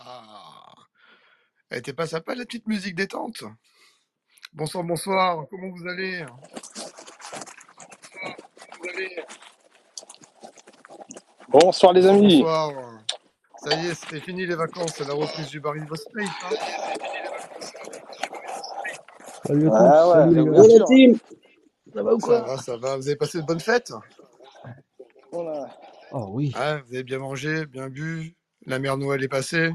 Ah, elle était pas sympa la petite musique détente? Bonsoir, bonsoir, comment vous allez? Bonsoir les amis. Bonsoir. Ça y est, c'était fini les vacances, c'est la reprise du Barry Boss Play, hein. Salut à tous, Ah ouais, salut la team Ça va ou Ça quoi va, ça va. Vous avez passé de bonnes fêtes? Voilà. Oh oui. Hein, vous avez bien mangé, bien bu? La mère Noël est passée?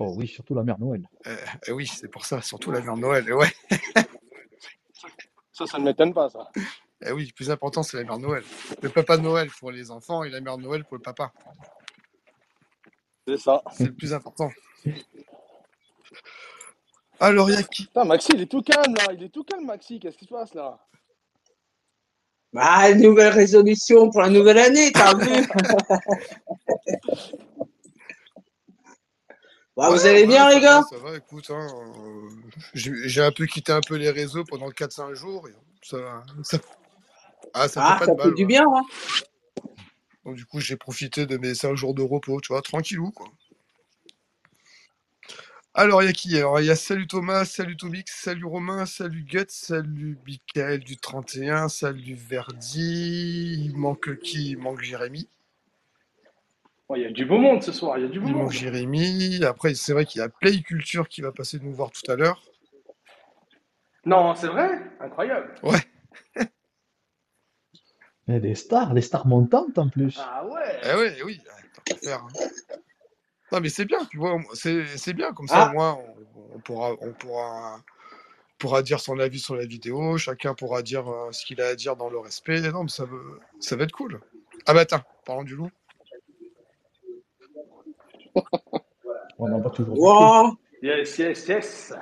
Oh oui, surtout la mère Noël. Eh, eh oui, c'est pour ça, surtout la mère Noël. ouais, Ça, ça ne m'étonne pas ça. eh oui, le plus important, c'est la mère Noël. Le papa Noël pour les enfants et la mère Noël pour le papa. C'est ça. C'est le plus important. Alors, il y a qui? Putain, Maxi, il est tout calme là. Il est tout calme, Maxi. Qu'est-ce qui se passe là? Bah, nouvelle résolution pour la nouvelle année, t'as vu? Bah, vous allez ouais, bien, les gars ça va, écoute, hein, euh, j'ai un peu quitté un peu les réseaux pendant 4-5 jours. et Ça, ça, ah, ça Ah, fait pas ça de fait mal. du ouais. bien, hein Donc, du coup, j'ai profité de mes 5 jours de repos, tu vois, tranquillou, quoi. Alors, il y a qui? Alors, il y a salut Thomas, salut Tobix, salut Romain, salut Guts, salut Michael du 31, salut Verdi. Il manque qui? Il manque Jérémy. Ouais, Il y a du beau monde ce soir. Il y a du beau monde. Jérémy. Après, c'est vrai qu'il y a Play Culture qui va passer nous voir tout à l'heure. Non, c'est vrai? Incroyable. Ouais. Mais des stars, des stars montantes en plus. Ah ouais. Eh ouais, eh oui, tant qu'à faire. hein. Non, mais c'est bien, tu vois, c'est c'est bien, comme ça, au Ah, moins, on, on pourra, on pourra, pourra dire son avis sur la vidéo, chacun pourra dire euh, ce qu'il a à dire dans le respect. Non, mais ça, veut, ça va être cool. Ah bah attends, parlant du loup. On n'en voit toujours wow. Yes, yes, yes.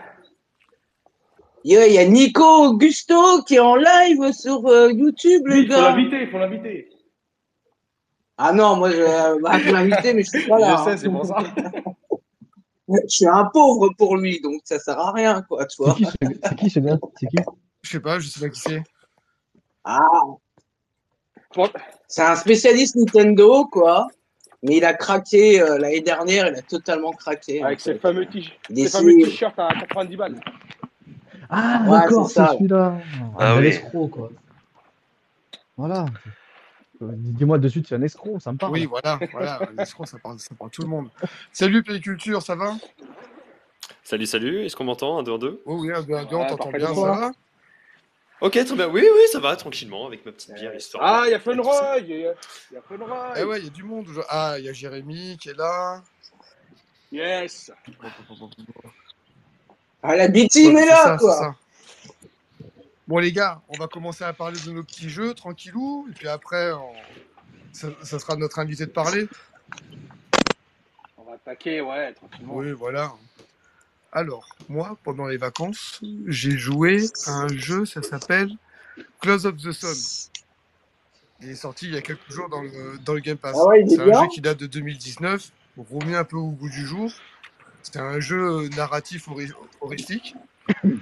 Yo, il y a Nico Augusto qui est en live sur euh, YouTube, Lui, les il faut gars l'inviter, il faut l'inviter. Ah non, moi, je bah, je l'inviter, mais je suis pas Je là. sais, hein. c'est pour ça. Je suis un pauvre pour lui, donc ça sert à rien, quoi, tu C'est vois. qui ce, c'est qui ce gars? C'est qui? Je sais pas, je sais pas qui c'est. Ah, c'est un spécialiste Nintendo, quoi. Mais il a craqué euh, l'année dernière, il a totalement craqué. Avec ses fameux t-shirts à 90 balles. Ah, Ouais, d'accord, c'est celui-là. Ah Un oui. escroc, quoi. Voilà. Euh, Dis-moi de suite, c'est un escroc, ça me parle. Oui, voilà, voilà, les escrocs, ça parle, ça parle tout le monde. Salut Playculture, ça va? Salut, salut, est-ce qu'on m'entend 1, 2, 1, 2 Oh oui, un, deux, un, deux, on Ouais, t'entend bien, ça va? Ok, très bien, oui, oui, ça va, tranquillement, avec ma petite bière, histoire. Ah, il y a. Funroy. Il y a, Funroy. Eh ouais, il y a du monde. Ah, il y a Jérémy qui est là. Yes. Ah, la Ouais, B-Team mais est là, ça, quoi. ça. Bon les gars, on va commencer à parler de nos petits jeux, tranquillou, et puis après, on- ça, ça sera notre invité de parler. On va attaquer, ouais, tranquillement. Oui, voilà. Alors, moi, pendant les vacances, j'ai joué à un jeu, ça s'appelle Close of the Sun. Il est sorti il y a quelques jours dans le, dans le Game Pass. Ah ouais, C'est un jeu qui date de 2019, remis un peu au goût du jour. C'est un jeu narratif horrifique.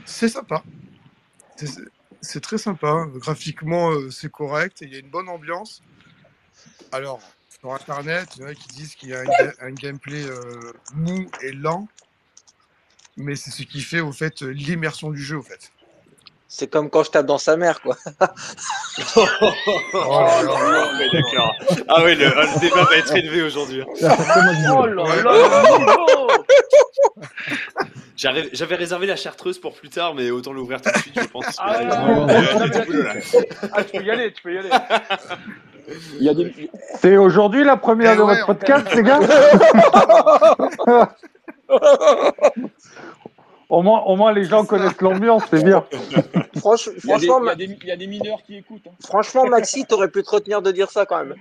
C'est sympa. C'est- très sympa. Graphiquement, euh, c'est correct. Il y a une bonne ambiance. Alors, sur Internet, il y en a qui disent qu'il y a un gameplay euh, mou et lent. Mais c'est ce qui fait, au fait, l'immersion du jeu, au fait. C'est comme quand je tape dans sa mère, quoi. Oh d'accord. Ah oui, le, le débat va être élevé aujourd'hui. hein. Du Oh là là, J'avais réservé la chartreuse pour plus tard, mais autant l'ouvrir tout de suite, je pense. Ah. Ah, tu peux y aller, tu peux y aller. Des... C'est aujourd'hui la première Eh de ouais, votre en podcast, les gars au, moins, au moins, les gens connaissent l'ambiance, c'est bien. Franch- Il y, a des, franchement, il, y a des, il y a des mineurs qui écoutent. Hein. franchement, Maxi, t'aurais pu te retenir de dire ça quand même.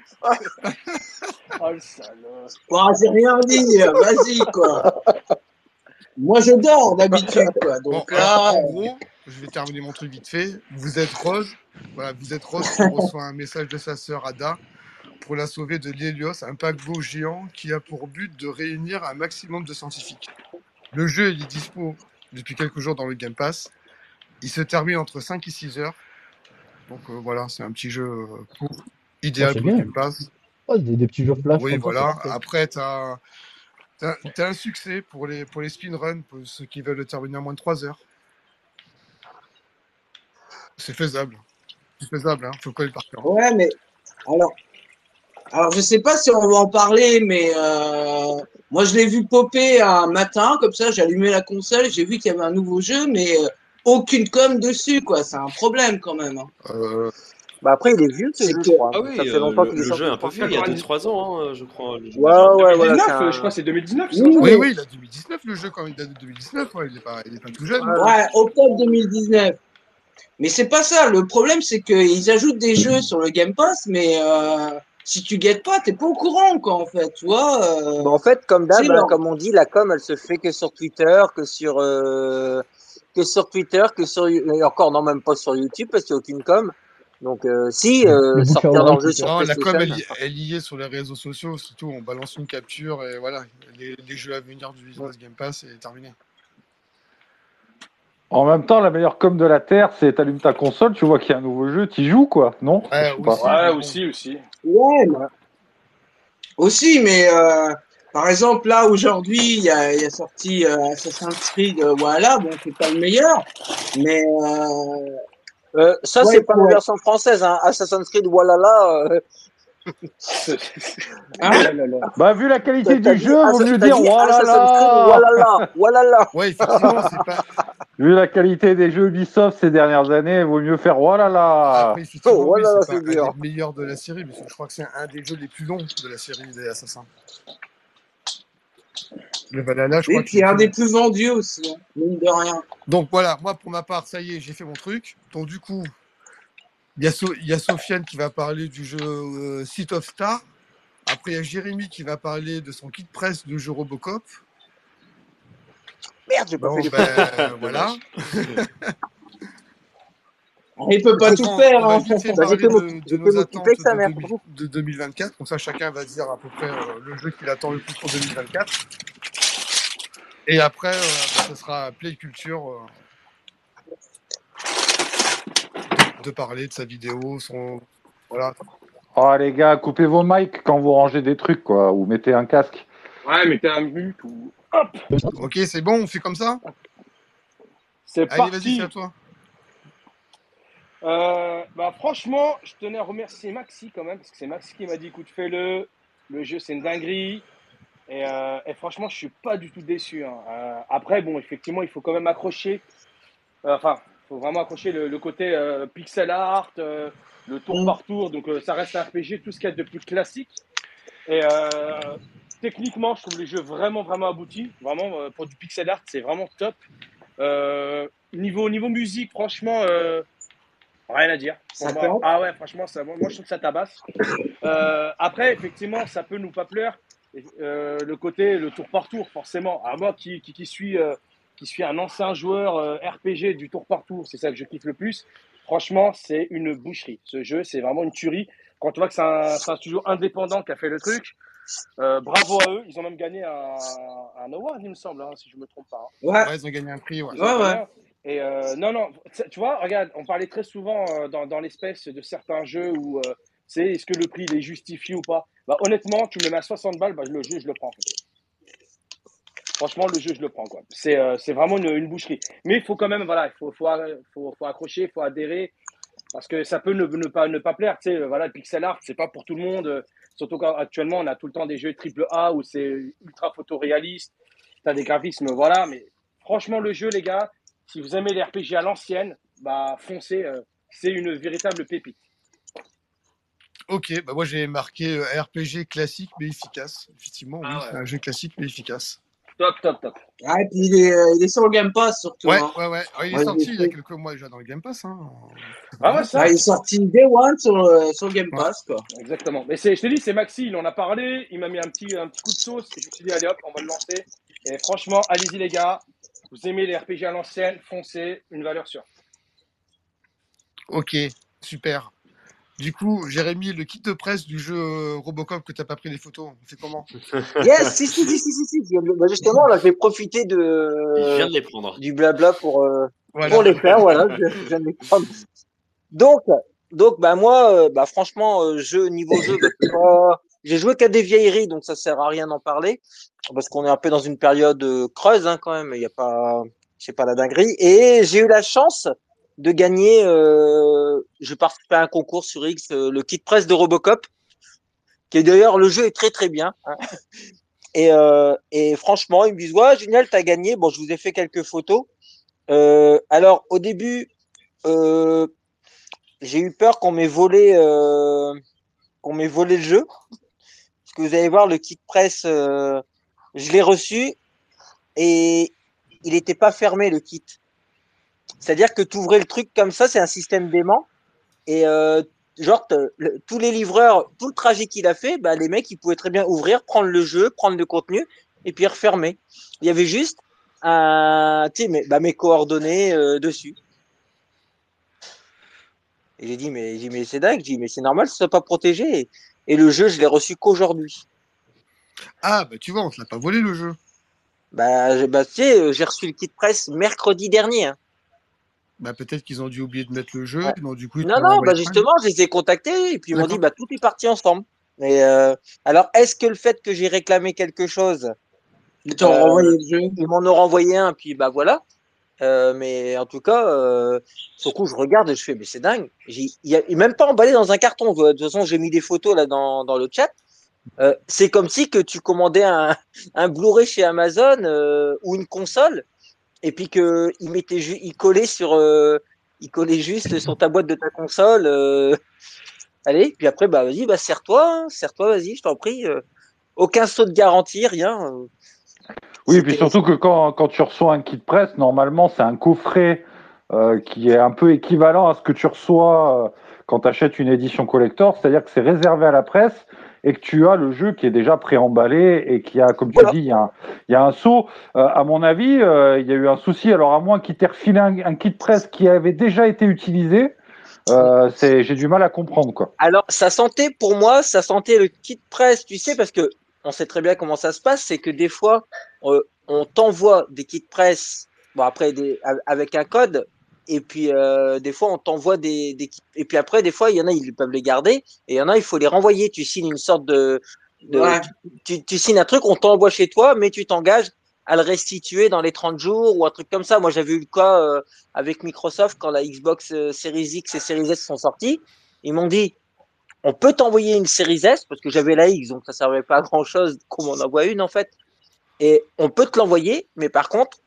Oh le salaud. Bon, j'ai rien dit, euh, vas-y, quoi. Moi, je dors d'habitude, quoi. Bon, Donc alors, là, en gros, je vais terminer mon truc vite fait. Vous êtes Rose. Voilà, vous êtes Rose qui reçoit un message de sa sœur Ada pour la sauver de l'Hélios, un paquebot géant qui a pour but de réunir un maximum de scientifiques. Le jeu il est dispo depuis quelques jours dans le Game Pass. Il se termine entre 5 et 6 heures. Donc euh, voilà, c'est un petit jeu euh, court, idéal c'est pour le. Game Pass. Oh, des, des petits jeux flash Oui, ça, voilà. Après, tu as, T'as t'as un succès pour les, pour les speedruns, pour ceux qui veulent le terminer en moins de 3 heures. C'est faisable. C'est faisable, hein. faut connaître par cœur. Ouais, mais alors, alors je sais pas si on va en parler, mais euh, moi je l'ai vu popper un matin, comme ça, j'ai allumé la console, j'ai vu qu'il y avait un nouveau jeu, mais euh, aucune com dessus, quoi. C'est un problème quand même. hein. Euh, Bah après, il est vieux, ce C'est jeu, que- je crois. Ah oui, ça fait euh, longtemps le, qu'il est le sorti. jeu est un peu vieux, il y a 2-3 ans, hein, je crois. le jeu. Ouais, ouais, voilà. 2019, c'est un- je crois que c'est 2019. Oui, oui, oui, il a 2019 le jeu quand il date de 2019, ouais, il est pas, il est pas tout jeune. Ouais, octobre 2019. Mais c'est pas ça. Le problème, c'est qu'ils ajoutent des jeux sur le Game Pass, mais euh, si tu guettes pas, t'es pas au courant, quoi, en fait. Tu vois euh, Bah, en fait, comme d'hab, hein, comme on dit, la com, elle se fait que sur Twitter, que sur euh, que sur Twitter, que sur et encore non même pas sur YouTube parce qu'il n'y a aucune com. Donc euh, si euh, Le sortir oreille, leur jeu sur Non, la com, elle, elle y est sur les réseaux sociaux, surtout on balance une capture et voilà, les, les jeux à venir du Business Game Pass est terminé. En même temps, la meilleure com de la Terre, c'est t'allumes ta console, tu vois qu'il y a un nouveau jeu, tu joues quoi, non Ouais, aussi. Ouais, aussi, aussi. Ouais, mais- aussi, mais euh, par exemple, là, aujourd'hui, il y a, il y a sorti euh, Assassin's Creed, euh, voilà, bon, c'est pas le meilleur, mais euh, Euh, ça Ouais, c'est pas la version française, hein. Assassin's Creed, voilà là. Euh, hein, Oh là là. Bah vu la qualité du jeu, vaut Assa- mieux dire voilà là. voilà là, voilà là. Ouais, effectivement, c'est pas. Vu la qualité des jeux Ubisoft ces dernières années, vaut mieux faire voilà là. Après, effectivement, Oh, voilà, oui, c'est c'est pas un des meilleurs de la série, mais je crois que c'est un des jeux les plus longs de la série des Assassins. Le Valhalla, je et crois puis un que des plus vendus aussi, hein, mine de rien. Donc voilà, moi pour ma part, ça y est, j'ai fait mon truc. Donc du coup, il y, a So- il y a Sofiane qui va parler du jeu euh, City of Star. Après, il y a Jérémy qui va parler de son kit presse de jeu Robocop. Merde, j'ai pas Bon, fait les ben voilà. Il peut pas tout faire, on va hein. Bah, parler de, fait nos attentes de, mère. 2000 de 2024. Comme ça, chacun va dire à peu près euh, le jeu qu'il attend le plus pour 2024. Et après, euh, ben, ce sera Play Culture euh, de, parler de sa vidéo, son voilà. Oh les gars, coupez vos mics quand vous rangez des trucs quoi, ou mettez un casque. Ouais, t'es un mute ou. Ok, c'est bon, on fait comme ça. C'est Allez, vas-y, parti. c'est à toi. Euh, bah franchement, je tenais à remercier Maxi quand même, parce que c'est Maxi qui m'a dit écoute, fais-le. Le jeu, c'est une dinguerie. Et, euh, et franchement, je suis pas du tout déçu. hein. Euh, après, bon, effectivement, il faut quand même accrocher. euh, Enfin, il faut vraiment accrocher le, le côté euh, pixel art, euh, le tour Mm. par tour. Donc, euh, ça reste un RPG, tout ce qu'il y a de plus classique. Et euh, techniquement, je trouve les jeux vraiment, vraiment aboutis. Vraiment, euh, pour du pixel art, c'est vraiment top. Euh, niveau, niveau musique, franchement, euh, rien à dire. Moi. Ah ouais, franchement, ça, moi, je trouve que ça tabasse. Après, effectivement, ça peut nous pas plaire. Euh, le côté, le tour par tour, forcément. À moi qui, qui, qui suis, qui suis un ancien joueur RPG du tour par tour, c'est ça que je kiffe le plus. Franchement, c'est une boucherie. Ce jeu, c'est vraiment une tuerie. Quand tu vois que c'est un, c'est un studio indépendant qui a fait le truc, euh, bravo à eux. Ils ont même gagné un, un award, il me semble, hein, si je me trompe pas. hein. Ouais, Ouais, ils ont gagné un prix. Ouais. Ouais. Et euh, non, non, tu- vois, regarde, on parlait très souvent euh, dans, dans l'espèce de certains jeux où euh, c'est est-ce que le prix il est justifié ou pas? Bah, honnêtement, tu me mets à 60 balles, bah, le jeu, je le prends. Franchement, le jeu, je le prends. quoi. C'est euh, c'est vraiment une, une boucherie. Mais il faut quand même, voilà, il faut, faut, faut, faut accrocher, il faut adhérer. Parce que ça peut ne, ne pas, ne pas plaire. Tu sais, voilà, le pixel art, c'est pas pour tout le monde. Surtout qu'actuellement, on a tout le temps des jeux triple A où c'est ultra photoréaliste. Tu as des graphismes, voilà. Mais franchement, le jeu, les gars, si vous aimez les RPG à l'ancienne, bah foncez. euh, c'est une véritable pépite. Ok, bah moi j'ai marqué euh, RPG classique mais efficace. Effectivement, oui, Ah ouais. un jeu classique mais efficace. Top, top, top. Ah, et puis il est, euh, il est sur le Game Pass surtout. Ouais, hein. ouais, ouais. Ah, il est Ouais, sorti il y a quelques mois déjà dans le Game Pass. Hein. Ah ouais, ça Ah, il est sorti Day One sur, le- sur le Game Ouais. Pass, quoi. Exactement. Mais c'est, je t'ai dit, c'est Maxi, il en a parlé, il m'a mis un petit, un petit coup de sauce, et je me suis dit, allez hop, on va le lancer. Et franchement, allez-y les gars, vous aimez les RPG à l'ancienne, foncez, une valeur sûre. Ok, super. Du coup, Jérémy, le kit de presse du jeu euh, Robocop que t'as pas pris les photos, on fait comment? Yes, si, si, si, si, si, si. Je viens de- bah, justement, là, je vais profiter de, vient de les prendre. du blabla pour, euh, Voilà. pour les faire, voilà. Je, je viens de les prendre. Donc, donc, bah, moi, euh, bah, franchement, euh, jeu, niveau jeu, bah, c'est j'ai joué qu'à des vieilleries, donc ça sert à rien d'en parler parce qu'on est un peu dans une période creuse hein, quand même. Il y a pas, c'est pas la dinguerie. Et j'ai eu la chance de gagner. Euh, j'ai participé à un concours sur X, euh, le kit presse de Robocop, qui est d'ailleurs le jeu est très très bien. hein. Et, euh, et franchement, ils me disent ouais génial, t'as gagné. Bon, je vous ai fait quelques photos. Alors au début, j'ai eu peur qu'on m'ait volé, qu'on m'ait volé le jeu. Parce que vous allez voir le kit presse, je l'ai reçu et il n'était pas fermé le kit. C'est-à-dire que tu ouvrais le truc comme ça, c'est un système d'aimant. Et euh, genre, le- tous les livreurs, tout le trajet qu'il a fait, bah, les mecs, ils pouvaient très bien ouvrir, prendre le jeu, prendre le contenu et puis refermer. Il y avait juste un, mes, bah, mes coordonnées euh, dessus. Et j'ai dit, mais, dit, mais c'est dingue, j'ai dit, mais c'est normal, ce soit pas protégé. Et, et le jeu, je l'ai reçu qu'aujourd'hui. Ah, bah tu vois, on te l'a pas volé le jeu. Bah, bah, tu sais, j'ai reçu le kit presse mercredi dernier. hein. Bah peut-être qu'ils ont dû oublier de mettre le jeu, Ouais. donc du coup Non, non, bah justement, je les ai contactés et puis ils m'ont dit, bah tout est parti ensemble. Et euh, alors, est-ce que le fait que j'ai réclamé quelque chose, Ils Euh, renvoyé le jeu. ils m'en ont renvoyé un, puis bah voilà. Euh, mais en tout cas, euh, sur le coup, je regarde et je fais, mais c'est dingue. Il y a il est même pas emballé dans un carton. De toute façon, j'ai mis des photos là dans, dans le chat. Euh, c'est comme si que tu commandais un, un Blu-ray chez Amazon euh, ou une console et puis que il mettait il collait sur euh, il collait juste sur ta boîte de ta console euh, allez puis après bah vas-y bah serre-toi hein, serre-toi vas-y je t'en prie euh, aucun saut de garantie rien. Oui, C'était- puis surtout que quand, quand tu reçois un kit presse, normalement, c'est un coffret qui est un peu équivalent à ce que tu reçois quand tu achètes une édition collector, c'est-à-dire que c'est réservé à la presse et que tu as le jeu qui est déjà préemballé et qui a, comme tu Voilà. dis, il y a un, il y a un saut. Euh, à mon avis, euh, il y a eu un souci. Alors, à moins qu'il t'ait refilé un, un kit presse qui avait déjà été utilisé, euh, c'est, j'ai du mal à comprendre, quoi. alors ça sentait pour moi ça sentait le kit presse tu sais parce que on sait très bien comment ça se passe c'est que des fois euh, on t'envoie des kits presse bon après des avec un code et puis euh, des fois on t'envoie des, et puis après des fois il y en a ils peuvent les garder. Et il y en a il faut les renvoyer. Tu signes une sorte de, de Ouais. tu, tu signes un truc on t'envoie chez toi mais tu t'engages à le restituer dans les 30 jours ou un truc comme ça. Moi j'avais eu le cas euh, avec Microsoft quand la Xbox euh, Series X et Series S sont sortis ils m'ont dit on peut t'envoyer une Series S parce que j'avais la X donc ça servait pas à grand chose qu'on m'en envoie une en fait. Et on peut te l'envoyer mais par contre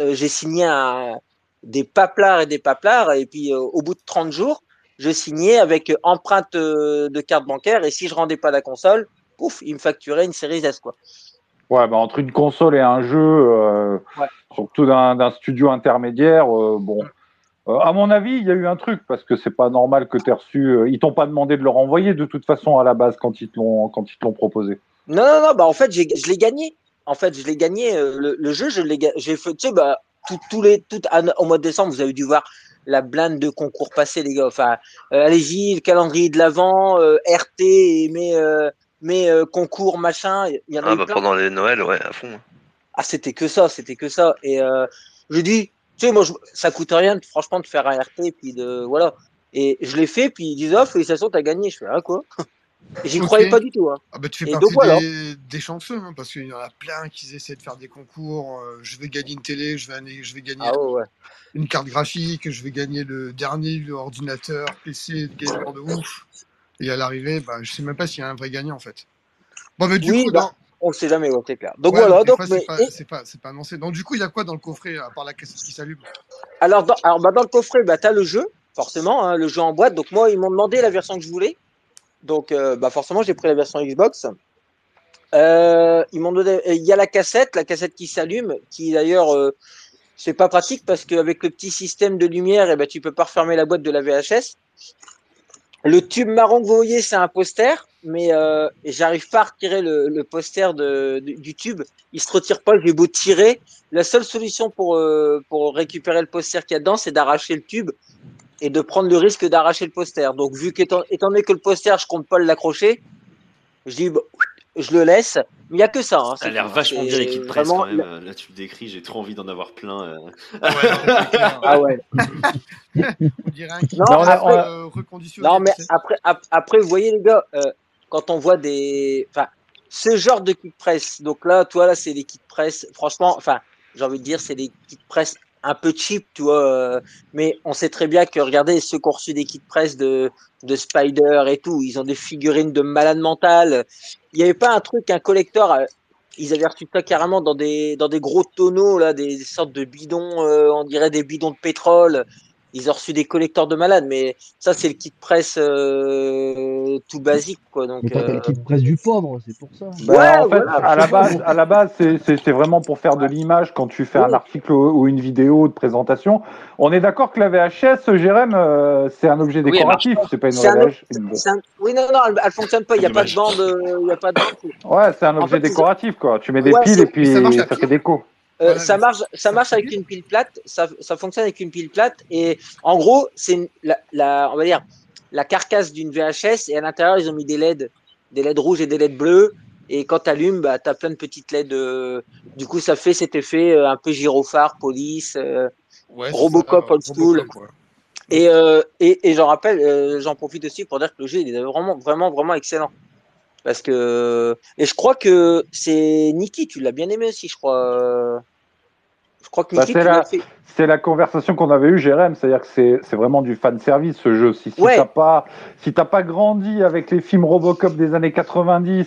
euh, j'ai signé un, des paplards et des paplards et puis euh, au bout de 30 jours je signais avec empreinte euh, de carte bancaire et si je rendais pas la console pouf ils me facturaient une Series S quoi Ouais, bah, entre une console et un jeu, euh, Ouais. surtout d'un studio intermédiaire, euh, bon. Euh, à mon avis, il y a eu un truc parce que c'est pas normal que tu reçu. euh, ils t'ont pas demandé de le renvoyer de toute façon à la base quand ils te l'ont quand ils te l'ont proposé. Non, non, non, bah en fait, je l'ai gagné. En fait, je l'ai gagné. euh, Le, le jeu, je l'ai j'ai fait, tu sais, bah, tout- tous les, tout, au mois de décembre, vous avez dû voir la blinde de concours passés, les gars. Enfin, euh, allez-y, le calendrier de l'avant, euh, RT et mes, euh, mes concours, machin. Il y en a Ah eu bah plein. pendant les Noëls, ouais, à fond. Ah, c'était que ça, c'était que ça. Et euh, je dis, tu sais, moi, je, ça coûte rien, franchement, de faire un RT, puis de, voilà. Et je l'ai fait, puis ils disent, oh, félicitations, t'as gagné. Je fais, ah, quoi? J'y Ok. croyais pas du tout, hein. Ah bah tu fais Et partie donc, voilà. des, des chanceux, hein, parce qu'il y en a plein qui essaient de faire des concours. euh, je vais gagner une télé, je vais, aller- je vais gagner Ah, ouais, une carte graphique, je vais gagner le dernier ordinateur, PC, gamer de ouf. Et à l'arrivée, bah, je sais même pas s'il y a un vrai gagnant en fait. Bon, mais du Oui, coup, bah, dans... On sait jamais, c'est clair. Donc ouais, voilà, donc, c'est pas, et- pas, pas annoncé. Donc du coup, il y a quoi dans le coffret à part la cassette qui s'allume? Alors, dans, alors bah, dans le coffret, bah, tu as le jeu, forcément, hein, le jeu en boîte. Donc, moi, ils m'ont demandé la version que je voulais. Donc, euh, bah, forcément, j'ai pris la version Xbox. Euh. Il y a la cassette, la cassette qui s'allume, qui d'ailleurs, euh, c'est pas pratique parce qu'avec le petit système de lumière, eh ben, tu peux pas refermer la boîte de la VHS. Le tube marron que vous voyez, c'est un poster, mais euh, j'arrive pas à retirer le, poster de, du- tube. Il se retire pas, j'ai beau tirer. La seule solution pour, pour récupérer le poster qu'il y a dedans, c'est d'arracher le tube et de prendre le risque d'arracher le poster. Donc, vu qu'étant étant donné que le poster, je compte pas l'accrocher, je dis, bon, je le laisse. Mais il n'y a que ça. Hein, Ça a l'air vachement bien l'équipe presse vraiment quand même. Là, tu le décris, j'ai trop envie d'en avoir plein. euh. Ouais. Ah ouais. On dirait un kit Non, on a- après- euh, reconditionné. Non, mais après, ap- après, vous voyez, les gars, euh, quand on voit des, enfin, ce genre de kit presse. Donc là, toi, là, c'est des kits presse. Franchement, enfin, j'ai envie de dire, c'est des kits presse un peu cheap, tu vois. euh, Mais on sait très bien que, regardez, ceux qui ont reçu des kits presse de, de Spider et tout, ils ont des figurines de malade mental. Il n'y avait pas un truc, un collector, euh, ils avaient reçu ça carrément dans des, dans des gros tonneaux, là, des, sortes de bidons, euh, on dirait des bidons de pétrole. Ils ont reçu des collecteurs de malades, mais ça, c'est le kit presse euh, tout basique, quoi. Donc, Mais toi, t'as euh, le kit presse du pauvre, c'est pour ça. Bah, Ouais, en fait, voilà. à la base, à la base, c'est- vraiment pour faire de l'image quand tu fais un Oui. article ou une vidéo de présentation. On est d'accord que la VHS, Jérém, euh, c'est un objet Oui, décoratif, c'est pas une un VHS. c'est un- Oui, non, non, elle, elle fonctionne pas. Il n'y a pas de Dommage. bande. Il y a pas de bande. Ouais, c'est un En objet fait, décoratif, quoi. Tu mets des Ouais, piles et puis ça ça fait déco. Euh, Voilà, ça marche, ça marche avec une pile plate. Ça, ça fonctionne avec une pile plate. Et en gros, c'est la, la, on va dire la carcasse d'une VHS. Et à l'intérieur, ils ont mis des LED, des LED rouges et des LED bleus. Et quand tu allumes, bah, tu as plein de petites LED. euh, du coup, ça fait cet effet euh, un peu gyrophare, police. euh, Ouais, Robocop old school. Et, euh, et, et j'en rappelle, j'en profite aussi pour dire que le jeu il est vraiment, vraiment, vraiment excellent. Parce que et je crois que c'est Niki, tu l'as bien aimé aussi, je crois. Je crois que Bah, Niki, c'est tu la- l'as fait. C'est la conversation qu'on avait eue, Jérém, c'est-à-dire que c'est c'est vraiment du fan service ce jeu. Si, si Ouais. t'as pas si t'as pas grandi avec les films Robocop des années 90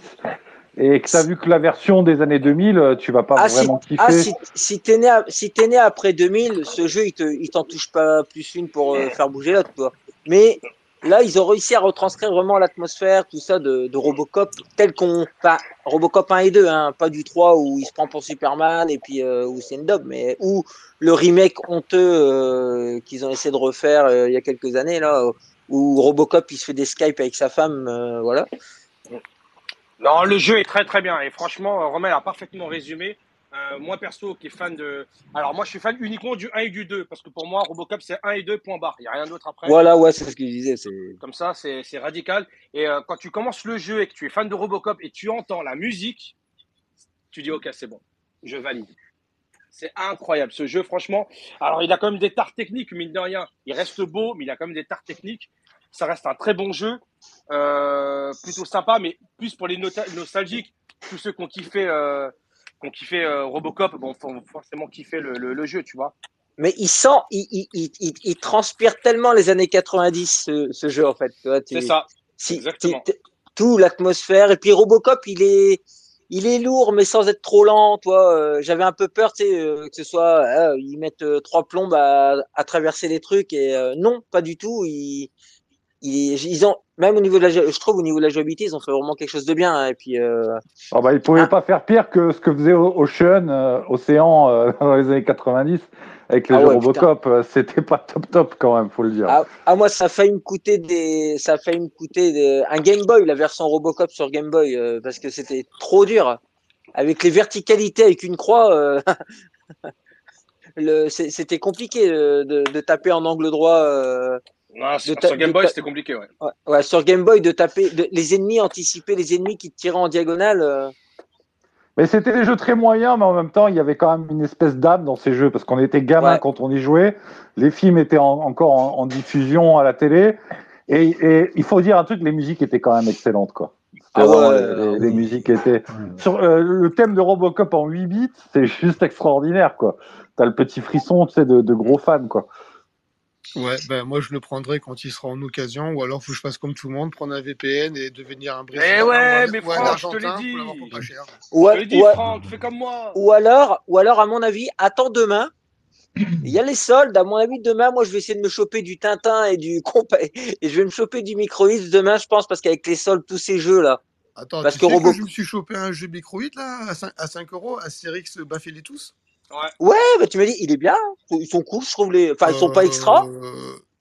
et que t'as vu que la version des années 2000, tu vas pas Ah, si, vraiment kiffer. ah, si, si t'es né, à- si t'es né après 2000, ce jeu il te, il t'en touche pas plus une pour euh, faire bouger l'autre, toi. Mais là, ils ont réussi à retranscrire vraiment l'atmosphère, tout ça de, Robocop, tel qu'on, enfin, Robocop 1 et 2, hein, pas du 3 où il se prend pour Superman et puis euh, où c'est une daube, mais où le remake honteux euh, qu'ils ont essayé de refaire euh, il y a quelques années là, où Robocop il se fait des Skype avec sa femme, euh, voilà. Non, le jeu est très très bien et franchement, Romain a parfaitement résumé. Euh, moi perso, qui est fan de. Alors moi, je suis fan uniquement du 1 et du 2 parce que pour moi, Robocop c'est 1 et 2 point barre. Il y a rien d'autre après. Voilà, ouais, c'est ce que je disais. C'est Comme ça, c'est radical. Et euh, quand tu commences le jeu et que tu es fan de Robocop et tu entends la musique, tu dis ok, c'est bon, je valide. C'est incroyable ce jeu, franchement. Alors il a quand même des tares techniques, mine de rien. Il reste beau, mais il a quand même des tares techniques. Ça reste un très bon jeu, euh, plutôt sympa, mais plus pour les nostalgiques, tous ceux qui ont kiffé, qui ont kiffé euh, Robocop, bon, faut forcément kiffer le, le- le jeu, tu vois. Mais il sent, il, il, il, il- il transpire tellement les années 90 ce, ce jeu en fait. C'est ça. si- exactement. t- t- tout l'atmosphère et puis Robocop il est, il est lourd mais sans être trop lent. Toi, euh, j'avais un peu peur, tu sais, euh, que ce soit euh, ils mettent euh, trois plombes à, à traverser les trucs et euh, non, pas du tout. Ils, ils, ils ont même au niveau de la, je trouve au niveau de la jouabilité, ils ont fait vraiment quelque chose de bien. hein, et puis euh, Ah bah, ils pouvaient Ah. pas faire pire que ce que faisait Ocean, euh, Océan euh, dans les années 90 avec les Ah ouais, Robocop. Euh, C'était pas top top quand même, faut le dire. Ah, ah, moi ça a failli me coûter des ça a failli me coûter des- un Game Boy la version Robocop sur Game Boy euh, parce que c'était trop dur avec les verticalités avec une croix euh, le c'était compliqué de, de taper en angle droit euh, Non, sur, ta- sur Game Boy, ta- c'était compliqué, ouais. ouais, ouais, sur Game Boy de taper de- les ennemis anticiper les ennemis qui te tiraient en diagonale euh. Mais c'était des jeux très moyens, mais en même temps, il y avait quand même une espèce d'âme dans ces jeux, parce qu'on était gamin Ouais. quand on y jouait. Les films étaient en- encore en, en diffusion à la télé. Et, et il faut dire un truc, les musiques étaient quand même excellentes, quoi. Ah les, ah les musiques étaient. Sur, euh, le thème de Robocop en 8 bits, c'est juste extraordinaire, quoi. T'as le petit frisson, tu sais, de, de gros fans, quoi. Ouais, ben moi je le prendrai quand il sera en occasion, ou alors faut que je fasse comme tout le monde, prendre un VPN et devenir un Brésilien. Eh ouais, mais Franck, je te l'ai dit. ou, Je te l'ai dit, Franck, fais comme moi. ou alors ou alors à mon avis attends demain il y a les soldes, à mon avis, demain, moi, je vais essayer de me choper du Tintin et du compa et je vais me choper du Microïd demain, je pense, parce qu'avec les soldes, tous ces jeux-là. Attends, Parce tu que sais Robo- que je me suis chopé un jeu micro-8 là, à 5, à 5 euros, Astérix Baffez les tous Ouais, bah, tu m'as dit, il est bien, ils sont cool, je trouve les, enfin, ils sont pas Euh, extra.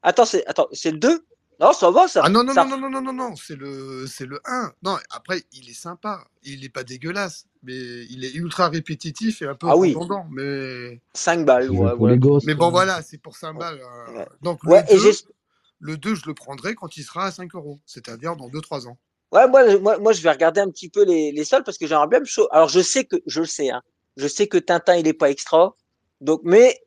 Attends, c'est, attends, c'est le 2? Non, ça va, ça. Ah non, non, ça- non, non, non, non, non, non, c'est le, c'est le 1. Non, après, il est sympa. Il est pas dégueulasse, mais il est ultra répétitif et un peu Ah oui. Mais, 5 balles, ouais, ouais. les gosses. mais bon, voilà, c'est pour 5 balles. hein. Ouais. Donc, Ouais, le, et 2, j'ai, le 2, je le prendrai quand il sera à 5 euros, c'est-à-dire dans 2-3 ans. Ouais, moi, moi, moi, je vais regarder un petit peu les, les soldes parce que j'aimerais bien me chaud. Alors, je sais que, je le sais, hein. Je sais que Tintin, il est pas extra. Donc, mais,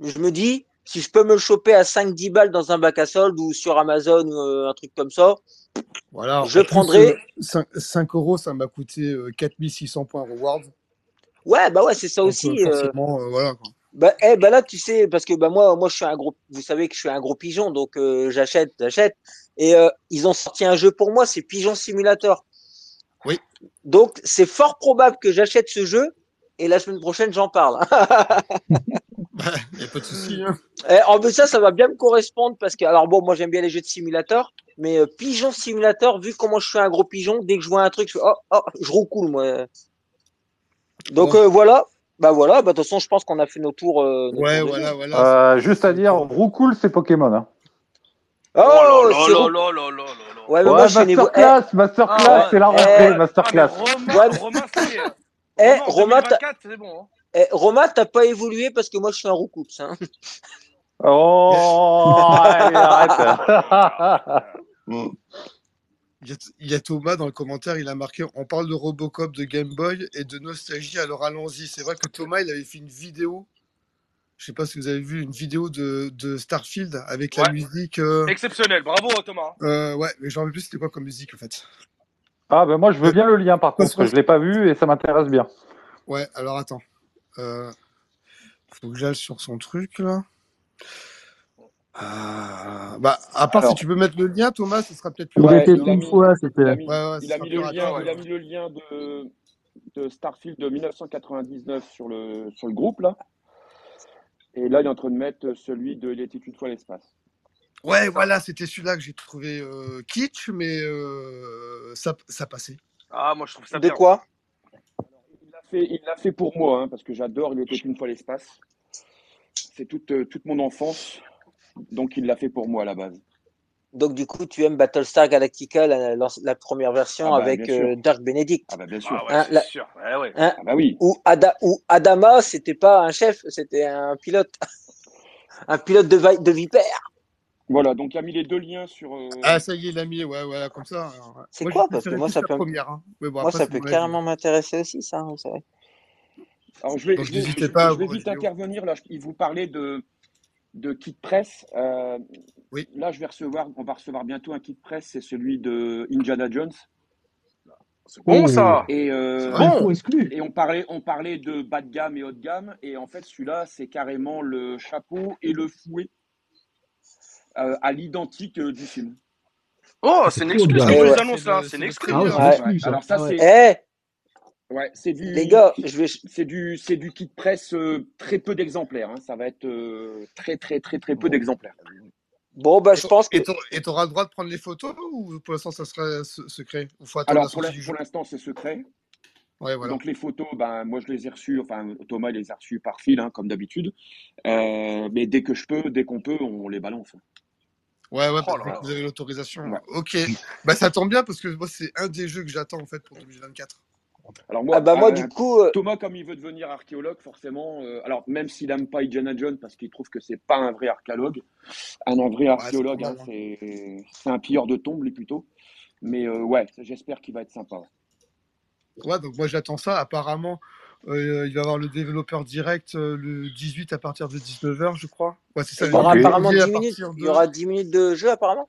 je me dis, si je peux me le choper à 5-10 balles dans un bac à solde ou sur Amazon ou euh, un truc comme ça, Voilà. Je prendrai- euh, 5, 5 euros, ça m'a coûté euh, 4600 points rewards. ouais, bah ouais, c'est ça Donc, aussi. euh, euh, euh, voilà. quoi. Bah, eh, bah là, tu sais, parce que bah moi, moi, je suis un gros, vous savez que je suis un gros pigeon, donc euh, j'achète, j'achète. Et euh, ils ont sorti un jeu pour moi, c'est Pigeon Simulator. Oui. Donc c'est fort probable que j'achète ce jeu et la semaine prochaine j'en parle. Il n'y a pas de souci. hein. Eh, en plus ça, ça va bien me correspondre parce que alors bon, moi j'aime bien les jeux de simulateur, mais euh, Pigeon Simulator, vu comment je suis un gros pigeon, dès que je vois un truc, je fais oh, oh je roucoule moi. Donc Bon. euh, voilà. Bah voilà, bah de toute façon, je pense qu'on a fait nos tours. euh, nos Ouais, tours voilà, voilà. Euh, juste à dire, Roucoule, c'est Pokémon. Hein. Oh, Oh là là là là là là là. Ouais, mais Ouais, moi je suis niveau. Eh, masterclass, masterclass, Ah c'est la Eh, rentrée, ah, masterclass. Ah, Romain, Ouais. Romain, c'est. Eh, Romain, en Romain, t'as- 2024, c'est bon. Hein. Eh, t'as pas évolué parce que moi je suis un roucoups. Hein. Oh, allez, arrête. Il y, a, il y a Thomas dans le commentaire, il a marqué on parle de Robocop, de Game Boy et de nostalgie, alors allons-y. C'est vrai que Thomas, il avait fait une vidéo. Je sais pas si vous avez vu une vidéo de, de Starfield avec la musique. euh, Exceptionnel, bravo Thomas. euh, ouais, mais j'en veux plus c'était quoi comme musique en fait. Ah, ben moi, je veux bien le lien, par contre, je l'ai pas vu et ça m'intéresse bien. Ouais, alors attends. Euh, faut que j'aille sur son truc là. Ah, bah, à part Alors. si tu peux mettre le lien, Thomas, ce sera peut-être plus Il Ouais, était il a une mis- fois, Il c'était. a mis, Ouais, ouais, il ce a sera mis plus le lien, ouais. il a mis le lien de, de Starfield de 1999 sur le, sur le groupe là. Et là, il est en train de mettre celui de Il était une fois l'espace. Ouais, voilà, c'était celui-là que j'ai trouvé euh, kitsch, mais euh, ça, ça passait. Ah, moi je trouve ça De bien. quoi? Il l'a fait, il l'a fait pour moi, hein, parce que j'adore Il était une fois l'espace. C'est toute, euh, toute mon enfance, donc il l'a fait pour moi à la base. Donc du coup, tu aimes Battlestar Galactica, la, la- la première version Ah bah, avec bien sûr. euh, Dark Benedict. Ah bah bien sûr. Ah ouais, Hein, c'est la- sûr. Ouais, ouais. Hein Ah bah oui. Ou, Ada, ou Adama, c'était pas un chef, c'était un pilote. un pilote de, vi- de vipère. Voilà, donc il a mis les deux liens sur. euh, Ah, ça y est, il l'a mis, ouais, voilà, comme ça. alors, ouais. C'est quoi? Parce que moi, ça peut- première. hein. Bon, Moi, après, ça peut carrément m'intéresser aussi, ça, vous savez. Alors je vais, Donc, je pas je vais vite intervenir là. Il vous parlait de de kit presse. Euh, Oui. Là, je vais recevoir, on va recevoir bientôt un kit presse. C'est celui de Indiana Jones. C'est bon ça. Et euh, Bon. Et on parlait, on parlait de bas de gamme et haut de gamme. Et en fait, celui-là, c'est carrément le chapeau et le fouet euh, à l'identique euh, du film. Oh, c'est une comme ouais. les annonces là. C'est une c'est le Ah ça. Alors ça, Ah c'est Eh, ouais, c'est du les gars, je vais. C'est du, c'est du kit presse, euh, très peu d'exemplaires. hein. Ça va être euh, très, très, très, très peu d'exemplaires. Bon, bah, je pense que. Et t'auras- le droit de prendre les photos ou pour l'instant ça sera se- secret? Ou faut attendre Alors, la pour l'instant, c'est secret. Ouais, voilà. Donc, les photos, ben, moi, je les ai reçues, enfin, Thomas les a reçues par fil, hein, comme d'habitude. Euh, mais dès que je peux, dès qu'on peut, on les balance. Ouais, ouais, Oh parce que vous avez l'autorisation. Ouais. Ok. Bah, ça tombe bien parce que moi, c'est un des jeux que j'attends en fait pour 2024. Alors, moi, Ah, bah, moi, euh, du coup. euh, Thomas, comme il veut devenir archéologue, forcément, euh, alors même s'il n'aime pas Indiana Jones parce qu'il trouve que c'est pas un vrai archéologue, un, un vrai archéologue, c'est hein, pas c'est un pilleur de tombes, lui plutôt. Mais euh, ouais, j'espère qu'il va être sympa. ouais. Ouais, donc moi j'attends ça. Apparemment, euh, il va y avoir le développeur direct euh, le 18 à partir de 19h, je crois. Ouais, c'est ça. il y aura apparemment janvier à 10 minutes. partir Il y de- aura 10 minutes de jeu, apparemment.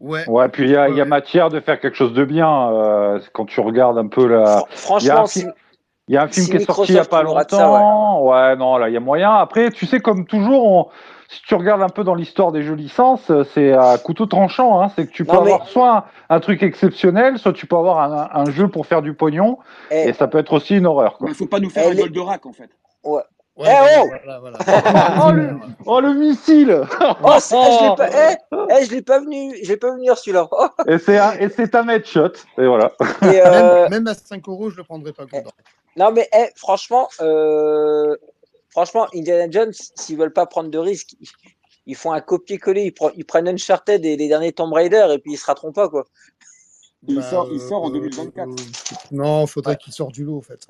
Ouais. Ouais, puis il y a, il y a Ouais. matière de faire quelque chose de bien. euh, quand tu regardes un peu la. Fran- Il y a un Franchement, film- si- Il y a un film Si qui est sorti il y a pas ça, ouais. longtemps. ouais. non, là, il y a moyen. Après, tu sais, comme toujours, on- si tu regardes un peu dans l'histoire des jeux licences, euh, c'est à couteau tranchant. Hein. C'est que tu peux Non, mais- avoir soit un, un truc exceptionnel, soit tu peux avoir un, un jeu pour faire du pognon, Eh, et ça peut être aussi une horreur. Il faut pas nous faire un Goldorak, en fait. Ouais, Eh, oh voilà, voilà. oh, le, oh, le missile Oh, c'est- eh, je l'ai pas, eh, eh, je l'ai pas venu, pas venir celui-là. Oh, Et c'est un, et c'est un headshot. Et voilà. et, euh, Même, même à 5 euros, je le prendrais pas. Gondor. non mais eh, franchement, euh, franchement, Indiana Jones, s'ils veulent pas prendre de risques, ils, font un copier-coller, ils, pre- ils prennent Uncharted et les derniers Tomb Raider et puis ils se rateront pas quoi. Il, Bah, sort, il sort en euh, 2024. Non, faudrait qu'il sorte du lot en fait.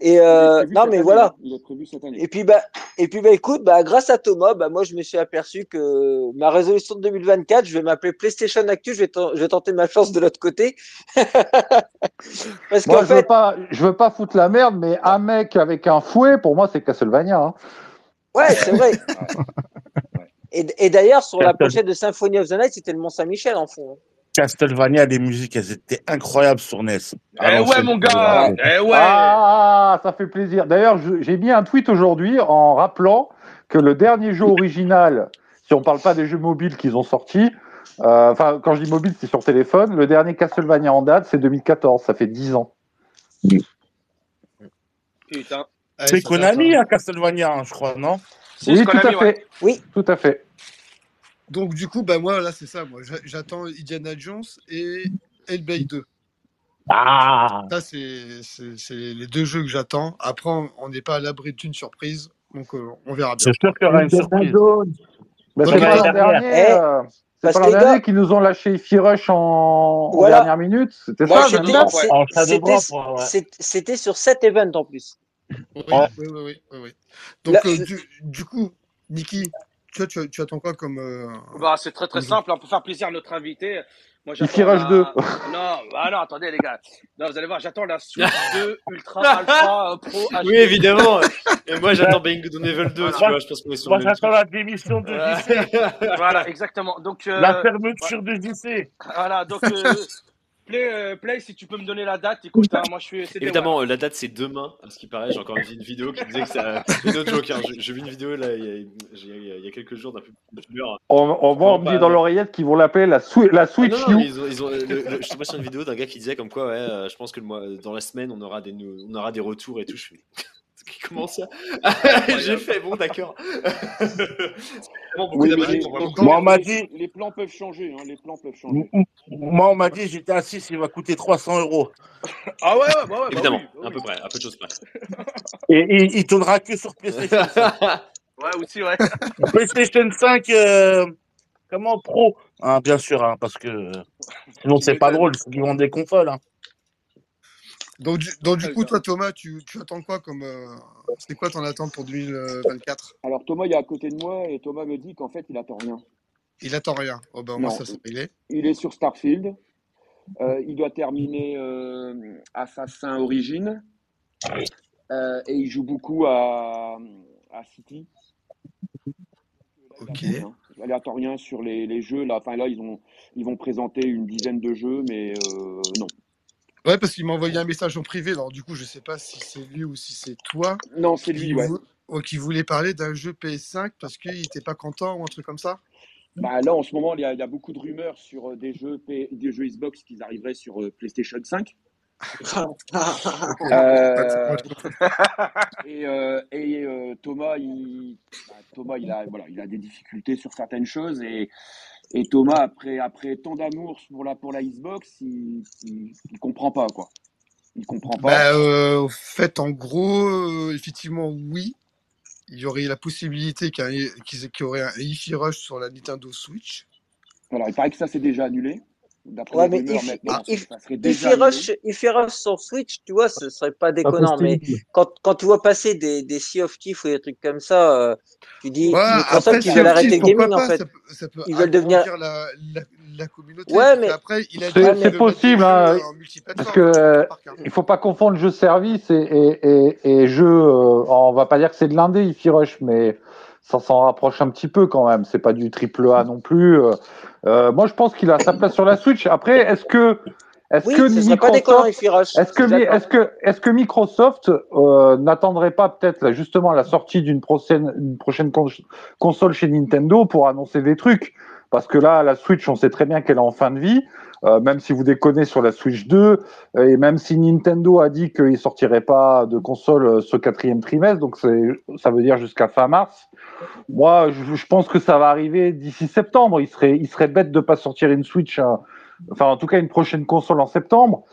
Et euh, non mais année, voilà. hein. Il est prévu cette année. Et puis bah et puis bah écoute, bah grâce à Thomas, bah moi je me suis aperçu que ma résolution de 2024, je vais m'appeler PlayStation Actu, je vais, ten- je vais tenter ma chance de l'autre côté. Parce Moi, qu'en je veux fait, pas, je veux pas foutre la merde, mais un mec avec un fouet, pour moi, c'est Castlevania. Hein. Ouais, c'est vrai. Et, et d'ailleurs, sur la pochette de Symphony of the Night, c'était le Mont Saint-Michel en fond. Castlevania, les musiques, elles étaient incroyables sur NES. Eh ouais, mon gars Eh ouais Ah, ça fait plaisir. D'ailleurs, j'ai mis un tweet aujourd'hui en rappelant que le dernier jeu original, si on parle pas des jeux mobiles qu'ils ont sortis, euh, enfin, quand je dis mobile, c'est sur téléphone, le dernier Castlevania en date, c'est 2014, ça fait 10 ans. Putain. C'est Konami, hein. Castlevania, hein, je crois, non? Oui, tout à fait. ouais. Oui. Tout à fait. Donc, du coup, bah, moi, là, c'est ça. Moi, J'a- j'attends Indiana Jones et Hellblade 2. Ah Ça, c'est c'est- c'est les deux jeux que j'attends. Après, on n'est pas à l'abri d'une surprise. Donc, euh, on verra bien. C'est sûr qu'il y aura une surprise. Bah, c'est pas l'an dernier, Eh, euh, c'est pas l'an dernier gars- nous ont lâché Ify Rush en, dernière minute. C'était Moi, ça, même ouais. En c'était- ouais. sur cet event en plus. Oui, Ouais. oui, oui, oui, oui, oui. Donc, Là, euh, je- du, du coup, Niki, tu, vois, tu, tu attends quoi comme. euh, Bah, c'est très très simple, hein, pour faire plaisir à notre invité. Moi, Il j'attends tirage la- deux. Non, ah non, attendez les gars. Non, vous allez voir, j'attends la Switch 2 Ultra Alpha Pro HD. Oui, évidemment. Et moi, j'attends Bang on Level 2, tu Voilà. vois. Je pense qu'on est sur Moi, j'attends la démission de. JC. Voilà, exactement. Donc, euh, La fermeture de JC. voilà, donc, euh, Play, euh, Play, si tu peux me donner la date, écoute, hein, moi je suis. Évidemment, euh, la date c'est demain, à ce qui paraît. J'ai encore vu une vidéo qui disait que ça. Une autre joke, hein. J'ai vu une vidéo là, il y a, il y a- il y a quelques jours d'un. On, on, moi, on me dit dans l'oreillette qu'ils vont l'appeler la, la Ah Switch non, non, U. ils ont, ils ont, le- le- je suis tombé sur une vidéo d'un gars qui disait comme quoi, ouais, euh, je pense que le mois, dans la semaine, on aura des, on aura des retours et tout. Je comment ça J'ai fait, bon, d'accord. Oui, Moi, on m'a dit- les plans peuvent changer. Hein, les plans peuvent changer. Moi, on m'a dit, j'étais assis, il va coûter 300 euros. Ah ouais, ouais, ouais, ouais, bah Évidemment, oui, à peu près, à peu de choses près. Et il, il tournera que sur PlayStation 5. Ouais, aussi, ouais. PlayStation 5, euh, comment Pro? Hein, Bien sûr, hein, parce que euh, sinon, c'est pas drôle, il faut qu'ils vendent des consoles. Hein. Donc, du, donc, du Ouais, coup, toi, Thomas, tu, tu attends quoi comme. euh, C'est quoi ton attente pour 2024 Alors Thomas il est à côté de moi et Thomas me dit qu'en fait il attend rien. Il attend rien. Oh, ben, moi, Non. ça, c'est réglé. Il est sur Starfield. Euh, il doit terminer euh, Assassin Origin. Euh, et il joue beaucoup à, à City. Ok. Il attend rien sur les, les jeux. Là, enfin, là ils, ont, ils vont présenter une dizaine de jeux, mais non. Ouais, parce qu'il m'a envoyé un message en privé. Alors, du coup, je sais pas si c'est lui ou si c'est toi. Non, c'est lui, ouais. vou- ouais, qui voulait parler d'un jeu PS5 parce qu'il était pas content ou un truc comme ça. Bah, là, en ce moment, il y, a, il y a beaucoup de rumeurs sur euh, des jeux, P- des jeux Xbox qui arriveraient sur euh, PlayStation 5. Euh, et euh, et euh, Thomas, il, bah, Thomas il, a, voilà, il a des difficultés sur certaines choses. Et, et Thomas, après, après tant d'amour pour la, pour la Xbox, il, il, il comprend pas. quoi. Il comprend pas. Bah, euh, au fait, en gros, euh, effectivement, oui. Il y aurait la possibilité qu'il y, qu'il y aurait un Hi-Fi Rush sur la Nintendo Switch. Alors, il paraît que ça, c'est déjà annulé. D'après Ouais, les mais rumeurs, if, maintenant, if, ça serait if déjà il annulé. rush, if il rush sur Switch, tu vois, ce serait pas déconnant. Mais possible. quand, quand tu vois passer des, des Sea of Thieves ou des trucs comme ça, euh, tu dis, Ouais, après, ils Sea veulent arrêter le gaming, pourquoi en pas fait. ça, peut- ça peut Ils veulent devenir. la, la, la communauté. Ouais, mais qu'après, il a dit C'est possible, hein, en parce que euh, il faut pas confondre jeu service et, et, et, et jeu. euh, on va pas dire que c'est de l'indé, Ify Rush, mais ça s'en rapproche un petit peu quand même. C'est pas du triple A non plus. Euh, euh, moi, je pense qu'il a sa place sur la Switch. Après, est-ce que est-ce Oui, que Microsoft est-ce que, est-ce que, Microsoft euh, n'attendrait pas peut-être là, justement la sortie d'une prochaine, une prochaine cons- console chez Nintendo pour annoncer des trucs? Parce que là, la Switch, on sait très bien qu'elle est en fin de vie, euh, même si vous déconnez sur la Switch 2, euh, et même si Nintendo a dit qu'il sortirait pas de console euh, ce quatrième trimestre, donc ça veut dire jusqu'à fin mars. Moi, je, je pense que ça va arriver d'ici septembre. Il serait, il serait bête de pas sortir une Switch, euh, enfin en tout cas une prochaine console en septembre.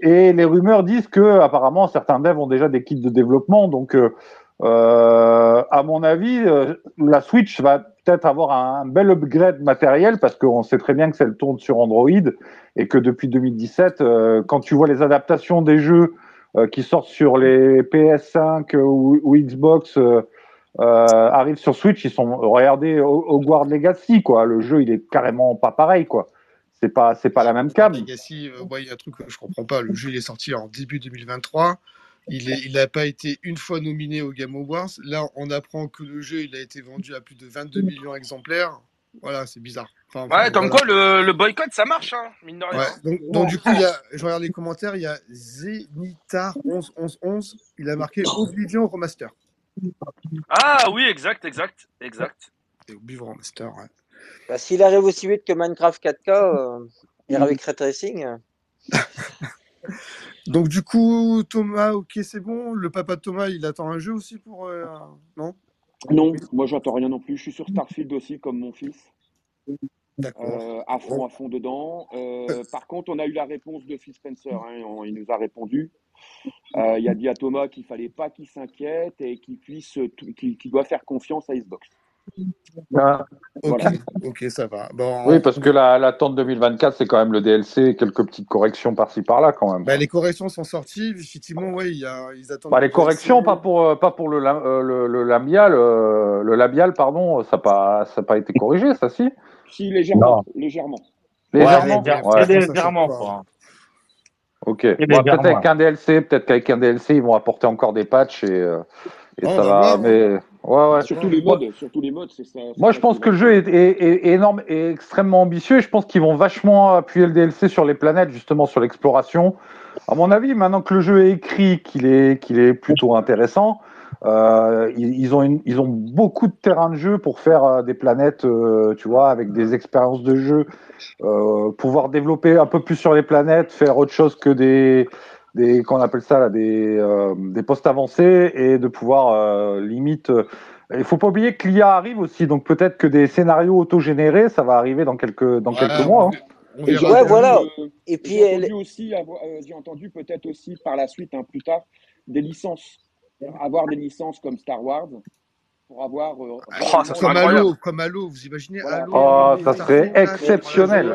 Et les rumeurs disent que apparemment certains devs ont déjà des kits de développement. Donc, euh, euh, à mon avis, euh, la Switch va peut-être avoir un bel upgrade matériel parce qu'on sait très bien que celle tourne sur Android et que depuis 2017, euh, quand tu vois les adaptations des jeux qui sortent sur les PS5 ou, ou Xbox arrivent sur Switch, ils sont regardez Ho- Hogwarts Legacy quoi. Le jeu, il est carrément pas pareil quoi. C'est pas c'est pas la même cam. Legacy, ouais, il y a un truc que je comprends pas. Le jeu il est sorti en début 2023. Il il n'a pas été une fois nominé au Game Awards. Là, on apprend que le jeu il a été vendu à plus de 22 millions d'exemplaires. Voilà, c'est bizarre. Enfin, Ouais, comme voilà. quoi le, le boycott, ça marche, hein, mine de rien. Ouais, donc, donc du coup, il y a, je regarde les commentaires, il y a Zenitar 111111, il a marqué Oblivion Remaster. Ah oui, exact, exact, exact. Et Oblivion Remaster, ouais. Bah, S'il arrive aussi vite que Minecraft 4K euh, et avec Ray Tracing, Donc du coup, Thomas, ok, c'est bon. Le papa de Thomas, il attend un jeu aussi pour... euh, non? Non, moi j'attends rien non plus. Je suis sur Starfield aussi, comme mon fils. D'accord. Euh, à fond, à fond dedans. Euh, par contre, on a eu la réponse de Phil Spencer. hein, on- il nous a répondu. Euh, il a dit à Thomas qu'il fallait pas qu'il s'inquiète et qu'il puisse, qu'il doit faire confiance à Xbox. Ah, Ok, Voilà. ok, ça va. Bon, Oui, parce que la- l'attente 2024, c'est quand même le DLC, et quelques petites corrections par-ci par-là quand même. bah, les corrections sont sorties. Effectivement, ouais, il y a, ils attendent. Bah, les le corrections, pas pour, euh, pas pour le, la- euh, le, le labial, euh, le labial, pardon, ça n'a pas, ça pas été corrigé, ça si? Si, légèrement. légèrement. Légèrement? Ouais, Ouais. Ok. Bon, peut-être légèrement, avec ouais. un DLC, peut-être qu'avec un DLC, ils vont apporter encore des patchs et, Oh, ça va va. voir, mais ouais, ouais. Surtout les Moi- modes, surtout les modes, c'est ça. Moi, je pense que le jeu est, est- est énorme et extrêmement ambitieux. Et je pense qu'ils vont vachement appuyer le DLC sur les planètes, justement sur l'exploration. À mon avis, maintenant que le jeu est écrit, qu'il est, qu'il est plutôt intéressant, euh, ils, ils ont une- ils ont beaucoup de terrain de jeu pour faire euh, des planètes, euh, tu vois, avec des expériences de jeu, euh, pouvoir développer un peu plus sur les planètes, faire autre chose que des, des qu'on appelle ça là, des, euh, des postes avancés et de pouvoir euh, limite. euh, il faut pas oublier que l'IA arrive aussi, donc peut-être que des scénarios autogénérés, ça va arriver dans quelques dans Voilà, quelques mois. hein. Et Ouais, voilà. euh, et puis j'ai elle, entendu aussi, j'ai entendu peut-être aussi par la suite, hein, plus tard, des licences. Avoir des licences comme Star Wars pour avoir euh, Oh, ça serait Comme. Halo, comme Halo, vous imaginez Voilà. Halo, Oh, les ça serait exceptionnel.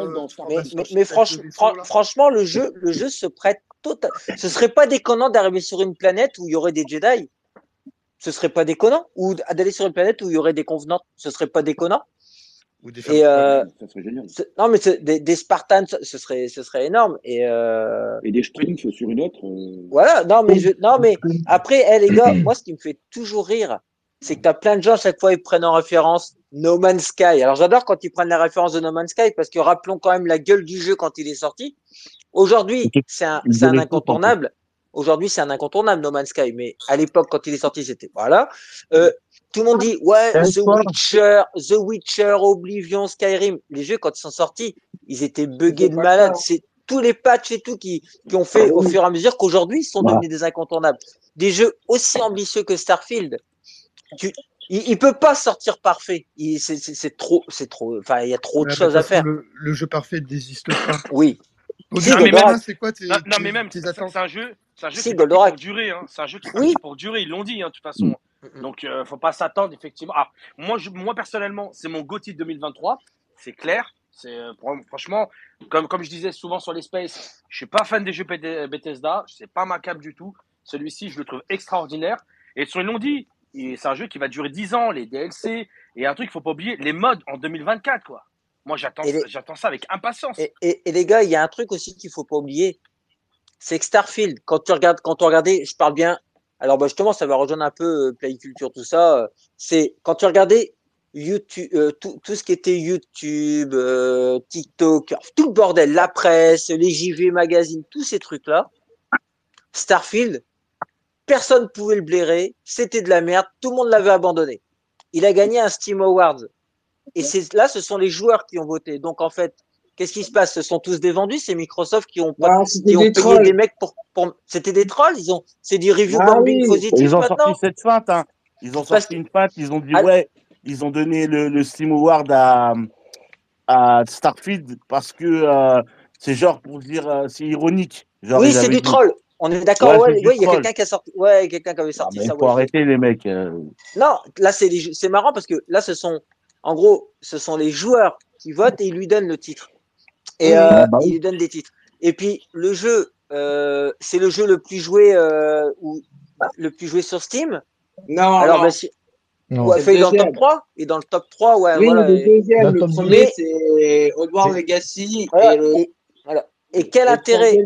mais, mais, franch- fran- franchement, le jeu, le jeu se prête total. Ce serait pas déconnant d'arriver sur une planète où il y aurait des Jedi. Ce serait pas déconnant. Ou d'aller sur une planète où il y aurait des convenants. Ce serait pas déconnant. Ou des Et euh, Ça serait génial. ce- non, mais des, des Spartans, ce serait, ce serait énorme. Et euh, Et des Schtroumpfs sur une autre. euh, voilà. Non, mais je, non, mais après, les gars, moi, ce qui me fait toujours rire, c'est que t'as plein de gens chaque fois ils prennent en référence No Man's Sky. Alors j'adore quand ils prennent la référence de No Man's Sky parce que rappelons quand même la gueule du jeu quand il est sorti. Aujourd'hui, c'est un, incontournable. Aujourd'hui, c'est un incontournable No Man's Sky, mais à l'époque quand il est sorti, c'était voilà. Euh, tout le monde dit ouais, The Witcher, The Witcher, Oblivion, Skyrim. Les jeux quand ils sont sortis, ils étaient buggés de malade. C'est tous les patchs et tout qui, qui ont fait au fur et à mesure qu'aujourd'hui ils sont Voilà. devenus des incontournables. Des jeux aussi ambitieux que Starfield, tu, il, il peut pas sortir parfait. Il, c'est, trop, c'est trop. Enfin, il y a trop de Ouais, mais choses à faire. Le, le jeu parfait n'existe pas. Oui. Non, mais même, c'est quoi tes, non, non, tes- mais même, tes c'est attentes c'est un jeu, c'est un jeu Si, qui pour durer. Hein. C'est un jeu qui Oui. pour durer. Ils l'ont dit, hein, de toute façon. Mm, mm. Donc, euh, faut pas s'attendre, effectivement. Ah, moi, je, moi, personnellement, c'est mon GOTY 2023. C'est clair. C'est euh, franchement, comme, comme je disais souvent sur les Space, je suis pas fan des jeux Bethesda. C'est pas ma cape du tout. Celui-ci, je le trouve extraordinaire. Et sur ils l'ont dit. et C'est un jeu qui va durer 10 ans, les DLC. Et un truc, faut pas oublier, les modes en 2024, quoi. Moi, j'attends les- ça avec impatience. Et, et, et les gars, il y a un truc aussi qu'il faut pas oublier, c'est que Starfield, quand tu regardes, quand tu regardais, je parle bien. Alors, bah, justement, ça va rejoindre un peu euh, Playculture, tout ça. euh, C'est quand tu regardais YouTube, euh, tout, tout ce qui était YouTube, TikTok, tout le bordel, la presse, les JV magazines, tous ces trucs-là. Starfield, personne pouvait le blairer, c'était de la merde, tout le monde l'avait abandonné. Il a gagné un Steam Awards. Et là, ce sont les joueurs qui ont voté. Donc en fait, qu'est-ce qui se passe? Ce sont tous des vendus, c'est Microsoft qui ont pas, qui ont des payé trolls. des mecs pour, pour... c'était des trolls. Ils ont, c'est du review Ah bombing oui. positif Ils ont maintenant. sorti cette feinte, hein. Ils ont Parce sorti une feinte, ils ont dit Ah. ouais, ils ont donné le, le Steam Award à, à Starfield parce que euh, c'est genre pour dire euh, c'est ironique. Genre, oui, c'est du dit- troll. On est d'accord. Ouais, il y a quelqu'un qui a sorti. Ouais, quelqu'un qui avait Ah, sorti mais ça. faut ouais. arrêter les mecs. euh. Non, là c'est les, c'est marrant parce que là ce sont, en gros, ce sont les joueurs qui votent et ils lui donnent le titre. Et euh, Ah, bah oui. ils lui donnent des titres. Et puis le jeu, euh, c'est le jeu le plus joué euh, ou le plus joué sur Steam? Non, Alors non. bah, si, Non. ouais, fait dans le top deuxième. 3 et dans le top 3 ouais oui, voilà. le deuxième, le premier, c'est Hogwarts C'est- Legacy. voilà, et le, et- voilà. Et quel intérêt?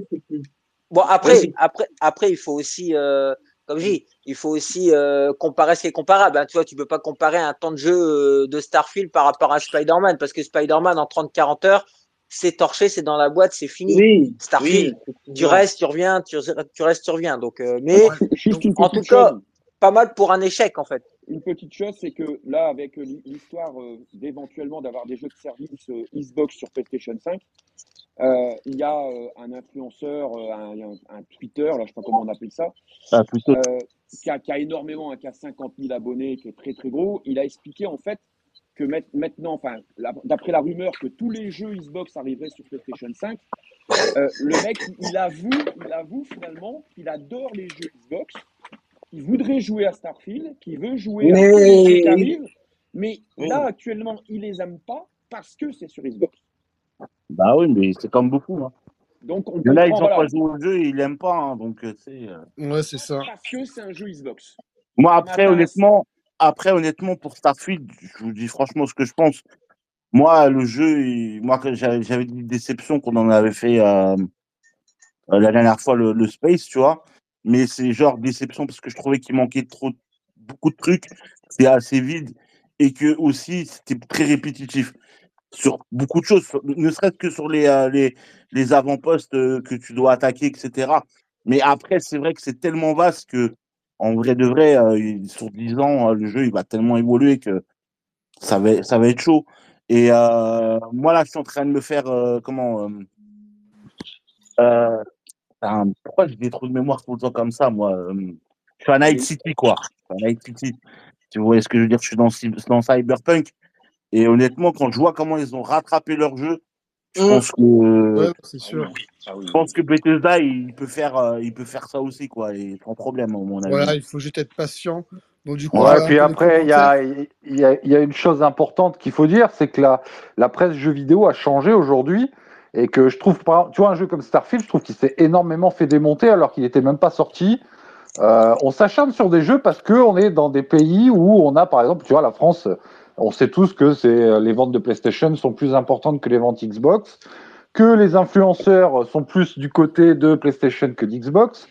Bon, après, après, après, il faut aussi, euh, comme je dis, il faut aussi euh, comparer ce qui est comparable. hein. Tu vois, tu peux pas comparer un temps de jeu euh, de Starfield par rapport à Spider-Man, parce que Spider-Man, en 30-40 heures, c'est torché, c'est dans la boîte, c'est fini. Oui, Starfield, oui, tu effectivement. restes, tu reviens, tu, tu restes, tu reviens. Donc, euh, mais Juste une en tout cas, pas mal pour un échec, en fait. Une petite chose, c'est que là, avec l'histoire euh, d'éventuellement d'avoir des jeux de service Xbox sur PlayStation 5, euh, il y a euh, un influenceur, euh, un, un- un Twitter, là, je sais pas comment on appelle ça, Ah, plutôt. euh, qui, a, qui a énormément, hein, qui a 50 000 abonnés, qui est très très gros. Il a expliqué en fait que maintenant, enfin, d'après la rumeur que tous les jeux Xbox arriveraient sur PlayStation 5, euh, le mec, il avoue, il avoue finalement qu'il adore les jeux Xbox, qu'il voudrait jouer à Starfield, qu'il veut jouer à jeux qui Mais arrivent, mais là actuellement, il les aime pas parce que c'est sur Xbox. Bah oui, mais c'est comme beaucoup. Hein. Donc on a, ils ont voilà, pas joué au jeu et ils l'aiment pas. hein, donc, euh, c'est. euh, Ouais, c'est ça. parce que c'est un jeu Xbox. Moi, après, honnêtement, après, honnêtement, pour Starfield, je vous dis franchement ce que je pense. Moi, le jeu, il- moi, j'avais une déception qu'on en avait fait euh, la dernière fois, le, le Space, tu vois. Mais c'est genre déception parce que je trouvais qu'il manquait trop, beaucoup de trucs. C'est assez vide. Et que aussi, c'était très répétitif sur beaucoup de choses, ne serait-ce que sur les, euh, les, les avant-postes euh, que tu dois attaquer, etc. Mais après, c'est vrai que c'est tellement vaste que, en vrai de vrai, euh, sur 10 ans, euh, le jeu il va tellement évoluer que ça va, ça va être chaud. Et moi, là, je suis en train de me faire. euh, comment putain, Pourquoi j'ai des trous de mémoire tout le temps comme ça, moi Je suis à Night City, quoi. Je suis à Night City. Tu vois ce que je veux dire? Je suis dans Cyberpunk. Et honnêtement, quand je vois comment ils ont rattrapé leur jeu, je pense que Ouais, c'est sûr. oui, oui. je pense que Bethesda, il peut faire, euh, il peut faire ça aussi, quoi, et sans problème, à mon avis. Voilà, il faut juste être patient. Bon, du coup, Ouais, voilà un puis après, il y a, il y, a, il y a une chose importante qu'il faut dire, c'est que la, la presse jeux vidéo a changé aujourd'hui et que je trouve tu vois, un jeu comme Starfield, je trouve qu'il s'est énormément fait démonter alors qu'il n'était même pas sorti. Euh, on s'acharne sur des jeux parce que on est dans des pays où on a, par exemple, tu vois, la France, on sait tous que c'est les ventes de PlayStation sont plus importantes que les ventes Xbox, que les influenceurs sont plus du côté de PlayStation que d'Xbox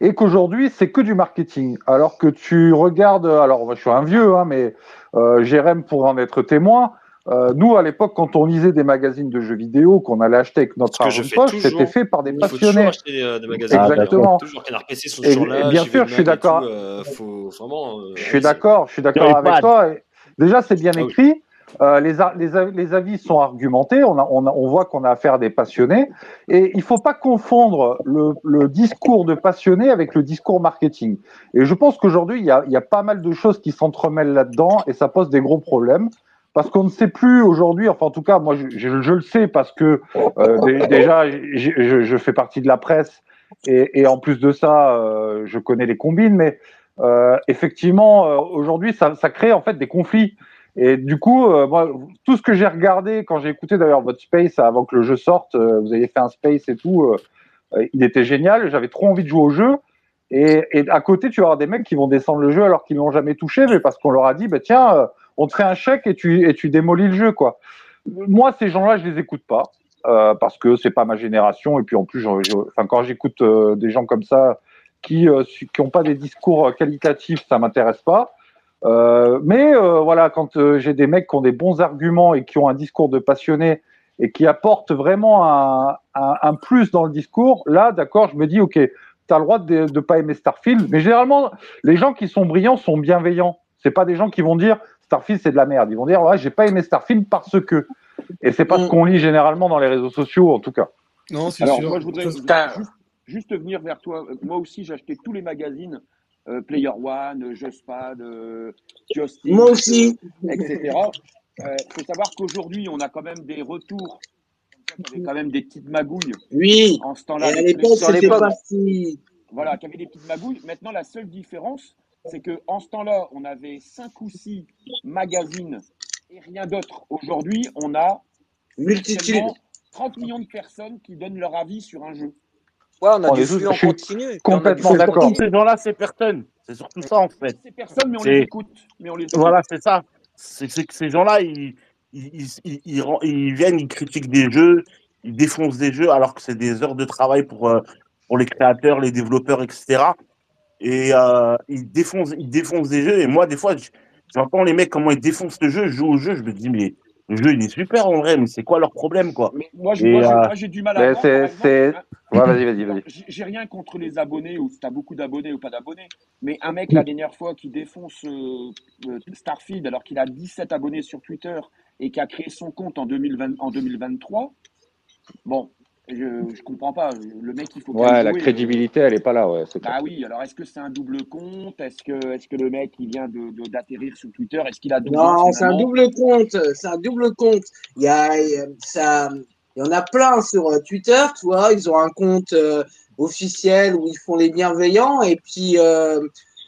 et qu'aujourd'hui c'est que du marketing. Alors que tu regardes, alors je suis un vieux, hein, mais euh, Jérém pourrait en être témoin. Euh, nous, à l'époque, quand on lisait des magazines de jeux vidéo qu'on allait acheter avec notre argent poche, c'était fait par des Il faut passionnés. acheter euh, des magazines. Ah, Exactement. Toujours Canard PC sont Et- là. bien sûr, je suis d'accord. euh, faut euh, Je suis d'accord, je suis d'accord avec toi. Et Déjà, c'est bien Ah écrit. Euh, les, avis sont argumentés. On, a, on, a- on voit qu'on a affaire à des passionnés. Et il faut pas confondre le, le discours de passionné avec le discours marketing. Et je pense qu'aujourd'hui, il y a, il y a pas mal de choses qui s'entremêlent là-dedans et ça pose des gros problèmes. Parce qu'on ne sait plus aujourd'hui, enfin en tout cas, moi je, je- je le sais parce que euh, dé- déjà je, je fais partie de la presse et, et en plus de ça, euh, je connais les combines, mais effectivement, euh, aujourd'hui, ça, crée en fait des conflits. Et du coup, euh, moi, tout ce que j'ai regardé quand j'ai écouté d'ailleurs votre space avant que le jeu sorte, euh, vous avez fait un space et tout, euh, euh, il était génial. J'avais trop envie de jouer au jeu. Et, à côté, tu vas des mecs qui vont descendre le jeu alors qu'ils l'ont jamais touché, mais parce qu'on leur a dit, bah, tiens, euh, on te fait un chèque et tu, et tu démolis le jeu, quoi. Moi, ces gens-là, je les écoute pas. Euh, parce que c'est pas ma génération et puis en plus, quand j'écoute euh, des gens comme ça qui euh, su- qui ont pas des discours euh, qualitatifs, ça m'intéresse pas. Euh, mais euh, voilà, quand euh, j'ai des mecs qui ont des bons arguments et qui ont un discours de passionné et qui apportent vraiment un, un, un plus dans le discours, là, d'accord, je me dis, ok, tu as le droit de ne pas aimer Starfield. Mais généralement, les gens qui sont brillants sont bienveillants. C'est pas des gens qui vont dire Starfield c'est de la merde. Ils vont dire ouais, j'ai pas aimé Starfield parce que. Et c'est pas ce qu'on lit généralement dans les réseaux sociaux, en tout cas. Non, c'est sûr. moi, je voudrais juste, juste- venir vers toi. Euh, Moi aussi, j'ai acheté tous les magazines, euh, Player One, euh, Justpad, euh, Joystick, Moi aussi. euh, etc. Il faut savoir qu'aujourd'hui, on a quand même des retours. Il y avait quand même des petites magouilles Oui. en ce temps-là. à l'époque, parti. Voilà, qui avait des petites magouilles. Maintenant, la seule différence, c'est que en ce temps-là, on avait cinq ou six magazines et rien d'autre. Aujourd'hui, on a Multitude. seulement 30 millions de personnes qui donnent leur avis sur un jeu. Ouais, on a On du flux en continu. complètement d'accord. Ces gens-là, c'est personne. C'est surtout ça, en fait. C'est personne, mais on les écoute. Mais on les écoute. Voilà, c'est ça. C'est que ces gens-là, ils, ils, ils, ils- ils ren- ils viennent, ils critiquent des jeux, ils défoncent des jeux, alors que c'est des heures de travail pour, euh, pour les créateurs, les développeurs, etc. Et euh, ils défoncent, ils défoncent des jeux. Et moi, des fois, je- j'entends les mecs comment ils défoncent le jeu, je joue au jeu, je me dis mais le jeu il est super en vrai, mais c'est quoi leur problème quoi? Mais moi, j'ai- euh, j'ai du mal à c'est- Ouais, vas-y, vas-y, vas-y. j'ai rien contre les abonnés ou si t'as beaucoup d'abonnés ou pas d'abonnés, mais un mec la dernière fois qui défonce euh, euh, Starfield alors qu'il a 17 abonnés sur Twitter et qui a créé son compte en, 2020, en 2023, bon, je, je comprends pas. Le mec, il faut Ouais, la jouer. crédibilité, elle est pas là, ouais, clair. Bah oui, alors est-ce que c'est un double compte? Est-ce que, est-ce que le mec il vient de, de- d'atterrir sur Twitter? Est-ce qu'il a 12 ans Non, c'est un double compte. C'est un double compte. Il y a, il y a- ça, il y en a plein sur euh, Twitter, tu vois. Ils ont un compte euh, officiel où ils font les bienveillants et puis euh,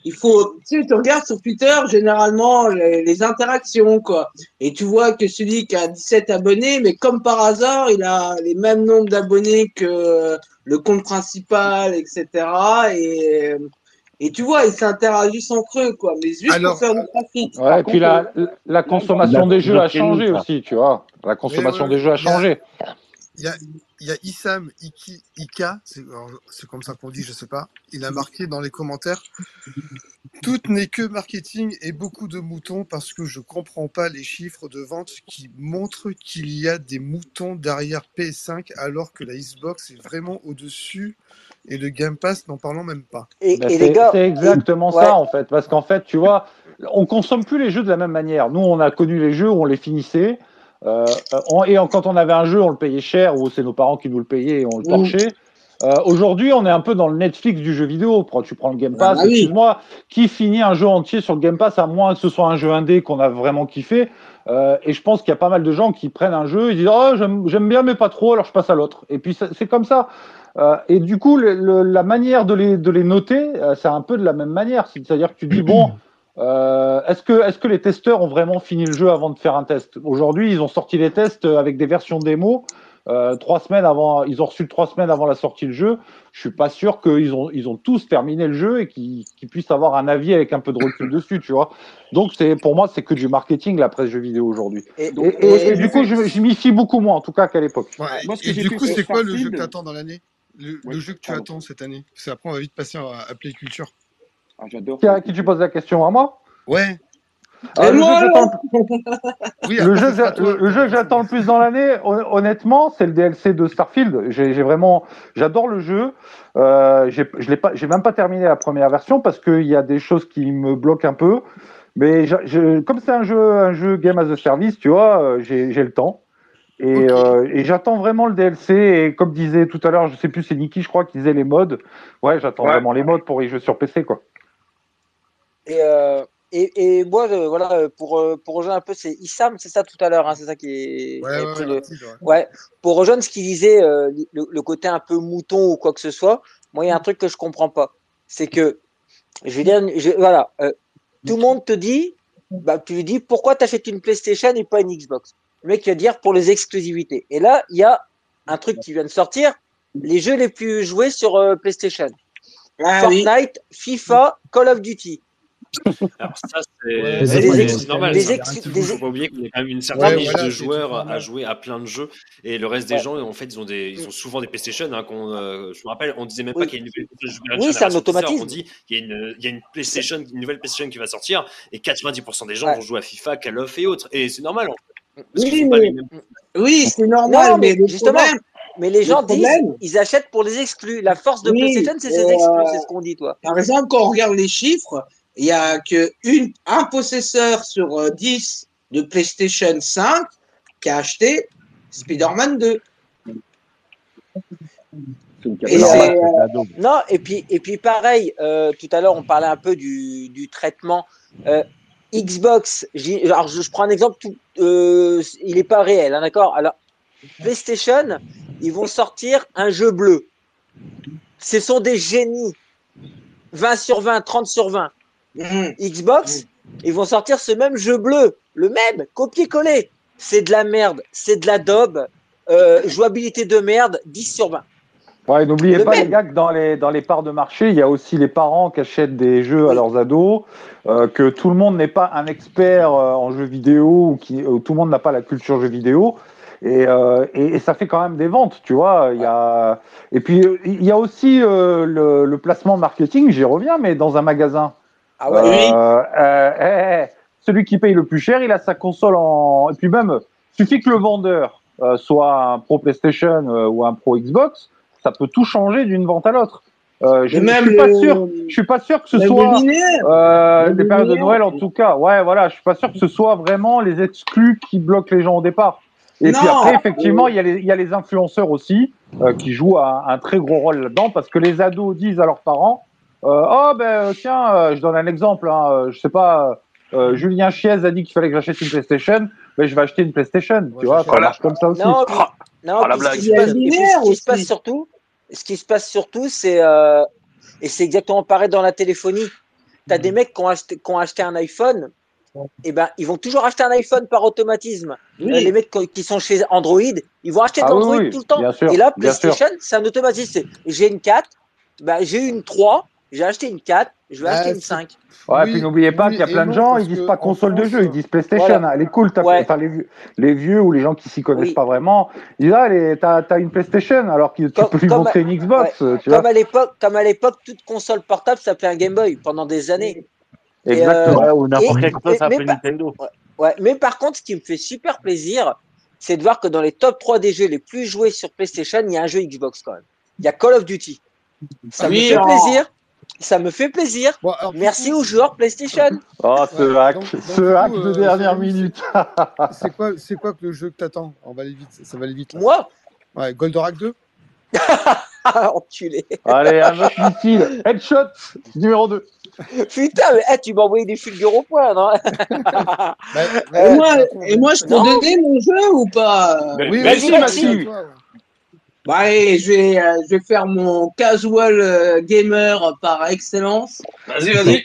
il faut, tu sais, tu regardes sur Twitter généralement les, les interactions quoi. Et tu vois que celui qui a 17 abonnés, mais comme par hasard, il a les mêmes nombres d'abonnés que le compte principal, etc. Et et tu vois, ils s'interagissent entre eux, quoi, mais juste Alors- pour faire du trafic. Ouais, et puis la, la consommation la des jeux a changé ça. aussi, tu vois. La consommation ouais, des jeux a il y a- changé. Il y a, il y a Issam Iki, Ika, c'est comme ça qu'on dit, je sais pas. Il a marqué dans les commentaires Tout n'est que marketing et beaucoup de moutons parce que je comprends pas les chiffres de vente qui montrent qu'il y a des moutons derrière PS5 alors que la Xbox est vraiment au-dessus et le Game Pass n'en parlons même pas. Et, et c'est les gars, c'est exactement et- ouais. ça en fait, parce qu'en fait, tu vois, on consomme plus les jeux de la même manière. Nous, on a connu les jeux où on les finissait, euh, on- et en- quand on avait un jeu, on le payait cher, ou c'est nos parents qui nous le payaient et on le torchait. Euh, Aujourd'hui, on est un peu dans le Netflix du jeu vidéo. Tu prends le Game Pass, Ah oui. excuse-moi, qui finit un jeu entier sur le Game Pass, à moins que ce soit un jeu indé qu'on a vraiment kiffé. Euh, et je pense qu'il y a pas mal de gens qui prennent un jeu, ils disent oh, j'aime bien, mais pas trop, alors je passe à l'autre. Et puis c'est comme ça. Euh, et du coup, le- le- la manière de les, de les noter, euh, c'est un peu de la même manière. C'est-à-dire que tu dis bon, euh, est-ce que, est-ce que les testeurs ont vraiment fini le jeu avant de faire un test? Aujourd'hui, ils ont sorti les tests avec des versions démo. Euh, trois semaines avant, ils ont reçu trois semaines avant la sortie du jeu. Je suis pas sûr qu'ils ont, ils ont tous terminé le jeu et qu'ils qu'ils puissent avoir un avis avec un peu de recul dessus, tu vois. Donc c'est, pour moi, c'est que du marketing la presse jeu vidéo aujourd'hui. Et, du coup, fait- je, je m'y fie beaucoup moins, en tout cas qu'à l'époque. Ouais, et du coup, c'est quoi le jeu que tu attends dans l'année? Le, Oui, le jeu que tu pardon. attends cette année Parce qu'après, on va vite passer à, à Play Culture. Ah, j'adore. Qui, à qui tu poses la question à moi? Ouais, Ah, le, jeu moi, oui, le jeu que le- jeu j'attends le plus dans l'année, hon- honnêtement, c'est le DLC de Starfield. J'ai j'ai vraiment, j'adore le jeu. Euh, j'ai- je l'ai pas, j'ai même pas terminé la première version parce qu'il y a des choses qui me bloquent un peu. Mais je- comme c'est un jeu, un jeu game as a service, tu vois, euh, j'ai j'ai le temps. Et, euh, et j'attends vraiment le DLC. Et comme disait tout à l'heure, je sais plus, c'est Niki, je crois, qui disait les modes. Ouais, j'attends Ouais. vraiment les modes pour y jouer sur PC, quoi. Et, euh, et, et moi, euh, voilà, pour, pour rejoindre un peu, c'est Issam, c'est ça tout à l'heure, hein, c'est ça qui est. Ouais, le- ouais. Ouais, pour rejoindre ce qu'il disait, euh, le, le côté un peu mouton ou quoi que ce soit, moi, il y a un truc que je comprends pas. C'est que, je vais dire, je- voilà, euh, tout le monde te dit, bah, tu lui dis, pourquoi tu achètes une PlayStation et pas une Xbox? Le mec, il va dire pour les exclusivités. Et là, il y a un truc qui vient de sortir, les jeux les plus joués sur euh, PlayStation. Ah oui. Fortnite, FIFA, Call of Duty. Alors ça, c'est Ouais, des ex- normal. des ex- Il des faut pas oublier qu'il y a quand même une certaine Ouais, niche voilà, de joueurs à jouer à plein de jeux et le reste des Ouais. gens, en fait, ils ont des, ils ont souvent des PlayStation. Hein, qu'on, euh, je me rappelle, on disait même Oui. pas qu'il y a une nouvelle Oui, génération c'est un qui automatisme. On dit qu'il y a une, il y a une PlayStation, une nouvelle PlayStation qui va sortir et 90% des gens Ouais. vont jouer à FIFA, Call of et autres. Et c'est normal. En fait, parce Oui, mais-. Oui, c'est normal, Non, mais, justement, problème, Mais les Le gens disent, ils achètent pour les exclus. La force de Oui, PlayStation, c'est ses et, exclus, euh, c'est ce qu'on dit, toi. par exemple, quand on regarde les chiffres, il y a que une, un possesseur sur euh, 10 de PlayStation 5 qui a acheté Spider-Man 2. C'est une Et normal, euh. Non, et puis, et puis pareil, euh, tout à l'heure, on parlait un peu du, du traitement. Euh, Xbox, alors je, je prends un exemple, tout, euh, il n'est pas réel, hein, d'accord? Alors, PlayStation, ils vont sortir un jeu bleu. Ce sont des génies. 20 sur 20, 30 sur 20. hum, Xbox, ils vont sortir ce même jeu bleu, le même, copier-coller. C'est de la merde, c'est de la daube, euh, jouabilité de merde, 10 sur 20. Ouais, n'oubliez pas, même. les gars, que dans les, dans les parts de marché, il y a aussi les parents qui achètent des jeux à Oui. leurs ados, euh, que tout le monde n'est pas un expert euh, en jeux vidéo ou qui, ou tout le monde n'a pas la culture jeux vidéo. Et, euh, et, et ça fait quand même des ventes, tu vois. Il y a... Et puis, euh, il y a aussi euh, le, le placement marketing, j'y reviens, mais dans un magasin. Ah ouais, oui. Euh, euh, eh, eh, celui qui paye le plus cher, il a sa console en. Et puis même, suffit que le vendeur euh, soit un pro PlayStation euh, ou un pro Xbox, ça peut tout changer d'une vente à l'autre. Euh, je, Et je même suis pas le- sûr. Je suis pas sûr que ce Même soit le euh, Même des le périodes de. Noël en tout cas. Ouais, voilà. Je suis pas sûr que ce soit vraiment les exclus qui bloquent les gens au départ. Et puis après, effectivement, il y, les- y a les influenceurs aussi euh, qui jouent un, un très gros rôle là-dedans parce que les ados disent à leurs parents euh, Oh, ben tiens, euh, je donne un exemple, hein, je sais pas, euh, Julien Chiez a dit qu'il fallait que j'achète une PlayStation, ben je vais acheter une PlayStation, tu vois, ça Voilà. marche comme ça aussi. Non, puis- non, Oh, la puis ce blague. qui passe- puis ce qui se passe surtout, ce qui se passe surtout, c'est euh, et c'est exactement pareil dans la téléphonie. T'as des mecs qui ont acheté, qui ont acheté un iPhone, et ben ils vont toujours acheter un iPhone par automatisme. Oui. Euh, Les mecs qui- sont chez Android, ils vont acheter Ah oui, l'Android oui, tout le temps. sûr, et là. PlayStation, c'est un automatisme. J'ai une 4, ben, j'ai une 3, j'ai acheté une 4, je vais Ah, acheter une c'est- 5. Ouais, Oui, puis n'oubliez pas oui qu'il y a plein de gens, ils disent pas console de jeu, ils disent PlayStation. Voilà. Elle est cool, Ouais. enfin, les, vieux- les vieux ou les gens qui s'y connaissent Oui. pas vraiment, ils disent ah, t'as une PlayStation alors que tu Comme- peux lui montrer une Xbox, tu Comme vois. à l'époque, comme à l'époque, toute console portable s'appelait un Game Boy pendant des années. Et, Exactement. Ouais, ou n'importe quelle console, pas- Nintendo. Ouais, mais par contre, ce qui me fait super plaisir, c'est de voir que dans les top 3 des jeux les plus joués sur PlayStation, il y a un jeu Xbox quand même. Il y a Call of Duty. Ça me Oui, fait oh. plaisir. Ça me fait plaisir. Bon, alors, du Merci coup, aux joueurs PlayStation. Oh, ce Ouais, hack, donc- ce coup, hack de euh, dernière Jérémy, c'est- minute. C'est quoi, c'est quoi que le jeu que t'attends? On va aller vite, ça va aller vite. là. Moi, Ouais, Goldorak 2 ah, enculé. Allez, un autre missile. Headshot, numéro 2. Putain, mais eh, tu m'as envoyé des figures au point, non Bah, Et ouais, moi, et moi, je peux Non. donner mon jeu ou pas? Mais- Oui, Vas-y, oui, vas-y. vas-y, toi, ouais. Bah, allez, je vais, euh, je vais faire mon casual euh, gamer par excellence. Vas-y, vas-y.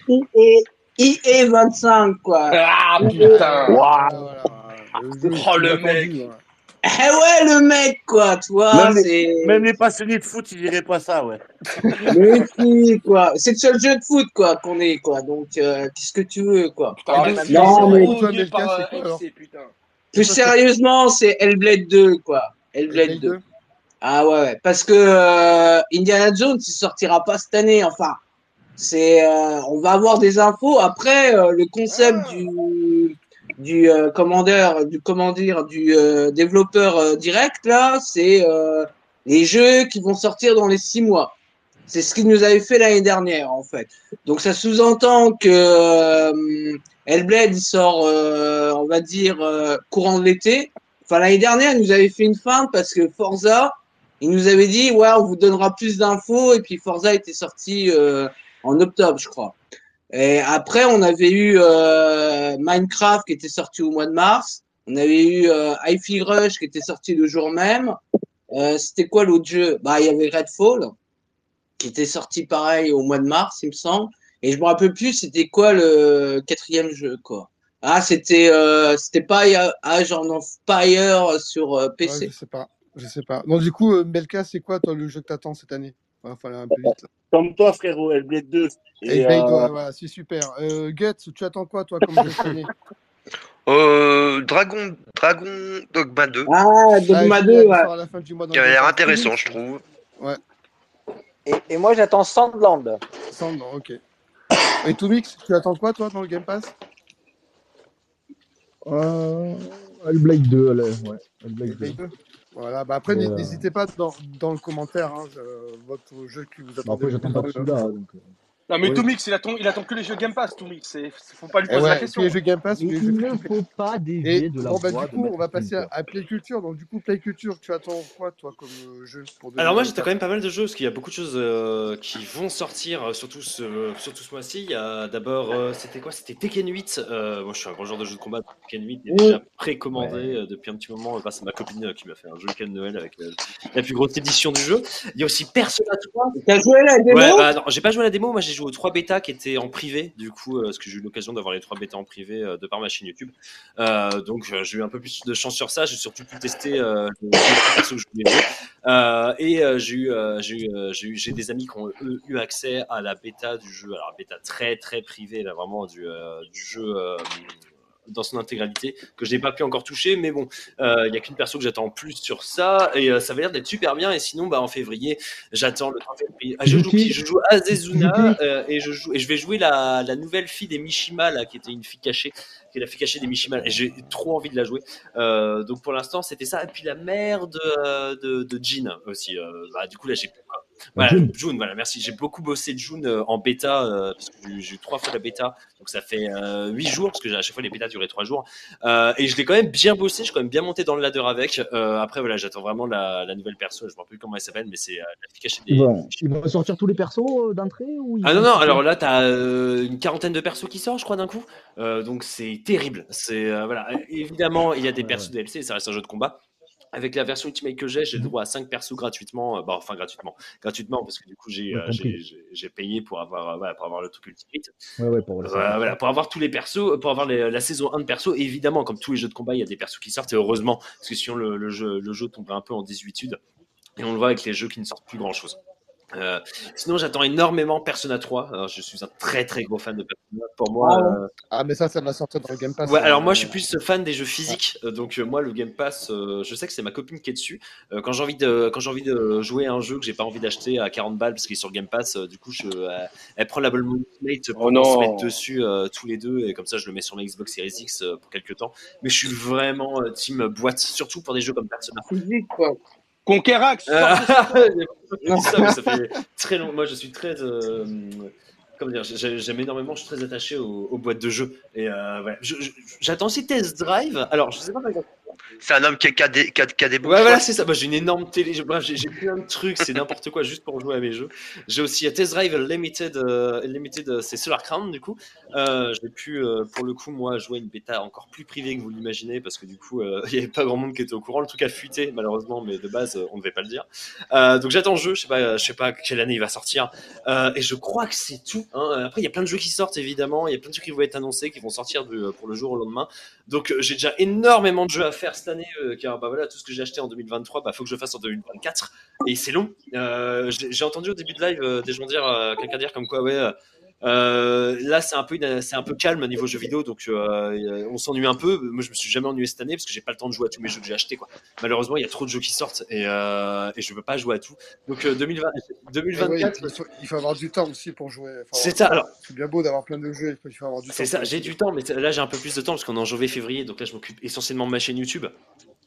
IE, IE 25, quoi. Ah Ah, putain. voilà, le jeu Oh, le mec. ouais. Eh ouais, le mec, quoi, tu vois, Même les- c'est... Même les passionnés de foot, ils diraient pas ça, ouais. Mais si, quoi. C'est le seul jeu de foot, quoi, qu'on est, quoi. Donc, euh, qu'est-ce que tu veux, quoi. Putain, Ah, mais non, mais- toi, par, FC, putain. Plus sérieusement, c'est Hellblade 2, quoi. Hellblade Hellblade 2. 2 Ah ouais, ouais. parce que euh, Indiana Jones, il sortira pas cette année. Enfin, c'est, euh, on va avoir des infos après euh, le concept Ah. du du euh, commandeur, du comment dire, du euh, développeur euh, direct là, c'est euh, les jeux qui vont sortir dans les six mois. C'est ce qu'il nous avait fait l'année dernière en fait. Donc ça sous-entend que euh, Hellblade il sort, euh, on va dire euh, courant de l'été. Enfin l'année dernière, il nous avait fait une feinte parce que Forza, il nous avait dit ouais, on vous donnera plus d'infos et puis Forza était sorti euh, en octobre, je crois. Et après, on avait eu euh, Minecraft qui était sorti au mois de mars. On avait eu euh, Hi-Fi Rush qui était sorti le jour même. Euh, C'était quoi l'autre jeu? Bah, il y avait Redfall qui était sorti pareil au mois de mars, il me semble. Et je me rappelle plus, c'était quoi le quatrième jeu, quoi. Ah, c'était euh, c'était pas Age of Empire sur euh, Ouais, PC. je sais pas. Je sais pas. Donc, du coup, euh, Melka, c'est quoi, toi, le jeu que t'attends cette année? Falloir un peu vite. Comme toi, frérot, Hellblade 2. Et, Hellblade, euh, ouais, voilà, c'est super. Euh, Guts, tu attends quoi, toi, comme jeu cette année? Euh, Dragon, Dragon Dogma 2, Ah, Ah, Dogma je 2, l'ai, il ouais. sort à la fin du mois dans qui a l'air intéressant, je trouve. Et, et moi, j'attends Sandland. Sandland, ok. Et Toomix, tu attends quoi, toi, dans le Game Pass? Euh, Hellblade 2, allez, ouais. Hellblade 2. Hellblade 2 Voilà, bah après, euh, n'hésitez pas dans, dans le commentaire, hein, votre jeu que vous Bah, attendez. après, j'attends pas de celui-là. Donc, euh. Non, mais Oui. Tomix, il attend, il attend que les jeux Game Pass, Tomix. C'est- Faut pas lui Et poser la ouais, question. tous les jeux Game Pass, Il les jeux ne faut pas Et dévier de la bon, bah, voie du de coup, on va passer à, Play Culture. Donc, du coup, Play Culture, tu attends quoi, toi, comme euh, jeu pour Alors moi j'étais 2024? quand même pas mal de jeux parce qu'il y a beaucoup de choses euh, qui vont sortir euh, surtout ce, surtout ce mois-ci. Il y a d'abord euh, c'était quoi? C'était Tekken 8. Euh, moi je suis un grand joueur de jeux de combat. Tekken 8 est déjà précommandé Ouais. depuis un petit moment grâce à ma copine euh, qui m'a fait un jeu de Noël avec euh, la plus grosse édition du jeu. Il y a aussi Persona 3. T'as joué à la démo? Ouais, bah, non, j'ai pas joué à la démo, moi j'ai joué aux trois bêtas qui étaient en privé, du coup, euh, parce que j'ai eu l'occasion d'avoir les trois bêtas en privé euh, de par ma chaîne YouTube. Euh, donc j'ai eu un peu plus de chance sur ça, j'ai surtout pu tester les persos et j'ai eu, j'ai eu, j'ai des amis qui ont eu accès à la bêta du jeu, alors bêta très très privée, là vraiment du jeu. Dans son intégralité que je n'ai pas pu encore toucher, mais bon, euh, il y a qu'une perso que j'attends en plus sur ça et euh, ça va l'air d'être super bien. Et sinon, bah en février, j'attends le 3 février. Ah, je joue qui? Je joue Azezuna euh, et je joue et je vais jouer la, la nouvelle fille des Mishima là, qui était une fille cachée, qui est la fille cachée des Mishima. Et j'ai trop envie de la jouer. Donc pour l'instant, c'était ça. Et puis la mère de de, de Jean aussi. Bah, du coup là, j'ai voilà, June. June, voilà, merci. J'ai beaucoup bossé June euh, en bêta, euh, parce que j'ai- eu trois fois la bêta, donc ça fait euh, huit jours, parce que à chaque fois les bêtas duraient trois jours. Euh, et je l'ai quand même bien bossé, je suis quand même bien monté dans le ladder avec. Euh, après, voilà, j'attends vraiment la, la nouvelle perso, je ne me rappelle plus comment elle s'appelle, mais c'est euh, la fille cachée des. Il va, il va sortir tous les persos euh, d'entrée ou Ah non, non, alors là, t'as euh, une quarantaine de persos qui sortent, je crois, d'un coup. Euh, donc c'est terrible. C'est euh, voilà. Évidemment, il y a des persos DLC, ça reste un jeu de combat. Avec la version Ultimate que j'ai, j'ai le droit à 5 persos gratuitement. euh, bah, enfin, gratuitement. Gratuitement, parce que du coup, j'ai Ouais, euh, payé pour avoir, euh, voilà, pour avoir le truc Ultimate. Ouais, ouais, pour voilà, pour avoir tous les persos, pour avoir les- la saison 1 de persos, et évidemment, comme tous les jeux de combat, il y a des persos qui sortent, et heureusement, parce que sinon le, le jeu, le jeu tomberait un peu en désuétude. Et on le voit avec les jeux qui ne sortent plus grand chose. Euh, sinon, j'attends énormément Persona 3. Alors, je suis un très très gros fan de Persona. Pour moi, Ah euh, Ah, mais ça, ça va sortir dans le Game Pass. Ouais, alors euh, moi je suis plus fan des jeux physiques, donc euh, moi le Game Pass, euh, je sais que c'est ma copine qui est dessus. Euh, quand j'ai envie de quand j'ai envie de jouer à un jeu que j'ai pas envie d'acheter à 40 balles parce qu'il est sur le Game Pass, euh, du coup je, euh, elle prend l'abonnement Ultimate pour Oh se mettre dessus euh, tous les deux et comme ça je le mets sur ma Xbox Series X euh, pour quelques temps. Mais je suis vraiment euh, team boîte, surtout pour des jeux comme Persona. Physique, quoi. Conquerax, Euh, ça. ça, fait très long. Moi, je suis très. euh, comment dire j'ai- J'aime énormément, je suis très attaché aux, aux boîtes de jeux. Et euh, J'attends aussi Test Drive. Alors, je sais pas. C'est un homme qui a, qui a des, qui a- qui a des bons Ouais, voilà, c'est ça. J'ai une énorme télé. j'ai- plein de trucs, c'est n'importe quoi juste pour jouer à mes jeux. J'ai aussi euh, Test Drive Limited. euh, Limited euh, c'est Solar Crown, du coup. Euh, j'ai pu, euh, pour le coup, moi, jouer une bêta encore plus privée que vous l'imaginez parce que du coup, il n'y avait pas grand monde qui était au courant. Le truc a fuité, malheureusement, mais de base, on ne devait pas le dire. Donc, j'attends le jeu. Je sais je sais pas quelle année il va sortir. Et je crois que c'est tout. hein. Après, il y a plein de jeux qui sortent, évidemment. Il y a plein de trucs qui vont être annoncés, qui vont sortir du- pour le jour au lendemain. Donc, j'ai déjà énormément de jeux à faire cette année, euh, car bah voilà, tout ce que j'ai acheté en 2023, bah faut que je fasse en 2024. Et c'est long. Euh, j'ai entendu au début de live euh, des gens dire, quelqu'un dire comme quoi, ouais. Euh, euh, là, c'est un peu, une- c'est un peu calme au niveau jeux vidéo, donc euh, on s'ennuie un peu. Moi, je me suis jamais ennuyé cette année parce que j'ai pas le temps de jouer à tous mes jeux que j'ai achetés. Quoi. Malheureusement, il y a trop de jeux qui sortent et, euh, et je veux pas jouer à tout. Donc euh, 2020, eh ouais, 2024, il, faut, avoir du temps aussi pour jouer. C'est ça. Alors, C'est bien beau d'avoir plein de jeux, il faut avoir du temps. c'est ça, j'ai du temps, mais là j'ai un peu plus de temps parce qu'on est en janvier-février, donc là je m'occupe essentiellement de ma chaîne YouTube.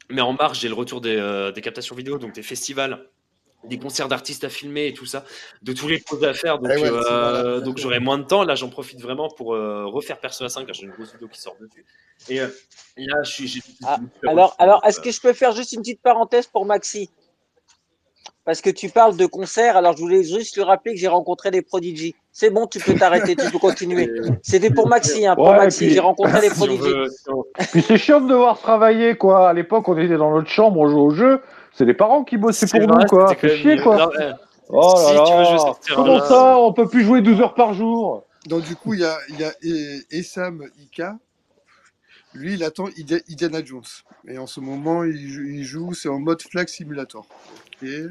Mais en mars, j'ai le retour des, euh, des captations vidéo, donc des festivals, des concerts d'artistes à filmer et tout ça, de tous les projets à faire. Donc, Eh ouais, euh, donc j'aurai moins de temps. Là, j'en profite vraiment pour euh, refaire Persona 5, car j'ai une grosse vidéo qui sort dessus. Et euh, là, je suis. Ah, alors, alors euh, est-ce que je peux faire juste une petite parenthèse pour Maxi? Parce que tu parles de concert, alors je voulais juste lui rappeler que j'ai rencontré des Prodigy. C'est bon, tu peux t'arrêter, tu peux continuer. C'était pour Maxi, hein, pour Ouais, Maxi, j'ai rencontré des si on Prodigy. veut- si on- Puis c'est chiant de devoir travailler, quoi. À l'époque, on était dans notre chambre, on jouait au jeu. C'est les parents qui bossaient C'est pour vrai, nous, quoi. Fait chier, mieux. quoi. Non, Oh si là Comment ça On peut plus jouer 12 heures par jour? Donc, du coup, il y a, il y a Essam Ika. Lui, il attend Indi- Indiana Jones. Et en ce moment, il joue, il joue, c'est en mode Flag Simulator. Et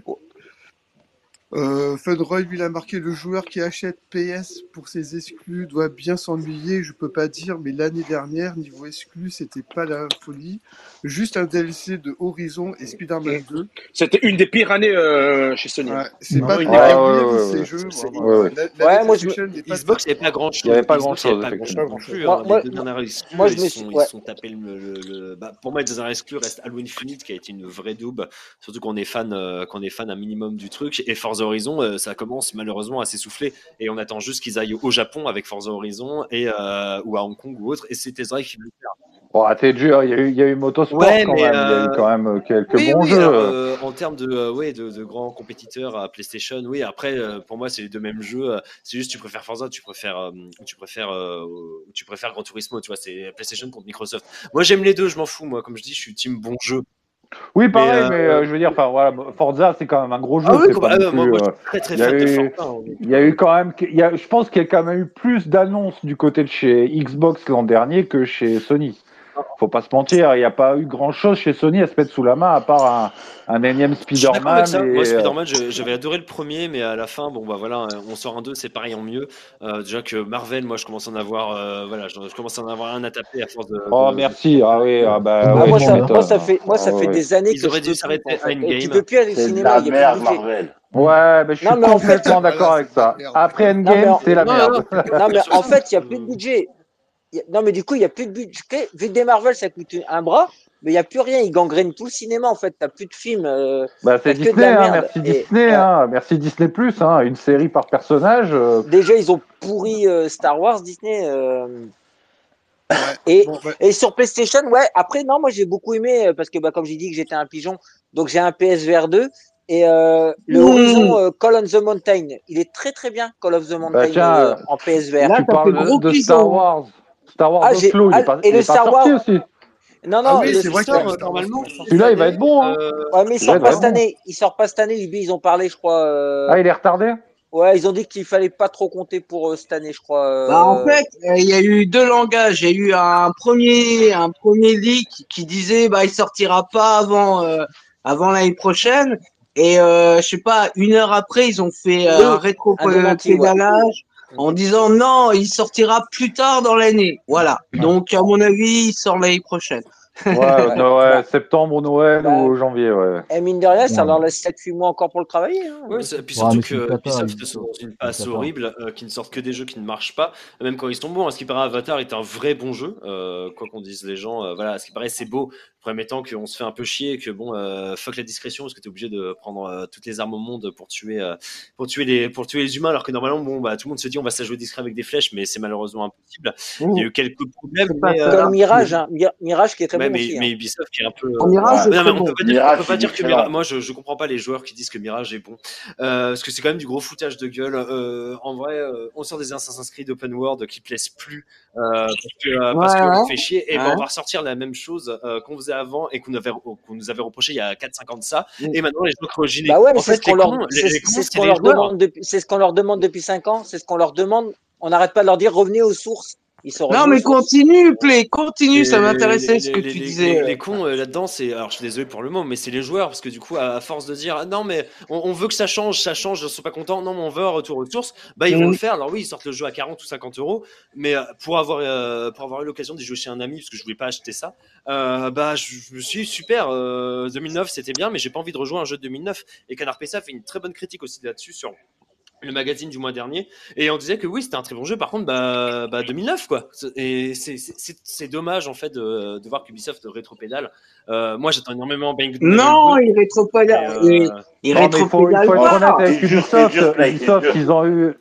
euh, Funroy, lui, il a marqué le joueur qui achète PS pour ses exclus doit bien s'ennuyer. Je peux pas dire, mais l'année dernière, niveau exclus, c'était pas la folie. Juste un DLC de Horizon et Spider-Man 2. C'était une des pires années euh, chez Sony. Ouais, c'est pas très ouais, ces jeux. ouais, moi, je me- Xbox, il n'y avait pas grand chose. Il y avait pas Xbox, il y avait grand-chose, pas effectivement. grand-chose non plus. Moi- hein. moi- je ils, me sont, suis- ils ouais. sont tapés le, bah, pour moi, les deux dernières exclus restent Halo Infinite, qui a été une vraie double. Surtout qu'on est fan, euh, qu'on est fan un minimum du truc. Et Forza Horizon, euh, ça commence malheureusement à s'essouffler. Et on attend juste qu'ils aillent au Japon avec Forza Horizon et, euh, ou à Hong Kong ou autre. Et c'est Tezra qui veut le faire. Bon, à t'es dur, il y a eu, il y a eu Motorsport Ouais, quand même. Il y a eu euh, quand même quelques Oui, bons oui, jeux. euh, en termes de, euh, ouais, de, de grands compétiteurs à PlayStation, oui. Après, pour moi, c'est les deux mêmes jeux. C'est juste, tu préfères Forza, tu préfères, tu préfères, tu préfères Gran Turismo. Tu vois, c'est PlayStation contre Microsoft. Moi, j'aime les deux. Je m'en fous. Moi, comme je dis, je suis team bon jeu. Oui, pareil, Mais, mais, euh, euh, je veux dire, enfin voilà, Forza, c'est quand même un gros jeu. Ah oui, quoi, pas bah, euh, moi, plus, moi, je euh, suis très très fan de Forza. hein. Il y a eu quand même, il y a, je pense qu'il y a quand même eu plus d'annonces du côté de chez Xbox l'an dernier que chez Sony. Faut pas se mentir, il n'y a pas eu grand chose chez Sony à se mettre sous la main à part un, un énième Spider-Man. et, Moi, euh, Spider-Man, je- j'avais adoré le premier, mais à la fin, bon, bah voilà, on sort un 2, c'est pareil en mieux. Euh, déjà que Marvel, moi, je commence à en avoir, euh, voilà, je, je commence à en avoir un à taper à force de. Oh de- merci, ah oui, ah bah Ah, ouais, moi, ça, m'étonnes. moi, ça fait, moi, ça Ah fait ouais. des années Ils que auraient dû s'arrêter à Endgame. tu peux plus aller au cinéma, la il y a merde, plus de budget. Marvel. Ouais, mais je suis Non, mais en fait, complètement d'accord avec ça. Après Endgame, en- c'est la merde. non, mais en fait, il n'y a plus de budget. Non, mais du coup, il n'y a plus de budget. Vu que des Marvel, ça coûte un bras, mais il n'y a plus rien. Ils gangrènent tout le cinéma, en fait. Tu plus de films. euh, Bah, c'est Disney, hein, merci Et, Disney, euh, hein, merci Disney Plus, hein, une série par personnage. euh, déjà, ils ont pourri euh, Star Wars, Disney. euh, Ouais. Et, Bon, bah, et sur PlayStation, ouais, après, non, moi j'ai beaucoup aimé parce que, bah, comme j'ai dit que j'étais un pigeon, donc j'ai un PSVR 2 et euh, le Mmh. Horizon euh, Call on the Mountain, il est très très bien, Call of the Mountain tiens, euh, euh, en PSVR. Là, tu parles de, gros de. Star Wars. Star Wars Ah, j'ai- Oslo, il est ah, pas, et il le est pas Star sorti Wars- aussi. Non, Ah non, oui, le c'est vrai sort, normalement. Celui-là, il va être bon. Hein. Euh, Ouais, mais il sort pas cette bon. année. Il sort pas cette année. Ubi, ils ont parlé, je crois. euh, Ah, il est retardé? Ouais, ils ont dit qu'il fallait pas trop compter pour euh, cette année, je crois. euh, Bah, en fait, euh, il y a eu deux langages. Il y a eu un premier, un premier leak qui disait bah il sortira pas avant euh, avant l'année prochaine. Et euh, je sais pas, une heure après, ils ont fait euh, Oui, un ouais. rétro-pédalage en disant non, il sortira plus tard dans l'année. Voilà. Donc à mon avis, il sort l'année prochaine. Ouais, Ouais. ouais, Bah, septembre, Noël bah, ou janvier, ouais. Et mine de rien, ça Ouais. leur laisse 7-8 mois encore pour le travailler. Hein. Ouais, c'est- puis Ouais, surtout une que Ubisoft sont dans une passe horrible, euh, qui ne sortent que des jeux qui ne marchent pas, même quand ils sont bons. À ce qui paraît, Avatar est un vrai bon jeu, euh, quoi qu'on dise les gens. euh, voilà, à ce qui paraît, c'est beau. Premier temps qu'on se fait un peu chier, que bon, euh, fuck la discrétion, parce que t'es obligé de prendre euh, toutes les armes au monde pour tuer, euh, pour tuer les, pour tuer les humains, alors que normalement, bon, bah, tout le monde se dit on va se jouer discret avec des flèches, mais c'est malheureusement impossible. Il y a eu quelques problèmes, pas mais, euh, Comme Mirage, hein. Mi- Mirage qui est très Ouais, bon mais, aussi. mais hein. Ubisoft qui est un peu. Mirage, non, mais on peut pas dire, Mirage, on peut pas dire que. Mirage. Moi, je, je comprends pas les joueurs qui disent que Mirage est bon. Euh, parce que c'est quand même du gros foutage de gueule. Euh, en vrai, euh, on sort des Assassin's Creed Open World qui plaisent plus euh, parce que euh, parce Ouais, qu'on ouais. fait chier. Et ben on va ressortir la même chose euh, qu'on faisait avant et qu'on avait qu'on nous avait reproché il y a 4-5 ans de ça. Mm. Et maintenant les gens croginent. Bah ouais, mais c'est ce qu'on leur, leur demande depuis 5 ans, c'est ce qu'on leur demande. On n'arrête pas de leur dire revenez aux sources. Ils sont Non, mais continue, Play, continue, ça Les- m'intéressait ce que les- tu les- disais. Les, euh. les cons euh, là-dedans, c'est. Alors je suis désolé pour le mot, mais c'est les joueurs parce que du coup, à, à force de dire ah, non, mais on, on veut que ça change, ça change, je ne suis pas content, non, mais on veut un retour aux sources, bah ils vont Mhm. le faire. Alors oui, ils sortent le jeu à 40 ou 50 euros, mais euh, pour avoir, euh, pour avoir eu l'occasion d'y jouer chez un ami, parce que je voulais pas acheter ça, euh, bah je, je me suis dit, super, euh, 2009 c'était bien, mais j'ai pas envie de rejouer un jeu de 2009. Et Canard PC a fait une très bonne critique aussi là-dessus sur le magazine du mois dernier et on disait que oui c'était un très bon jeu par contre bah, bah 2009 quoi et c'est- dommage en fait de, de voir qu'Ubisoft rétropédale euh, moi j'attends énormément Bang Non, il rétropédale. euh, Il, il il faut, rétropédale faut être honnête avec Ubisoft. ils ont eu.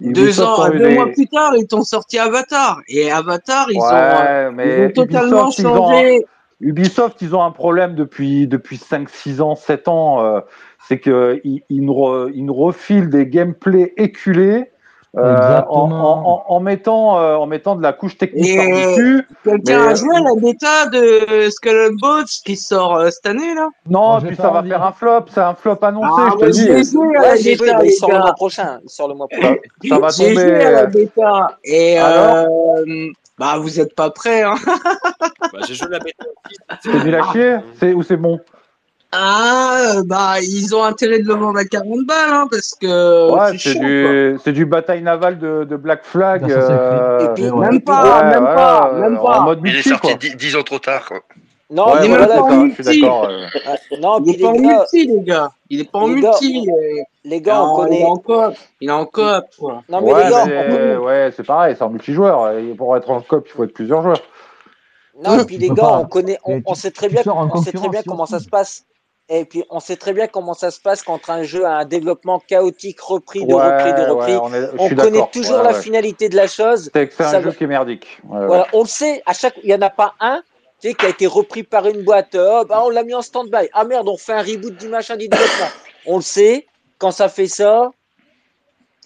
Deux ans, deux des- mois plus tard, ils t'ont sorti Avatar. Et Avatar, ils ont, ils totalement Ubisoft, ils ont, changé. Ubisoft, ils ont un problème depuis, depuis 5, 6 ans, 7 ans. euh, c'est qu'ils ils nous, re- ils nous refilent des gameplays éculés euh, en, en, mettant, euh, en mettant de la couche technique Et par-dessus. quelqu'un mais- a joué à la bêta de Skull and Bones qui sort euh, cette année, là? Non, j'ai puis ça va faire un flop, c'est un flop annoncé, Ah, je te j'ai dis. joué à Ouais, la j'ai joué, bêta, bah, il sort le mois prochain. Il sort le mois Ça, prochain. ça va J'ai tomber. joué à la euh, bêta. Et Alors euh, bah, vous êtes pas prêts, hein bah, j'ai joué la bêta aussi, C'est nul à chier? C'est, ou c'est bon? Ah, bah, ils ont intérêt de le vendre à 40 balles, hein, parce que Ouais, c'est du, c'est du bataille navale de, de Black Flag. Creed. euh, Et puis, ouais. Même pas, ouais, même pas, euh, même En pas. mode Il est multi, sorti quoi. dix dix ans trop tard. Quoi. Non, Il est voilà, même voilà, pas en ça, je suis multi. d'accord. euh. euh, non, Il est pas en les gars, multi, les gars. Il est pas en multi. les gars, on en, il est connaît. en coop. Il est en coop, quoi. Non, mais les Ouais, gars, connaît. ouais, c'est pareil, c'est en multijoueur. Et pour être en coop, il faut être plusieurs joueurs. Non, et puis les gars, pas. on connaît, on, sait très bien, en on sait très bien comment ça se passe. Et puis on sait très bien comment ça se passe quand un jeu a un développement chaotique, repris, de repris, de repris. ouais, on est, connaît toujours Ouais, la ouais. finalité de la chose. C'est que c'est Ça un jeu qui est merdique. Ouais, ouais. Voilà, on le sait. À chaque, il y en a pas un, tu sais, qui a été repris par une boîte. Oh, bah, on l'a mis en stand-by. Ah merde, on fait un reboot du machin du développement. On le sait. Quand ça fait ça,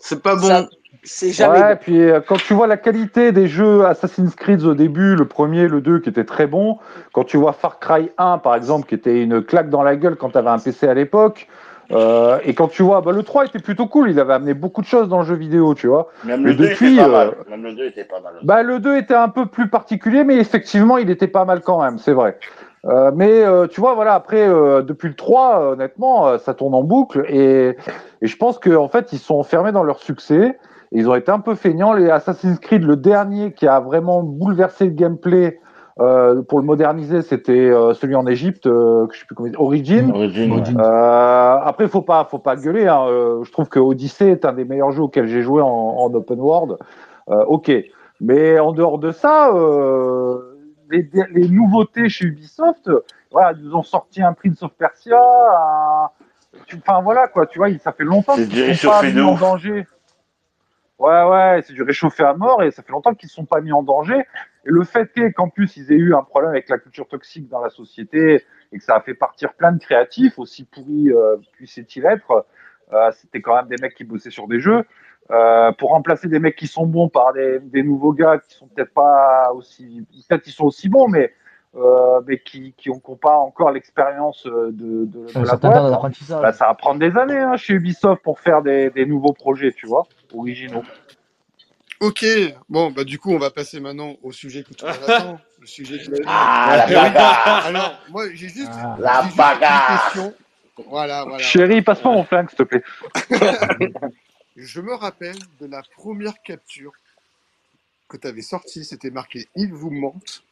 C'est pas bon. ça, c'est jamais Ouais, bon. puis euh, quand tu vois la qualité des jeux Assassin's Creed au début, le premier, le 2 qui était très bon, quand tu vois Far Cry 1 par exemple qui était une claque dans la gueule quand tu avais un PC à l'époque, Euh, et quand tu vois, bah, le 3 était plutôt cool, il avait amené beaucoup de choses dans le jeu vidéo, tu vois. Même Mais le 2 depuis, était pas euh, mal. Même le 2 était pas mal. Bah, le 2 était un peu plus particulier, mais effectivement, il était pas mal quand même, c'est vrai. Euh, mais euh, tu vois, voilà, après, euh, depuis le 3, euh, honnêtement, euh, ça tourne en boucle. Et, et je pense qu'en en fait, ils sont enfermés dans leur succès. Et ils ont été un peu feignants. Les Assassin's Creed, le dernier qui a vraiment bouleversé le gameplay euh, pour le moderniser, c'était euh, celui en Égypte, euh, que je sais plus comment il- Origin. Origin, ouais. Euh, après, faut pas, faut pas gueuler. Hein. Euh, je trouve que Odyssey est un des meilleurs jeux auxquels j'ai joué en, en open world. Euh, ok, mais en dehors de ça, euh, les, les nouveautés chez Ubisoft, voilà, ils nous ont sorti un Prince of Persia. un- tu- Enfin voilà quoi, tu vois, il- ça fait longtemps C'est qu'ils sont pas mis en danger. Ouais, ouais, c'est du réchauffé à mort et ça fait longtemps qu'ils ne sont pas mis en danger. Et le fait est qu'en plus, ils aient eu un problème avec la culture toxique dans la société et que ça a fait partir plein de créatifs, aussi pourris euh, puissent-ils être, euh, c'était quand même des mecs qui bossaient sur des jeux. Euh, pour remplacer des mecs qui sont bons par des, des nouveaux gars qui sont peut-être pas aussi, peut-être ils sont aussi bons, mais euh, mais qui qui ont, qui pas encore l'expérience euh, de, de, de Un la boîte. Bah, ça va prendre des années hein, chez Ubisoft pour faire des, des nouveaux projets, tu vois, originaux. Ok, bon, bah du coup, on va passer maintenant au sujet que tout le monde attend. Le sujet qui Ah, la oui. bagarre Alors, moi, j'ai juste, Ah. La juste bagarre une question. Voilà, voilà. Chérie, passe-moi mon flingue, s'il te plaît. Je me rappelle de la première capture que tu avais sortie, c'était marqué « Il vous mente ».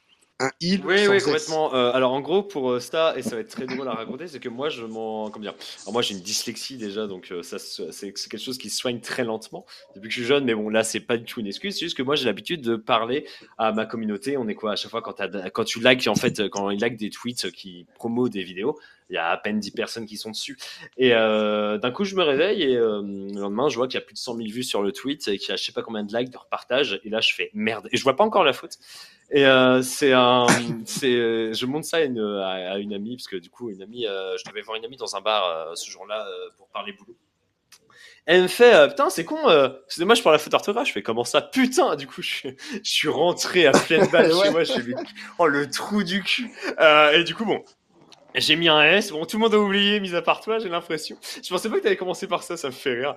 Un il Oui, complètement. Euh, alors, en gros, pour euh, ça, et ça va être très drôle à raconter, c'est que moi, je m'en. Comment dire Alors, moi, j'ai une dyslexie déjà, donc euh, ça, c'est quelque chose qui se soigne très lentement depuis que je suis jeune, mais bon, là, c'est pas du tout une excuse, c'est juste que moi, j'ai l'habitude de parler à ma communauté. On est quoi à chaque fois quand, quand tu likes, en fait, quand ils likent des tweets qui promo des vidéos, il y a à peine 10 personnes qui sont dessus. Et euh, d'un coup, je me réveille et euh, le lendemain, je vois qu'il y a plus de 100 000 vues sur le tweet et qu'il y a je sais pas combien de likes, de repartages. Et là, je fais merde. Et je vois pas encore la faute. Et euh, c'est un, c'est, je montre ça à une, à, à une amie parce que du coup, une amie, je devais voir une amie dans un bar ce jour-là pour parler boulot. Elle me fait euh, putain c'est con euh, c'est dommage pour la faute d'orthographe je fais comment ça putain? Du coup je, suis- je suis rentré à pleine balle chez moi je mais- oh le trou du cul Euh, et du coup bon j'ai mis un S bon tout le monde a oublié mis à part toi j'ai l'impression je pensais pas que t'allais commencer par ça ça me fait rire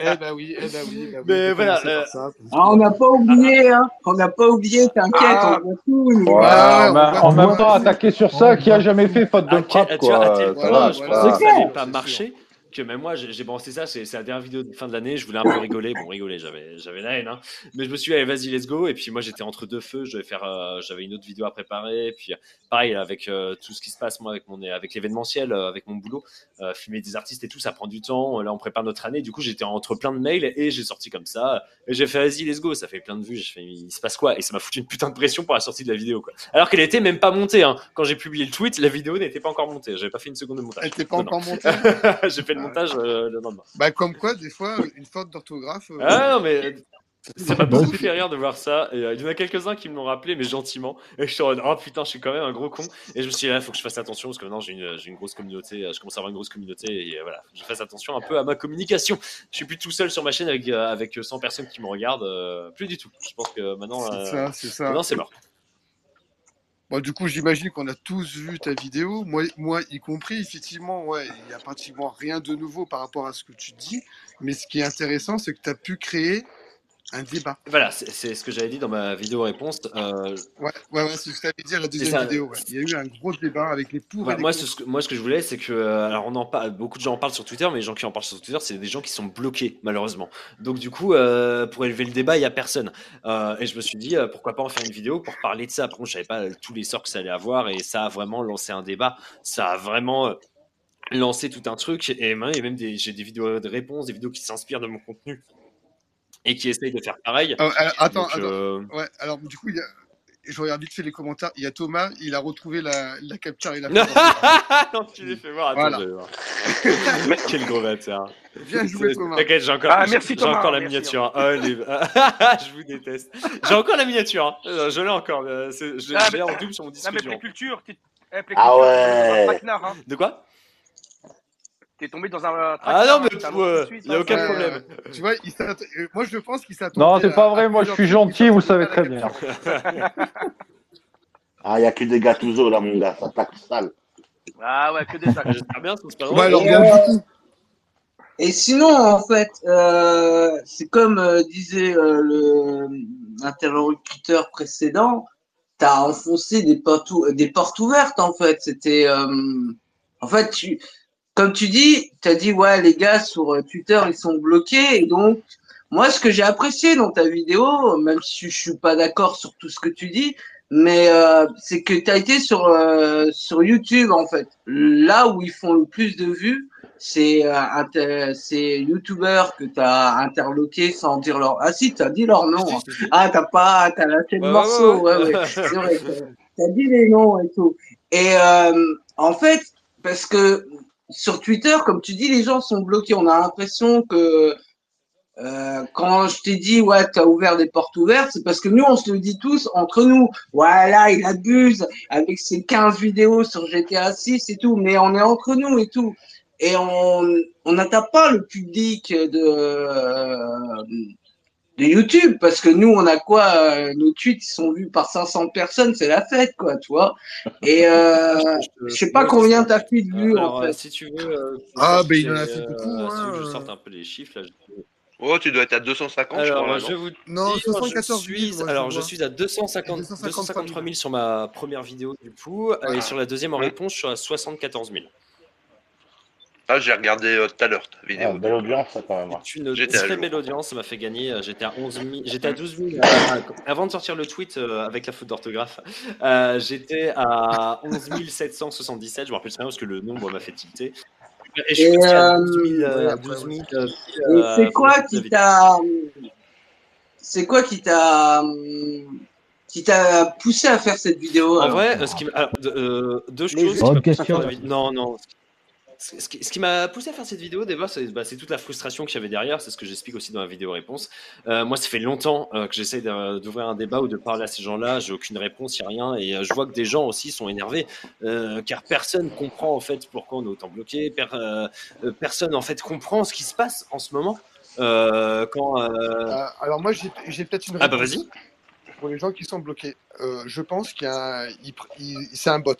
Eh bah oui, eh bah oui, bah oui. Mais voilà, commencé euh, ça. Ah, on n'a pas oublié, hein. On n'a pas oublié, t'inquiète, Ah. on voit tout. nous. Ouais, en on même- va temps, attaquer sur ça, qui a jamais fait faute de quel- frappe, tu vois, à quoi. tel point, je pensais pas- que ça C'est pas sûr. Que même moi, j'ai balancé ça, c'est la dernière vidéo de fin de l'année, je voulais un peu rigoler, bon, rigoler, j'avais la haine, hein. mais je me suis dit, allez, vas-y, let's go, et puis moi, j'étais entre deux feux, je faire, euh, j'avais une autre vidéo à préparer, et puis pareil, avec euh, tout ce qui se passe, moi, avec mon avec l'événementiel, euh, avec mon boulot, filmer des artistes et tout, ça prend du temps, là, on prépare notre année, du coup, j'étais entre plein de mails, et j'ai sorti comme ça, et j'ai fait, vas-y, let's go, ça fait plein de vues, j'ai fait, il se passe quoi, et ça m'a foutu une putain de pression pour la sortie de la vidéo, quoi. Alors qu'elle était même pas montée, hein. Quand j'ai publié le tweet, la vidéo n'était pas encore montée, j'avais pas fait une seconde de montage. Elle était pas Non, non. encore montée. j'ai fait le montage euh, le lendemain. Bah comme quoi, des fois, une faute d'orthographe... euh, Ah non, mais ça m'a beaucoup fait rire de voir ça. Et, euh, il y en a quelques-uns qui me l'ont rappelé, mais gentiment. Et je suis en mode, oh putain, je suis quand même un gros con. Et je me suis dit, il faut que je fasse attention parce que maintenant j'ai une, j'ai une grosse communauté. euh, Je commence à avoir une grosse communauté. Et euh, voilà, je fasse attention un peu à ma communication. Je suis plus tout seul sur ma chaîne avec, avec 100 personnes qui me regardent. euh, plus du tout. Je pense que maintenant, C'est euh, ça, c'est ça. maintenant c'est mort. Bon, du coup, j'imagine qu'on a tous vu ta vidéo, moi, moi y compris. Effectivement, ouais, il n'y a pratiquement rien de nouveau par rapport à ce que tu dis. Mais ce qui est intéressant, c'est que tu as pu créer un débat. Voilà, c'est ce que j'avais dit dans ma vidéo réponse. Euh, Ouais, ouais, ouais c'est ce que tu avais dit à la deuxième ça. vidéo. ouais. Il y a eu un gros débat avec les pour et les moi, contre. ce que, moi, ce que je voulais, c'est que, euh, alors, on en parle, beaucoup de gens en parlent sur Twitter, mais les gens qui en parlent sur Twitter, c'est des gens qui sont bloqués, malheureusement. Donc, du coup, euh, pour élever le débat, il y a personne. Euh, et je me suis dit, pourquoi pas en faire une vidéo pour parler de ça. Par contre, je savais pas tous les sorts que ça allait avoir, et ça a vraiment lancé un débat. Ça a vraiment lancé tout un truc. Et même, et même des, j'ai des vidéos de réponses, des vidéos qui s'inspirent de mon contenu et qui essayent de faire pareil. Ah, alors, attends, Donc, attends. euh, Ouais, alors du coup, il y a... je regarde vite fait les commentaires. Il y a Thomas, il a retrouvé la, la capture et la non, tu les fais voir. Attends, Voilà. je vais voir. Quel gros bâtard. Bien joué, Thomas. T'inquiète, j'ai encore, Ah, merci, Thomas, encore la merci, miniature. hein. Oh, les- je vous déteste. J'ai encore la miniature. hein. Euh, Je l'ai encore. euh, Je Ah, l'ai mais- en double sur mon disque Non, mais t'es eh, Ah ouais. hein. De quoi? T'es tombé dans un euh, Ah non, mais t'as pour, euh, annoncé tout de suite, y a hein, aucun ça- problème. Tu vois, il euh, moi je pense qu'il s'attendait. Non, c'est pas vrai, moi je suis gentil, il vous savez très bien. Ah, il n'y a que des Gattuso là, mon gars, ça taxe sale. Ah ouais, que des actes. J'espère bien, c'est pas Ouais, alors, Et, bien euh. Et sinon, en fait, euh, c'est comme euh, disait euh, le interlocuteur précédent, t'as enfoncé des portes, des portes ouvertes, en fait. C'était, euh, en fait, tu, comme tu dis, t'as dit, ouais, les gars sur euh, Twitter, ils sont bloqués. Et donc, moi, ce que j'ai apprécié dans ta vidéo, même si je suis pas d'accord sur tout ce que tu dis, mais euh, c'est que tu as été sur, euh, sur YouTube, en fait. Là où ils font le plus de vues, c'est euh, c'est youtubeurs que tu as interloqué sans dire leur ah si tu as dit leur nom hein. ah t'as pas t'as lâché le morceau ouais, ouais, c'est vrai t'as as dit les noms et tout et euh, en fait parce que sur Twitter comme tu dis les gens sont bloqués. On a l'impression que euh, quand je t'ai dit ouais t'as ouvert des portes ouvertes c'est parce que nous on se le dit tous entre nous. Ouais là il abuse avec ses 15 vidéos sur GTA 6 et tout mais on est entre nous et tout. Et on on n'attaque pas le public de euh, de YouTube parce que nous on a quoi euh, nos tweets ils sont vus par 500 personnes c'est la fête quoi tu vois et euh, je sais pas combien t'as fait de vues en euh, fait si tu veux. euh, Ah, je ben, il en a fait beaucoup, si hein, tu veux que je sorte un peu les chiffres là. je- Oh, tu dois être à 250, je crois. là, je non vous Non, dis, 74 je 000, suis, moi, je alors je suis à 250, 253 253 000. 000 sur ma première vidéo du coup, et sur la deuxième en réponse, je suis à 74 000. Ah, j'ai regardé euh, tout à l'heure ta vidéo. Ah, belle audience, ça, quand même. C'est une J'étais à très belle audience, ça m'a fait gagner. euh, J'étais à 11 000, j'étais à 12 000 euh, avant de sortir le tweet euh, avec la faute d'orthographe. euh, j'étais à 11 777, je me rappelle très bien parce que le nombre m'a fait tilter. Et je suis Et, passé à 12 000, ouais, après, 12 000, ouais. Et c'est quoi qui t'a c'est quoi qui t'a qui t'a poussé à faire cette vidéo En vrai, ce qui m'a- alors, de- deux choses. Bonne question. Non, non. Ce ce qui, m'a poussé à faire cette vidéo, déjà, c'est bah, toute la frustration qu'il y avait derrière. C'est ce que j'explique aussi dans la vidéo réponse. Euh, moi, ça fait longtemps euh, que j'essaie d'ouvrir un débat ou de parler à ces gens-là. J'ai aucune réponse, il n'y a rien. Et euh, je vois que des gens aussi sont énervés car personne comprend en fait pourquoi on est autant bloqué. Per- personne en fait comprend ce qui se passe en ce moment. Quand alors moi j'ai peut-être une ah bah réponse vas-y. pour les gens qui sont bloqués. Je pense qu'il c'est un bot.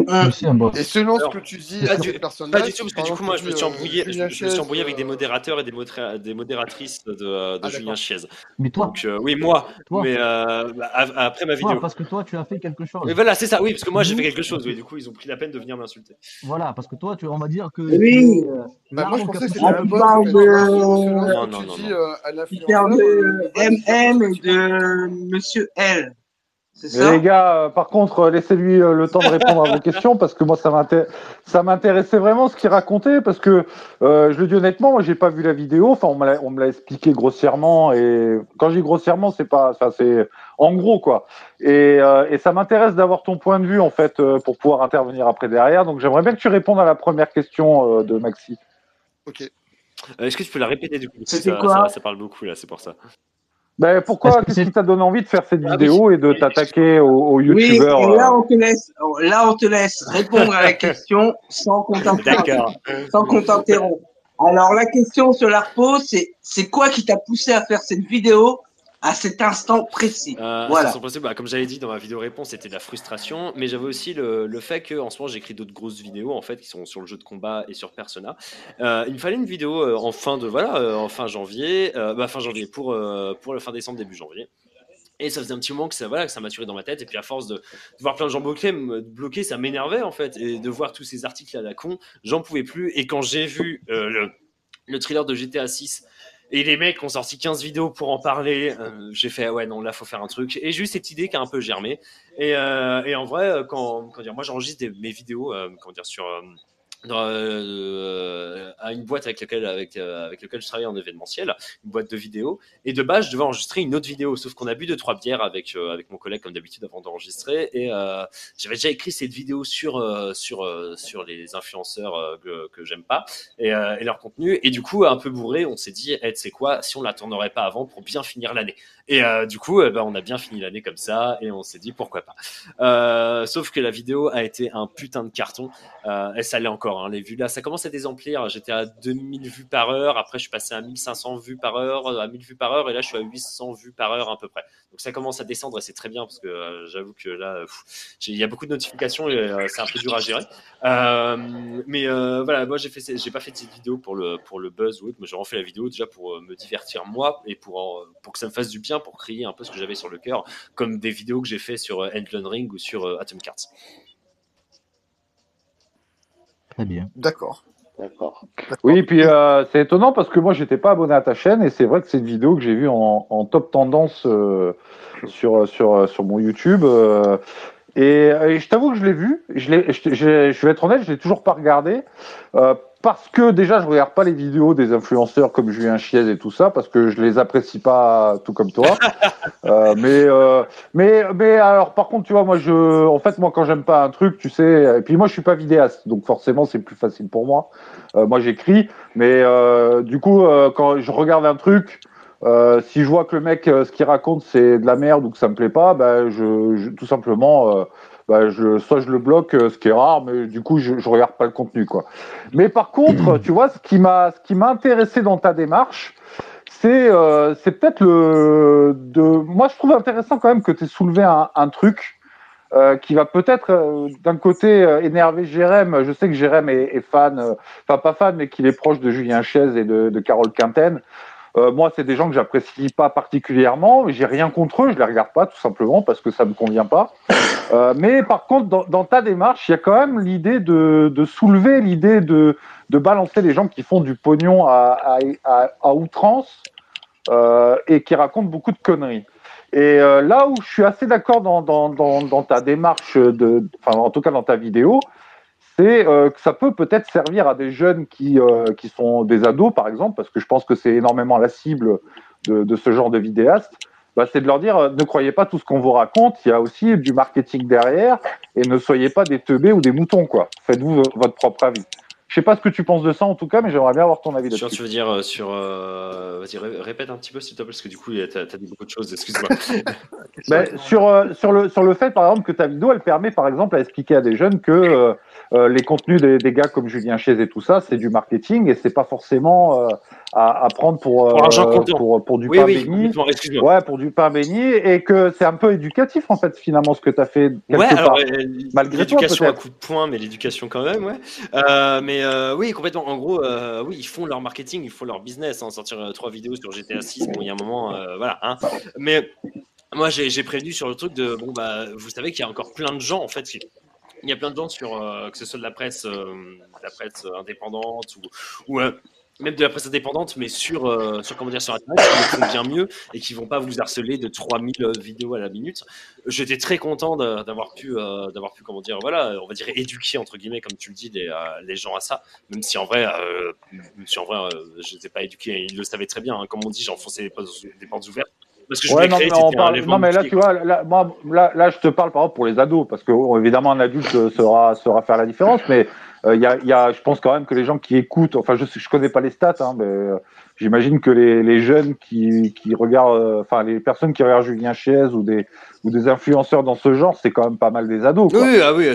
Et selon Alors, ce que tu dis Pas à du, cette personne-là, pas du tout, parce que du coup, moi, je me dis, suis euh, embrouillé, je, je me suis embrouillé avec des euh, modérateurs et des, modéra- des modératrices de, de Ah, Julien. Chiez. Mais toi, Donc, euh, oui, moi, toi, mais euh, bah, après ma toi, vidéo. parce que toi, tu as fait quelque chose. Mais voilà, c'est ça, oui, parce que moi, j'ai fait quelque chose, oui, du coup, ils ont pris la peine de venir m'insulter. Voilà, parce que toi, tu, on va dire que Oui. euh, Bah, moi je pensais que c'était de ce Non, non, tu non, dis à tu parles l'influenceur, de MM et de Monsieur L les gars, euh, par contre, euh, laissez-lui euh, le temps de répondre à vos questions parce que moi, ça m'inté- ça m'intéressait vraiment ce qu'il racontait parce que euh, je le dis honnêtement, moi, j'ai pas vu la vidéo. Enfin, on me l'a, expliqué grossièrement et quand je dis grossièrement, c'est pas, enfin, c'est en gros quoi. Et, euh, et ça m'intéresse d'avoir ton point de vue en fait euh, pour pouvoir intervenir après derrière. Donc, j'aimerais bien que tu répondes à la première question euh, de Maxi. Ok. Euh, Est-ce que tu peux la répéter, du coup? C'était quoi? ça, ça parle beaucoup, là, c'est pour ça. Ben, pourquoi Est-ce que Qu'est-ce qui t'a donné envie de faire cette Ah oui. vidéo et de t'attaquer aux, aux oui youtubeurs et là euh, on te laisse là on te laisse répondre à la question sans qu'on t'interrompe D'accord. sans qu'on t'interrompe alors la question sur la repose c'est c'est quoi qui t'a poussé à faire cette vidéo à cet instant précis Euh, voilà. Bah, comme j'avais dit dans ma vidéo réponse, c'était de la frustration, mais j'avais aussi le, le fait que en ce moment j'écris d'autres grosses vidéos en fait qui sont sur le jeu de combat et sur Persona. Euh, il me fallait une vidéo euh, en fin de voilà en fin janvier, bah, fin janvier pour pour le fin décembre début janvier. Et ça faisait un petit moment que ça, voilà, que ça maturait dans ma tête. Et puis à force de, de voir plein de gens bloqués, me- bloqués, ça m'énervait en fait. Et de voir tous ces articles à la con, j'en pouvais plus. Et quand j'ai vu le, le thriller de GTA 6 et les mecs ont sorti 15 vidéos pour en parler, euh, j'ai fait ah ouais non là faut faire un truc. Et eu cette idée qui a un peu germé. Et, euh, et en vrai, euh, quand, quand dire, moi j'enregistre mes vidéos, euh, comment dire sur euh, dans, euh, à une boîte avec laquelle avec euh, avec laquelle je travaille en événementiel, une boîte de vidéos. Et de base, je devais enregistrer une autre vidéo, sauf qu'on a bu deux trois bières avec euh, avec mon collègue comme d'habitude avant d'enregistrer. Et euh, j'avais déjà écrit cette vidéo sur euh, sur euh, sur les influenceurs euh, que, que j'aime pas et, euh, et leur contenu. Et du coup, un peu bourré, on s'est dit, hey, c'est quoi, si on la tournerait pas avant pour bien finir l'année. Et euh, du coup, eh ben, on a bien fini l'année comme ça, et on s'est dit pourquoi pas. Euh, sauf que la vidéo a été un putain de carton, euh, et ça l'est encore. hein, les vues là. Ça commence à désemplir. J'étais à 2000 vues par heure. Après, je suis passé à 1500 vues par heure, à 1000 vues par heure, et là, je suis à 800 vues par heure à peu près. Donc ça commence à descendre et c'est très bien parce que j'avoue que là, il y a beaucoup de notifications et c'est un peu dur à gérer. Mais voilà, moi j'ai pas fait cette vidéo pour le buzz ou autre, mais j'ai vraiment fait la vidéo déjà pour me divertir moi et pour que ça me fasse du bien, pour crier un peu ce que j'avais sur le cœur, comme des vidéos que j'ai fait sur euh, Endlone Ring ou sur euh, Atom Cards. Très bien. D'accord. D'accord. Oui, puis euh, c'est étonnant parce que moi, j'étais pas abonné à ta chaîne et c'est vrai que c'est une vidéo que j'ai vue en, en top tendance euh, sur, sur, sur mon YouTube. euh, et, et je t'avoue que je l'ai vu. Je, l'ai- je, je- je vais être honnête, je l'ai toujours pas regardé. Parce que déjà, je regarde pas les vidéos des influenceurs comme Julien Chiez et tout ça, parce que je les apprécie pas tout comme toi. Euh, mais, euh, mais, mais alors, par contre, tu vois, moi, je, en fait, moi, quand j'aime pas un truc, tu sais, et puis moi, je suis pas vidéaste, donc forcément, c'est plus facile pour moi. Euh, moi, j'écris, mais euh, du coup, euh, quand je regarde un truc, euh, si je vois que le mec, ce qu'il raconte, c'est de la merde ou que ça me plaît pas, ben, je, je- tout simplement, ben, je, soit je le bloque, euh, ce qui est rare, mais du coup, je, je regarde pas le contenu, quoi. Mais par contre, tu vois, ce qui m'a, ce qui m'a intéressé dans ta démarche, c'est, euh, c'est peut-être le, de, moi, je trouve intéressant quand même que tu aies soulevé un, un truc. euh, qui va peut-être euh, d'un côté euh, énerver Jérém. Je sais que Jérém est, est fan, euh, enfin pas fan, mais qu'il est proche de Julien Chaise et de, de Carole Quinten. Euh, moi, c'est des gens que j'apprécie pas particulièrement. J'ai rien contre eux, je les regarde pas tout simplement parce que ça me convient pas. Euh, mais par contre, dans, ta démarche, il y a quand même l'idée de, de soulever l'idée de, de balancer les gens qui font du pognon à, à, outrance euh, et qui racontent beaucoup de conneries. Et là où je suis assez d'accord dans, dans, dans, dans ta démarche, de, enfin en tout cas dans ta vidéo, c'est euh, que ça peut peut-être servir à des jeunes qui, euh, qui sont des ados, par exemple, parce que je pense que c'est énormément la cible de, de ce genre de vidéastes. Bah, c'est de leur dire euh, ne croyez pas tout ce qu'on vous raconte, il y a aussi du marketing derrière, et ne soyez pas des teubés ou des moutons, quoi. Faites-vous votre propre avis. Je sais pas ce que tu penses de ça en tout cas, mais j'aimerais bien avoir ton avis là-dessus. tu veux dire sur. euh, Vas-y, ré- répète un petit peu s'il te plaît, parce que du coup, t'as as dit beaucoup de choses, excuse-moi. Ben, sur, euh, sur, le, sur le fait, par exemple, que ta vidéo, elle permet, par exemple, à expliquer à des jeunes que euh, les contenus des, des gars comme Julien Chiez et tout ça, c'est du marketing et c'est pas forcément euh, à, à prendre pour, Pour euh, pour, pour du Oui, pain oui, béni. Ouais, pour du pain béni et que c'est un peu éducatif, en fait, finalement, ce que tu as fait quelque Ouais, alors part. Malgré l'éducation à coup de poing, mais l'éducation quand même, ouais. Mais oui, complètement. En gros, oui, ils font leur marketing, ils font leur business. En sortir trois vidéos sur GTA 6, bon, il y a un moment, voilà. Hein. Mais moi, j'ai j'ai prévenu sur le truc de, bon, bah, vous savez qu'il y a encore plein de gens, en fait, qui- il y a plein de gens sur, euh, que ce soit de la presse, euh, de la presse indépendante ou, euh, même de la presse indépendante, mais sur, euh, sur comment dire, sur Internet, qui font bien mieux et qui vont pas vous harceler de 3000 vidéos à la minute. J'étais très content d'avoir pu, euh, pu, comment dire, voilà, on va dire éduquer entre guillemets, comme tu le dis, les, euh, les gens à ça. Même si en vrai, euh, même si en vrai, euh, pas éduqué, ils le savaient très bien. hein. Comme on dit, j'enfonçais des portes ouvertes. Parce que je Ouais, voulais non, mais, on c'était un parle- lèvement non, mais là, tu vois, là, moi, là, là, je te parle par exemple pour les ados, parce que évidemment, un adulte euh, saura, saura faire la différence, mais euh, il y, a, il y a, je pense quand même que les gens qui écoutent, enfin, je sais- je connais pas les stats, hein, mais euh, j'imagine que les, les jeunes qui, qui regardent, euh, enfin, les personnes qui regardent Julien Chiez ou des, ou des influenceurs dans ce genre, c'est quand même pas mal des ados. Quoi. Oui, ah oui,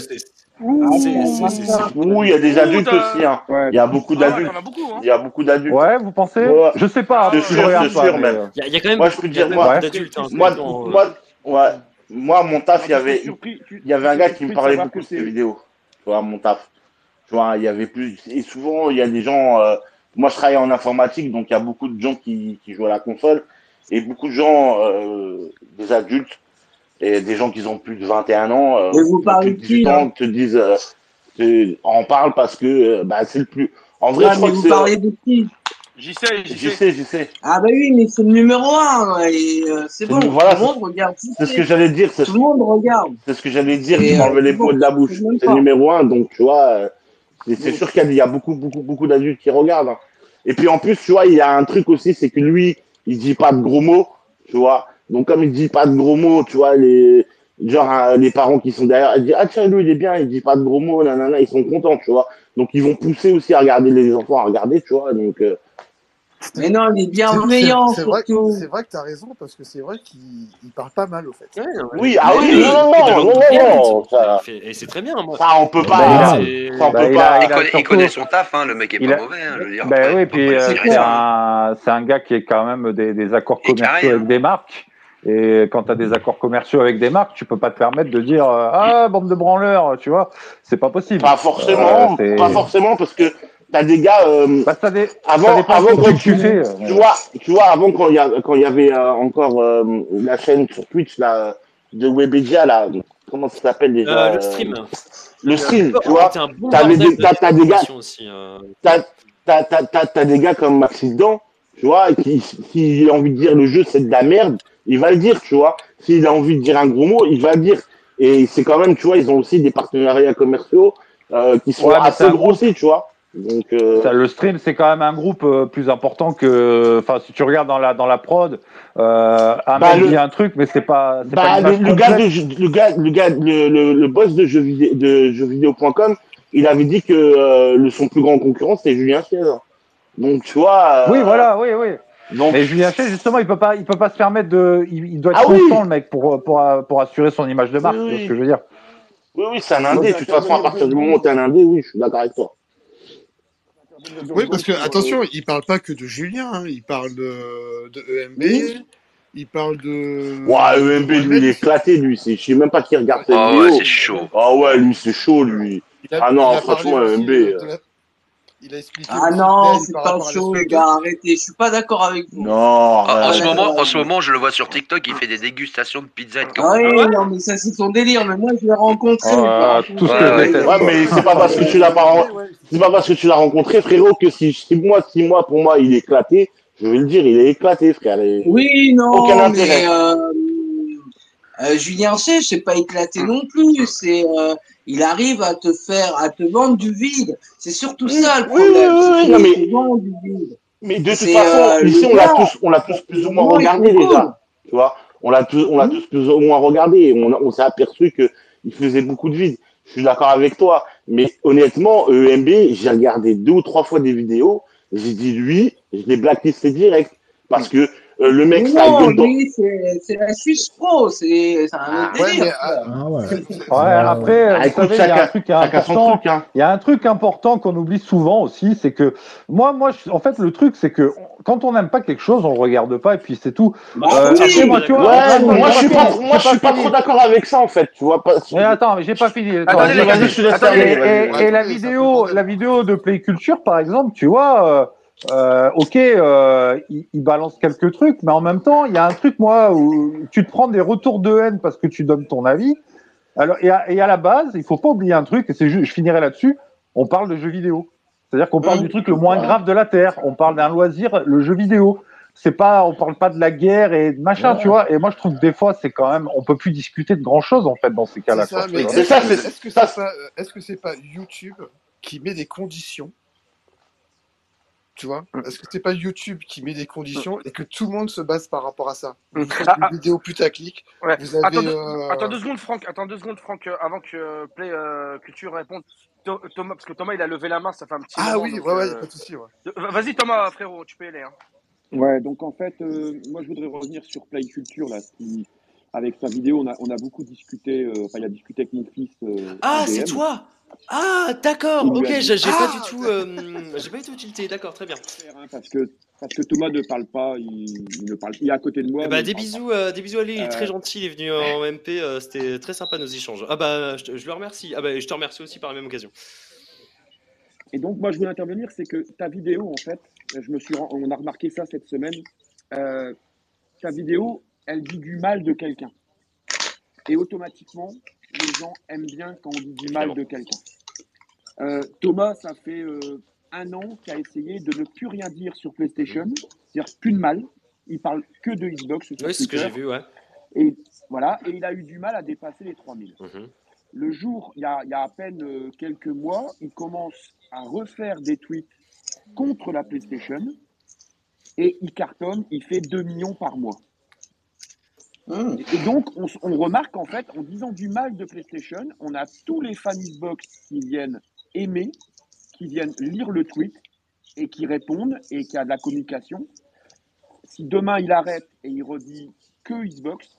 c'est- Oui, il y a des adultes aussi. Hein. Il y a beaucoup Ah ouais, d'adultes. hein. Il y a beaucoup d'adultes. Ouais, vous pensez? Ouais. Je sais pas, C'est hein, sûr, je sûr, mais, même. euh, Il y, a- il y a quand même Moi, je beaucoup, peux dire, même moi, beaucoup d'adultes. hein, moi, dans, euh, moi, ouais, moi, mon taf, il y Alors, avait, j'étais surpris- tu- il y avait un gars qui me parlait beaucoup que de ces vidéos. Tu vois, mon taf. Tu vois, il y avait plus, et souvent, il y a des gens, euh, moi, je travaille en informatique, donc il y a beaucoup de gens qui, qui jouent à la console, et beaucoup de gens, euh, des adultes, et des gens qui ont plus de 21 ans, euh, Mais vous plus parlez de de 18 qui, ans, te disent, euh, te- en parle parce que, euh, bah, c'est le plus, en vrai, Ouais, je crois mais que vous parlez de qui? J'y sais, j'y j'y sais. j'y sais. Ah bah oui, mais c'est le numéro un, et euh, c'est bon, voilà, tout le monde regarde. C'est ce que j'allais dire, c'est Tout le monde regarde. c'est ce que j'allais dire, Et, tu m'enlevais euh, les bon, mots de la bouche. C'est le numéro un, donc tu vois, c'est sûr qu'il y a- il y a beaucoup, beaucoup, beaucoup d'adultes qui regardent. hein. Et puis en plus, tu vois, il y a un truc aussi, c'est que lui, il dit pas de gros mots, tu vois. Donc comme il dit pas de gros mots, tu vois, les genre euh, les parents qui sont derrière, ils disent ah tiens lui il est bien, il dit pas de gros mots, nanana, ils sont contents, tu vois. Donc ils vont pousser aussi à regarder les enfants à regarder, tu vois. Donc euh, Mais non, il est bienveillant, c'est- vrai, surtout. c'est vrai que tu as raison, parce que c'est vrai qu'il il parle pas mal, au fait. ouais, oui, ah oui, oui, non, non, non, non, ça, Et c'est très bien, moi. ça on peut pas. c'est- Ça, on peut il connaît, son taf, hein, le mec est il pas a- mauvais. Hein, je veux dire, Ben oui, puis euh, c'est un, c'est un gars qui est quand même des, des accords commerciaux hein. avec des marques. Et quand tu as des accords commerciaux avec des marques, tu peux pas te permettre de dire euh, ah bande de branleurs, tu vois, c'est pas possible. Pas forcément, Euh, pas forcément, parce que t'as des gars. euh, Bah, ça, dé- ça avant, avant quand tu fais. euh, tu vois, tu vois, avant quand il y, a, quand il y avait euh, encore euh, la chaîne sur Twitch là, de Webedia, là, comment ça s'appelle déjà Euh, euh, le stream. Le stream, tu vois. bon T'avais des, de t'as, t'as des gars, euh. t'as, t'as, t'as, t'as, t'as des gars comme Maxident, tu vois, qui, s'il a envie de dire le jeu c'est de la merde, il va le dire, tu vois. S'il a envie de dire un gros mot, il va le dire. Et c'est quand même, tu vois, ils ont aussi des partenariats commerciaux euh, qui sont Ouais, assez gros aussi, tu vois. Donc, euh, Ça, le stream, c'est quand même un groupe euh, plus important que. Enfin, si tu regardes dans la dans la prod, euh, un Bah, mec le- dit un truc, mais c'est pas. c'est Bah, pas le, le gars de, le gars, le gars, le, le, le boss de jeux vidéo, de jeuxvideo.com, il avait dit que euh, le, son plus grand concurrent c'était Julien Chiez. Donc, tu vois. euh, Oui, voilà, oui, oui. Donc, Mais Julien Chez, justement, il peut pas, il peut pas se permettre de, il, il doit être Ah oui. constant le mec pour pour pour assurer son image de marque. Oui, tu vois oui. ce que je veux dire. oui, oui, c'est un indé. De toute façon, à partir du moment où t'es un indé, oui, je suis d'accord avec toi. Oui, parce que, attention, il parle pas que de Julien, hein, il parle de, de EMB, il parle de. Ouais, de EMB, lui, il est éclaté, lui. Je sais même pas qui regarde cette Ah vidéo. ouais, c'est chaud. Ah ouais, lui, c'est chaud, lui. A- Ah non, franchement, EMB. de- euh, de la- Il a expliqué. Ah non, c'est pas chaud, les gars, arrêtez. Je suis pas d'accord avec vous. Non, En, ce moment, en ce moment, je le vois sur TikTok, il fait des dégustations de pizza et de Ah oui, non, mais ça, c'est son délire. Mais moi, je l'ai rencontré. Mais rencontré. tout ce que Ouais, je ouais. déteste. Ouais, mais c'est pas parce que tu l'as pas ren- c'est pas parce que tu l'as rencontré, frérot, que si, si moi, si moi, pour moi, il est éclaté, je vais le dire, il est éclaté, frère. Et- Oui, non, Aucun mais intérêt. euh, euh, Julien C, c'est pas éclaté non plus. C'est, euh, il arrive à te faire, à te vendre du vide. C'est surtout Oui, ça le problème. oui, oui, non, mais- te vend du vide. Mais de toute façon, euh, ici, on l'a tous, on l'a tous plus ou moins regardé déjà. Tu vois, on l'a tous, on l'a Hmm. tous plus ou moins regardé. On, s'est aperçu que il faisait beaucoup de vide. Je suis d'accord avec toi. Mais honnêtement, EMB, j'ai regardé deux ou trois fois des vidéos. J'ai dit lui, je l'ai blacklisté direct. Parce que euh, le mec, non, lui, c'est la Suisse pro. C'est un Ah, Ouais, délire. mais ah, ouais. Ouais, après, Ah, vous écoute, savez, il y a un chacun, truc qui est chacun son important. truc, hein. Il y a un truc important qu'on oublie souvent aussi, c'est que moi, moi, je- en fait, le truc, c'est que quand on n'aime pas quelque chose, on le regarde pas et puis c'est tout. Bah Euh, oui. après, moi, tu vois, Ouais, attends, moi, j'ai je suis pas, j'ai moi, je suis pas fini. trop d'accord avec ça, en fait. Tu vois pas. Mais attends, mais j'ai pas fini. Attends, je te laisse. Et, la vidéo, la vidéo de Play Culture, par exemple, tu vois, euh, ok, euh, il, il balance quelques trucs, mais en même temps, il y a un truc, moi, où tu te prends des retours de haine parce que tu donnes ton avis. Alors, et à, et à la base, il faut pas oublier un truc, et c'est je finirai là-dessus. On parle de jeux vidéo. C'est-à-dire qu'on parle du truc le moins grave de la terre. On parle d'un loisir, le jeu vidéo. C'est pas, on parle pas de la guerre et de machin, Ouais. tu vois. Et moi, je trouve que des fois, c'est quand même, on peut plus discuter de grand chose en fait dans ces cas-là. est-ce que c'est pas, est-ce que c'est pas YouTube qui met des conditions Tu vois Est-ce que c'est pas YouTube qui met des conditions et que tout le monde se base par rapport à ça Vous faites Ah, une ah, vidéo putaclic, ouais. vous avez. Attends, deux, euh, attends deux secondes, Franck. Attends deux secondes, Franck, euh, avant que euh, Play euh, Culture réponde. Tho- Thomas, parce que Thomas, il a levé la main, ça fait un petit Ah moment. oui, donc, ouais, ouais, euh, pas de souci. Ouais. Vas-y, Thomas, frérot, tu peux y aller. Hein. Ouais, donc en fait, euh, moi je voudrais revenir sur Play Culture, là, qui, avec sa vidéo, on a, on a beaucoup discuté, euh, enfin il a discuté avec mon fils euh, Ah, c'est toi Ah, d'accord, ok, j'ai j'ai pas Ah du tout, euh, j'ai pas du tout tilté, d'accord, très bien. parce que, parce que Thomas ne parle pas, il, il ne parle, il est à côté de moi, Eh bah, il des bisous, euh, des bisous à lui, il est très Euh, gentil, il est venu en MP, euh, c'était très sympa nos échanges. Ah bah, je, le remercie. Ah bah, je te remercie aussi par la même occasion. Et donc, moi, je voulais intervenir, c'est que ta vidéo, en fait, je me suis, on a remarqué ça cette semaine, euh, ta vidéo, elle dit du mal de quelqu'un. Et automatiquement, les gens aiment bien quand on dit du mal de quelqu'un. Euh, Thomas, ça fait euh, un an qu'il a essayé de ne plus rien dire sur PlayStation, c'est-à-dire plus de mal. Il parle que de Xbox sur Oui, c'est ce que j'ai vu, ouais. Et voilà, et il a eu du mal à dépasser les 3000. Mhm. Le jour, il y a, il y a à peine euh, quelques mois, il commence à refaire des tweets contre la PlayStation et il cartonne, il fait 2 millions par mois. Hum. Et donc, on, on remarque en fait, en disant du mal de PlayStation, on a tous les fans Xbox qui viennent aimer, qui viennent lire le tweet et qui répondent et qui a de la communication. Si demain il arrête et il redit que Xbox,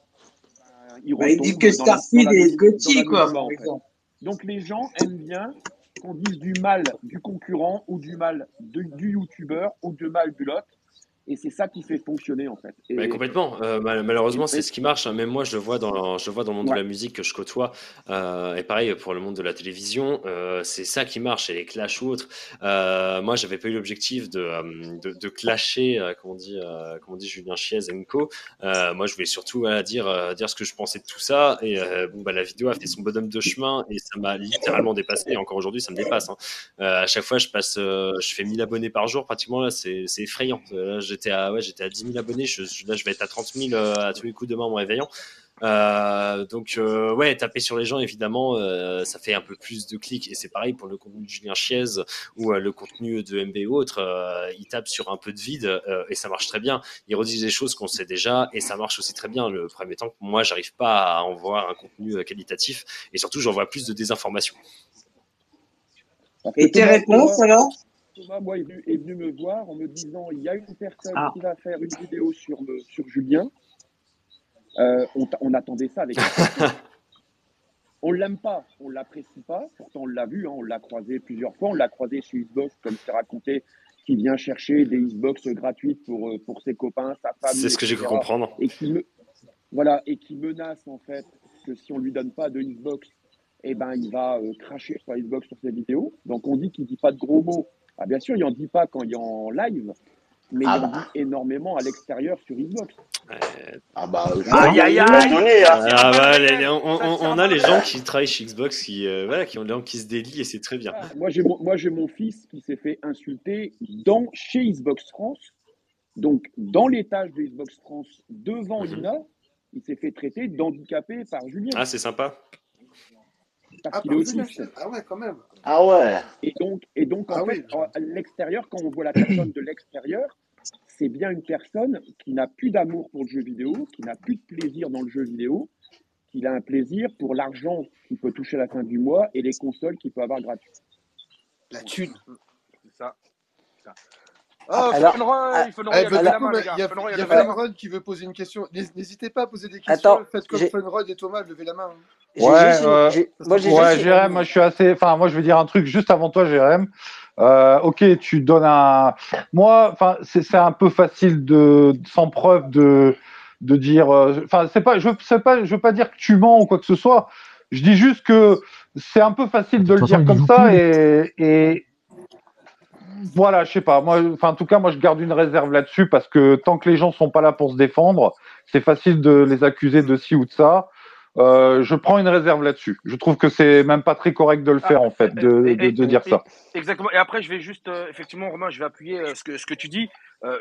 ben, il Bah, il dit que Starfield est Gotti, quoi, par exemple. Donc les gens aiment bien qu'on dise du mal du concurrent ou du mal de- du youtubeur ou du mal du lot. Et c'est ça qui fait fonctionner en fait. Et complètement. Euh, mal- malheureusement, c'est ce qui marche. hein. Même moi, je le vois dans, je le vois dans le monde de la musique que je côtoie. Euh, et pareil pour le monde de la télévision. euh, c'est ça qui marche. Et les clashs ou autres. Moi, j'avais pas eu l'objectif de, de, de clasher, comme on dit, comme on dit Julien Chiez et Co. Moi, je voulais surtout voilà, dire, dire ce que je pensais de tout ça. Et bon, bah, la vidéo a fait son bonhomme de chemin et ça m'a littéralement dépassé. Et encore aujourd'hui, ça me dépasse. hein. À chaque fois, je passe, je fais 1000 abonnés par jour pratiquement. Là, c'est effrayant. Là, j'étais à, ouais, j'étais à 10 000 abonnés. Je, je- là, je vais être à 30 000 euh, à tous les coups demain en réveillant. Euh, donc, euh, ouais, taper sur les gens, évidemment, ça fait un peu plus de clics. Et c'est pareil pour le contenu de Julien Chiez ou le contenu de MB ou autre. Il tape sur un peu de vide et ça marche très bien. Il redit des choses qu'on sait déjà et ça marche aussi très bien. Le premier temps, moi, j'arrive pas à en voir un contenu qualitatif et surtout, j'en vois plus de désinformation. Que Et tes réponses alors? Thomas, moi, est venu, est venu me voir en me disant il y a une personne Ah. qui va faire une vidéo sur, le, sur Julien. Euh, on, attendait ça avec. on l'aime pas, on l'apprécie pas. Pourtant, on l'a vu, hein, on l'a croisé plusieurs fois. On l'a croisé chez Xbox, comme c'est raconté, qui vient chercher des Xbox gratuites pour, euh, pour ses copains, sa famille. C'est ce que j'ai cru comprendre. Et qui, me, voilà, et qui menace en fait que si on lui donne pas de Xbox, eh ben, il va euh, cracher sur Xbox sur ses vidéos. Donc on dit qu'il dit pas de gros mots. Ah, bien sûr, il en dit pas quand il est en live, mais Ah il en bah. dit énormément à l'extérieur sur Xbox. Ah bah, je Aïe, aïe, aïe. donné, hein. Ah, bah, les- on, on- on a les gens qui travaillent chez Xbox qui, euh, voilà, qui ont les gens qui se délient et c'est très bien. Moi, j'ai mon, moi, j'ai mon fils qui s'est fait insulter dans, chez Xbox France, donc dans l'étage de Xbox France, devant Mhm. Ina, il s'est fait traiter d'handicapé par Julien. Ah, c'est sympa. Parce Ah, autiste. Chiez. Ah ouais, quand même. Ah ouais. Et donc, et donc en Ah fait, oui. à l'extérieur, quand on voit la personne de l'extérieur, c'est bien une personne qui n'a plus d'amour pour le jeu vidéo, qui n'a plus de plaisir dans le jeu vidéo, qu'il a un plaisir pour l'argent qu'il peut toucher à la fin du mois et les consoles qu'il peut avoir gratuites. La thune. C'est ça. C'est ça. Oh, Alors- il y a bah, levé du la coup, main, les gars. il y a, Funroy, il il y a a levé la main. Funrod qui veut poser une question. N'hés- N'hésitez pas à poser des questions. Attends, Faites comme Funrod et Thomas, levez la main. hein. Ouais, euh, moi, ouais, Jérém, moi je suis assez. Enfin, moi je veux dire un truc juste avant toi, Jérém. Euh, ok, tu donnes un. Moi, enfin, c'est un peu facile de sans preuve de de dire. euh, Enfin, c'est pas. Je sais pas. Je veux pas dire que tu mens ou quoi que ce soit. Je dis juste que c'est un peu facile de le dire comme ça et voilà, je sais pas. Moi, enfin, en tout cas, moi, je garde une réserve là-dessus parce que tant que les gens sont pas là pour se défendre, c'est facile de les accuser de ci ou de ça. Euh, je prends une réserve là-dessus. Je trouve que c'est même pas très correct de le faire en fait, de, et- de, et- de dire et- ça. Exactement. Et après, je vais juste, euh, effectivement, Romain, je vais appuyer euh, ce, que, ce que tu dis.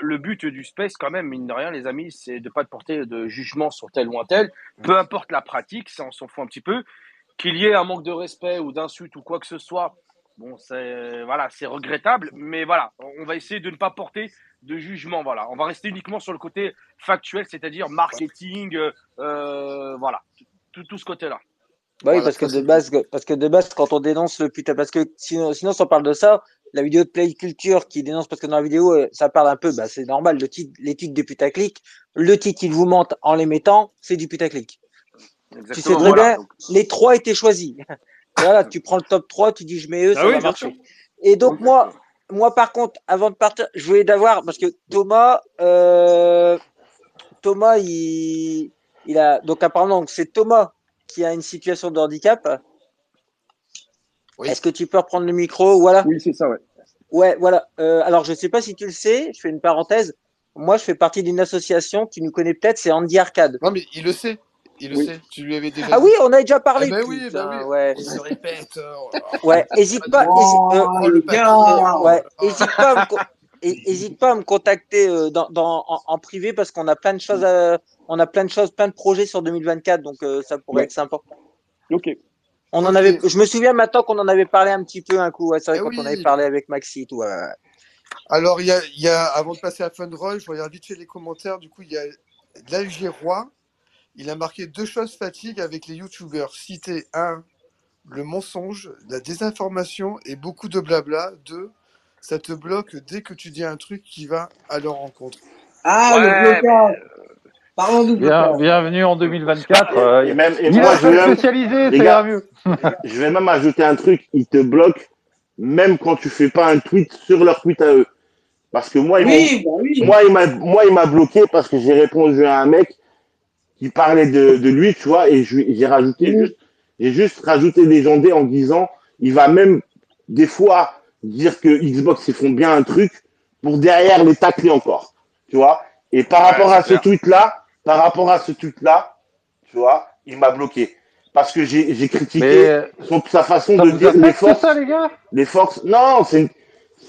Le but du space, quand même, mine de rien, les amis, c'est de pas te porter de jugement sur tel ou un tel. Peu importe la pratique, ça, on s'en fout un petit peu. Qu'il y ait un manque de respect ou d'insulte ou quoi que ce soit, bon, c'est voilà, c'est regrettable. Mais voilà, on va essayer de ne pas porter de jugement. Voilà, on va rester uniquement sur le côté factuel, c'est-à-dire marketing, euh, euh, voilà, tout, tout ce côté-là. Bah oui, Voilà, parce que de base, parce que de base, quand on dénonce le putain, parce que sinon, sinon, si on parle de ça, la vidéo de Play Culture qui dénonce, parce que dans la vidéo, euh, ça parle un peu, bah, c'est normal, le titre, les titres du putaclic, le titre, ils vous mentent en les mettant, c'est du putaclic. Tu sais Exactement. très Voilà. bien, les trois étaient choisis. voilà, tu prends le top 3, tu dis je mets eux, Ah ça oui, va marcher. Et donc, moi, moi, par contre, avant de partir, je voulais d'avoir, parce que Thomas, euh, Thomas, il, il a, donc apparemment, c'est Thomas qui a une situation de handicap. Oui. Est-ce que tu peux reprendre le micro Voilà? Oui, c'est ça, ouais. Ouais, voilà. Euh, alors, je ne sais pas si tu le sais, je fais une parenthèse. Moi, je fais partie d'une association, tu nous connais peut-être, c'est Andy Arcade. Non, mais il le sait. Il le Oui. sait. Tu lui avais déjà Ah oui, on a déjà parlé. Ben oui, putain, ben oui. Ouais, Il se répète. euh, oh ouais. Hésite pas. Oh, hési- euh, hésite pas hésite pas à me contacter euh, dans, dans, en, en privé parce qu'on a plein de choses, à- on a plein de choses, plein de projets sur 2024, donc euh, ça pourrait Ouais. être sympa. Ok. On en avait, je me souviens maintenant qu'on en avait parlé un petit peu un coup. Ouais, c'est vrai Eh quand on avait parlé avec Maxi et tout. ouais, ouais. Alors, il y a, il y a, avant de passer à Funroll, je regarde vite fait les commentaires. Du coup, il y a l'AG Roi. Il a marqué deux choses fatigue avec les youtubeurs. Cité 1, le mensonge, la désinformation et beaucoup de blabla. 2, ça te bloque dès que tu dis un truc qui va à leur rencontre. Ah, Ouais, le blocage. Parlons du Bien, blocage. bienvenue en 2024. Euh, Et même, et moi, je vais, même, spécialisé, les ça gars, ira mieux. je vais même ajouter un truc. Il te bloque même quand tu fais pas un tweet sur leur tweet à eux. Parce que moi, ils Oui, bah oui. moi, il m'a, moi, il m'a bloqué parce que j'ai répondu à un mec qui parlait de, de lui, tu vois, et je lui- j'ai rajouté juste, j'ai juste rajouté légendé en disant, il va même des fois dire que Xbox ils font bien un truc pour derrière les tacler encore, tu vois. Et par Ouais, rapport à ce clair. tweet-là, par rapport à ce tweet-là, tu vois, il m'a bloqué parce que j'ai, j'ai critiqué Mais son, sa façon de dire les forces ça, les gars? Les forces. Non, c'est.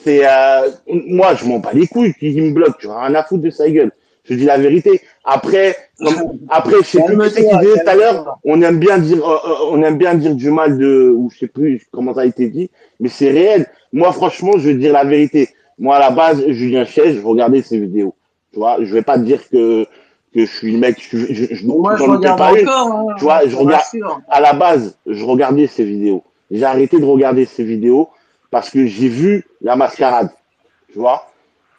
c'est euh, moi, je m'en bats les couilles qu'il me bloque. Tu rien à foutre de sa gueule. Je dis la vérité. Après, après, je sais plus qui disait tout à l'heure. On aime bien dire, euh, euh, on aime bien dire du mal de, ou je sais plus comment ça a été dit, mais c'est réel. Moi, franchement, je veux dire la vérité. Moi, à la base, Julien Chaise, je regardais ses vidéos. Tu vois, je vais pas te dire que que je suis le mec. Je, je, je, Moi, je regarde pas encore. hein, Tu vois, je regarde à la base, je regardais ces vidéos. J'ai arrêté de regarder ces vidéos parce que j'ai vu la mascarade. Tu vois?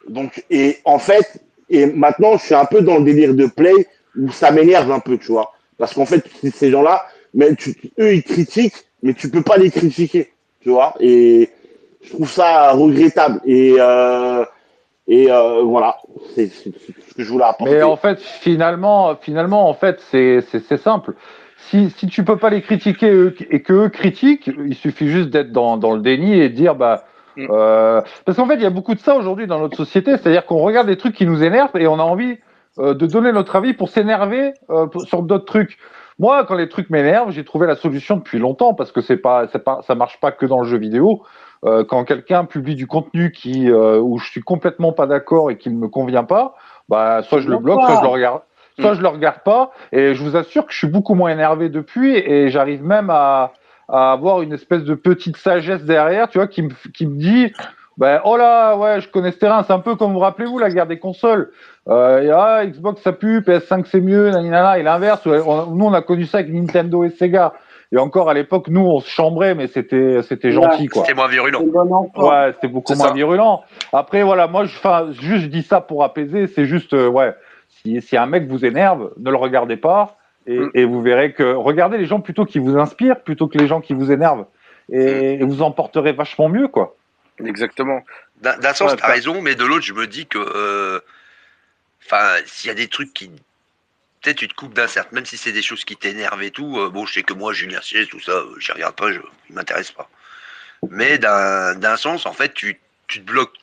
Donc, et en fait, et maintenant, je suis un peu dans le délire de play où ça m'énerve un peu, tu vois. Parce qu'en fait, ces gens-là, eux, ils critiquent, mais tu peux pas les critiquer, tu vois. Et je trouve ça regrettable. Et, euh, et euh, voilà, c'est ce que je voulais apporter. Mais en fait, finalement, finalement, en fait, c'est simple. Si si tu peux pas les critiquer et que eux critiquent, il suffit juste d'être dans dans le déni et de dire bah Mm. euh, parce qu'en fait, il y a beaucoup de ça aujourd'hui dans notre société, c'est-à-dire qu'on regarde des trucs qui nous énervent et on a envie euh, de donner notre avis pour s'énerver euh, sur d'autres trucs. Moi, quand les trucs m'énervent, j'ai trouvé la solution depuis longtemps parce que c'est pas, c'est pas, ça marche pas que dans le jeu vidéo. Euh, quand quelqu'un publie du contenu qui, euh, où je suis complètement pas d'accord et qui ne me convient pas, bah soit je le bloque, soit je le regarde, soit je le regarde pas. Et je vous assure que je suis beaucoup moins énervé depuis et j'arrive même à, à avoir une espèce de petite sagesse derrière, tu vois, qui me, qui me dit. Ben, oh là, ouais, je connais ce terrain. C'est un peu comme vous rappelez-vous la guerre des consoles. Euh, et, ah, Xbox ça pue, PS5 c'est mieux, naninana, et l'inverse. on- nous on a connu ça avec Nintendo et Sega. Et encore à l'époque, nous on se chambrait, mais c'était c'était gentil quoi. C'était moins virulent. Ouais, c'était beaucoup moins ça. virulent. Après voilà, moi je, enfin, juste je dis ça pour apaiser. C'est juste euh, ouais, si, si un mec vous énerve, ne le regardez pas et, Mm. et vous verrez que regardez les gens plutôt qui vous inspirent plutôt que les gens qui vous énervent et, et vous en porterez vachement mieux quoi. Exactement. D'un sens, Ouais, t'as raison, mais de l'autre, je me dis que. euh, Enfin, s'il y a des trucs qui. Peut-être tu te coupes d'un certain. Même si c'est des choses qui t'énervent et tout. euh, bon, je sais que moi, Julien Siès, tout ça, euh, j'y regarde pas, je, il m'intéresse pas. Mais d'un d'un sens, en fait, tu, tu te bloques.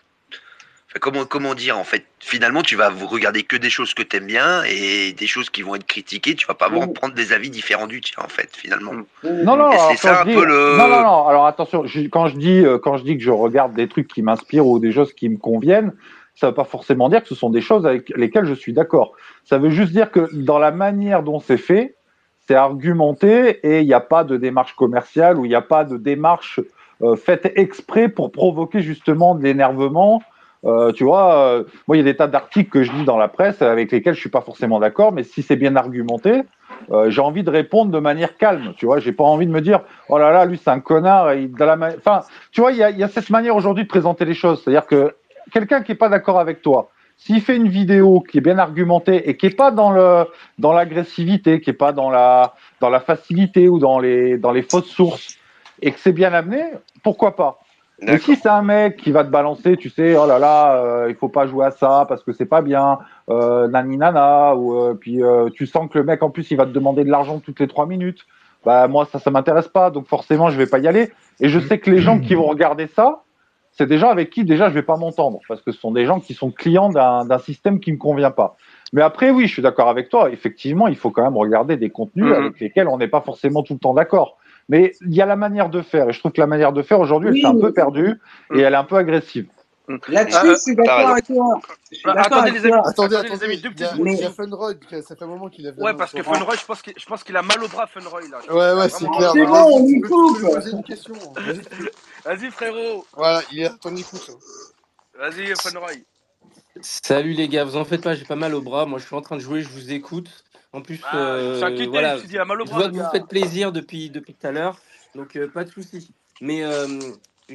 Comment, comment dire, en fait, finalement, tu vas vous regarder que des choses que t'aimes bien et des choses qui vont être critiquées. Tu vas pas vraiment prendre des avis différents du tien, en fait, finalement. Non, non, Et alors, c'est ça quand un je dis- peu le- non, non, non, alors attention, je- quand, je dis, euh, quand je dis que je regarde des trucs qui m'inspirent ou des choses qui me conviennent, ça veut pas forcément dire que ce sont des choses avec lesquelles je suis d'accord. Ça veut juste dire que dans la manière dont c'est fait, c'est argumenté et il n'y a pas de démarche commerciale ou il n'y a pas de démarche euh, faite exprès pour provoquer justement de l'énervement. Euh, tu vois, euh, moi, il y a des tas d'articles que je lis dans la presse avec lesquels je suis pas forcément d'accord, mais si c'est bien argumenté, euh, j'ai envie de répondre de manière calme. Tu vois, j'ai pas envie de me dire, oh là là, lui c'est un connard. Il- dans la Enfin, tu vois, il y a, y a cette manière aujourd'hui de présenter les choses. C'est-à-dire que quelqu'un qui est pas d'accord avec toi, s'il fait une vidéo qui est bien argumentée et qui est pas dans le dans l'agressivité, qui est pas dans la dans la facilité ou dans les dans les fausses sources, et que c'est bien amené, pourquoi pas? Mais si c'est un mec qui va te balancer, tu sais, oh là là, euh, il faut pas jouer à ça parce que c'est pas bien, euh, nani nana, ou euh, puis euh, tu sens que le mec en plus il va te demander de l'argent toutes les trois minutes. Bah moi ça ça m'intéresse pas, donc forcément je vais pas y aller. Et je sais que les gens qui vont regarder ça, c'est des gens avec qui déjà je vais pas m'entendre parce que ce sont des gens qui sont clients d'un système qui me convient pas. Mais après oui, je suis d'accord avec toi. Effectivement, il faut quand même regarder des contenus Mhm. avec lesquels on n'est pas forcément tout le temps d'accord. Mais il y a la manière de faire, et je trouve que la manière de faire aujourd'hui, Oui, elle s'est un peu perdue et elle est un peu agressive. Là-dessus, Euh, je suis d'accord avec toi. Ah, d'accord attendez, les amis. Attendez, Attendez, les attendez, amis, deux il y a, petites il y a. Funroid, qui- ça fait un moment qu'il avait Ouais, parce que Funroy, je pense qu'il qu'il a mal au bras, Funroy, là. Ouais, ouais, a c'est clair. C'est bon, on lui coupe. poser une question. Vas-y. Vas-y, frérot. Voilà, il est à ton écoute. Vas-y, Funroy. Salut les gars, vous en faites pas, j'ai pas mal au bras. Moi, je suis en train de jouer, je vous écoute. En plus, Ah, euh, je voilà, mal au je bras, vois que vous gars. faites plaisir depuis depuis tout à l'heure, donc euh, pas de souci. Mais euh,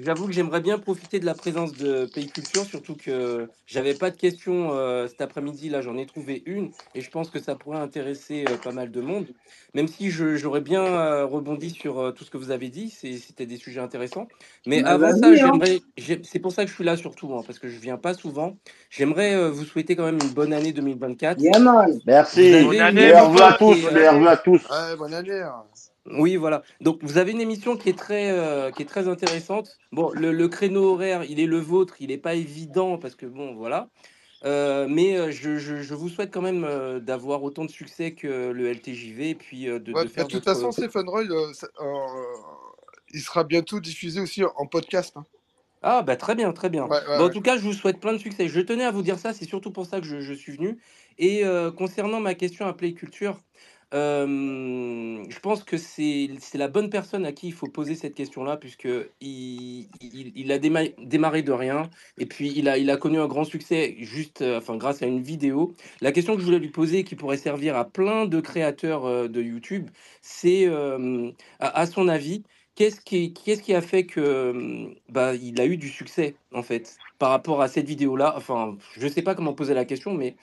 j'avoue que j'aimerais bien profiter de la présence de Pays Culture, surtout que j'avais pas de questions euh, cet après-midi. Là, j'en ai trouvé une et je pense que ça pourrait intéresser euh, pas mal de monde. Même si je- j'aurais bien euh, rebondi sur euh, tout ce que vous avez dit, c'est- c'était des sujets intéressants. Mais Bah, avant ça, hein. j'aimerais, j'ai- c'est pour ça que je suis là surtout, hein, parce que je viens pas souvent. J'aimerais euh, vous souhaiter quand même une bonne année 2024. Yeah. Merci. Bonne année, mon vœux à tous, euh, bonne année. hein. Oui, voilà. Donc, vous avez une émission qui est très, euh, qui est très intéressante. Bon, le, le créneau horaire, il est le vôtre, il n'est pas évident parce que, bon, voilà. Euh, mais euh, je, je- je vous souhaite quand même euh, d'avoir autant de succès que le LTJV et puis de, Ouais, de faire de toute votre... façon, Stephen Roy, ça- il sera bientôt diffusé aussi en podcast. hein. Ah, bah très bien, très bien. Ouais, ouais, Bon, en tout cas, je vous souhaite plein de succès. Je tenais à vous dire ça, c'est surtout pour ça que je, je suis venu. Et concernant ma question à Play Culture, je pense que c'est la bonne personne à qui il faut poser cette question-là, puisque il, il, a déma- démarré de rien, et puis il a, il a connu un grand succès juste, euh, enfin, grâce à une vidéo. La question que je voulais lui poser, qui pourrait servir à plein de créateurs euh, de YouTube, c'est, à, son avis, qu'est-ce qui, qu'est-ce qui a fait que bah, a eu du succès, en fait, par rapport à cette vidéo-là? Enfin, je sais pas comment poser la question, mais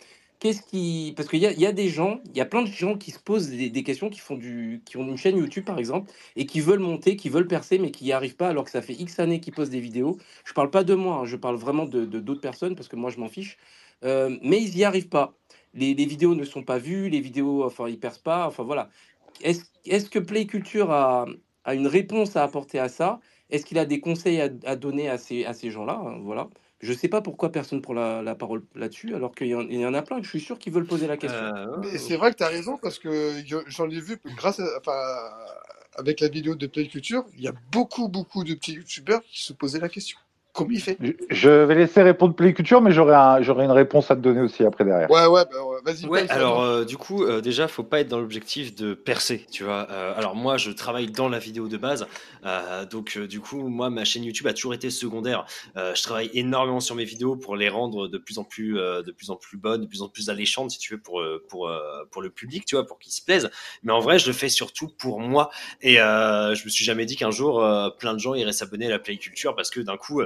qu'est-ce qui... Parce qu'il y a, des gens, il y a plein de gens qui se posent des, questions, qui, font du, qui ont une chaîne YouTube, par exemple, et qui veulent monter, qui veulent percer, mais qui n'y arrivent pas, alors que ça fait X années qu'ils postent des vidéos. Je parle pas de moi, hein, je parle vraiment de d'autres personnes, parce que moi, je m'en fiche. Euh, mais ils n'y arrivent pas. Les, vidéos ne sont pas vues, les vidéos, enfin, ils percent pas, enfin, voilà. Est-ce est-ce que Play Culture a, a une réponse à apporter à ça? Est-ce qu'il a des conseils à, à donner à ces, à ces gens-là hein, Voilà. Je sais pas pourquoi personne prend la, la parole là-dessus, alors qu'il y, en il y en a plein que je suis sûr qu'ils veulent poser la question. Euh, c'est vrai que tu as raison parce que je- j'en ai vu grâce à, enfin, avec la vidéo de Play Culture, il y a beaucoup, beaucoup de petits youtubeurs qui se posaient la question. Comment il fait? Je- vais laisser répondre Play Culture, mais j'aurai un, j'aurai une réponse à te donner aussi après derrière. Ouais, ouais, bah, vas-y. Ouais, alors euh, du coup, euh, déjà, faut pas être dans l'objectif de percer, tu vois. Euh, alors moi, je travaille dans la vidéo de base, euh, donc euh, du coup, moi, ma chaîne YouTube a toujours été secondaire. Euh, je travaille énormément sur mes vidéos pour les rendre de plus en plus, euh, de plus en plus bonnes, de plus en plus alléchantes, si tu veux, pour pour euh, pour le public, tu vois, pour qu'ils se plaisent. Mais en vrai, je le fais surtout pour moi. Et euh, je me suis jamais dit qu'un jour, euh, plein de gens iraient s'abonner à la Play Culture parce que d'un coup.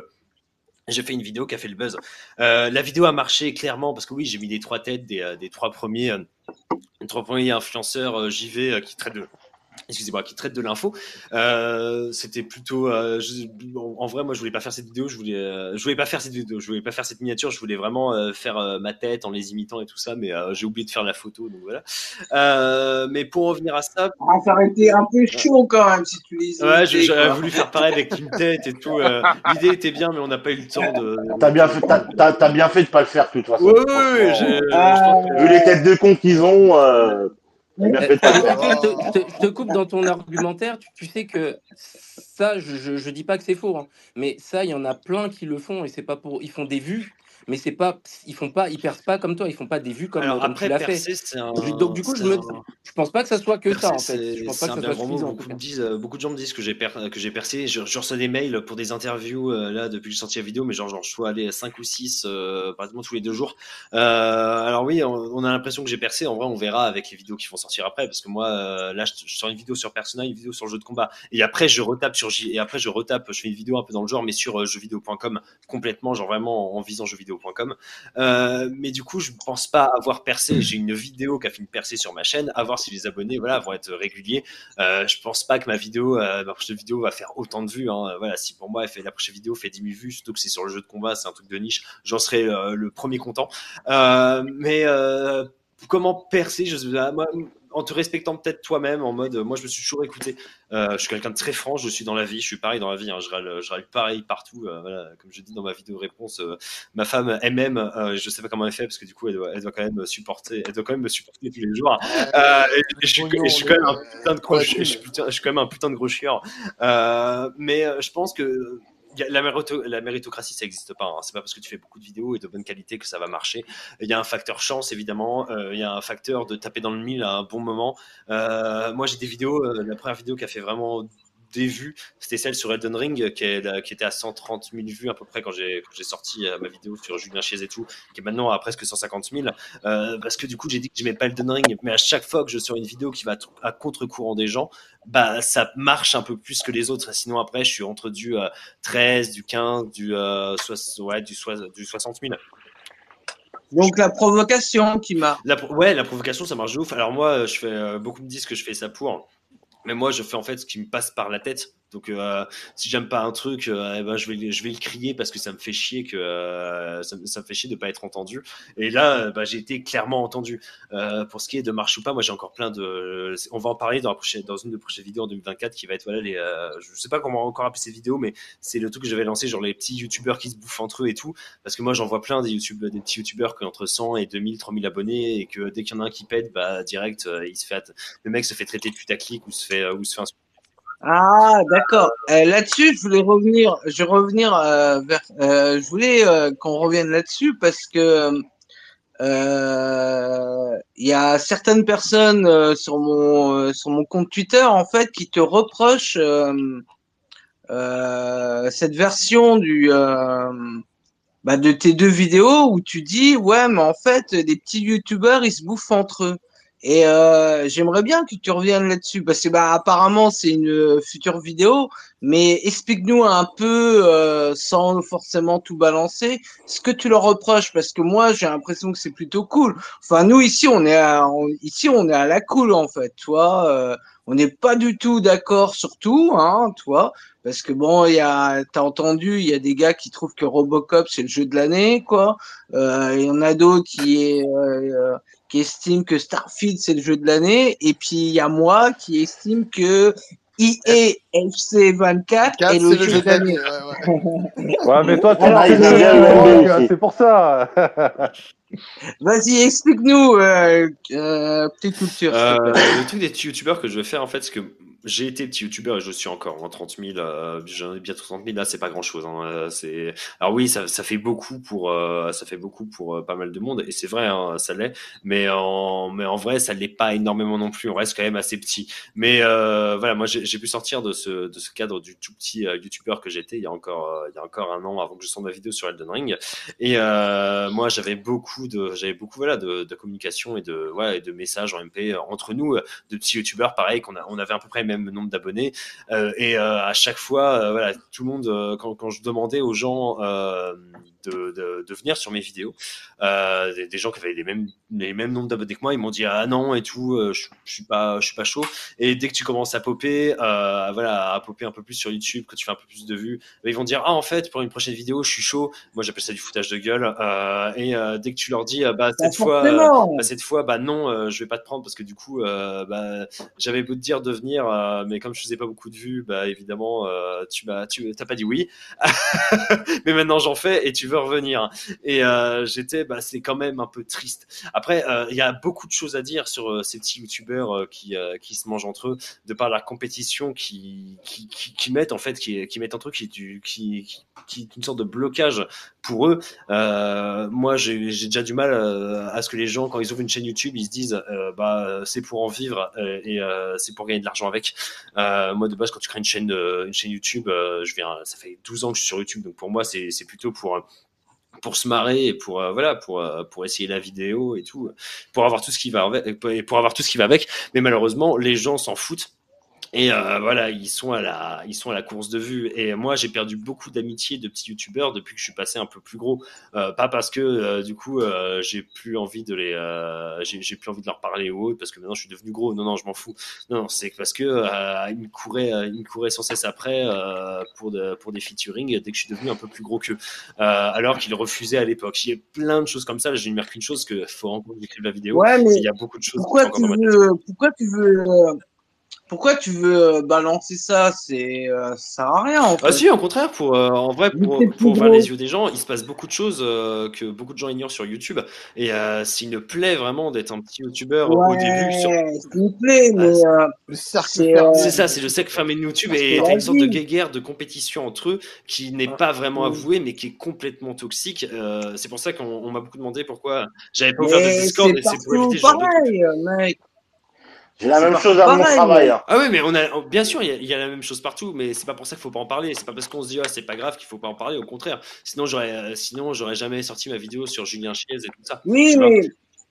Euh, j'ai fait une vidéo qui a fait le buzz. Euh, la vidéo a marché clairement parce que oui, j'ai mis des trois têtes des, euh, des trois premiers, euh, les trois premiers influenceurs euh, JV euh, qui traitent de, excusez-moi, qui traitent de l'info. Euh, C'était plutôt, euh, je- en, vrai, moi, je voulais pas faire cette vidéo, je voulais, euh, je voulais pas faire cette vidéo, je voulais pas faire cette miniature, je voulais vraiment euh, faire euh, ma tête en les imitant et tout ça, mais euh, j'ai oublié de faire la photo, donc voilà. Euh, mais pour revenir à ça, Ah, ça aurait été un peu chaud quand même si tu les Ouais, quoi. voulu faire pareil avec Team Tête et tout. euh, L'idée était bien, mais on n'a pas eu le temps de. T'as bien fait, t'as, bien fait de pas le faire, de toute façon. Oui, oui, oui, Vu les têtes de con qu'ils ont, bien Euh, je, te, coupe dans ton argumentaire. Tu, tu sais que ça, je, je, je dis pas que c'est faux, hein, mais ça, il y en a plein qui le font et c'est pas pour. Ils font des vues, mais c'est pas. Ils font pas. Ils percent pas comme toi. Ils font pas des vues comme, Alors comme après, tu l'as fait. un. Donc du coup, je me, un- je pense pas que ça soit que ça en fait. Je pense pas que ça soit mot. Beaucoup, me disent, euh, beaucoup de gens me disent que j'ai per- que j'ai percé. Je, je reçois des mails pour des interviews euh, là depuis que j'ai sorti la vidéo, mais genre, genre je dois aller à 5 ou 6 euh, pratiquement tous les deux jours. Euh, alors oui, on, on a l'impression que j'ai percé. En vrai, on verra avec les vidéos qui vont sortir après, parce que moi, là, je, je sors une vidéo sur Persona, une vidéo sur le jeu de combat, et après je retape sur J, et après je retape, je fais une vidéo un peu dans le genre, mais sur jeuxvideo.com complètement, genre vraiment en visant Euh, mais du coup, je pense pas avoir percé. J'ai une vidéo qui a fait une percée sur ma chaîne. À voir si les abonnés, voilà, vont être réguliers. Euh, je pense pas que ma vidéo, euh, ma prochaine vidéo va faire autant de vues. Hein. Voilà, si pour moi, la prochaine vidéo fait 10 000 vues, surtout que c'est sur le jeu de combat, c'est un truc de niche, j'en serai le premier content. Mais comment percer en te respectant peut-être toi-même, en mode, moi je me suis toujours écouté. Euh, je suis quelqu'un de très franc, je suis dans la vie, je suis pareil dans la vie, hein, je, râle, je râle pareil partout. euh, voilà, comme je dis dans ma vidéo réponse, euh, ma femme, elle m'aime, euh, je sais pas comment elle fait parce que du coup elle doit, elle doit quand même me supporter, elle doit quand même me supporter tous les jours. Et, et je, suis, et je suis quand même un putain de gros, je, suis putain- je suis quand même un putain de gros chieur. Mais je pense que la méritocratie, ça n'existe pas. Hein. C'est pas parce que tu fais beaucoup de vidéos et de bonne qualité que ça va marcher. Il y a un facteur chance, évidemment. Euh, il y a un facteur de taper dans le mille à un bon moment. Euh, moi, j'ai des vidéos. euh, la première vidéo qui a fait vraiment des vues, c'était celle sur Elden Ring qui, est- qui était à 130 000 vues à peu près quand j'ai sorti euh, ma vidéo sur Julien Chiez et tout, qui est maintenant à presque 150 000. euh, parce que du coup, j'ai dit que j'aimais pas Elden Ring, mais à chaque fois que je sors une vidéo qui va à contre-courant des gens, bah ça marche un peu plus que les autres. Sinon, après, je suis entre du euh, 13, du 15, du, euh, ouais, du, soix- du 60 000. Donc la provocation qui m'a. La, pro- ouais, la provocation, ça marche de ouf. Alors moi, je fais euh, beaucoup me disent que je fais ça pour, mais moi, je fais en fait ce qui me passe par la tête. Donc, euh, si j'aime pas un truc, euh, eh ben, je vais, le- crier parce que ça me fait chier que euh, ça, me- fait chier de pas être entendu. Et là, euh, bah, j'ai été clairement entendu. Euh, pour ce qui est de marche ou pas, moi, j'ai encore plein de. On va en parler dans, la prochaine, dans une de prochaines vidéos en 2024 qui va être voilà les. je sais pas comment encore appeler ces vidéos, mais c'est le truc que j'avais lancé, genre les petits youtubeurs qui se bouffent entre eux et tout. Parce que moi, j'en vois plein des, YouTube, des petits youtubeurs qui ont entre 100 et 2000, 3000 abonnés et que dès qu'il y en a un qui pète, bah, direct, il se fait, le mec se fait traiter de putaclic ou se fait, ou se fait insulter. Ah, d'accord. Euh, là-dessus, je voulais revenir. Je vais revenir euh, vers. euh, je voulais qu'on revienne là-dessus parce que il y a certaines personnes sur mon sur mon compte Twitter en fait qui te reprochent cette version du bah, de tes deux vidéos où tu dis ouais mais en fait des petits youtubeurs ils se bouffent entre eux et euh, j'aimerais bien que tu reviennes là-dessus parce que bah apparemment c'est une future vidéo mais explique-nous un peu euh, sans forcément tout balancer ce que tu leur reproches parce que moi j'ai l'impression que c'est plutôt cool enfin nous ici on est à, ici on est à la cool en fait tu vois euh, on n'est pas du tout d'accord sur tout hein tu vois parce que bon, il y a, t'as entendu, il y a des gars qui trouvent que Robocop c'est le jeu de l'année, quoi. Euh, Il y en a d'autres qui, est, euh, qui estiment que Starfield c'est le jeu de l'année, et puis il y a moi qui estime que EA FC 24 est le, jeu, de l'année. Ouais, mais toi, tu jeu, c'est pour ça. Vas-y, explique-nous, euh, euh, petite culture. Euh, le truc des petits youtubeurs que je vais faire en fait, c'est que j'ai été petit youtubeur et je suis encore en 30 000, euh, j'en ai bientôt 30 000 là, c'est pas grand chose. Hein, euh, alors oui, ça, fait beaucoup pour euh, ça fait beaucoup pour euh, pas mal de monde et c'est vrai, hein, ça l'est. Mais en vrai, ça l'est pas énormément non plus. On reste quand même assez petit. Mais voilà, moi j'ai pu sortir de ce cadre du tout petit youtubeur que j'étais il y a encore un an avant que je sorte ma vidéo sur Elden Ring. Et moi, j'avais beaucoup de, j'avais beaucoup voilà de, communication et de messages en MP entre nous, de petits youtubeurs, pareil, qu'on avait à peu près même nombre d'abonnés. Euh, et euh, à chaque fois, euh, voilà, tout le monde, quand, quand je demandais aux gens de, de, de venir sur mes vidéos, des, des gens qui avaient les mêmes, les mêmes nombres d'abonnés que moi, ils m'ont dit ah non et tout, je, je suis pas, je suis pas chaud. Et dès que tu commences à popper, voilà, à popper un peu plus sur YouTube, que tu fais un peu plus de vues, ils vont dire ah en fait pour une prochaine vidéo, je suis chaud. Moi j'appelle ça du foutage de gueule. Et dès que tu leur dis ah, bah Bah, cette fois, bah, cette fois bah non, je vais pas te prendre parce que du coup bah j'avais beau te dire de venir, euh, mais comme je faisais pas beaucoup de vues, bah évidemment euh, tu m'as, tu t'as pas dit oui. mais maintenant j'en fais et tu veux revenir. Et euh, j'étais, bah c'est quand même un peu triste. Après, il y a beaucoup de choses à dire sur ces petits youtubeurs qui qui se mangent entre eux, de par la compétition qui qui, qui, qui mettent en fait, qui, qui mettent un truc qui du qui, qui qui une sorte de blocage pour eux. Euh, moi, j'ai déjà du mal euh, à ce que les gens, quand ils ouvrent une chaîne YouTube, ils se disent, euh, bah, c'est pour en vivre et c'est pour gagner de l'argent avec. Moi, de base, quand tu crées une chaîne, une chaîne YouTube, je viens, ça fait 12 ans que je suis sur YouTube, donc pour moi, c'est plutôt pour pour se marrer et pour voilà pour pour essayer la vidéo et tout pour avoir tout ce qui va pour avoir tout ce qui va avec mais malheureusement les gens s'en foutent et euh, voilà, ils sont à la, ils sont à la course de vue. Et moi, j'ai perdu beaucoup d'amitié de petits youtubeurs depuis que je suis passé un peu plus gros. Euh, pas parce que euh, du coup, euh, j'ai plus envie de les, euh, j'ai plus envie de leur parler ou autre parce que maintenant je suis devenu gros. Non, non, je m'en fous. Non, non, c'est parce que euh, ils me couraient, ils me couraient sans cesse après euh, pour de, pour des featuring dès que je suis devenu un peu plus gros qu'eux. Euh, alors qu'ils refusaient à l'époque. Il y a plein de choses comme ça. J'ai marqué une chose que faut encore que j'écrive la vidéo. Ouais, mais Il y a beaucoup de choses. pourquoi tu veux, pourquoi tu veux, euh, pourquoi tu veux euh, balancer ça? C'est, euh, ça sert à rien en Ah fait. si, au contraire, pour euh, en vrai, pour, pour ouvrir les yeux des gens, il se passe beaucoup de choses euh, que beaucoup de gens ignorent sur YouTube. Et euh, s'il ne plaît vraiment d'être un petit YouTuber au début sur Ouais, s'il vous plaît, mais c'est, euh, c'est ça, c'est le cercle fermé de YouTube et c'est t'as une sorte de guéguerre de compétition entre eux qui n'est pas vraiment avouée mais qui est complètement toxique. Euh, c'est pour ça qu'on on m'a beaucoup demandé pourquoi j'avais pas ouvert de Mais Discord c'est et c'est pour éviter ce genre de mec. J'ai la même chose à mon travail. hein. Ah oui, mais on a, bien sûr, il y, a- il y a la même chose partout, mais c'est pas pour ça qu'il faut pas en parler. C'est pas parce qu'on se dit, ah, c'est pas grave qu'il faut pas en parler, au contraire. Sinon, j'aurais, euh, sinon, j'aurais jamais sorti ma vidéo sur Julien Chiez et tout ça. Oui, mais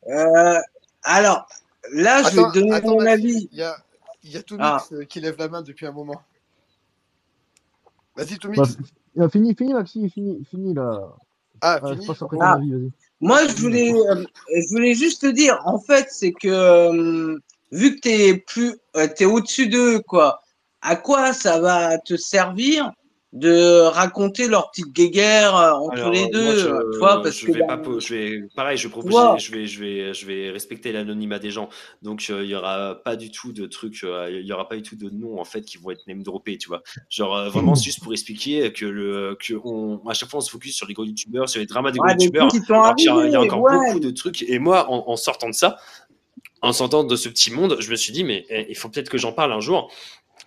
euh, alors là, je vais te donner attends, mon avis. il y a, il y a Tomix Ah. euh, qui lève la main depuis un moment. Vas-y, Tomix. Bah, fini, fini, Maxi, fini, fini là. Ah, Ah, fini. je Ah. avis. Moi, je voulais, euh, je voulais juste te dire, en fait, c'est que euh, vu que t'es plus, euh, t'es au-dessus d'eux, quoi. À quoi ça va te servir de raconter leur petite guéguerre euh, entre Alors, les euh, deux, moi, je, euh, tu vois, parce je que vais bah, pas, je vais, pareil, je propose, vois. je vais, je vais, je vais respecter l'anonymat des gens. Donc, euh, il y aura pas du tout de trucs, euh, il y aura pas du tout de noms en fait qui vont être name droppés, tu vois. Genre euh, vraiment juste pour expliquer que le, que on, à chaque fois on se focus sur les gros youtubeurs, sur les dramas des gros Ah, des youtubeurs. trucs qui sont Alors qu'il y, a- il y a encore ouais. beaucoup de trucs. Et moi, en, en sortant de ça, en sortant de ce petit monde, je me suis dit mais eh, il faut peut-être que j'en parle un jour.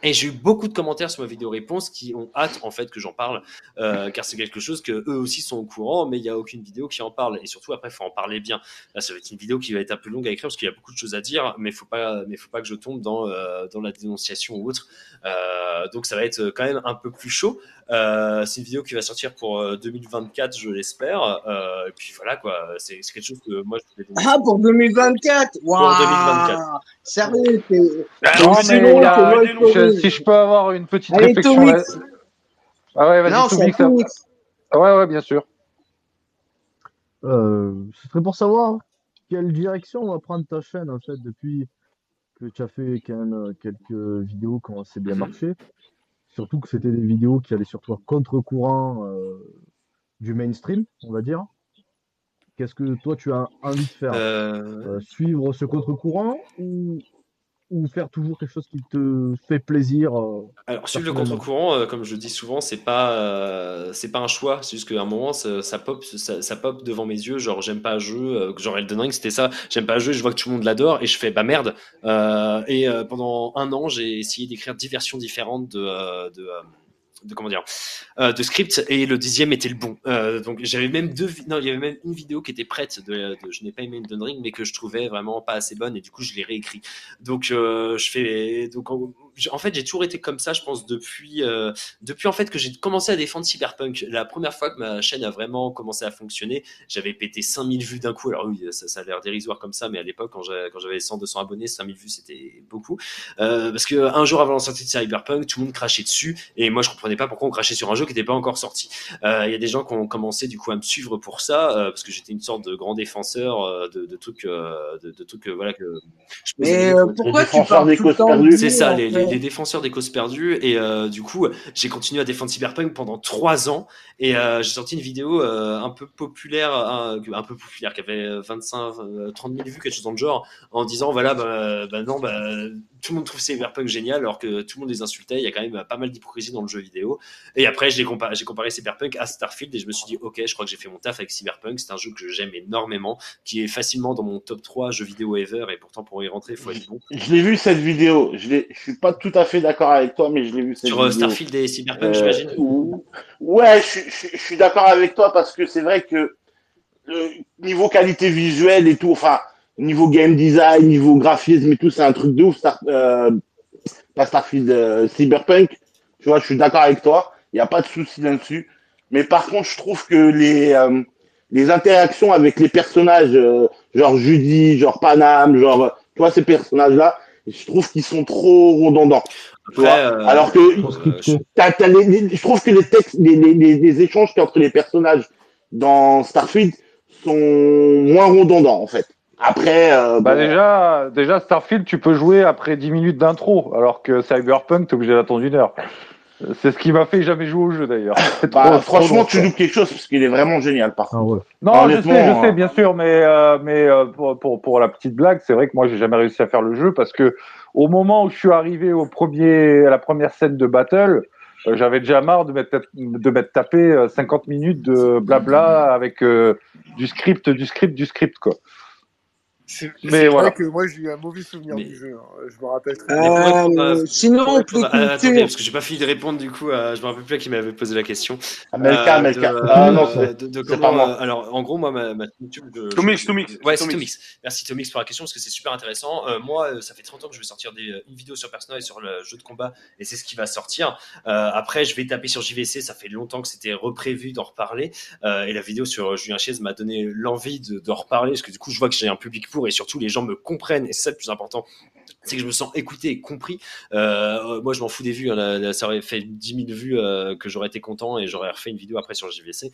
Et j'ai eu beaucoup de commentaires sur ma vidéo réponse qui ont hâte en fait que j'en parle, euh, car c'est quelque chose que eux aussi sont au courant, mais il n'y a aucune vidéo qui en parle. Et surtout après, il faut en parler bien. Là, ça va être une vidéo qui va être un peu longue à écrire parce qu'il y a beaucoup de choses à dire, mais faut pas, mais faut pas que je tombe dans euh, dans la dénonciation ou autre. Euh, donc ça va être quand même un peu plus chaud. Euh, c'est une vidéo qui va sortir pour euh, 2024, je l'espère. Euh, et puis voilà quoi, c'est c'est quelque chose que moi je voulais Ah, pour 2024 Waouh 2024. Sérieux, c'est Ah, long Story. si je peux avoir une petite Allez, réflexion là. Ah ouais, vas-y, Non, c'est ça-. Ouais, ouais, bien sûr. Euh, ce serait pour savoir quelle direction va prendre ta chaîne en fait depuis que tu as fait quand même euh, quelques vidéos ont assez bien marché. Surtout que c'était des vidéos qui allaient surtout à contre-courant euh, du mainstream, on va dire. Qu'est-ce que toi tu as envie de faire? Euh, Euh, suivre ce contre-courant ou, ou faire toujours quelque chose qui te fait plaisir euh, Alors, suivre le contre-courant, euh, comme je dis souvent, c'est pas, euh, c'est pas un choix. C'est juste qu'à un moment, ça, ça pop, ça, ça pop devant mes yeux. Genre, j'aime pas un jeu. genre, Elden Ring, c'était ça. J'aime pas un jeu. Je vois que tout le monde l'adore et je fais bah merde. Euh, et pendant un an, j'ai essayé d'écrire dix versions différentes de, de, de comment dire, euh, de script et le dixième était le bon. Euh, donc j'avais même deux, non, il y avait même une vidéo qui était prête de, de- je n'ai pas aimé Elden Ring, mais que je trouvais vraiment pas assez bonne et du coup je l'ai réécrit. Donc euh, je fais, donc en, fait j'ai toujours été comme ça, je pense depuis, euh, depuis en fait que j'ai commencé à défendre Cyberpunk. La première fois que ma chaîne a vraiment commencé à fonctionner, j'avais pété 5000 vues d'un coup. Alors oui, ça, ça a l'air dérisoire comme ça, mais à l'époque quand j'avais, quand j'avais 100, 200 abonnés, 5000 vues c'était beaucoup. Euh, parce que un jour avant la sortie de Cyberpunk, tout le monde crachait dessus et moi je comprenais pas pourquoi on crachait sur un jeu qui n'était pas encore sorti. Euh, Il y a des gens qui ont commencé du coup à me suivre pour ça euh, parce que j'étais une sorte de grand défenseur euh, de, de trucs, euh, de, de trucs euh, voilà que je Mais euh, pourquoi tu parles des tout le temps C'est ça, les, les, les défenseurs des causes perdues. Et euh, du coup, j'ai continué à défendre Cyberpunk pendant trois ans. Et euh, j'ai sorti une vidéo euh, un peu populaire, un, peu populaire, qui avait 25, euh, 30 000 vues, quelque chose dans le genre, en disant voilà, bah, bah non, bah, tout le monde trouve Cyberpunk génial, alors que tout le monde les insultait. Il y a quand même pas mal d'hypocrisie dans le jeu vidéo. Et après, j'ai comparé, j'ai comparé Cyberpunk à Starfield et je me suis dit ok, je crois que j'ai fait mon taf avec Cyberpunk. C'est un jeu que j'aime énormément, qui est facilement dans mon top 3 jeux vidéo ever. Et pourtant, pour y rentrer, il faut être bon. Je l'ai vu cette vidéo. Je je suis pas tout à fait d'accord avec toi, mais je l'ai vu cette Sur euh, vidéo. Starfield et Cyberpunk, Euh, j'imagine? ou- ouais, je, je- je suis d'accord avec toi parce que c'est vrai que le niveau qualité visuelle et tout, enfin niveau game design, niveau graphisme et tout, c'est un truc de ouf. Star, euh, pas Starfield, euh, Cyberpunk. Tu vois, je suis d'accord avec toi. Il n'y a pas de souci là-dessus. Mais par contre, je trouve que les euh, les interactions avec les personnages, euh, genre Judy, genre Panam, genre, tu vois, ces personnages-là, je trouve qu'ils sont trop redondants. Tu vois Après, euh, Alors que je- t'as- t'as les- les- je trouve que les textes, les, les, les, les échanges entre les personnages dans Starfield sont moins redondants, en fait. Après, euh, Bah bon, déjà, déjà Starfield, tu peux jouer après 10 minutes d'intro, alors que Cyberpunk, t'es obligé d'attendre une heure. Euh, C'est ce qui m'a fait jamais jouer au jeu d'ailleurs. Bah, franchement, long, tu loupes quelque chose parce qu'il est vraiment génial, par Ah contre. ouais. Non, je sais, je euh, sais, bien sûr, mais euh, mais euh, pour, pour pour la petite blague, c'est vrai que moi j'ai jamais réussi à faire le jeu parce que au moment où je suis arrivé au premier à la première scène de battle, euh, j'avais déjà marre de m'être de m'être tapé euh, 50 minutes de blabla avec euh, du script, du script, du script quoi. C'est Mais voilà. vrai que moi, j'ai eu un mauvais souvenir Mais- du jeu. hein. Je me rappelle très Euh, répondre à- Euh, sinon, répondre à- play attendez, parce que j'ai pas fini de répondre du coup, à- je me rappelle plus à qui m'avait posé la question. Amelka, Euh, Amelka. de- Ah non, euh, c'est comment, pas moi. euh, alors, en gros, moi, ma, ma YouTube. je- Tomix, je- Tomix, Ouais, c'est Tomix. Tomix. Merci Tomix pour la question parce que c'est super intéressant. Euh, moi, euh, ça fait 30 ans que je vais sortir des, euh, une vidéo sur Persona et sur le jeu de combat et c'est ce qui va sortir. Euh, après, je vais taper sur JVC. Ça fait longtemps que c'était reprévu d'en reparler. Euh, et la vidéo sur Julien Chiez m'a donné l'envie de, de reparler parce que du coup, je vois que j'ai un public pour et surtout les gens me comprennent et c'est ça le plus important. C'est que je me sens écouté et compris. Euh, moi, je m'en fous des vues. hein. Ça aurait fait 10 000 vues euh, que j'aurais été content et j'aurais refait une vidéo après sur JVC.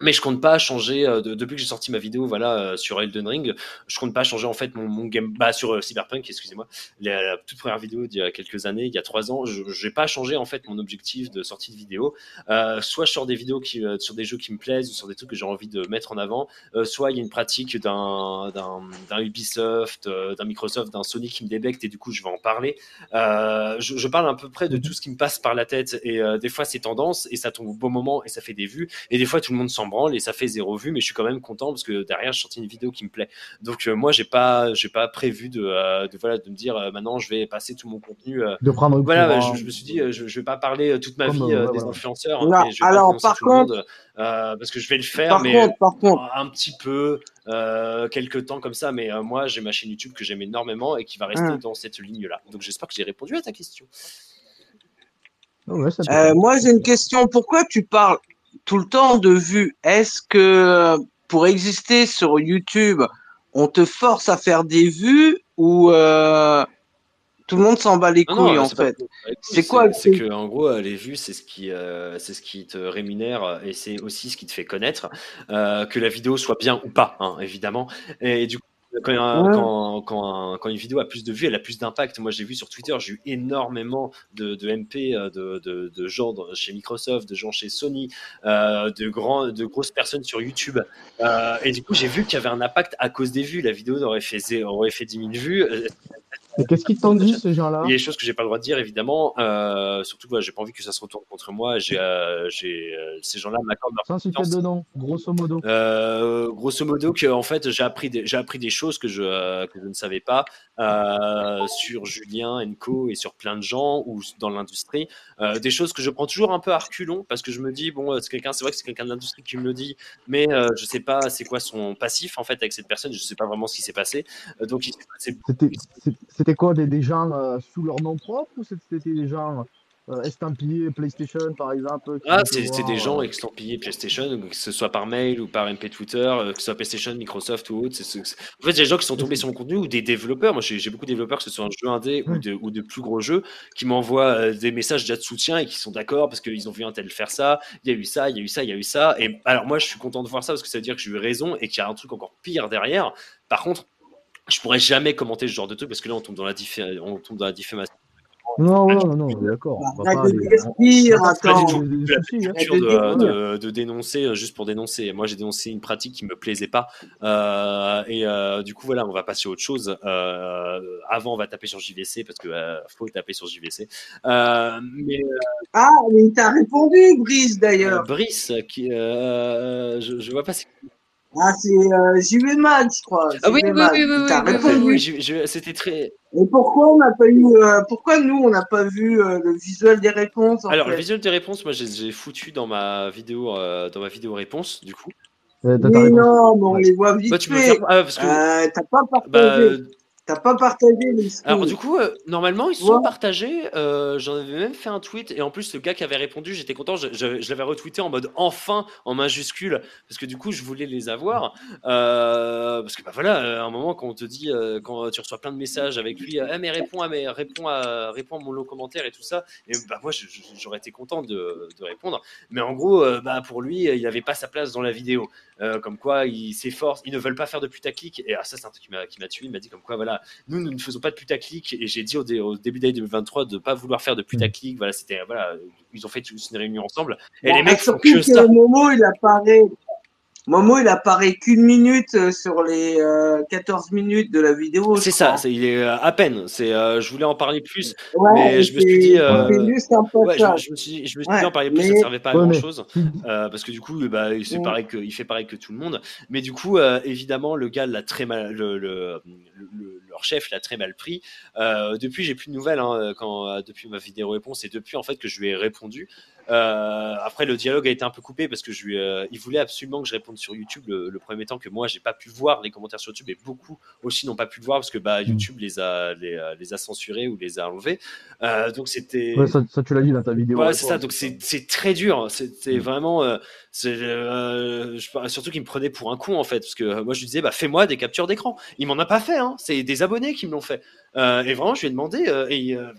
Mais je compte pas changer euh, de- depuis que j'ai sorti ma vidéo voilà euh, sur Elden Ring, je compte pas changer en fait mon, mon game bah sur euh, Cyberpunk excusez-moi la, la toute première vidéo d'il y a quelques années il y a trois ans je j'ai pas changé en fait mon objectif de sortie de vidéo. Euh, soit je sors des vidéos qui euh, sur des jeux qui me plaisent ou sur des trucs que j'ai envie de mettre en avant euh, soit il y a une pratique d'un d'un d'un Ubisoft euh, d'un Microsoft d'un Sony qui me débecte et du coup je vais en parler. Euh, je, je parle à peu près de tout ce qui me passe par la tête et euh, des fois c'est tendance et ça tombe au bon moment et ça fait des vues. Et des fois tout le monde s'en branle et ça fait zéro vue mais je suis quand même content parce que derrière je sortis une vidéo qui me plaît. Donc euh, moi j'ai pas j'ai pas prévu de, euh, de voilà de me dire euh, maintenant je vais passer tout mon contenu euh, De prendre voilà je, je me suis dit euh, je, je vais pas parler toute ma Comme, vie des influenceurs Non, alors, par contre- monde euh, parce que je vais le faire Par mais contre, par contre, un petit peu euh, quelques temps comme ça mais euh, moi j'ai ma chaîne YouTube que j'aime énormément et qui va rester Hum. dans cette ligne là donc j'espère que j'ai répondu à ta question. Ah ouais, ça Euh, peut- moi, j'ai une question. Pourquoi tu parles tout le temps de vues Est-ce que pour exister sur YouTube, on te force à faire des vues ou euh, tout le monde s'en bat les couilles non, en fait? C'est quoi C'est que en gros, euh, les vues, c'est ce qui, euh, c'est ce qui te rémunère et c'est aussi ce qui te fait connaître. Euh, que la vidéo soit bien ou pas, hein, évidemment. Et du coup. Quand, un- Ouais. quand, quand, un- quand une vidéo a plus de vues, elle a plus d'impact. Moi, j'ai vu sur Twitter, j'ai eu énormément de, de MP, euh, de, de, de gens chez Microsoft, de gens chez Sony, euh, de, grands, de grosses personnes sur YouTube. Euh, et du coup, j'ai vu qu'il y avait un impact à cause des vues. La vidéo aurait fait, zé- aurait fait 10 000 vues. Et qu'est-ce qu'ils t'ont dit, ces gens-là il y a des choses que j'ai pas le droit de dire, évidemment. Euh, surtout, voilà, j'ai pas envie que ça se retourne contre moi. J'ai, euh, j'ai, euh, ces gens-là m'accordent leur Sans citer confiance. de nom, grosso modo. Grosso modo, que en fait, j'ai appris des, j'ai appris des choses que je, que je ne savais pas sur Julien Enco et sur plein de gens ou dans l'industrie. Des choses que je prends toujours un peu à reculons parce que je me dis bon, c'est quelqu'un, c'est vrai que c'est quelqu'un de l'industrie qui me le dit, mais je sais pas c'est quoi son passif en fait avec cette personne. Je sais pas vraiment ce qui s'est passé. Donc, il s'est passé C'était c'est- c'était quoi des, des gens euh, sous leur nom propre ou c'était des gens euh, estampillés PlayStation par exemple Ah, c'est c'est des gens euh, estampillés PlayStation, que ce soit par mail ou par MP Twitter, que ce soit PlayStation, Microsoft ou autre. c'est- c'est- c'est- En fait, a des gens qui sont tombés sur mon contenu ou des développeurs. Moi, j'ai beaucoup de développeurs, que ce soit un jeu indé ou de, ou de plus gros jeux, qui m'envoient des messages déjà de soutien et qui sont d'accord parce qu'ils ont vu un tel faire ça. Il y a eu ça, il y a eu ça, il y a eu ça. Et alors, moi, je suis content de voir ça parce que ça veut dire que j'ai eu raison et qu'il y a un truc encore pire derrière. Par contre, je pourrais jamais commenter ce genre de truc parce que là, on tombe dans la, diffé- on tombe dans la diffamation. Non, non, non, non, d'accord. On va pas de dénoncer euh, juste pour dénoncer. Moi, j'ai dénoncé une pratique qui me plaisait pas. Euh, et euh, du coup, voilà, on va passer à autre chose. Euh, avant, on va taper sur JVC parce que euh, faut taper sur JVC. Euh, mais Ah, mais il t'a répondu, Brice euh, d'ailleurs. Brice, qui, euh, je, je vois pas. c'est- Ah, c'est euh, JV Mag, je crois. Ah oui, oui, Mag. oui, oui, Il oui, t'a oui, oui, répondu. oui, c'était très. Et pourquoi on n'a pas eu, euh, pourquoi nous on n'a pas vu euh, le visuel des réponses en Alors, fait le visuel des réponses, moi, j'ai foutu dans ma vidéo, euh, dans ma vidéo réponse, du coup. Euh, t'as Mais non, mais on Ouais. les voit vite Bah, tu peux fait. faire. ah, parce que. Euh, t'as pas Bah, partagé. T'as pas partagé les Alors du coup, euh, normalement ils sont partagés. Euh, J'en avais même fait un tweet et en plus le gars qui avait répondu, j'étais content. Je, je- je l'avais retweeté en mode enfin en majuscule parce que du coup je voulais les avoir. Euh, parce que bah voilà, à un moment quand on te dit, quand tu reçois plein de messages avec lui, Ah, mais réponds à mes, réponds à, réponds à mon commentaire et tout ça. Et bah moi j'aurais été content de, de répondre. Mais en gros, bah pour lui, il n'avait pas sa place dans la vidéo. Comme quoi il s'efforce, ils ne veulent pas faire de putaclic. Et ah, ça c'est un truc qui m'a tué. Il m'a dit comme quoi voilà nous, nous ne faisons pas de putaclic et j'ai dit au, dé- au début d'année 2023 de ne pas vouloir faire de putaclic. Voilà, c'était voilà, ils ont fait une réunion ensemble et Bon, les mecs font que que ça. Momo il apparaît. Momo, il apparaît qu'une minute euh, sur les euh, 14 minutes de la vidéo. C'est ça, il est euh, à peine. C'est, euh, je voulais en parler plus, Ouais, mais je me suis dit, euh, c'est juste un ouais, je, me suis, je me suis Ouais, dit en parler plus, ça ne servait pas à Ouais, grand mais- chose, parce que du coup, bah, il, c'est Mm. pareil que, il fait pareil que tout le monde. Mais du coup, euh, évidemment, le gars l'a très mal, le, le- le- leur chef l'a très mal pris. Euh, depuis, j'ai plus de nouvelles hein, quand, euh, depuis ma vidéo réponse et depuis en fait que je lui ai répondu. Euh, après, le dialogue a été un peu coupé parce que je lui, euh, il voulait absolument que je réponde sur YouTube le, le premier temps que moi j'ai pas pu voir les commentaires sur YouTube et beaucoup aussi n'ont pas pu le voir parce que bah, YouTube les a les, les a censurés ou les a enlevés. Euh, donc c'était Ouais, ça, ça, tu l'as dit dans ta vidéo. voilà, c'est ça. Donc c'est très dur. C'était Mm. vraiment, euh, surtout qu'il me prenait pour un con en fait, parce que euh, moi je lui disais, bah fais-moi des captures d'écran. Il m'en a pas fait. Hein. C'est des abonnés qui me l'ont fait. Euh, et vraiment, je lui ai demandé,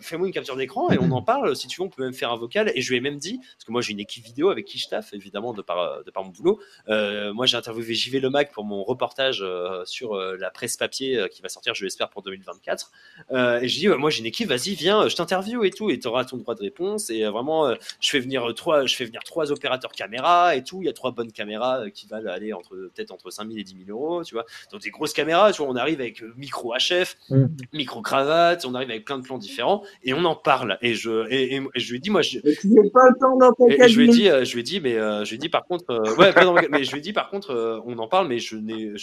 fais-moi une capture d'écran et on en parle. Si tu veux, on peut même faire un vocal. Et je lui ai même dit, parce que moi j'ai une équipe vidéo avec qui je taffe, évidemment de par de par mon boulot. Moi j'ai interviewé JV Le Mac pour mon reportage sur la presse papier qui va sortir, je l'espère, pour 2024. Euh, et je dis, ouais, moi j'ai une équipe, vas-y, viens, je t'interview et tout, et tu auras ton droit de réponse. Et vraiment, je fais venir trois, je fais venir trois opérateurs caméra tout. Il y a trois bonnes caméras euh, qui valent aller entre peut-être entre 5000 et 10 000 euros, tu vois. Donc des grosses caméras, tu vois, on arrive avec euh, micro HF, Mm. micro cravate, on arrive avec plein de plans différents et on en parle. Et je, et, et- et je lui ai dit, moi, je, Et tu n'as pas le temps dans ta et, et je lui ai dit, euh, je lui ai dit, mais euh, je lui ai dit par contre, euh, ouais, mais je lui ai dit par contre, euh, on en parle, mais je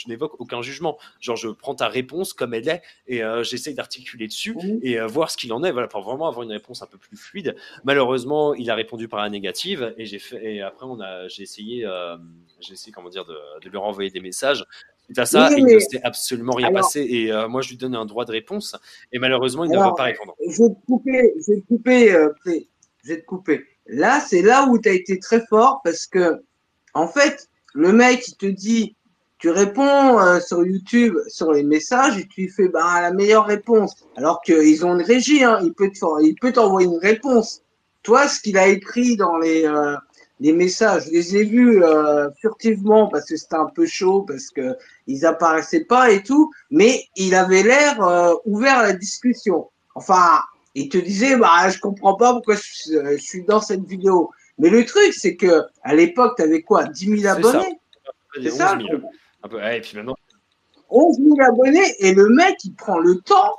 n'évoque aucun jugement. Genre, je prends ta réponse comme elle est et j'essaye d'articuler dessus Mhm. et voir ce qu'il en est, voilà, pour vraiment avoir une réponse un peu plus fluide. Malheureusement, il a répondu par la négative et j'ai fait, et après on a, j'ai essayé, euh, j'ai essayé comment dire, de, de lui renvoyer des messages. Suite à ça, Oui, il ne s'est absolument rien Alors- passé et euh, moi je lui donne un droit de réponse et malheureusement il ne va pas répondre. Je vais te couper, je vais te couper, euh, Play. je vais te couper. Là, c'est là où tu as été très fort parce que, en fait, le mec, il te dit, tu réponds euh, sur YouTube sur les messages et tu lui fais bah, la meilleure réponse. Alors qu'ils ont une régie, hein, il peut te t'envoyer une réponse. Toi, ce qu'il a écrit dans les, euh, les messages, je les ai vus euh, furtivement parce que c'était un peu chaud, parce que ils apparaissaient pas et tout, mais il avait l'air euh, ouvert à la discussion. Enfin, il te disait, bah, je comprends pas pourquoi je, suis- je suis dans cette vidéo. Mais le truc, c'est que à l'époque, tu avais quoi 10 000 C'est ça. abonnés? C'est ça, 11 000. Un peu, ouais, et puis maintenant, 11 000 abonnés et le mec, il prend le temps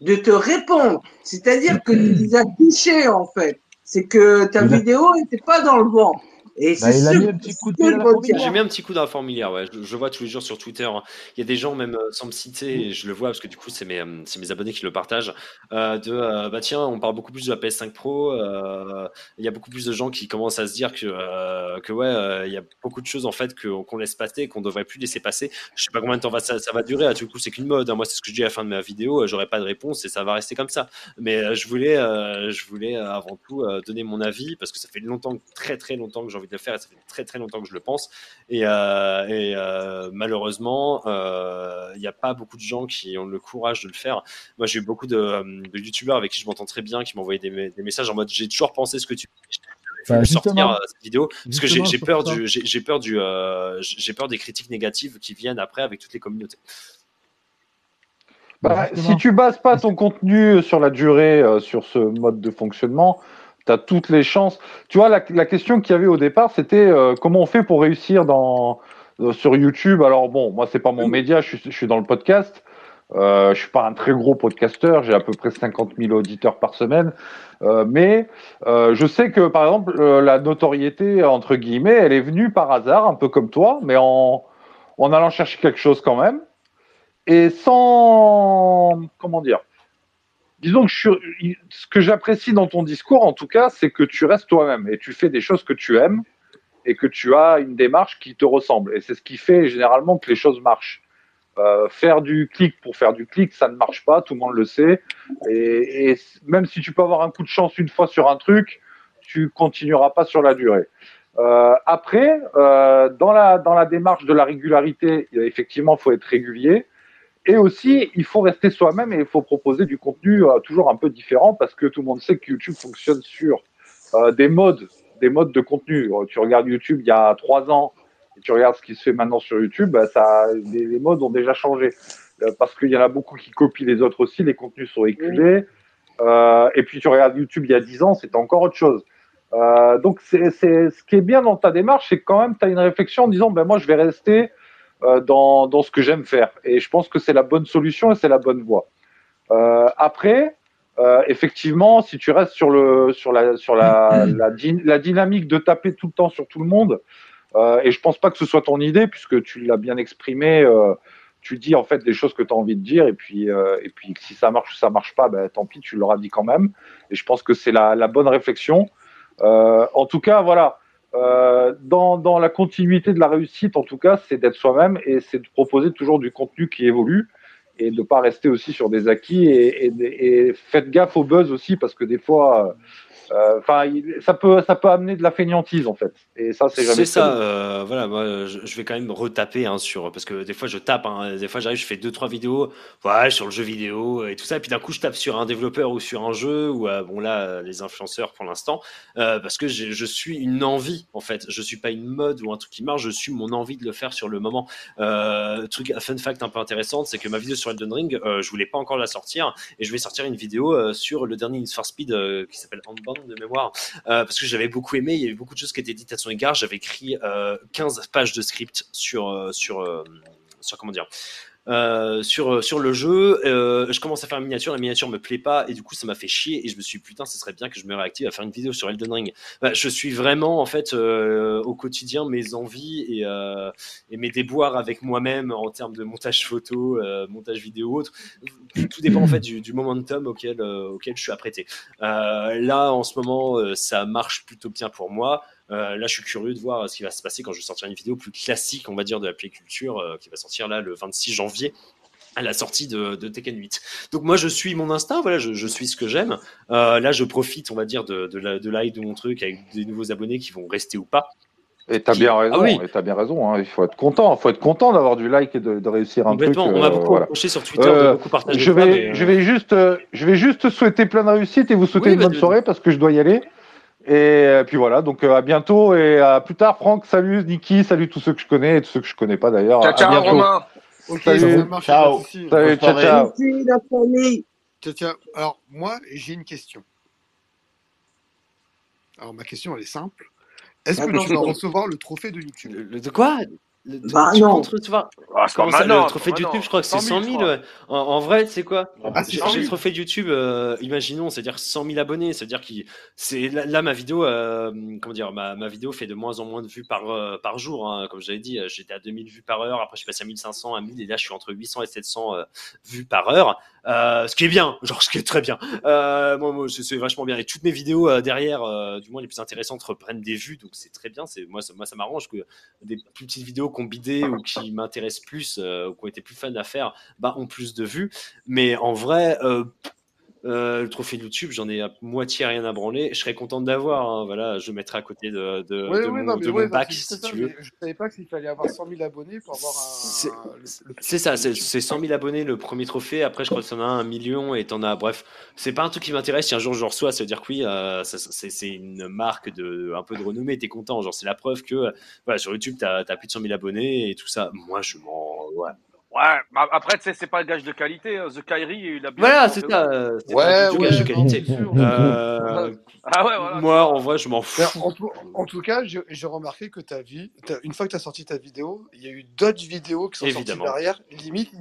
de te répondre. C'est-à-dire que tu les as touchés, en fait. C'est que ta vidéo n'était pas dans le vent. Et Bah, il a mis un petit coup de dans. J'ai mis un petit coup dans la fourmilière, ouais. Je, je vois tous les jours sur Twitter. hein. Il y a des gens, même euh, sans me citer, et je le vois parce que du coup, c'est mes, euh, c'est mes abonnés qui le partagent. euh, de euh, bah tiens, on parle beaucoup plus de la PS5 Pro. euh, Il y a beaucoup plus de gens qui commencent à se dire que, euh, que ouais, euh, il y a beaucoup de choses en fait que- qu'on laisse passer, qu'on devrait plus laisser passer. Je sais pas combien de temps va, ça, ça va durer. À tout coup, c'est qu'une mode. hein. Moi, c'est ce que je dis à la fin de ma vidéo. J'aurai pas de réponse et ça va rester comme ça. Mais euh, je voulais, euh, je voulais avant tout euh, donner mon avis parce que ça fait longtemps, très très longtemps que j'ai envie de le faire et ça fait très très longtemps que je le pense. Et, euh, et, euh, malheureusement, euh, il n'y a pas beaucoup de gens qui ont le courage de le faire. Moi, j'ai eu beaucoup de, euh, de youtubeurs avec qui je m'entends très bien qui m'envoyaient des, me- des messages en mode j'ai toujours pensé ce que tu Bah, sortir euh, cette vidéo parce que j'ai peur du j'ai peur du euh, j'ai peur des critiques négatives qui viennent après avec toutes les communautés. Bah, si tu bases pas ton contenu sur la durée, euh, sur ce mode de fonctionnement, tu as toutes les chances. Tu vois, la, la question qu'il y avait au départ, c'était euh, comment on fait pour réussir dans, euh, sur YouTube? Alors bon, moi, c'est pas mon média, je suis, je suis dans le podcast. Euh, je suis pas un très gros podcasteur, j'ai à peu près 50 000 auditeurs par semaine, Euh, mais euh, je sais que par exemple la notoriété entre guillemets, elle est venue par hasard, un peu comme toi, mais en, en allant chercher quelque chose quand même et sans comment dire disons que je ce que j'apprécie dans ton discours en tout cas c'est que tu restes toi-même et tu fais des choses que tu aimes et que tu as une démarche qui te ressemble. Et c'est ce qui fait généralement que les choses marchent. Euh, faire du clic pour faire du clic ça ne marche pas tout le monde le sait. Et, et même si tu peux avoir un coup de chance une fois sur un truc tu continueras pas sur la durée. Euh, après, euh, dans, la, dans la démarche de la régularité, effectivement, il faut être régulier. Et aussi, il faut rester soi-même et il faut proposer du contenu euh, toujours un peu différent parce que tout le monde sait que YouTube fonctionne sur euh, des modes, des modes de contenu. Euh, Tu regardes YouTube il y a trois ans et tu regardes ce qui se fait maintenant sur YouTube, bah, ça, les, les modes ont déjà changé parce qu'il y en a beaucoup qui copient les autres aussi. Les contenus sont éculés. Et puis tu regardes YouTube il y a dix ans, c'était encore autre chose. Euh, donc, c'est, c'est, ce qui est bien dans ta démarche, c'est quand même, tu as une réflexion en disant, ben moi, je vais rester dans, dans ce que j'aime faire. Et je pense que c'est la bonne solution et c'est la bonne voie. Euh, après, euh, effectivement, si tu restes sur le sur la sur la, la, dy- la dynamique de taper tout le temps sur tout le monde, euh, et je pense pas que ce soit ton idée puisque tu l'as bien exprimé. euh, tu dis en fait des choses que tu as envie de dire et puis euh, et puis si ça marche ou ça marche pas, ben tant pis, tu l'auras dit quand même. Et je pense que c'est la, la bonne réflexion. Euh, en tout cas, voilà. Euh, dans, dans la continuité de la réussite, en tout cas, c'est d'être soi-même et c'est de proposer toujours du contenu qui évolue et de pas rester aussi sur des acquis et, et, et faites gaffe au buzz aussi parce que des fois, enfin, il- ça peut ça peut amener de la fainéantise en fait. Et ça, c'est jamais C'est ça, euh, voilà, moi je, je vais quand même retaper hein, sur parce que des fois je tape, hein, des fois j'arrive, je fais deux trois vidéos, ouais, sur le jeu vidéo et tout ça, et puis d'un coup je tape sur un développeur ou sur un jeu ou euh, bon là euh, les influenceurs pour l'instant, euh, parce que je suis une envie en fait, je suis pas une mode ou un truc qui marche, je suis mon envie de le faire sur le moment. Euh, truc fun fact un peu intéressant, c'est que ma vidéo sur Elden Ring, euh, je voulais pas encore la sortir et je vais sortir une vidéo euh, sur le dernier Need for Speed euh, qui s'appelle Handbound de mémoire, euh, parce que j'avais beaucoup aimé, il y avait beaucoup de choses qui étaient dites à son égard. J'avais écrit euh, 15 pages de script sur, euh, sur, euh, sur comment dire, euh, sur, euh, sur le jeu. Euh, je commence à faire une miniature, la miniature me plaît pas, et du coup, ça m'a fait chier. Et je me suis dit, putain, ce serait bien que je me réactive à faire une vidéo sur Elden Ring. Bah, je suis vraiment, en fait, euh, au quotidien, mes envies et, euh, et mes déboires avec moi-même en termes de montage photo, montage vidéo, autre. Tout dépend, en fait, du, du momentum auquel, auquel je suis apprêté. Là, en ce moment, ça marche plutôt bien pour moi. Euh, là, je suis curieux de voir ce qui va se passer quand je vais sortir une vidéo plus classique, on va dire, de la playculture, euh, qui va sortir là le 26 janvier à la sortie de, de Tekken 8. Donc moi, je suis mon instinct, voilà, je, je suis ce que j'aime. Euh, là, je profite, on va dire, de, de, la, de de mon truc avec des nouveaux abonnés qui vont rester ou pas. Et t'as bien raison. Ah oui. Et t'as bien raison. hein, Il faut être content. Il faut être content d'avoir du like et de, de réussir un truc. On m'a euh, beaucoup voilà. approché sur Twitter Euh, de beaucoup partager je ça, vais, mais, euh, je vais juste, euh, je vais juste souhaiter plein de réussite et vous souhaiter Oui, une bah, bonne de- soirée parce que je dois y aller. Et euh, puis voilà. Donc euh, à bientôt et à plus tard. Franck, salut. Niki, salut tous ceux que je connais et tous ceux que je connais pas d'ailleurs. Ciao, À ciao, bientôt. Romain. Ok, Salut. ça Ciao. Salut. Ciao, la famille. Alors, moi, j'ai une question. Alors, ma question, elle est simple. Est-ce que tu Attention. vas recevoir le trophée de YouTube? Le- de quoi? Le- Bah tu non. recevoir Ah, Comment ça, maintenant, le trophée de YouTube, je crois que c'est 100 000, 100 000. je crois. ouais. En, en vrai, c'est quoi Ah, c'est J'ai 100 j'ai le 000. trophée de YouTube, euh, imaginons, c'est-à-dire 100 000 abonnés, c'est-à-dire que c'est là, là, ma vidéo, euh, comment dire, ma, ma vidéo fait de moins en moins de vues par euh, par jour. hein. Comme j'avais dit, j'étais à 2000 vues par heure, après je suis passé à 1500, à 1000, et là je suis entre 800 et 700 euh, vues par heure, euh, ce qui est bien, genre ce qui est très bien. Euh, moi, moi c'est vachement bien. Et toutes mes vidéos euh, derrière, euh, du moins les plus intéressantes, reprennent des vues, donc c'est très bien. C'est moi, ça, moi ça m'arrange que des plus petites vidéos qu'on bidé ou qui m'intéressent plus euh, ou qui ont été plus fun à faire bah, ont plus de vues. Mais en vrai, euh, le trophée de YouTube, j'en ai à moitié rien à branler. Je serais content d'avoir. hein, voilà, je mettrai à côté de, de, Oui, de mon, non, mais de ouais, mon non, bac, si ça, tu veux. je savais pas qu'il fallait avoir 100 000 abonnés pour avoir un, C'est ça, c'est c'est 100 000 abonnés le premier trophée. Après, je crois que t'en as un, million et t'en as. Bref, c'est pas un truc qui m'intéresse. Si un jour je reçois, ça veut dire que oui, euh, c'est c'est une marque de un peu de renommée. T'es content. Genre, c'est la preuve que voilà, sur YouTube, t'as as plus de 100 000 abonnés et tout ça. Moi, je m'en. Ouais. Ouais, après, tu sais, c'est pas le gage de qualité. hein. The Kyrie, il a bien. Voilà, fait c'est ça. C'est Ouais, ouais, gage de qualité. Euh, Ah ouais, voilà. moi, en vrai, je m'en fous. en, tout, en tout cas, j'ai j'ai remarqué que ta vie, t'as- une fois que tu as sorti ta vidéo, il y a eu d'autres vidéos qui sont Évidemment. sorties derrière. Limite,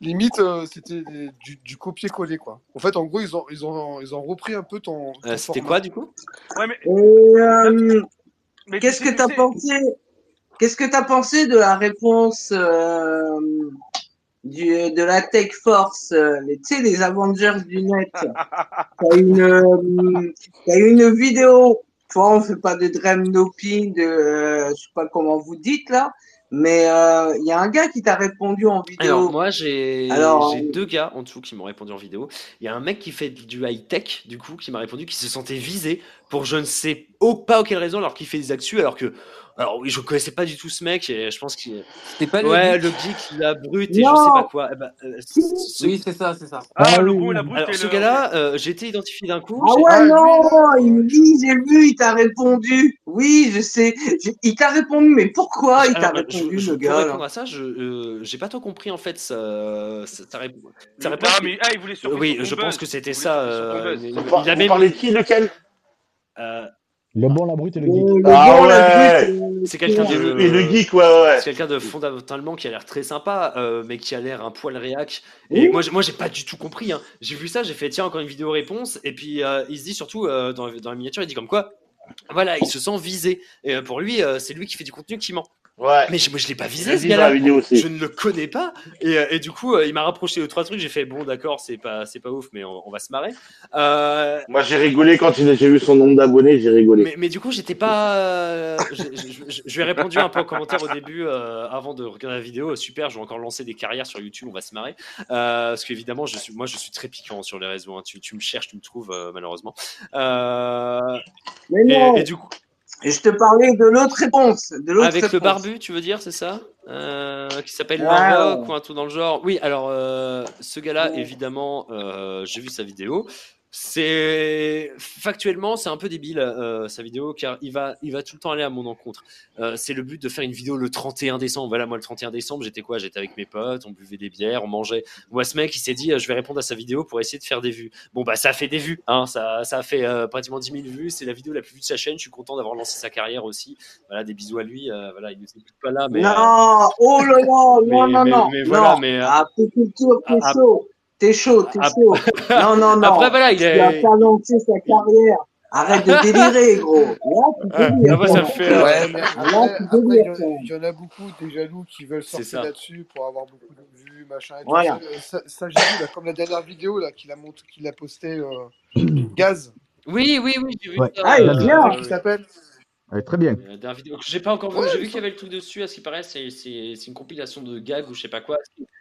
limite euh, c'était du, du copier-coller. quoi. En fait, en gros, ils ont, ils ont, ils ont repris un peu ton. ton Euh, C'était format. quoi, du coup? Ouais, mais, Et, euh, mais qu'est-ce que tu tu as sais- pensé Qu'est-ce que tu as pensé de la réponse euh, du, de la Tech Force, euh, les- tu sais, les Avengers du net? T'as une, euh, une vidéo, tu vois, on fait pas de Dream Doping, de, euh, je sais pas comment vous dites là, mais euh, il y a un gars qui t'a répondu en vidéo. Alors, moi, j'ai euh, deux gars en dessous qui m'ont répondu en vidéo. Il y a un mec qui fait du high-tech, du coup, qui m'a répondu, qui se sentait visé pour je ne sais pas auquel raison, alors qu'il fait des actus, alors que. Alors, oui, je connaissais pas du tout ce mec, et je pense qu'il. C'était pas le Ouais, geek le geek, la brute, et je sais pas quoi. Eh ben, euh, ce- Oui, c'est ça, c'est ça. Ah, Ah le goût, la brute Alors, ce le. gars-là, euh, j'ai été identifié d'un coup. Ah ouais, Ah, non, il me dit, j'ai vu, il t'a répondu. Oui, je sais. Il t'a répondu, mais pourquoi il t'a répondu, je- le pour gars répondre là à ça, je euh, j'ai pas trop compris en fait sa, sa, réponse. Ah, mais ah, il voulait oui, je pense que c'était ça. euh, il, par- il a vous même parlez de qui, lequel? Euh, Le bon, la brute et le geek. le Ah bon, la ouais. brute, C'est quelqu'un de. le, et le geek, ouais, ouais. C'est quelqu'un de fondamentalement qui a l'air très sympa, euh, mais qui a l'air un poil réac. Et moi, j'ai- moi, j'ai pas du tout compris. hein. J'ai vu ça, j'ai fait tiens encore une vidéo réponse. Et puis euh, il se dit surtout euh, dans, dans la miniature, il dit comme quoi, voilà, il se sent visé. Et euh, pour lui, euh, c'est lui qui fait du contenu qui ment. Ouais. Mais je, moi, je l'ai pas visé ce gars-là. Je ne le connais pas. Et, euh, et du coup, euh, il m'a rapproché de trois trucs. J'ai fait bon, d'accord, c'est pas, c'est pas ouf, mais on, on va se marrer. Euh, Moi, j'ai rigolé quand il a- j'ai vu son nombre d'abonnés, j'ai rigolé. mais, mais du coup, j'étais pas. euh, je, je- je- je lui ai répondu un peu en commentaire au début euh, avant de regarder la vidéo. Super, je vais encore lancer des carrières sur YouTube, on va se marrer. Euh, parce qu'évidemment, je suis, moi, je suis très piquant sur les réseaux. hein. Tu, tu me cherches, tu me trouves, euh, malheureusement. Euh, Mais non, et, et du coup, et je te parlais de l'autre réponse. De l'autre avec le barbu, tu veux dire, c'est ça Euh, Qui s'appelle Ouais, Maroc ou un truc dans le genre. Oui, alors, euh, ce gars-là, évidemment, euh, j'ai vu sa vidéo. C'est factuellement, c'est un peu débile euh, sa vidéo car il va, il va tout le temps aller à mon encontre. Euh, c'est le but de faire une vidéo le 31 décembre. Voilà, moi le 31 décembre, j'étais quoi? J'étais avec mes potes, on buvait des bières, on mangeait. Moi, ce mec, il s'est dit, euh, je vais répondre à sa vidéo pour essayer de faire des vues. Bon, bah, ça a fait des vues, hein, ça, ça a fait pratiquement 10 000 vues. C'est la vidéo la plus vue de sa chaîne. Je suis content d'avoir lancé sa carrière aussi. Voilà, des bisous à lui. voilà, il ne est pas là, mais. Non, oh là là, non, mais- non, mais- non. mais voilà, non. mais, Ah, t'es chaud. T'es chaud, ah. Non, non, non. Après, voilà, il est- as pas lancé sa carrière. Arrête de délirer, gros. Là, tu délires. ça fait. euh, il y, en- a beaucoup des jaloux qui veulent ça. là-dessus pour avoir beaucoup de vues, machin et tout. Voilà. Ça, ça, ça, j'ai vu, là, comme la dernière vidéo là, qu'il a, monté, qu'il a posté euh, Gaz. Oui, oui, oui, j'ai vu Ouais. ça. Ah, il est euh, bien. Euh, s'appelle? Ouais, très bien. euh, dernière vidéo que j'ai pas encore vu. Ouais, J'ai vu qu'il y avait le truc dessus. À ce qui paraît, c'est une compilation de gags ou je sais pas quoi.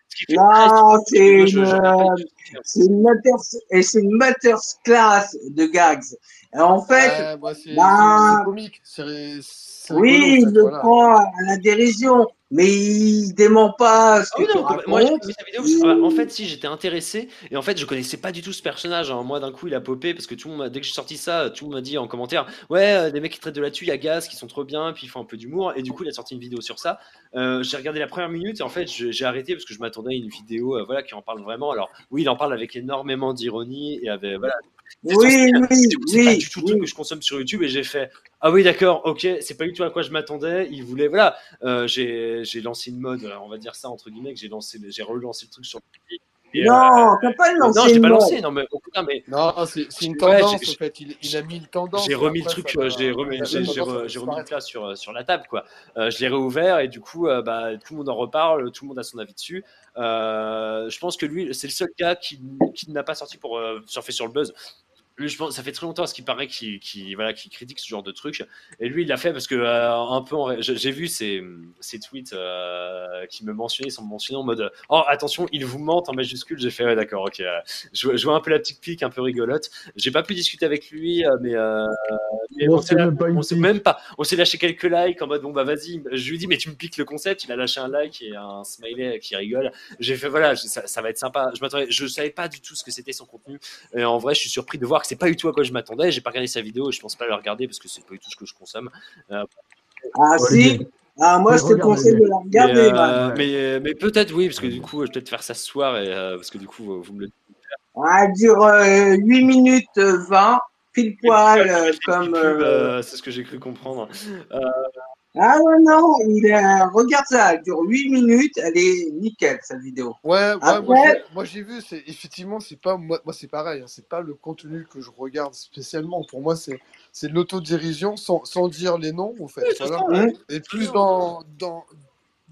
Ce qui, Non, c'est je, une, je euh, c'est une mater, et c'est une mater's class de gags. Et en fait, Ouais, c'est, bah, c'est comique, rigolo oui, en il fait, le voilà. prend à la dérision, mais il dément pas ce Ah que tu non, complè- moi j'ai racontes. vu sa vidéo parce que, ah, en fait, si j'étais intéressé, et en fait, je connaissais pas du tout ce personnage. hein. Moi, d'un coup, il a popé parce que tout le monde, dès que j'ai sorti ça, tout le monde m'a dit en commentaire Ouais, euh, des mecs qui traitent de là-dessus, il y a Gaz qui sont trop bien, puis ils font un peu d'humour. Et du coup, il a sorti une vidéo sur ça. Euh, j'ai regardé la première minute et en fait, j'ai arrêté parce que je m'attendais à une vidéo euh, voilà, qui en parle vraiment. Alors, oui, il en parle avec énormément d'ironie et avec, voilà, Oui, oui, c'est pas oui, du tout le truc oui. que je consomme sur YouTube et j'ai fait Ah oui, d'accord, ok, c'est pas du tout à quoi je m'attendais. Il voulait, voilà, euh, j'ai j'ai lancé une mode, euh, on va dire ça entre guillemets, que j'ai lancé, j'ai relancé le truc sur. Et, euh, Non, t'as pas euh, non, lancé je l'ai une pas lancé, non, mais mais Non, c'est, une j'ai- ouais, tendance j'ai- en fait. Il, il a mis une tendance. j'ai remis le truc, euh, j'ai remis, j'ai j'ai j'ai remis le plat sur, euh, sur la table, quoi. Euh, je l'ai réouvert et du coup, euh, bah, tout le monde en reparle, tout le monde a son avis dessus. Euh, je pense que lui, c'est le seul gars qui, qui n'a pas sorti pour euh, surfer sur le buzz. Lui, je pense, ça fait très longtemps ce qu'il paraît qu'il voilà, qu'il critique ce genre de truc. Et lui, il l'a fait parce que, euh, un peu, en j'ai vu ses, ses tweets euh, qui me mentionnaient, sans me mentionner en mode Oh, attention, il vous ment en majuscule. J'ai fait Ouais, d'accord, ok. Je, vois- je vois un peu la petite pique, un peu rigolote. J'ai pas pu discuter avec lui, euh, mais, euh, on s'est même pas on s'est pique. même pas. On s'est lâché quelques likes en mode Bon, bah vas-y. Je lui dis Mais tu me piques le concept. Il a lâché un like et un smiley qui rigole. J'ai fait Voilà, ça, ça va être sympa. Je m'attendais, je savais pas du tout ce que c'était son contenu. Et en vrai, je suis surpris de voir que c'est pas du tout à quoi je m'attendais. J'ai pas regardé sa vidéo et je pense pas la regarder parce que c'est pas du tout ce que je consomme. Euh, Ah si, ah, moi je te conseille de la mais, regarder, euh, man. mais, mais peut-être oui, parce que du coup, je vais peut-être faire ça ce soir et euh, parce que du coup, vous, me le Ah, elle dure euh, 8 minutes euh, 20, pile poil, euh, dites. comme... euh, euh, c'est ce que j'ai cru comprendre. Ah ouais, non, il regarde ça, elle dure 8 minutes, elle est nickel, cette vidéo. Ouais, ouais, moi Après, j'ai, moi j'ai vu, c'est effectivement, c'est pas moi, moi c'est pareil, hein, c'est pas le contenu que je regarde spécialement. Pour moi, c'est c'est de l'autodérision sans, sans dire les noms, en fait, oui, c'est voilà. ça. ouais. Et plus dans dans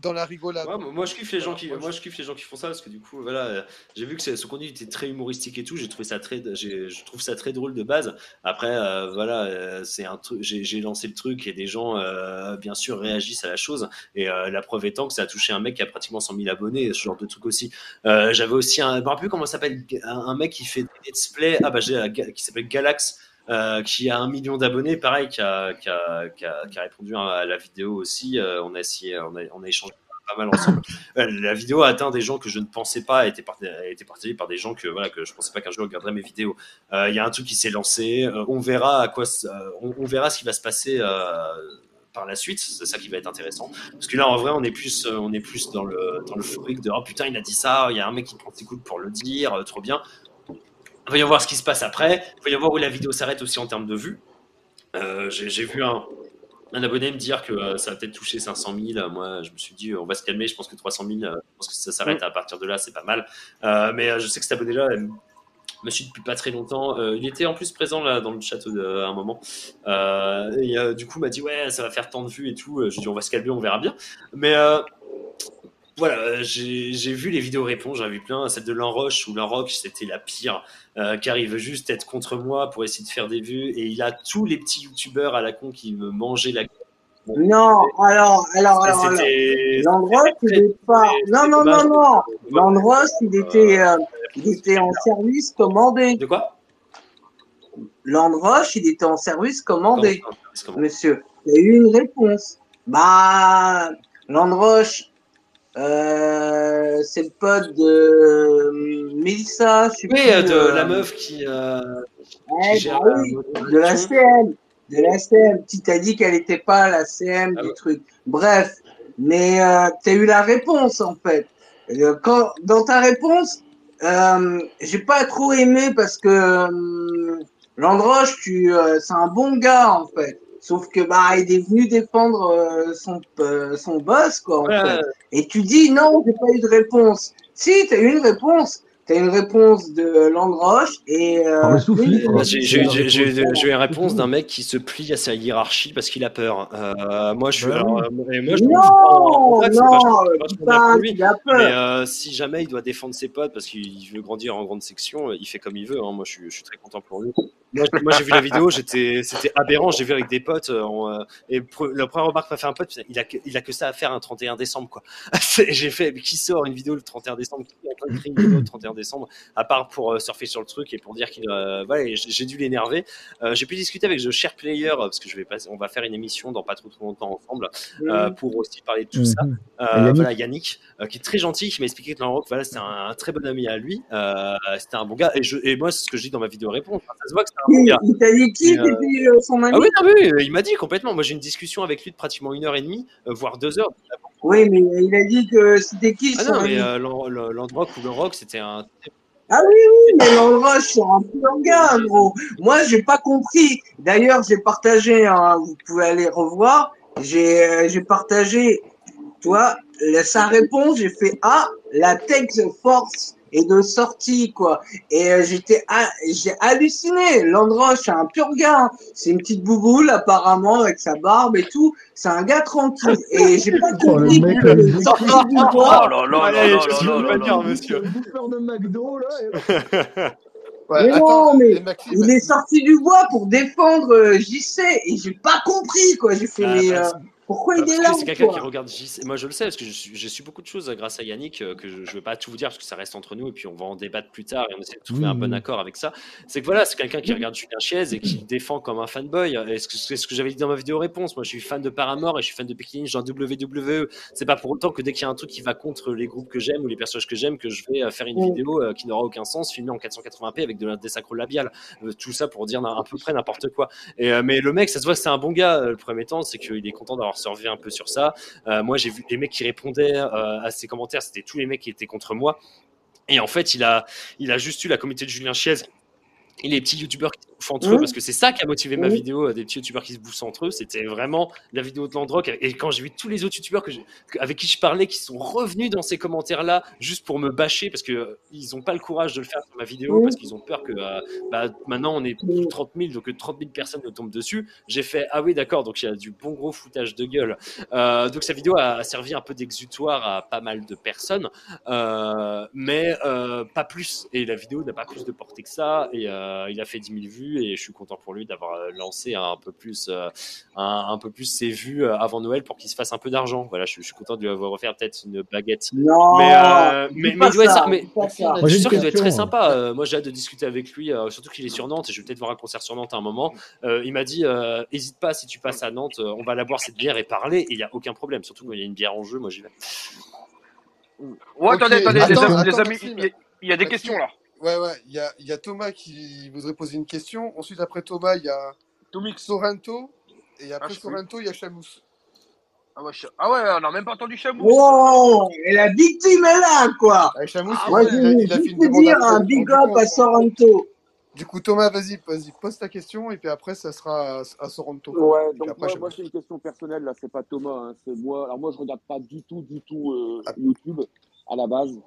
dans la rigolade. Ouais, moi, je kiffe les gens qui, moi je, kiffe les gens qui font ça parce que du coup, voilà, euh, j'ai vu que son contenu était très humoristique et tout. J'ai trouvé ça très, je trouve ça très drôle de base. Après, euh, voilà, euh, c'est un truc. J'ai lancé le truc et des gens, euh, bien sûr, réagissent à la chose. Et la preuve étant que ça a touché un mec qui a pratiquement 100 000 abonnés, ce genre de truc aussi. J'avais aussi un, je me rappelle plus comment s'appelle, un, un mec qui fait des let's play. Ah bah qui s'appelle Galax. Euh, qui a un million d'abonnés, pareil, qui a, qui, a, qui, a, qui a répondu à la vidéo aussi. Euh, on a essayé, on a, on a échangé pas mal ensemble. Euh, La vidéo a atteint des gens que je ne pensais pas, a été, partagée par des gens que voilà que je pensais pas qu'un jour regarderait mes vidéos. Euh, Il y a un truc qui s'est lancé. on verra à quoi, on, on verra ce qui va se passer. par la suite, c'est ça qui va être intéressant. Parce que là, en vrai, on est plus, on est plus dans le dans l'euphorique de oh putain, il a dit ça. Il y a un mec qui prend ses coups pour le dire, trop bien. Voyons voir ce qui se passe après. Voyons voir où la vidéo s'arrête aussi en termes de vues. Euh, J'ai vu un, un abonné me dire que euh, ça va peut-être toucher 500 000. Moi, je me suis dit, on va se calmer. Je pense que 300 000, euh, je pense que ça s'arrête Mm. à partir de là, c'est pas mal. Euh, mais euh, je sais que cet abonné-là euh, me suit depuis pas très longtemps. Euh, il était en plus présent là dans le château de- à un moment. Euh, et euh, du coup, m'a dit, ouais, ça va faire tant de vues et tout. Euh, Je dis, on va se calmer, on verra bien. Mais euh, voilà, euh, j'ai vu les vidéos réponses, j'en ai vu plein. Celle de Lanroche ou Lanrock, c'était la pire, euh, car il veut juste être contre moi pour essayer de faire des vues. Et il a tous les petits youtubeurs à la con qui me mangeaient la Non, alors, alors, alors. L'Andros, il est pas. Non, non, non, non. L'Andros, il était, euh, il était en service commandé. De quoi? L'Androche, il était en service commandé. Monsieur, il y a eu une réponse. Bah, Landroche, euh, c'est le pote de euh, Mélissa, Oui, plus, euh, de euh, la meuf qui, euh, ouais, qui gère bah oui, de la CM, de la CM. Tu t'as dit qu'elle n'était pas la CM Ah du truc. Bref, mais euh, tu as eu la réponse en fait. Quand, dans ta réponse, euh, j'ai pas trop aimé parce que Landroche, tu, euh, c'est un bon gars en fait. Sauf que bah il est venu défendre euh, son euh, son boss quoi en Ouais. fait. Et tu dis non, j'ai pas eu de réponse. Si, t'as eu une réponse. T'as une réponse de Landroche et euh. J'ai eu une réponse d'un mec qui se plie à sa hiérarchie parce qu'il a peur. Euh, moi, je suis. Bah alors, oui. et moi, je Non, en fait, c'est non, pas lui. qu'il a peur. Mais si jamais il doit défendre ses potes parce qu'il veut grandir en grande section, il fait comme il veut. hein. Moi, je suis, je suis très content pour lui. Moi, j'ai vu la vidéo, j'étais, c'était aberrant. J'ai vu avec des potes. euh, en, euh, et pre- la première remarque m'a fait un pote, il a, que, il a que ça à faire un 31 décembre, quoi. J'ai fait, mais qui sort une vidéo le 31 décembre? Qui a écrit une vidéo le 31 décembre? À part pour euh, surfer sur le truc et pour dire qu'il, euh, voilà, j'ai dû l'énerver. Euh, j'ai pu discuter avec The Share Player parce que je vais passer, on va faire une émission dans pas trop, trop longtemps ensemble euh, pour aussi parler de tout ça. Et Yannick? voilà, Yannick, euh, qui est très gentil, qui m'a expliqué que Lanrock, voilà, c'était un, un très bon ami à lui. Euh, c'était un bon gars. Et, je, et moi, c'est ce que je dis dans ma vidéo réponse. Ça se voit que c'est Il, t'a dit qui euh, était euh, son ami Ah oui, non, oui, il m'a dit complètement. Moi, j'ai une discussion avec lui de pratiquement une heure et demie, euh, voire deux heures. Oui, mais il a dit que c'était qui Ah son non, ami mais euh, Landrock ou Lanrock, c'était un. Ah oui, oui, mais Landroche, c'est un pur gars, gros. Moi, j'ai pas compris. D'ailleurs, j'ai partagé, hein, vous pouvez aller revoir, j'ai euh, partagé, la- sa réponse, j'ai fait Ah, la Tex Force est de sortie, quoi. Et euh, j'étais, j'ai halluciné. Landroche, c'est un pur gars. C'est une petite bouboule, apparemment, avec sa barbe et tout. C'est un gars tranquille. Et j'ai pas Oh, le compris mec, que il est sorti décrit. du bois. Oh là là Allez, je monsieur. que bouffeur de McDo, là. et- Ouais, Mais attends, non, mais et Maxime, il est sorti du bois pour défendre euh, JC et j'ai pas compris quoi. J'ai fait Ah, mais euh, pourquoi il est là c'est quelqu'un qui regarde JC. Moi, je le sais, parce que j'ai su beaucoup de choses euh, grâce à Yannick, euh, que je ne vais pas tout vous dire, parce que ça reste entre nous, et puis on va en débattre plus tard, et on essaie de trouver un bon accord avec ça. C'est que voilà, c'est quelqu'un qui regarde Julien Chiez et qui le défend comme un fanboy. Et ce que, c'est ce que j'avais dit dans ma vidéo réponse. Moi, je suis fan de Paramore et je suis fan de Becky Lynch dans WWE. C'est pas pour autant que dès qu'il y a un truc qui va contre les groupes que j'aime ou les personnages que j'aime, que je vais euh, faire une vidéo euh, qui n'aura aucun sens, filmée en 480p avec de la désacro labiale. Euh, tout ça pour dire à peu près n'importe quoi. Et, euh, mais le mec, ça se voit que c'est un bon gars. le premier temps, c'est qu'il est content d'avoir survécu un peu sur ça. Euh, moi, j'ai vu les mecs qui répondaient euh, à ses commentaires, c'était tous les mecs qui étaient contre moi. Et en fait, il a, juste eu la communauté de Julien Chiez et les petits youtubeurs qui bouffent entre eux, Mmh. parce que c'est ça qui a motivé ma Mmh. vidéo, euh, des petits youtubeurs qui se bouffent entre eux, c'était vraiment la vidéo de Landrock. Et quand j'ai vu tous les autres youtubeurs que avec qui je parlais, qui sont revenus dans ces commentaires-là, juste pour me bâcher, parce que euh, ils n'ont pas le courage de le faire sur ma vidéo, Mmh. parce qu'ils ont peur que euh, bah, maintenant on est plus de 30 000, donc que 30 000 personnes nous tombent dessus. J'ai fait, ah oui, d'accord, donc il y a du bon gros foutage de gueule. Euh, donc sa vidéo a, servi un peu d'exutoire à pas mal de personnes, mais pas plus. Et la vidéo n'a pas plus de portée que ça. Et il a fait 10 000 vues et je suis content pour lui d'avoir euh, lancé un peu plus, euh, un, un peu plus ses vues euh, avant Noël pour qu'il se fasse un peu d'argent. Voilà, je, je suis content de lui avoir offert peut-être une baguette. Non, mais, euh, mais, pas mais il doit être ça, ça. Mais ça. Je suis sûr qu'il doit être très sympa. Euh, moi, j'ai hâte de discuter avec lui, euh, surtout qu'il est sur Nantes et je vais peut-être voir un concert sur Nantes à un moment. Euh, il m'a dit, euh, hésite pas si tu passes à Nantes, on va la boire cette bière et parler. Et il y a aucun problème, surtout quand il y a une bière en jeu. Moi, j'y vais. Ouais, Ok, attendez, attendez, les, attends, les attends, amis, Maxime. il y, y a des Maxime. questions là. Ouais, ouais, il y a, il y a Thomas qui voudrait poser une question. Ensuite, après Thomas, il y a Tomix. Sorrento. Et Ah, après je- Sorrento, il y a Chamous. Ah ouais, ah ouais, on n'a même pas entendu Chamous. Wow, et la victime est là quoi. Avec Chamous, Ah ouais. il a, il a fait une demande dire un Fred. big Donc, du coup, up à Sorrento. Du coup, Thomas, vas-y, vas-y, pose ta question et puis après, ça sera à, à Soronto. Ouais, donc après, moi, moi c'est une question personnelle, là, c'est pas Thomas, hein, c'est moi. Alors moi, je regarde pas du tout, du tout euh, Ah. YouTube à la base.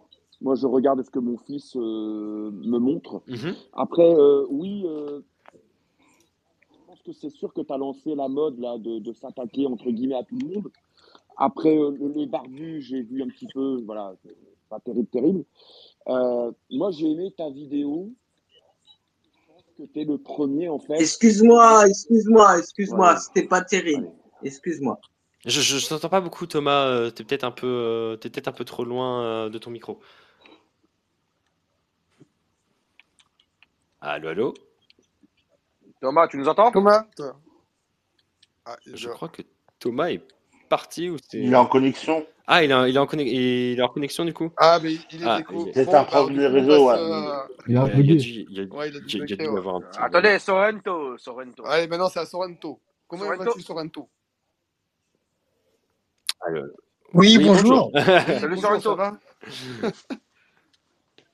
Moi, je regarde ce que mon fils euh, me montre. Mhm. Après, euh, oui, euh, je pense que c'est sûr que tu as lancé la mode là de, de s'attaquer entre guillemets à tout le monde. Après, euh, le- les barbus, j'ai vu un petit peu, voilà, c'est pas terrible, terrible. Euh, moi, j'ai aimé ta vidéo. Je pense que tu es le premier en fait. Excuse-moi, excuse-moi, excuse-moi, Ouais. c'était pas terrible. Excuse-moi. Je, je t'entends pas beaucoup, Thomas. euh, T'es peut-être un peu, euh, t'es peut-être un peu trop loin euh, de ton micro. Allô, allô. Thomas, tu nous entends? Thomas. Ah, Je je- crois que Thomas est parti ou c'est. Il est en connexion. Ah, il est, en- il est en, conne- il est en connexion du coup. Ah, mais il est Ah, il est- C'est un problème du réseau, Il a dû, il y a, Ouais, avoir un petit. Attendez, Sorrento, Sorrento. Allez, maintenant, c'est à Sorrento. Comment Sorrento vas-tu, Sorrento? Allô. Oui, Oui, bonjour. Salut, bonjour, ça Sorrento. va?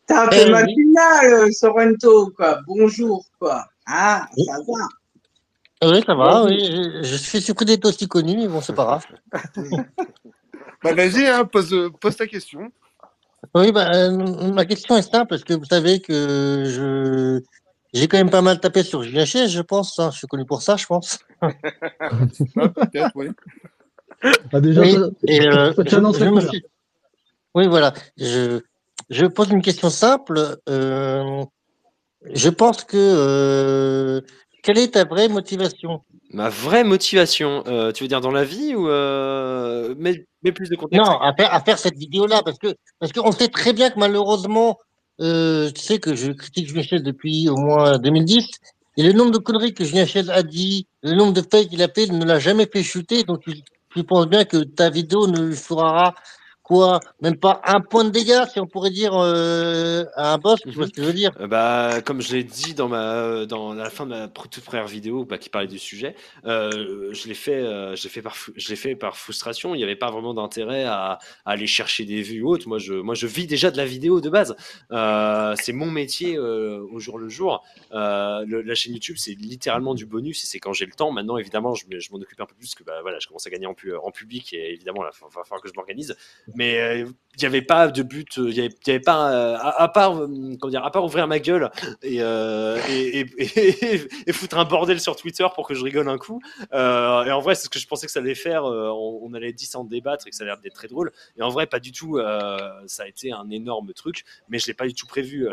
T'as un Euh, peu oui. matinal, Sorrento, quoi. Bonjour, quoi. Ah, ça va. oui, ça va, oui. Je, je suis surpris d'être aussi connu, mais bon, c'est pas grave. Bah, vas-y, hein, pose, pose ta question. Oui, bah, euh, ma question est simple, parce que vous savez que je j'ai quand même pas mal tapé sur Julien Chies, je pense. hein. Je suis connu pour ça, je pense. Ah, oui. Ah, déjà, Oui, ça, et euh, ça je, t'annonce je la me couleur. suis... Oui, voilà. Je, je pose une question simple. Euh, je pense que... euh, quelle est ta vraie motivation? Ma vraie motivation, euh, tu veux dire dans la vie ou mets, mets plus de contexte? Non, à faire, à faire cette vidéo-là, parce que parce qu'on sait très bien que malheureusement, tu sais que je critique Julien Chies depuis au moins 2010, et le nombre de conneries que Julien Chies a dit, le nombre de fakes qu'il a fait, il ne l'a jamais fait chuter, donc tu, tu penses bien que ta vidéo ne lui fera quoi, même pas un point de dégâts, si on pourrait dire euh, à un boss, tu vois Mhm. ce que je veux dire? Euh, Bah, comme je l'ai dit dans ma dans la fin de ma toute première vidéo bah, qui parlait du sujet, euh, je l'ai fait, euh, je fait par je fait par frustration. Il n'y avait pas vraiment d'intérêt à, à aller chercher des vues ou autres. Moi, je moi je vis déjà de la vidéo de base. Euh, c'est mon métier euh, au jour le jour. Euh, le- la chaîne YouTube, c'est littéralement du bonus et c'est quand j'ai le temps. Maintenant, évidemment, je, me- je m'en occupe un peu plus parce que bah voilà, je commence à gagner en, pu- en public et évidemment, il va falloir que je m'organise. Mais euh, il n'y avait pas de but, euh, il pas, euh, à, part, comment dire, à part ouvrir ma gueule et, et, et, foutre un bordel sur Twitter pour que je rigole un coup. Et en vrai, c'est ce que je pensais que ça allait faire. on, allait 10 en débattre et que ça allait être très drôle. Et en vrai, pas du tout. ça a été un énorme truc, mais je l'ai pas du tout prévu.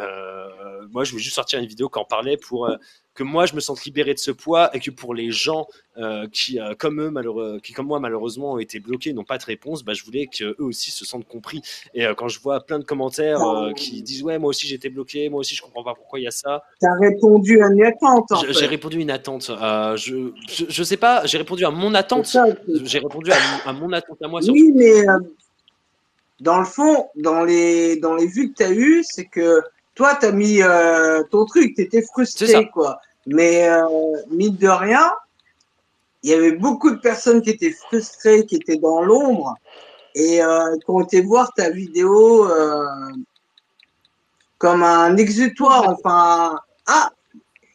Moi, je voulais juste sortir une vidéo qui en parlait pour que moi, je me sente libéré de ce poids et que pour les gens euh, qui, euh, comme eux, malheureux, qui comme moi, malheureusement, ont été bloqués, n'ont pas de réponse, bah, je voulais qu'eux aussi se sentent compris. Et euh, quand je vois plein de commentaires qui disent ouais, moi aussi été bloqué, moi aussi je comprends pas pourquoi il y a ça. T'as répondu à une attente, en J'ai répondu à une attente. Je, je, je sais pas, j'ai répondu à mon attente. J'ai répondu à, mon- à mon attente à moi Oui, mais dans le fond, dans les, dans les vues que tu as eues, c'est que toi, tu as mis euh, ton truc, tu étais frustré, quoi. Mais euh, mine de rien, il y avait beaucoup de personnes qui étaient frustrées, qui étaient dans l'ombre et euh, qui ont été voir ta vidéo euh, comme un exutoire. Enfin, ah,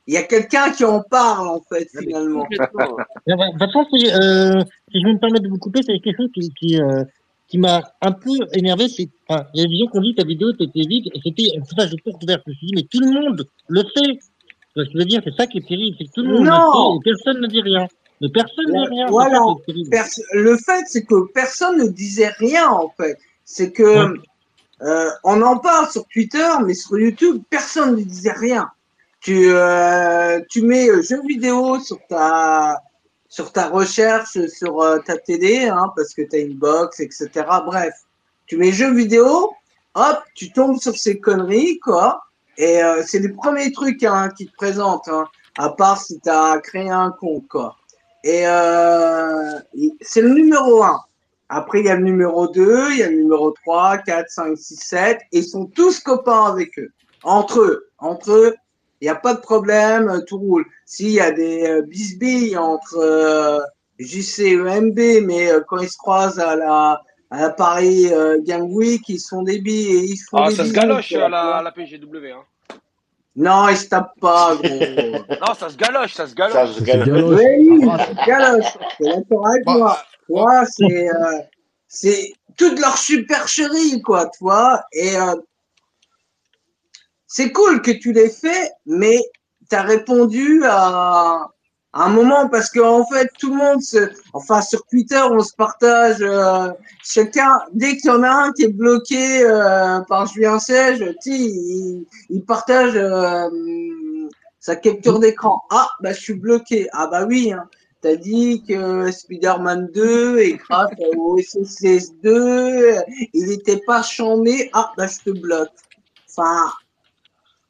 il y a quelqu'un qui en parle, en fait, finalement. De toute façon, si, si je me permets de vous couper, c'est quelque chose qui, qui, euh, qui m'a un peu énervé. C'est, enfin, il y a des gens qui ont dit que ta vidéo était vide, et c'était, ça, je trouve que je me suis dit, mais tout le monde le fait. Ce que je veux dire, c'est ça qui est terrible, c'est que tout le monde Non. le fait, et personne ne dit rien. Mais personne ne dit rien, Voilà. ça le fait, c'est que personne ne disait rien, en fait. C'est que Ouais. euh, on en parle sur Twitter, mais sur YouTube, personne ne disait rien. Tu, euh, tu mets euh, jeux vidéo sur ta, sur ta recherche, sur euh, ta télé, hein, parce que tu as une box, etc. Bref, tu mets jeux vidéo, hop, tu tombes sur ces conneries, quoi. Et euh, c'est les premiers trucs hein, qui te présentent, hein, à part si tu as créé un compte, quoi. Et euh, c'est le numéro 1. Après, il y a le numéro 2, il y a le numéro 3, 4, 5, 6, 7. Et ils sont tous copains avec eux. Entre eux. Entre eux, il n'y a pas de problème, euh, tout roule. S'il y a des euh, bisbilles entre euh, JC et EMB, mais euh, quand ils se croisent à la, à la Paris euh, Game Week, ils se font des billes et ils se font Ah, des ça se galoche à la, à la PGW. Hein. Non, il se tape pas, gros. Non, ça se galoche, ça se galoche. Ça se C'est galoche. Oui, Ah, ça se galoche. T'es d'accord avec Bah, moi. Tu vois, c'est, euh, c'est toute leur supercherie, quoi, tu vois. Et euh, c'est cool que tu l'aies fait, mais tu as répondu à, un moment parce qu'en fait, tout le monde se, enfin, sur Twitter, on se partage, euh, chacun, dès qu'il y en a un qui est bloqué euh, par Julien sais, il, il partage euh, sa capture d'écran. Ah, bah, je suis bloqué. Ah, bah oui, hein. T'as dit que Spider-Man 2 et grâce au SSS 2, il n'était pas chambé. Ah, bah, je te bloque. Enfin,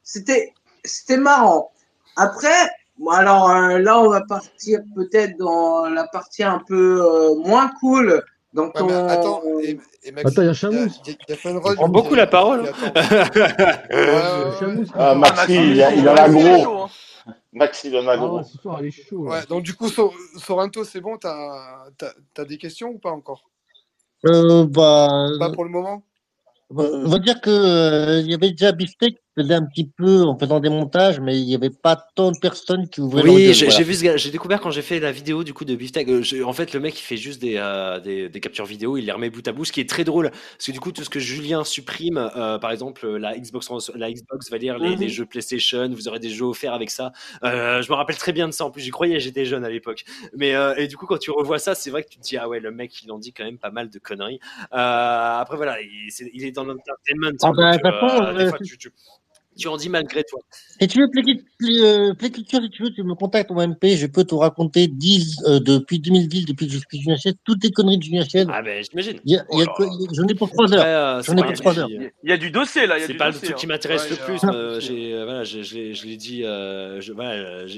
c'était, c'était marrant. Après, bon, alors euh, là, on va partir peut-être dans la partie un peu euh, moins cool. Dans Ouais, ton... mais attends, et, et Maxime, Attends, il y a Chamous. il prend beaucoup la parole. hein. Ah, parle. Maxi, Maxime, il, en a gros. hein. Maxi, il en a Ah gros. ouais, ce soir, elle est chaud. ouais. là. Donc du coup, Sor- Sorrento, c'est bon, t'as as, des questions ou pas encore? Euh, bah, Pas pour le moment? on va dire que euh, il y avait déjà Beefsteak faisait un petit peu en faisant des montages, mais il n'y avait pas tant de personnes qui ouvraient Oui, j'ai voilà. vu j'ai découvert quand j'ai fait la vidéo du coup de Beefsteak. euh, en fait, le mec il fait juste des, euh, des, des captures vidéo, il les remet bout à bout, ce qui est très drôle parce que du coup tout ce que Julien supprime, euh, par exemple la Xbox, la Xbox va lire les, les Mhm. jeux PlayStation, vous aurez des jeux offerts avec ça. Euh, je me rappelle très bien de ça. En plus, j'y croyais, j'étais jeune à l'époque. Mais euh, et du coup quand tu revois ça, c'est vrai que tu te dis ah ouais le mec il en dit quand même pas mal de conneries. Euh, après voilà, il, est dans l'entertainment. Ah bah, tu, tu en dis malgré toi. Si tu veux euh, Play Culture, si tu veux, tu me contactes au MP, je peux te raconter 10, euh, depuis 2010, depuis que je suis Chiez, toutes les conneries de Chiez. Ah ben j'imagine. Oh. J'en ai pour 3 Après, heures. euh, J'en ai pas pour un 3 truc heures. Il y a- du dossier là, C'est pas le truc qui hein. m'intéresse Ouais, le plus. je l'ai je l'ai dit,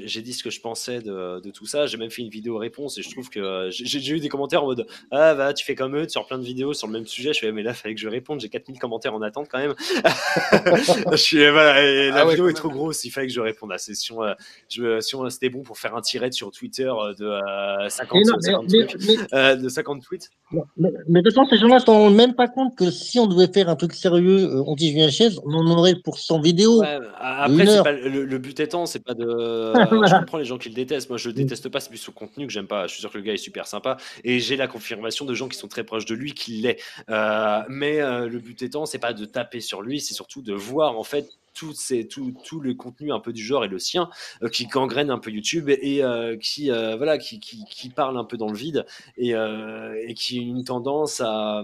j'ai dit ce que je pensais de, de tout ça. J'ai même fait une vidéo réponse et je trouve que j'ai j'ai eu des commentaires en mode Ah, bah, tu fais comme eux sur plein de vidéos sur le même sujet. Je fais, mais là, fallait que je réponde. J'ai 4000 commentaires en attente quand même. je suis, voilà, la Ah ouais, vidéo est trop grosse. Il fallait que je réponde à session. Euh, je, si on- c'était bon pour faire un tirette sur Twitter euh, de euh, 50, Mais non, mais, 50 mais, trucs, mais, euh, de 50 tweets. mais, mais de toute façon, ces gens-là ne se rendent même pas compte que si on devait faire un truc sérieux euh, Chiez, on en aurait pour 100 vidéos. Ouais, après, pas le, le but étant, c'est pas de. je comprends les gens qui le détestent. Moi, je le déteste pas. C'est plus son contenu que j'aime pas. Je suis sûr que le gars est super sympa et j'ai la confirmation de gens qui sont très proches de lui qu'il l'est. Euh, mais euh, le but étant, c'est pas de taper sur lui, c'est surtout de voir en fait tout, ces, tout, tout le contenu un peu du genre et le sien euh, qui gangrène un peu YouTube et euh, qui euh, voilà qui, qui, qui parle un peu dans le vide et, et qui a une tendance à,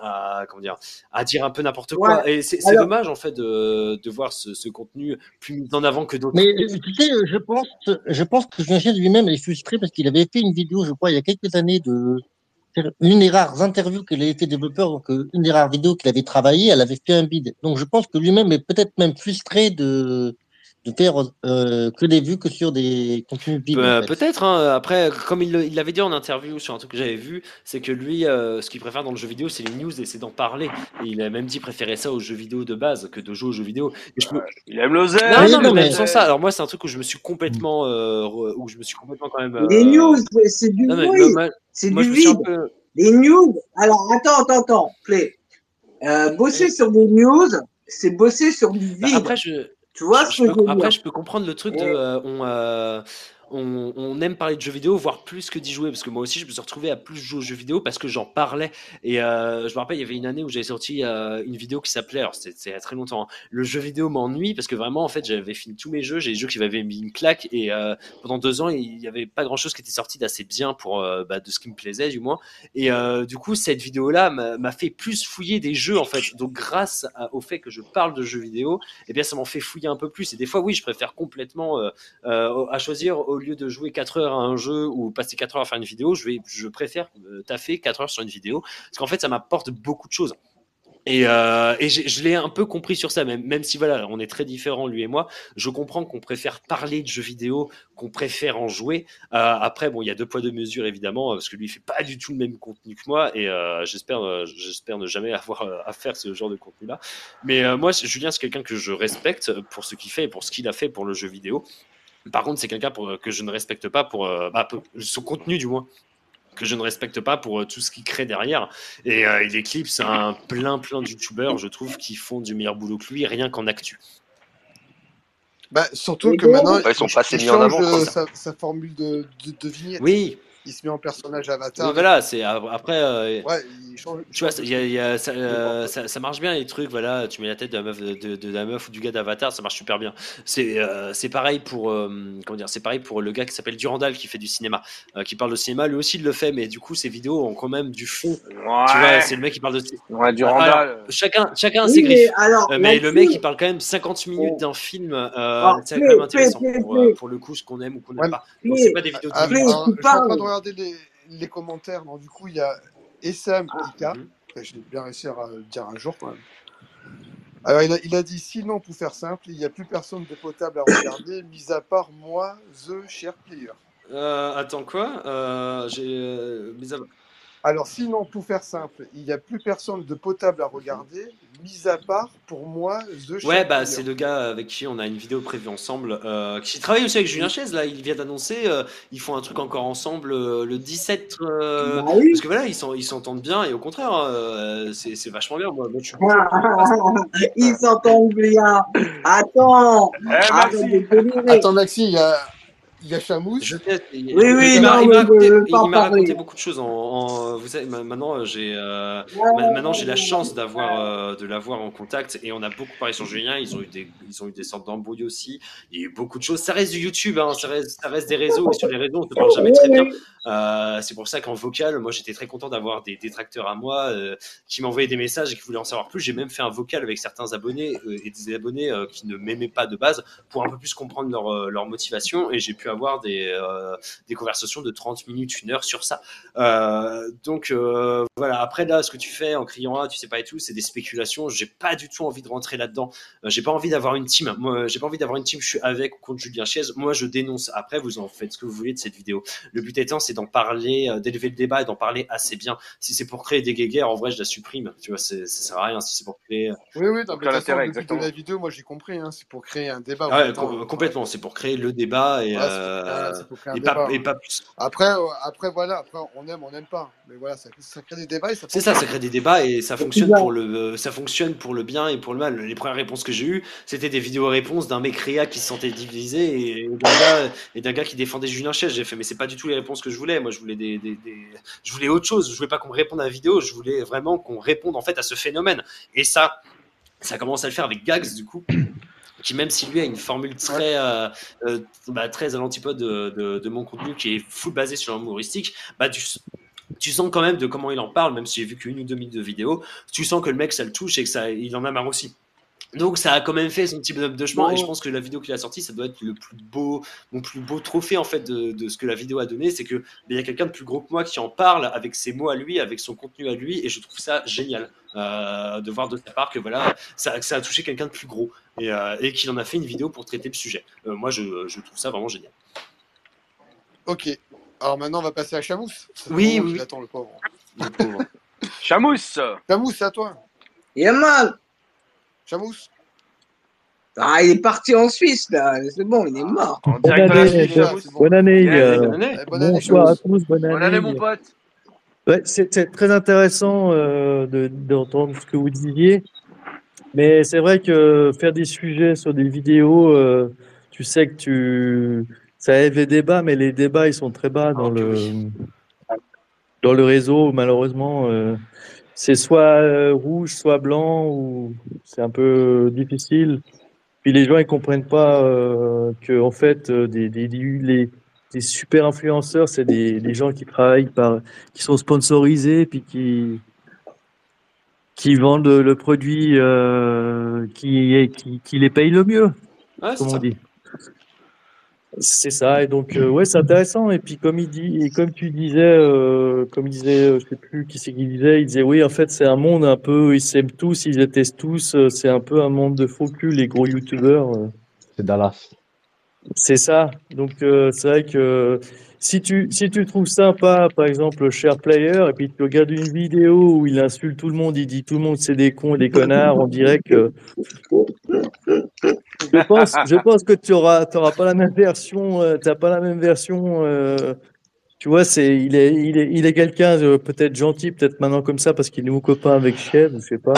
à comment dire à dire un peu n'importe quoi Ouais. et c'est Alors- dommage en fait de, de voir ce, ce contenu plus mis en avant que d'autres Mais tu sais, je pense, je pense que Chiez lui-même est frustré parce qu'il avait fait une vidéo, je crois, il y a quelques années de une des rares interviews qu'il avait fait développeur, donc euh, une des rares vidéos qu'il avait travaillé, elle avait fait un bide. Donc je pense que lui-même est peut-être même frustré de de faire euh, que des vues que sur des contenus en fait. Peut-être. hein. Après, comme il l'avait dit en interview sur un truc que j'avais vu, c'est que lui, euh, ce qu'il préfère dans le jeu vidéo, c'est les news et c'est d'en parler. Et il a même dit préférer ça aux jeux vidéo de base que de jouer aux jeux vidéo. Et je peux- Il aime l'oseille. Non, Oui, non, mais même mais- sans ça. Alors moi, c'est un truc où je me suis complètement, euh, où je me suis complètement quand même. Les euh, news, c'est du non, mais bruit. moi- C'est du vide. peu- Les news. Alors, attends, attends, attends. Play. Euh, bosser sur des news, c'est bosser sur du Bah, vide. après, je, tu vois je je veux après, dire? je peux comprendre le truc de. Euh, on, euh, on, aime parler de jeux vidéo, voire plus que d'y jouer. Parce que moi aussi, je me suis retrouvé à plus jouer aux jeux vidéo parce que j'en parlais. Et euh, je me rappelle, il y avait une année où j'avais sorti euh, une vidéo qui s'appelait, alors c'était il y a très longtemps, hein, Le jeu vidéo m'ennuie parce que vraiment, en fait, j'avais fini tous mes jeux. J'ai des jeux qui m'avaient mis une claque. Et euh, pendant deux ans, il n'y avait pas grand chose qui était sorti d'assez bien pour bah, de ce qui me plaisait, du moins. Et du coup, cette vidéo-là m'a fait plus fouiller des jeux, en fait. Donc, grâce au fait que je parle de jeux vidéo, eh bien, ça m'en fait fouiller un peu plus. Et des fois, oui, je préfère complètement à choisir au lieu de jouer 4 heures à un jeu ou passer 4 heures à faire une vidéo, je, vais, je préfère euh, taffer 4 heures sur une vidéo parce qu'en fait, ça m'apporte beaucoup de choses. Et, euh, je l'ai un peu compris sur ça, même, même si voilà, on est très différents lui et moi. Je comprends qu'on préfère parler de jeux vidéo, qu'on préfère en jouer. Euh, après, bon, il y a deux poids deux mesures évidemment, parce que lui il fait pas du tout le même contenu que moi, et j'espère, j'espère ne jamais avoir à faire ce genre de contenu-là. Mais euh, moi, Julien, c'est quelqu'un que je respecte pour ce qu'il fait et pour ce qu'il a fait pour le jeu vidéo. Par contre, c'est quelqu'un pour- que je ne respecte pas pour, euh, bah, pour son contenu du moins que je ne respecte pas pour euh, tout ce qu'il crée derrière. Et euh, il éclipse un plein plein de youtubeurs, je trouve, qui font du meilleur boulot que lui, rien qu'en actu. Bah, surtout que maintenant, Ouais, ils sont il, pas assez il mis en avant, euh, sa, sa formule de, de, de vignette. Oui, Il se met en personnage avatar. voilà, c'est après. euh, Ouais, il change. Tu vois, y a- y a- ça, euh, ça, ça marche bien les trucs, voilà, tu mets la tête de la meuf, de, de- de la meuf ou du gars d'Avatar, ça marche super bien. C'est euh, c'est pareil pour euh, comment dire, c'est pareil pour le gars qui s'appelle Durandal qui fait du cinéma, euh, qui parle de cinéma, lui aussi il le fait, mais du coup ses vidéos ont quand même du fond. Tu vois, Ouais. c'est le mec qui parle de. Ouais, du Alors, chacun, chacun Oui, ses mais griffes. alors, Euh, mais le mec, il parle quand même 50 minutes d'un film. Euh, alors, c'est quand même intéressant pour, euh, le coup ce qu'on aime ou qu'on Ouais, n'aime pas. Donc c'est pas des vidéos de Ah, 10 Play, minutes. alors, tu je suis en train parles. de regarder les, les commentaires. Donc, du coup, il y a Essam Ah, Ika. Mhm. Enfin, Je vais bien réussir à le dire un jour quand même. Alors, il a, il a dit sinon, pour faire simple, il n'y a plus personne de potable à regarder, mis à part moi, The Share Player. Euh, attends quoi? Euh, J'ai euh, Alors, sinon, pour faire simple, il n'y a plus personne de potable à regarder, mis à part pour moi, The Ouais, bah c'est le gars avec qui on a une vidéo prévue ensemble, euh, qui travaille aussi avec Julien Chaise, là, il vient d'annoncer, euh, ils font un truc encore ensemble euh, le 17, euh, Bah oui. parce que voilà, ils s'en- ils s'entendent bien, et au contraire, c'est vachement bien, moi, moi, je suis. Ils s'entendent bien. Attends, Eh. Attends, Maxi, il y a, il y a Chamousse. Je sais, il, Oui, oui, il m'a raconté, beaucoup de choses. En, en- vous savez, ma- maintenant j'ai euh, maintenant j'ai la chance d'avoir euh, de l'avoir en contact et on a beaucoup parlé sur Julien. Ils ont eu des ils ont eu des sortes d'embrouilles aussi. Il y a eu beaucoup de choses. Ça reste du YouTube, hein, ça reste ça reste des réseaux et sur les réseaux on se parle jamais très bien. Euh, c'est pour ça qu'en vocal, moi j'étais très content d'avoir des détracteurs à moi euh, qui m'envoyaient des messages et qui voulaient en savoir plus. J'ai même fait un vocal avec certains abonnés euh, et des abonnés euh, qui ne m'aimaient pas de base pour un peu plus comprendre leur, leur motivation et j'ai pu avoir des, euh, des conversations de 30 minutes, une heure sur ça. Euh, donc euh, voilà, après là, ce que tu fais en criant ah, tu sais pas et tout, c'est des spéculations. J'ai pas du tout envie de rentrer là-dedans. J'ai pas envie d'avoir une team. Moi, j'ai pas envie d'avoir une team. Je suis avec ou contre Julien Chiez. Moi, je dénonce. Après, vous en faites ce que vous voulez de cette vidéo. Le but étant, c'est d'en parler, d'élever le débat et d'en parler assez bien. Si c'est pour créer des guéguerres, en vrai, je la supprime. Tu vois, c'est- ça sert à rien. Si c'est pour créer, Oui, oui, non, mais de Aucun toute façon, intérêt, le but de exactement. la vidéo, moi j'ai compris, hein, c'est pour créer un débat. Ah ouais, complètement. C'est pour créer le débat et, euh, et pas et pas plus. Après, euh, après, voilà, après, on aime, on n'aime pas. Mais voilà, ça, ça crée des débats et ça C'est ça, fonctionne. ça crée des débats et ça fonctionne pour le, ça fonctionne pour le bien et pour le mal. Les premières réponses que j'ai eues, c'était des vidéos-réponses d'un mec réa qui se sentait divisé et d'un gars, et d'un gars qui défendait Julien Chess. J'ai fait, mais c'est pas du tout les réponses que je voulais. Moi, je voulais des, des, des- je voulais autre chose. Je voulais pas qu'on me réponde à la vidéo. Je voulais vraiment qu'on réponde en fait à ce phénomène. Et ça, ça commence à le faire avec Gags du coup. Qui même si lui a une formule très, euh, euh, bah, très à l'antipode de, de, de mon contenu qui est full basé sur l'humoristique, bah, du, tu sens quand même de comment il en parle, même si j'ai vu qu'une ou deux minutes de vidéo, tu sens que le mec ça le touche et que ça, il en a marre aussi. Donc ça a quand même fait son petit bonhomme de chemin et je pense que la vidéo qu'il a sortie, ça doit être le plus beau, mon plus beau trophée en fait de, de ce que la vidéo a donné, c'est que il y a quelqu'un de plus gros que moi qui en parle avec ses mots à lui, avec son contenu à lui et je trouve ça génial euh, de voir de sa part que voilà ça, a touché quelqu'un de plus gros et, euh, et qu'il en a fait une vidéo pour traiter le sujet. Euh, moi je, je trouve ça vraiment génial. Ok. Alors maintenant, on va passer à fait Oui, oui, qu'il oui. attend, le pauvre. Le pauvre. Chamousse Chamousse, c'est à toi. Yaman Chamousse Ah, il est parti en Suisse, là. C'est bon, il est mort. En Bonne la année, Suisse, bon. bonne année. Euh, Bonne année. Bonne année, bonsoir à tous, bonne année. Bonne année, mon pote. Ouais, C'était très intéressant euh, de- d'entendre ce que vous disiez. Mais c'est vrai que faire des sujets sur des vidéos, euh, tu sais que tu, ça lève les débats, mais les débats, ils sont très bas dans Oh, que le, oui. dans le réseau, malheureusement. euh, c'est soit euh, rouge, soit blanc, ou c'est un peu difficile. Puis les gens, ils comprennent pas euh, que, en fait, euh, des, des, des, les- des super influenceurs, c'est des, des gens qui travaillent par, qui sont sponsorisés, puis qui, qui vendent le produit euh, qui, qui, qui les paye le mieux, Ouais, comme on ça. dit. C'est ça, et donc euh, ouais, c'est intéressant. Et puis comme il dit, et comme tu disais, euh, comme il disait, euh, je sais plus qui c'est qui disait, il disait oui, en fait c'est un monde un peu, ils s'aiment tous, ils détestent tous, euh, c'est un peu un monde de faux cul, les gros youtubeurs. euh. C'est Dallas. C'est ça. Donc euh, c'est vrai que si tu si tu trouves sympa, par exemple, Share Player, et puis tu regardes une vidéo où il insulte tout le monde, il dit tout le monde c'est des cons et des connards, on dirait que je pense je pense que tu auras t'auras pas la même version, euh, t'as pas la même version. euh, tu vois, c'est il est il est il est quelqu'un peut-être gentil, peut-être maintenant comme ça parce qu'il est mon copain avec Chef, je sais pas.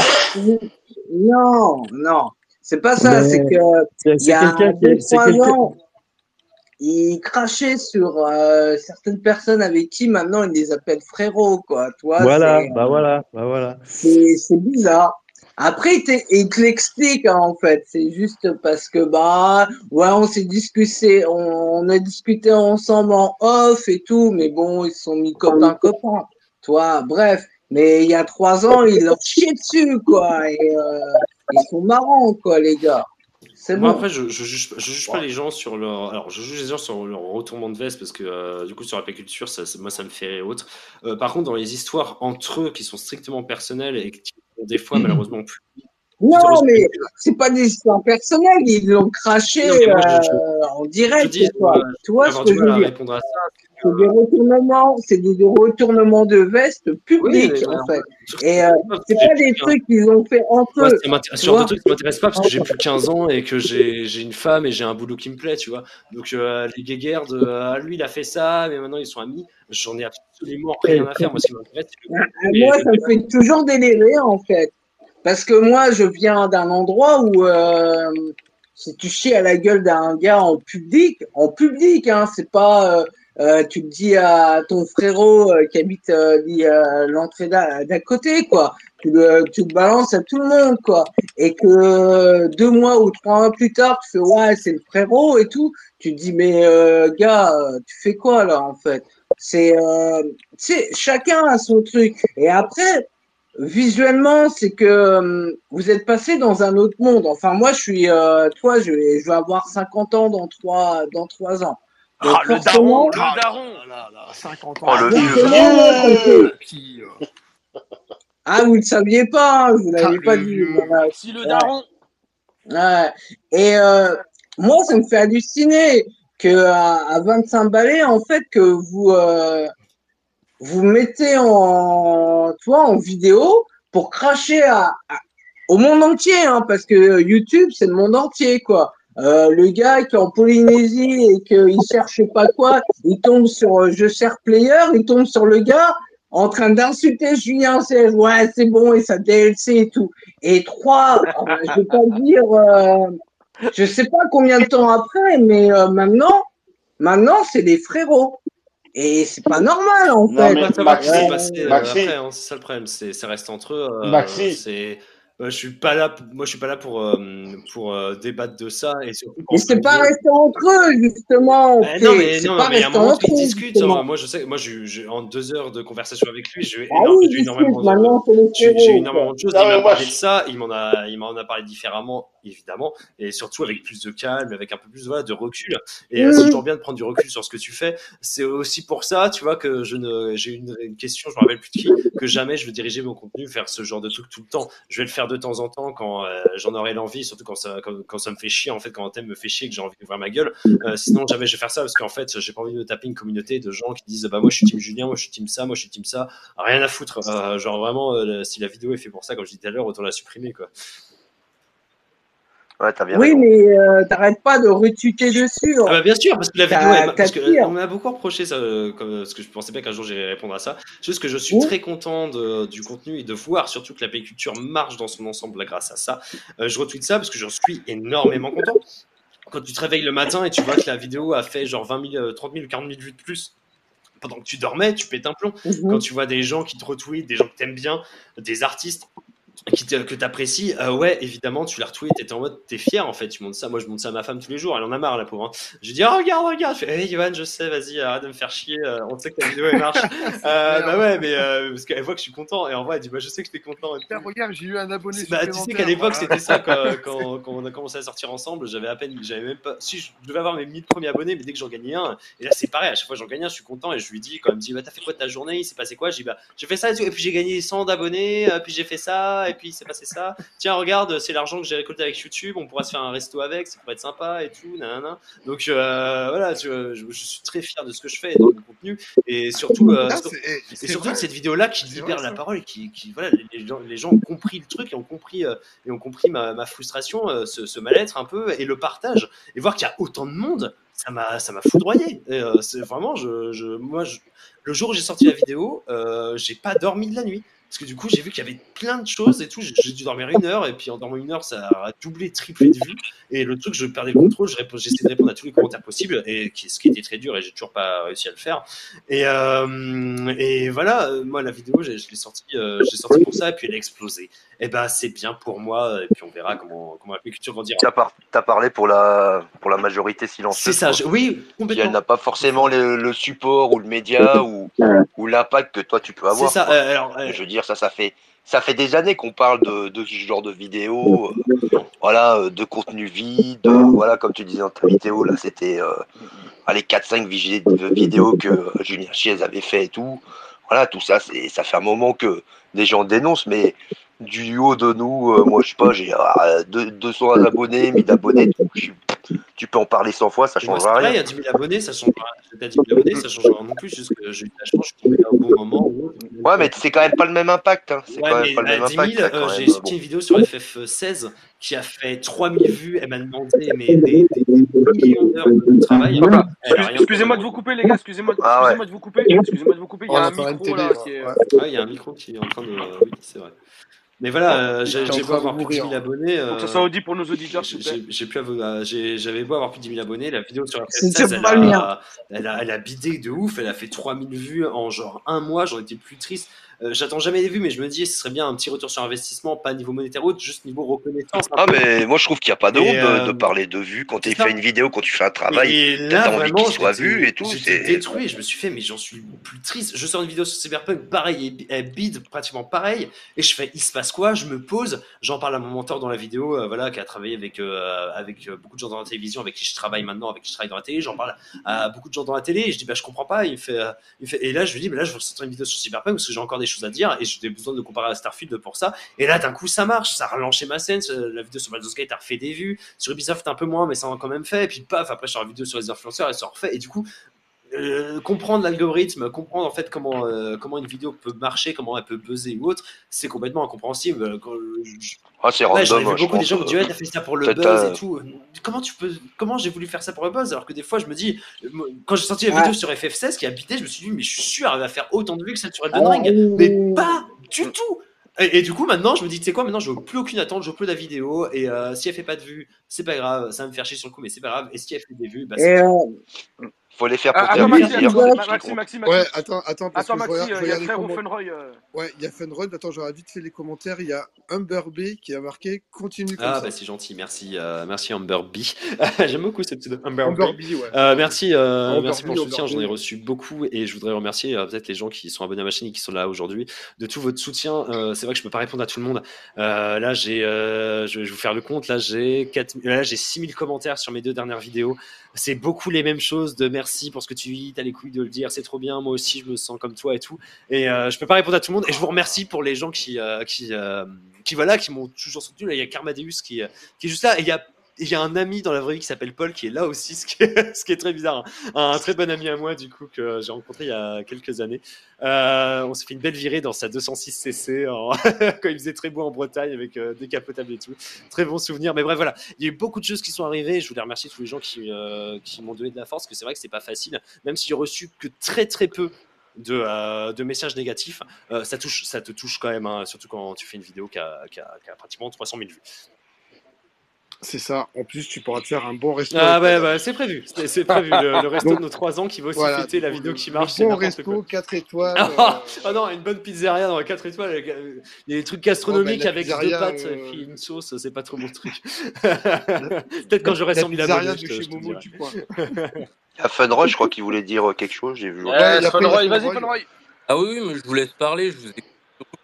Non, non. C'est pas ça, c'est que c'est quelqu'un qui est- c'est trois quelqu'un. ans, il crachait sur euh, certaines personnes avec qui maintenant il les appelle frérots, quoi. Toi, Voilà, bah voilà, bah voilà. c'est bizarre. Après, il, il te l'explique, hein, en fait. C'est juste parce que, bah, ouais, on s'est discuté, on, on a discuté ensemble en off et tout, mais bon, ils se sont mis copains, copains. Toi, bref. Mais il y a trois ans, ils leur chiaient dessus, quoi. Et, euh, ils sont marrants, quoi, les gars. C'est Moi, après, je, je juge, je juge pas les gens sur leur. Alors, je juge les gens sur leur retournement de veste parce que, euh, du coup, sur la culture, ça, ça- moi, ça me fait rire et autres. Euh, par contre, dans les histoires entre eux qui sont strictement personnelles et qui, des fois, malheureusement, plus. Non, mais c'est pas des histoires personnelles, ils l'ont craché Non, mais moi, je- je- euh, en direct, dis, quoi. euh, Tu vois je ce que je veux dire? C'est des retournements, c'est des retournements de veste publics, Oui, en voilà. fait. Et euh, c'est pas des trucs qu'ils ont fait entre eux. ça m'intéresse- tu ce genre de vois? truc, ça m'intéresse pas parce que j'ai plus 15 ans et que j'ai j'ai une femme et j'ai un boulot qui me plaît, tu vois. Donc, euh, les guéguerres de ah, lui, il a fait ça, mais maintenant ils sont amis, j'en ai absolument rien à faire. Moi, ce qui m'intéresse, Ah, Moi, ça me fait toujours délirer, en fait. Parce que moi, je viens d'un endroit où euh, si tu chies à la gueule d'un gars en public, en public, hein, c'est pas. euh, euh, tu le dis à ton frérot euh, qui habite euh, l'entrée d'à côté, quoi. Tu le, tu le balances à tout le monde, quoi. Et que deux mois ou trois mois plus tard, tu fais ouais, c'est le frérot et tout. Tu te dis mais euh, gars, tu fais quoi là en fait? C'est, euh, chacun a son truc. Et après, visuellement, c'est que euh, vous êtes passé dans un autre monde. Enfin, moi, je suis, euh, toi, je vais, je vais avoir 50 ans dans trois, dans trois ans. Donc, Ah, le daron, le daron. 50 Oh, le forcément, moi, ça me fait- Qui, Ah, vous ne le saviez pas, hein, vous l'avais Ah, pas le dit. vieux. voilà. Si le Ouais. daron. Ouais. Et euh, moi, ça me fait halluciner que à, à 25 balais, en fait, que vous euh, vous mettez en, tu vois, en vidéo pour cracher à, au monde entier, hein, parce que YouTube, c'est le monde entier, quoi. Euh, le gars qui est en Polynésie et qu'il cherche pas quoi, il tombe sur euh, Je cherche player, il tombe sur le gars en train d'insulter Julien Serge. Ouais, c'est bon, et sa DLC et tout. Et trois, euh, je vais pas dire, euh, je sais pas combien de temps après, mais maintenant, maintenant, c'est des frérots. Et c'est pas normal, en Non, fait. mais Ouais. passé euh, Maxi. après, hein, c'est ça le problème, c'est ça reste entre eux. euh, Maxi. c'est euh, je suis pas là, moi je suis pas là pour euh, pour euh, débattre de ça et surtout Mais c'est pas resté entre eux, justement. Ben non, mais non, pas mais il y a un resté moment entre qu'ils eux, discutent. hein. Moi, je sais, moi, j'ai, j'ai- en deux heures de conversation avec lui, j'ai eu, Ah énorme- oui, eu énormément de, j'ai, j'ai eu énormément de choses. Non, il m'a moi, parlé de ça, il m'en a, il m'en a parlé différemment, évidemment, et surtout avec plus de calme, avec un peu plus voilà, de recul. Et euh, c'est Mhm. toujours bien de prendre du recul sur ce que tu fais. C'est aussi pour ça, tu vois, que je ne, j'ai une, une question, je me rappelle plus de qui, que jamais je veux diriger mon contenu vers ce genre de truc tout le temps. Je vais le faire de temps en temps quand euh, j'en aurai l'envie, surtout quand ça, quand, quand ça me fait chier, en fait, quand un thème me fait chier que j'ai envie d'ouvrir ma gueule. Euh, sinon, jamais je vais faire ça parce qu'en fait, j'ai pas envie de taper une communauté de gens qui disent bah moi je suis team Julien, moi je suis team ça, moi je suis team ça. Rien à foutre. Euh, genre vraiment, si la vidéo est faite pour ça, comme je disais tout à l'heure, autant la supprimer quoi. Ouais, t'as bien Oui, raison. mais euh, t'arrêtes pas de retuter dessus. Ah bah bien sûr, parce que la vidéo, parce que t'attires. on m'a beaucoup reproché ça, euh, comme, parce que je pensais pas qu'un jour j'irais répondre à ça. Juste que je suis Oui. très content de- du contenu et de voir surtout que la culture marche dans son ensemble là, grâce à ça. Euh, je retweet ça parce que j'en suis énormément content. Quand tu te réveilles le matin et tu vois que la vidéo a fait genre 20 000, euh, 30 000 ou 40 000 vues de plus pendant que tu dormais, tu pètes un plomb. Mhm. Quand tu vois des gens qui te retweetent, des gens que t'aimes bien, des artistes qui que t'apprécies, euh, ouais, évidemment, tu la retweets et t'es en mode, t'es fier en fait, tu montes ça. Moi, je monte ça à ma femme tous les jours, elle en a marre, la pauvre. Hein. Je lui dis, oh, regarde, regarde. Je fais, hey, Johan, je sais, vas-y, arrête de me faire chier, euh, on sait que ta vidéo elle marche. Euh, bah ouais, mais euh, parce qu'elle voit que je suis content et en vrai, elle dit, bah je sais que t'es content. Et Putain, regarde, j'ai eu un abonné bah, tu sais qu'à l'époque, c'était ça quand, quand, quand on a commencé à sortir ensemble. J'avais à peine, j'avais même pas. Si je devais avoir mes 1000 premiers abonnés, mais dès que j'en gagnais un, et là c'est pareil, à chaque fois j'en gagnais un, je suis content et je lui dis, quand elle me dit, bah t'as fait quoi de ta journée, il s'est passé quoi, je dis, bah j'ai fait ça et tout, et puis j'ai gagné 100 d'abonnés, puis j'ai fait ça, et puis il s'est passé ça. Tiens, regarde, c'est l'argent que j'ai récolté avec YouTube, on pourra se faire un resto avec, ça pourrait être sympa et tout, nanana. Donc euh, voilà, je, je suis très fier de ce que je fais et de mon contenu, et surtout, euh, Ah, eh, et surtout de cette vidéo-là qui libère la parole et qui, qui voilà, les, gens, les gens ont compris le truc et ont compris, euh, et ont compris ma, ma frustration, ce, ce mal-être un peu, et le partage. Et voir qu'il y a autant de monde, ça m'a, ça m'a foudroyé. Euh, c'est vraiment, je, je, moi, je- le jour où j'ai sorti la vidéo, euh, j'ai pas dormi de la nuit. Parce que du coup, j'ai vu qu'il y avait plein de choses et tout. J'ai dû dormir une heure et puis en dormant une heure, ça a doublé, triplé de vues. Et le truc, je perdais le contrôle. J'essayais de répondre à tous les commentaires possibles et ce qui était très dur et j'ai toujours pas réussi à le faire. Et, euh, et voilà, euh, moi, la vidéo, je l'ai sortie, euh, sortie pour ça et puis elle a explosé. Et ben, c'est bien pour moi et puis on verra comment, comment la culture grandira. Tu as, par- parlé pour la, pour la majorité silencieuse. C'est ça, je- oui, Qui complètement. elle n'a pas forcément le, le support ou le média ou, ou l'impact que toi tu peux avoir. C'est ça. euh, alors, euh, Je veux ça, ça fait, ça fait des années qu'on parle de, ce genre de vidéos, euh, voilà, euh, de contenu vide, euh, voilà, comme tu disais dans ta vidéo, là, c'était les 4-5 vigi- vidéos que Julien Chiez avait fait et tout. Voilà, tout ça, c'est, ça fait un moment que des gens dénoncent, mais du haut de nous, euh, moi, je sais pas, j'ai euh, deux- 200 abonnés, 1000 abonnés, donc je suis- tu peux en parler 100 fois, ça changera rien. à 10 000 abonnés, ça change pas. À 10 000 abonnés, ça change rien non plus. Juste que j'ai eu la chance, je suis tombé au bon moment. où- Ouais, mais c'est quand même pas le même impact. Hein. C'est Ouais, quand même pas le même à 10 000, impact. euh, j'ai sorti une vidéo sur FF16 qui a fait 3000 vues. Elle m'a demandé mais, des, des- des millions d'heures de travail. A rien excusez-moi de vous couper, les gars. Excusez-moi de, Ah ouais. excusez-moi de vous couper. Excusez-moi de vous couper. Il y a a un micro là qui est. Ah, il y a un micro qui est en train de. Oui, c'est vrai. Mais voilà, euh, j'ai beau avoir plus de 10 000 mourir. abonnés. Faut que ça euh, soit audible pour nos auditeurs, j'ai pu avoir- euh, j'ai- j'avais beau avoir plus de 10 000 abonnés, la vidéo sur C'est FF16, elle elle, a, elle a bidé de ouf, elle a fait 3000 vues en genre un mois, j'en étais plus triste. Euh, J'attends jamais les vues, mais je me dis, ce serait bien un petit retour sur investissement, pas niveau monétaire ou autre, juste niveau reconnaissance. un Ah, mais moi je trouve qu'il n'y a pas de honte de, de euh, parler de vues quand tu fais une vidéo, quand tu fais un travail. Et, là, envie qu'il soit vu et tout. J'étais détruit. Je me suis fait, mais j'en suis plus triste. Je sors une vidéo sur Cyberpunk, pareil, elle bide pratiquement pareil. Et je fais, il se passe quoi? Je me pose. J'en parle à mon mentor dans la vidéo, euh, voilà, qui a travaillé avec, euh, avec beaucoup de gens dans la télévision, avec qui je travaille maintenant, avec qui je travaille dans la télé. J'en parle à beaucoup de gens dans la télé. Et je dis, bah, je comprends pas. Il fait, il me fait et là, je lui dis, bah, là, je veux sortir une vidéo sur Cyberpunk parce que j'ai encore des choses à dire et j'ai besoin de comparer à Starfield pour ça. Et là, d'un coup, ça marche. Ça a relancé ma scène. La vidéo sur Baldur's Gate a refait des vues. Sur Ubisoft, un peu moins, mais ça en a quand même fait. Puis, paf, après, sur la vidéo sur les influenceurs, elle se refait. Et du coup, euh, comprendre l'algorithme, comprendre en fait comment, euh, comment une vidéo peut marcher, comment elle peut buzzer ou autre, c'est complètement incompréhensible. Euh, je- ah, c'est Ouais, random. vu je beaucoup des pense, gens qui me disent ouais, t'as fait ça pour le buzz euh, et tout. Comment tu peux, comment j'ai voulu faire ça pour le buzz? Alors que des fois je me dis, quand j'ai sorti la Ouais. vidéo sur FF16 qui a bité, je me suis dit mais je suis sûr elle va faire autant de vues que celle sur Elden Alors, Ring, mais pas du tout. Et, et du coup maintenant je me dis tu sais quoi maintenant je veux plus aucune attente, je veux plus la vidéo et euh, si elle fait pas de vues c'est pas grave, ça va me faire chier sur le coup mais c'est pas grave et si elle fait des vues bah c'est euh, faut les faire Ah, pour attends, faire Maxi, plaisir. attends, Maxi. Maxi, Maxi. Ouais, attends, attends, parce Attends, que Maxi, il y a frère. Offenroy. euh, Ouais, il y a Funrod. Attends, j'aurais vite fait les commentaires. Il y a Humber B qui a marqué continue comme Ah ça. bah c'est gentil, merci, euh, merci Amber B. J'aime beaucoup ce pseudo. Humber B, ouais. Euh, merci, euh, Amber merci pour le soutien. J'en ai reçu beaucoup et je voudrais remercier euh, peut-être les gens qui sont abonnés à ma chaîne et qui sont là aujourd'hui de tout votre soutien. Euh, c'est vrai que je peux pas répondre à tout le monde. Euh, là, j'ai, euh, je vais vous faire le compte. Là, j'ai 4, là, j'ai 6000 commentaires sur mes deux dernières vidéos. C'est beaucoup les mêmes choses. De merci pour ce que tu dis. T'as les couilles de le dire. C'est trop bien. Moi aussi, je me sens comme toi et tout. Et euh, je peux pas répondre à tout le monde. Et je vous remercie pour les gens qui, euh, qui, euh, qui voilà, qui m'ont toujours soutenu. Il y a Carmadeus qui, euh, qui est juste là. Et il y a il y a un ami dans la vraie vie qui s'appelle Paul qui est là aussi, ce qui est, très bizarre. Un, très bon ami à moi, du coup, que j'ai rencontré il y a quelques années. Euh, on s'est fait une belle virée dans sa 206 cc en- quand il faisait très beau en Bretagne avec euh, décapotable et tout. Très bon souvenir. Mais bref, voilà. Il y a eu beaucoup de choses qui sont arrivées. Je voulais remercier tous les gens qui, euh, m'ont donné de la force, parce que c'est vrai que c'est pas facile. Même si j'ai reçu que très très peu de, euh, messages négatifs, ça, te touche quand même, hein, surtout quand tu fais une vidéo qui a pratiquement 300 000 vues. C'est ça. En plus, tu pourras te faire un bon resto. Ah ta- bah, c'est prévu. C'est prévu. Le, le resto Donc, de nos 3 ans qui va aussi voilà, fêter la vidéo qui marche. c'est bon resto, quoi. 4 étoiles. Ah euh, oh non, une bonne pizzeria dans 4 étoiles. avec, euh, Il y a des trucs Oh, bah, gastronomiques la avec deux pizzeria, pâtes euh, et une sauce, c'est pas trop mon truc. Peut-être quand j'aurai la 100 000 pizzeria abonnés, de je te, chez Momo du coin. Il y a Funroy, je crois qu'il voulait dire quelque chose. J'ai vu. Ouais, Funroy, vas-y, Funroy. Ah oui, oui, mais je vous laisse parler. Je vous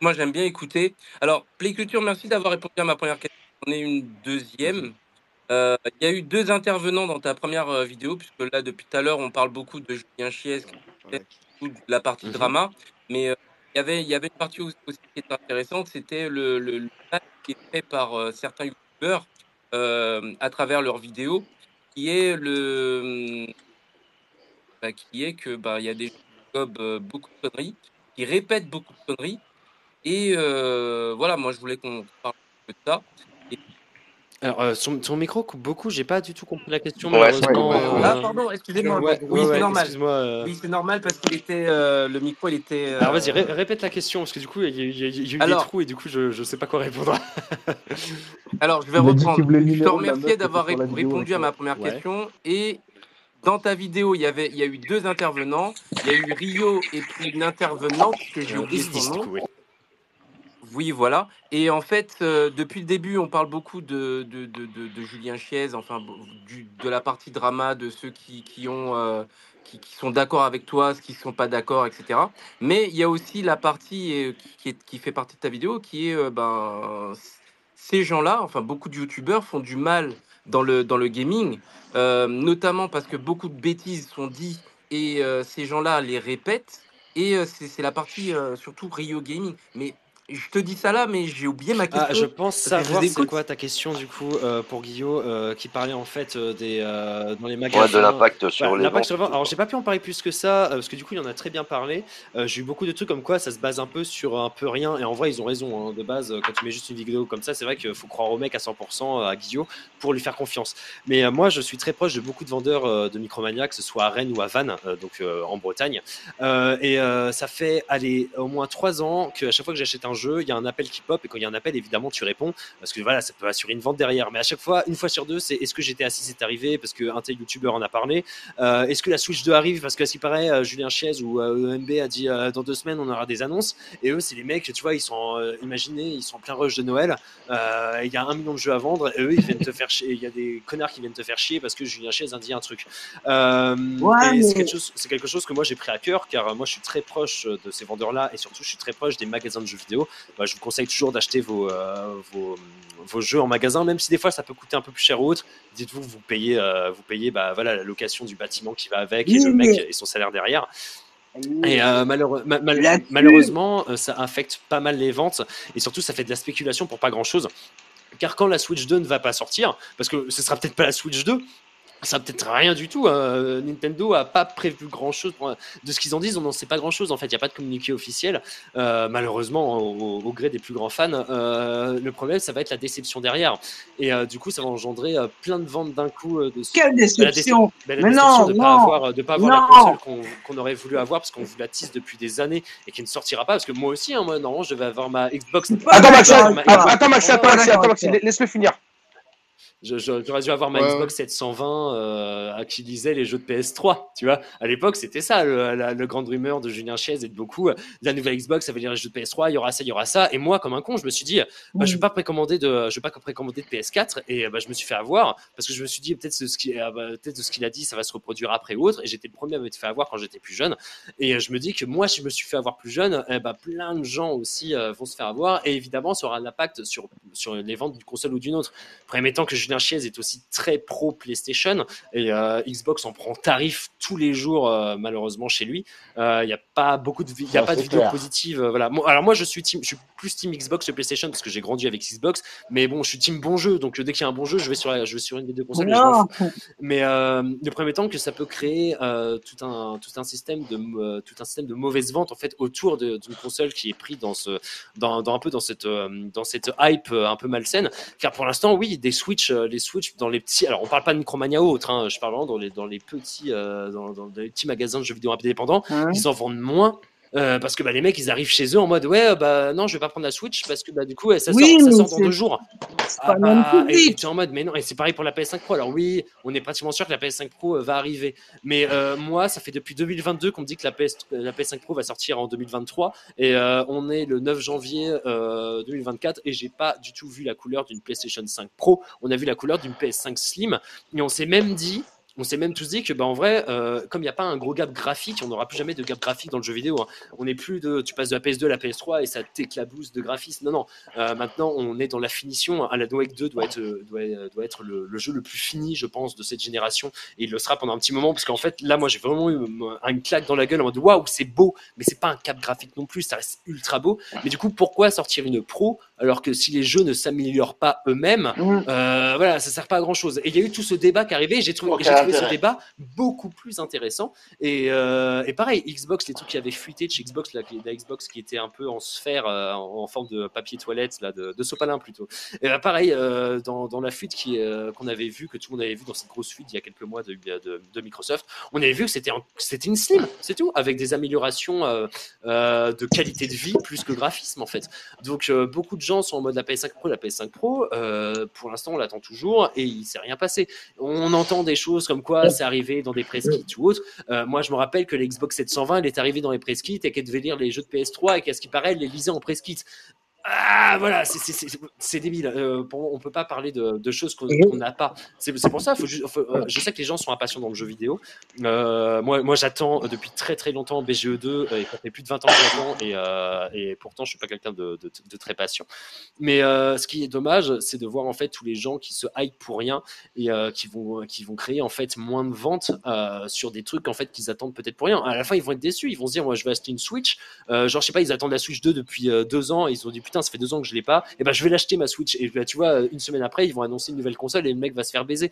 Moi, j'aime bien écouter. Alors, Playculture, merci d'avoir répondu à ma première question. J'en ai une deuxième. Euh, Il y a eu deux intervenants dans ta première euh, vidéo, puisque là, depuis tout à l'heure, on parle beaucoup de Julien Chies, de la partie Mhm. drama. Mais euh, il y avait- il y avait une partie aussi qui était intéressante, c'était le, le, le match qui est fait par euh, certains youtubeurs euh, à travers leurs vidéos, qui est le bah, qui est que bah il y a des gens qui euh, beaucoup de conneries, qui répètent beaucoup de conneries. Et voilà, moi je voulais qu'on parle de ça. Alors, euh, son, son micro coupe beaucoup, j'ai pas du tout compris la question, Ouais, malheureusement. euh, Ah, pardon, excusez-moi. ouais, oui, ouais, c'est normal. excuse-moi, euh. Oui, c'est normal parce qu'il était. euh, le micro, il était. euh, Alors, vas-y, ré- répète la question, parce que du coup, il y, y a- il y a eu des trous et du coup, je, je sais pas quoi répondre. Alors, je vais Il a dit qu'il reprendre. voulait le Je te meuf d'avoir ré- répondu à ma première Ouais. question. Et dans ta vidéo, il y, avait, il y a eu deux intervenants. Il y a eu Rio et puis une intervenante que j'ai oublié son nom. Oui. Voilà. Et en fait, euh, depuis le début, on parle beaucoup de, de, de, de- Julien Chiez, enfin, de la partie drama, de ceux qui, qui ont, euh, qui, sont d'accord avec toi, ceux qui ne sont pas d'accord, etc. Mais il y a aussi la partie euh, qui, est- qui fait partie de ta vidéo, qui est, ben, ces gens-là, enfin, beaucoup de youtubeurs font du mal dans le, dans le gaming, notamment parce que beaucoup de bêtises sont dites et ces gens-là les répètent. Et c'est la partie surtout Rio Gaming. Mais je te dis ça là, mais j'ai oublié ma question. Ah, je pense parce que je vous savoir c'est quoi ta question du coup euh, pour Guillaume euh, qui parlait en fait euh, des euh, dans les Ouais, magasins. de l'impact sur Voilà, les l'impact ventes. sur les. Alors j'ai pas pu en parler plus que ça euh, parce que du coup il en a très bien parlé. Euh, j'ai eu beaucoup de trucs comme quoi ça se base un peu sur un peu rien et en vrai ils ont raison hein, de base quand tu mets juste une vidéo comme ça c'est vrai qu'il faut croire au mec à 100% à Guillaume pour lui faire confiance. Mais euh, moi je suis très proche de beaucoup de vendeurs euh, de Micromania que ce soit à Rennes ou à Vannes euh, donc euh, en Bretagne Euh, et euh, ça fait aller au moins trois ans qu'à chaque fois que j'achète un jeu il y a un appel qui pop et quand il y a un appel évidemment tu réponds parce que voilà ça peut assurer une vente derrière mais à chaque fois une fois sur deux c'est est-ce que j'étais assis c'est arrivé parce qu'un tel youtubeur en a parlé euh, est-ce que la Switch 2 arrive Parce que, à ce qui paraît, euh, Julien Chiez ou euh, EMB a dit dans deux semaines on aura des annonces. Et eux, c'est les mecs, tu vois, ils sont, imaginez, ils sont en plein rush de Noël. Il y a un million de jeux à vendre. Et eux, ils viennent te faire chier. Il y a des connards qui viennent te faire chier parce que Julien Chiez a dit un truc. Ouais, c'est quelque, chose, c'est quelque chose que moi j'ai pris à cœur car moi je suis très proche de ces vendeurs-là et surtout je suis très proche des magasins de jeux vidéo. Bah, je vous conseille toujours d'acheter vos, euh, vos, vos jeux en magasin, même si des fois ça peut coûter un peu plus cher ou autre. Dites-vous, vous payez, euh, vous payez bah, voilà, la location du bâtiment qui va avec et le mec et son salaire derrière. Et euh, malheureux- ma- mal- Là-dessus- malheureusement, ça affecte pas mal les ventes et surtout ça fait de la spéculation pour pas grand chose. Car quand la Switch 2 ne va pas sortir, parce que ce sera peut-être pas la Switch 2, ça va peut-être rien du tout. hein. Nintendo a pas prévu grand chose. De ce qu'ils en disent, on n'en sait pas grand chose. En fait, il n'y a pas de communiqué officiel. Euh, malheureusement, au, au gré des plus grands fans, euh, le problème, ça va être la déception derrière. Et euh, du coup, ça va engendrer euh, plein de ventes d'un coup. euh, de... Quelle Bah, la déception déce- la Mais déception non, de ne pas avoir, de pas avoir la console qu'on aurait voulu avoir parce qu'on vous la tisse depuis des années et qui ne sortira pas. Parce que moi aussi, hein, moi, normalement, je devais avoir ma Xbox. Attends, Maxime, j'aurais dû avoir ma- attends, attends, Maxime, attends, attends, laisse-le finir. J'aurais dû avoir ma Ouais. Xbox 720 euh, à qui lisait les jeux de PS3. Tu vois, à l'époque, c'était ça le, la, le grande rumeur de Julien Chiez et de beaucoup. euh, La nouvelle Xbox, ça veut dire les jeux de PS3, il y aura ça, il y aura ça. Et moi, comme un con, je me suis dit, bah, je vais pas précommander de, je vais pas précommander de PS4. Et bah, je me suis fait avoir parce que je me suis dit peut-être ce ah, bah, peut-être ce qu'il a dit, ça va se reproduire après ou autre. Et j'étais le premier à me faire avoir quand j'étais plus jeune. Et euh, je me dis que moi, si je me suis fait avoir plus jeune, eh bah, plein de gens aussi euh, vont se faire avoir. Et évidemment, ça aura un impact sur, sur les ventes d'une console ou d'une autre. Premier temps que Julien Chiez est aussi très pro PlayStation et euh, Xbox en prend tarif tous les jours euh, malheureusement chez lui. Euh, Il n'y a pas beaucoup de, y a Ça, pas de vidéos positives. euh, voilà. Alors moi je suis team, je suis plus team Xbox que PlayStation parce que j'ai grandi avec Xbox. Mais bon, je suis team bon jeu, donc euh, dès qu'il y a un bon jeu, je vais sur, la- je vais sur une des deux consoles. et je. Mais euh, le premier temps que ça peut créer euh, tout un tout un système de euh, tout un système de mauvaise vente en fait autour d'une console qui est pris dans ce dans, dans un peu dans cette euh, dans cette hype euh, un peu malsaine. Car pour l'instant, oui, des Switch, euh, les Switch dans les petits. Alors on parle pas de Micromania ou autre, hein, je parle vraiment dans les dans les petits euh, dans, dans les petits magasins de jeux vidéo indépendants. Ils en vendent moins. Euh, parce que bah, les mecs ils arrivent chez eux en mode ouais bah non je vais pas prendre la Switch parce que bah du coup ça sort, Oui, ça sort dans deux jours ah bah, et, tu es en mode, mais non, et c'est pareil pour la PS5 Pro. Alors oui, on est pratiquement sûr que la PS5 Pro euh, va arriver. Mais euh, moi, ça fait depuis 2022 qu'on me dit que la, PS, la PS5 Pro va sortir en 2023. Et on est le 9 janvier euh, 2024 et j'ai pas du tout vu la couleur d'une PlayStation 5 Pro. On a vu la couleur d'une PS5 Slim. Et on s'est même dit, on s'est même tous dit que, bah, en vrai, euh, comme il n'y a pas un gros gap graphique, on n'aura plus jamais de gap graphique dans le jeu vidéo. hein. On n'est plus de, tu passes de la PS2 à la PS3 et ça t'éclabousse de graphisme. Non, non. Euh, maintenant, on est dans la finition. Alan Wake 2 doit être, euh, doit, doit être le, le jeu le plus fini, je pense, de cette génération. Et il le sera pendant un petit moment, parce qu'en fait, là, moi, j'ai vraiment eu une claque dans la gueule en mode waouh, c'est beau, mais c'est pas un cap graphique non plus, ça reste ultra beau. Mais du coup, pourquoi sortir une pro alors que si les jeux ne s'améliorent pas eux-mêmes, Mm. euh, voilà, ça sert pas à grand chose. Et il y a eu tout ce débat qui est arrivé. et J'ai trouvé, trouvé ce débat beaucoup plus intéressant. Et, euh, et pareil, Xbox, les trucs qui avaient fuité de chez Xbox, la, Xbox qui était un peu en sphère, euh, en, forme de papier toilette, là, de, sopalin plutôt. Et bah, pareil, euh, dans, la fuite euh, qu'on avait vue, que tout le monde avait vu dans cette grosse fuite il y a quelques mois de, Microsoft, on avait vu que c'était, un- une Slim, c'est tout, avec des améliorations euh, euh, de qualité de vie plus que graphisme en fait. Donc euh, beaucoup de gens sont en mode la PS5 Pro, la PS5 Pro. euh, pour l'instant, on l'attend toujours et il s'est rien passé. On entend des choses comme quoi c'est arrivé dans des press kits ou autres. Euh, moi, je me rappelle que l'Xbox 720, elle est arrivée dans les press kits et qu'elle devait lire les jeux de PS3 et qu'à ce qui paraît, elle les lisait en press kit. Ah voilà, c'est- débile. Euh, pour- on peut pas parler de, de choses qu'on n'a pas. C'est pour ça. Faut juste, faut- euh, je sais que les gens sont impatients dans le jeu vidéo. Euh, moi, moi j'attends depuis très très longtemps BGE2 euh, et ça fait plus de 20 ans que j'attends et, et pourtant je suis pas quelqu'un de, de- de très patient. Mais ce qui est dommage, c'est de voir en fait tous les gens qui se hype pour rien et qui vont qui vont créer en fait moins de ventes sur des trucs en fait qu'ils attendent peut-être pour rien. À la fin, ils vont être déçus. Ils vont se dire moi je vais acheter une Switch. Genre je sais pas, ils attendent la Switch 2 depuis deux ans et ils se sont dit putain ça fait deux ans que je l'ai pas. Et ben je vais l'acheter ma Switch. Et bah, tu vois une semaine après ils vont annoncer une nouvelle console et le mec va se faire baiser.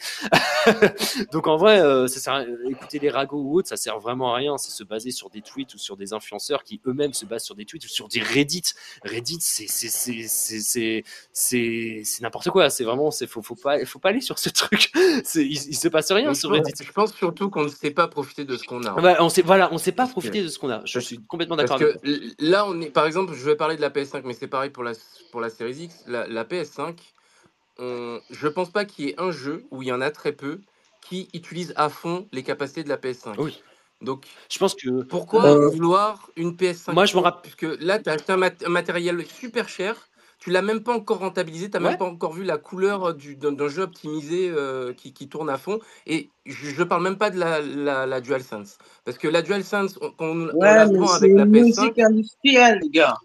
Donc en vrai, euh, ça sert à- écouter les ragots ou autres, ça sert vraiment à rien. C'est se baser sur des tweets ou sur des influenceurs qui eux-mêmes se basent sur des tweets ou sur des Reddit. Reddit, c'est c'est c'est c'est c'est n'importe quoi. C'est vraiment, c'est faut faut pas faut pas aller sur ce truc. Il, il se passe rien sur Reddit. je pense surtout qu'on ne sait pas profiter de ce qu'on a. Bah, fait. on sait voilà, on sait pas profiter de ce qu'on a. Je suis complètement Parce d'accord là, on est, par exemple, je vais parler de la PS5, mais c'est pareil pour la, pour la Series X. La, la PS5, on, je pense pas qu'il y ait un jeu, où il y en a très peu, qui utilise à fond les capacités de la PS5. Oui. Donc, Je pense que pourquoi Euh, vouloir une PS5 Moi, je me rappelle. Puisque là, tu as acheté un, mat- un matériel super cher, tu l'as même pas encore rentabilisé, tu n'as Ouais. même pas encore vu la couleur du- d'un jeu optimisé euh, qui, qui tourne à fond. Et je, je parle même pas de la, la, la DualSense. Parce que la DualSense, on, on, la vend c'est avec la une PS5. logique industrielle, les gars.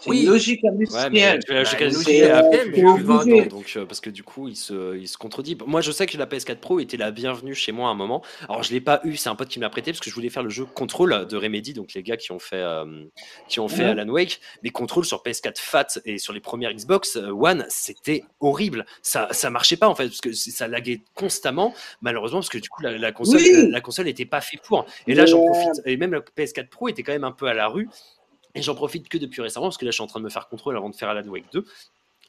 C'est Oui. une logique Ouais, mais industrielle. logique Bah, industrielle logique a industrielle, plus mais faut que 20 ans, bouger. donc, euh, parce que du coup, il se, il se contredit. Moi, je sais que la PS4 Pro était la bienvenue chez moi à un moment. Alors, je l'ai pas eu, c'est un pote qui me l'a prêté parce que je voulais faire le jeu Control de Remedy, donc les gars qui ont fait, euh, qui ont fait Ouais. Alan Wake. Mais Control sur PS4 Fat et sur les premières Xbox euh, One, c'était horrible. Ça, ça marchait pas en fait, parce que ça laguait constamment, malheureusement, parce que du coup, la, la console, Oui. la, la console était pas faite pour. Et là, j'en profite. Et même la PS4 Pro était quand même un peu à la rue. Et j'en profite que depuis récemment, parce que là, je suis en train de me faire contrôle avant de faire Alan Wake 2.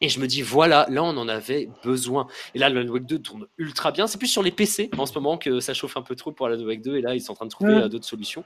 Et je me dis, voilà, là, on en avait besoin. Et là, Alan Wake 2 tourne ultra bien. C'est plus sur les PC en ce moment que ça chauffe un peu trop pour Alan Wake 2. Et là, ils sont en train de trouver Ouais. euh, d'autres solutions.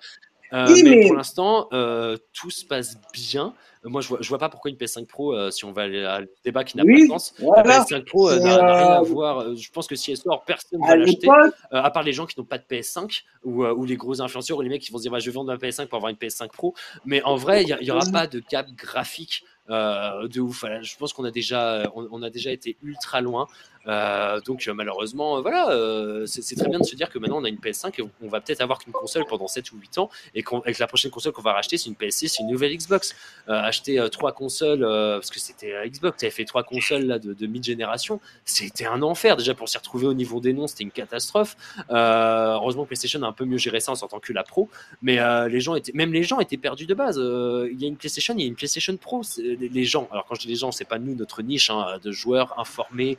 Euh, Oui, mais mais- pour l'instant, euh, tout se passe bien. Moi, je vois, je vois pas pourquoi une PS5 Pro, euh, si on va aller à le débat qui n'a pas Oui, de sens, la voilà. PS5 Pro n'a rien à voir. Je pense que si elle sort, personne ne va l'acheter, à part les gens qui n'ont pas de PS5 ou, ou les gros influenceurs ou les mecs qui vont se dire bah, je vais vendre ma PS5 pour avoir une PS5 Pro. Mais en vrai, il n'y aura pas de cap graphique euh, de ouf. Voilà, je pense qu'on a déjà, on, on a déjà été ultra loin. Euh, donc euh, malheureusement, euh, voilà, c'est très bien de se dire que maintenant on a une PS5 et on- va peut-être avoir qu'une console pendant 7 ou 8 ans et, que la prochaine console qu'on va racheter c'est une PS6, c'est une nouvelle Xbox. Acheter trois consoles, parce que c'était Xbox, tu avais fait trois consoles là, de, de mid-génération, c'était un enfer. Déjà pour s'y retrouver au niveau des noms, c'était une catastrophe. Heureusement PlayStation a un peu mieux géré ça en sortant que la Pro, mais les gens étaient, même les gens étaient perdus de base. Il y a une PlayStation, il y a une PlayStation Pro. Les, gens, alors quand je dis les gens, c'est pas nous, notre niche hein, de joueurs informés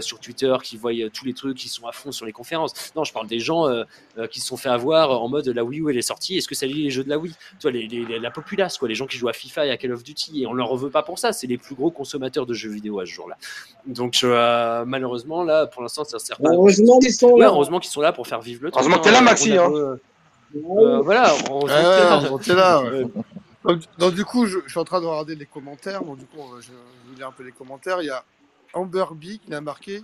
sur Twitter qui voient euh, tous les trucs, qui sont à fond sur les conférences. Non, je parle des gens euh, euh, qui se sont fait avoir en mode la Wii U elle est sortie, est-ce que ça lit les jeux de la Wii? Toi, les, les- les- la populace, quoi, les gens qui jouent à FIFA et à Call of Duty, et on leur en veut pas pour ça. C'est les plus gros consommateurs de jeux vidéo à ce jour-là. Donc euh, malheureusement là, pour l'instant, ça sert pas. Heureusement qu'ils sont Ouais, là. heureusement qu'ils sont là pour faire vivre le truc. Heureusement que t'es là, hein. Maxi, hein. beau- Euh, voilà, heureusement t'es là. Euh, Donc, donc, du coup, je, je suis en train de regarder les commentaires. Donc, du coup, je, je lire un peu les commentaires. Il y a Amber Bee qui a marqué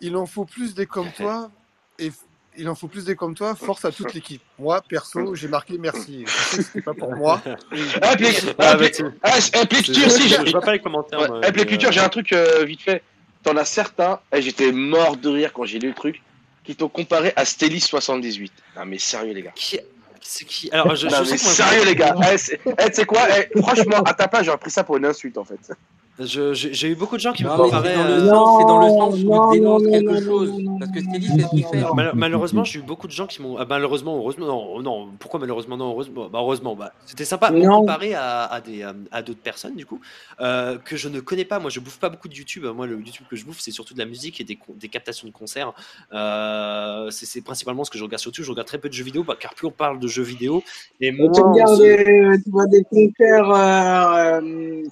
Il en faut plus des comme toi et il en faut plus des comme toi. Force à toute l'équipe. Moi, perso, j'ai marqué merci. Je sais que c'était pas pour moi. Play- Ah, ah, ah, si, je, vois pas les commentaires. Eh, euh, j'ai un truc euh, vite fait. T'en as certains, j'étais mort de rire quand j'ai lu le truc, qui t'ont comparé à Stelis 78. Non mais sérieux les gars. Qui, c'est qui? Alors, je, non je mais sérieux les gars. Eh, c'est- eh, quoi? Eh, Franchement, à ta place, j'aurais pris ça pour une insulte en fait. Je- J'ai eu beaucoup de gens qui me c'est comparaient. dans le euh, sens, c'est dans le sens où dénonce non, quelque non, chose. Parce que ce qu'il fait. non. Mal- malheureusement, j'ai eu beaucoup de gens qui m'ont. Ah malheureusement, heureusement, non, non. Pourquoi malheureusement, non, heureusement? Bah, heureusement, bah, c'était sympa. Comparé à, à des euh, à d'autres personnes du coup euh, que je ne connais pas. Moi, je bouffe pas beaucoup de YouTube. Moi, le YouTube que je bouffe, c'est surtout de la musique et des, captations de concerts. Euh, c'est c'est principalement ce que je regarde surtout. Je regarde très peu de jeux vidéo, bah, car plus on parle de jeux vidéo et Tu moins on regardes, se. des- tu vois des concerts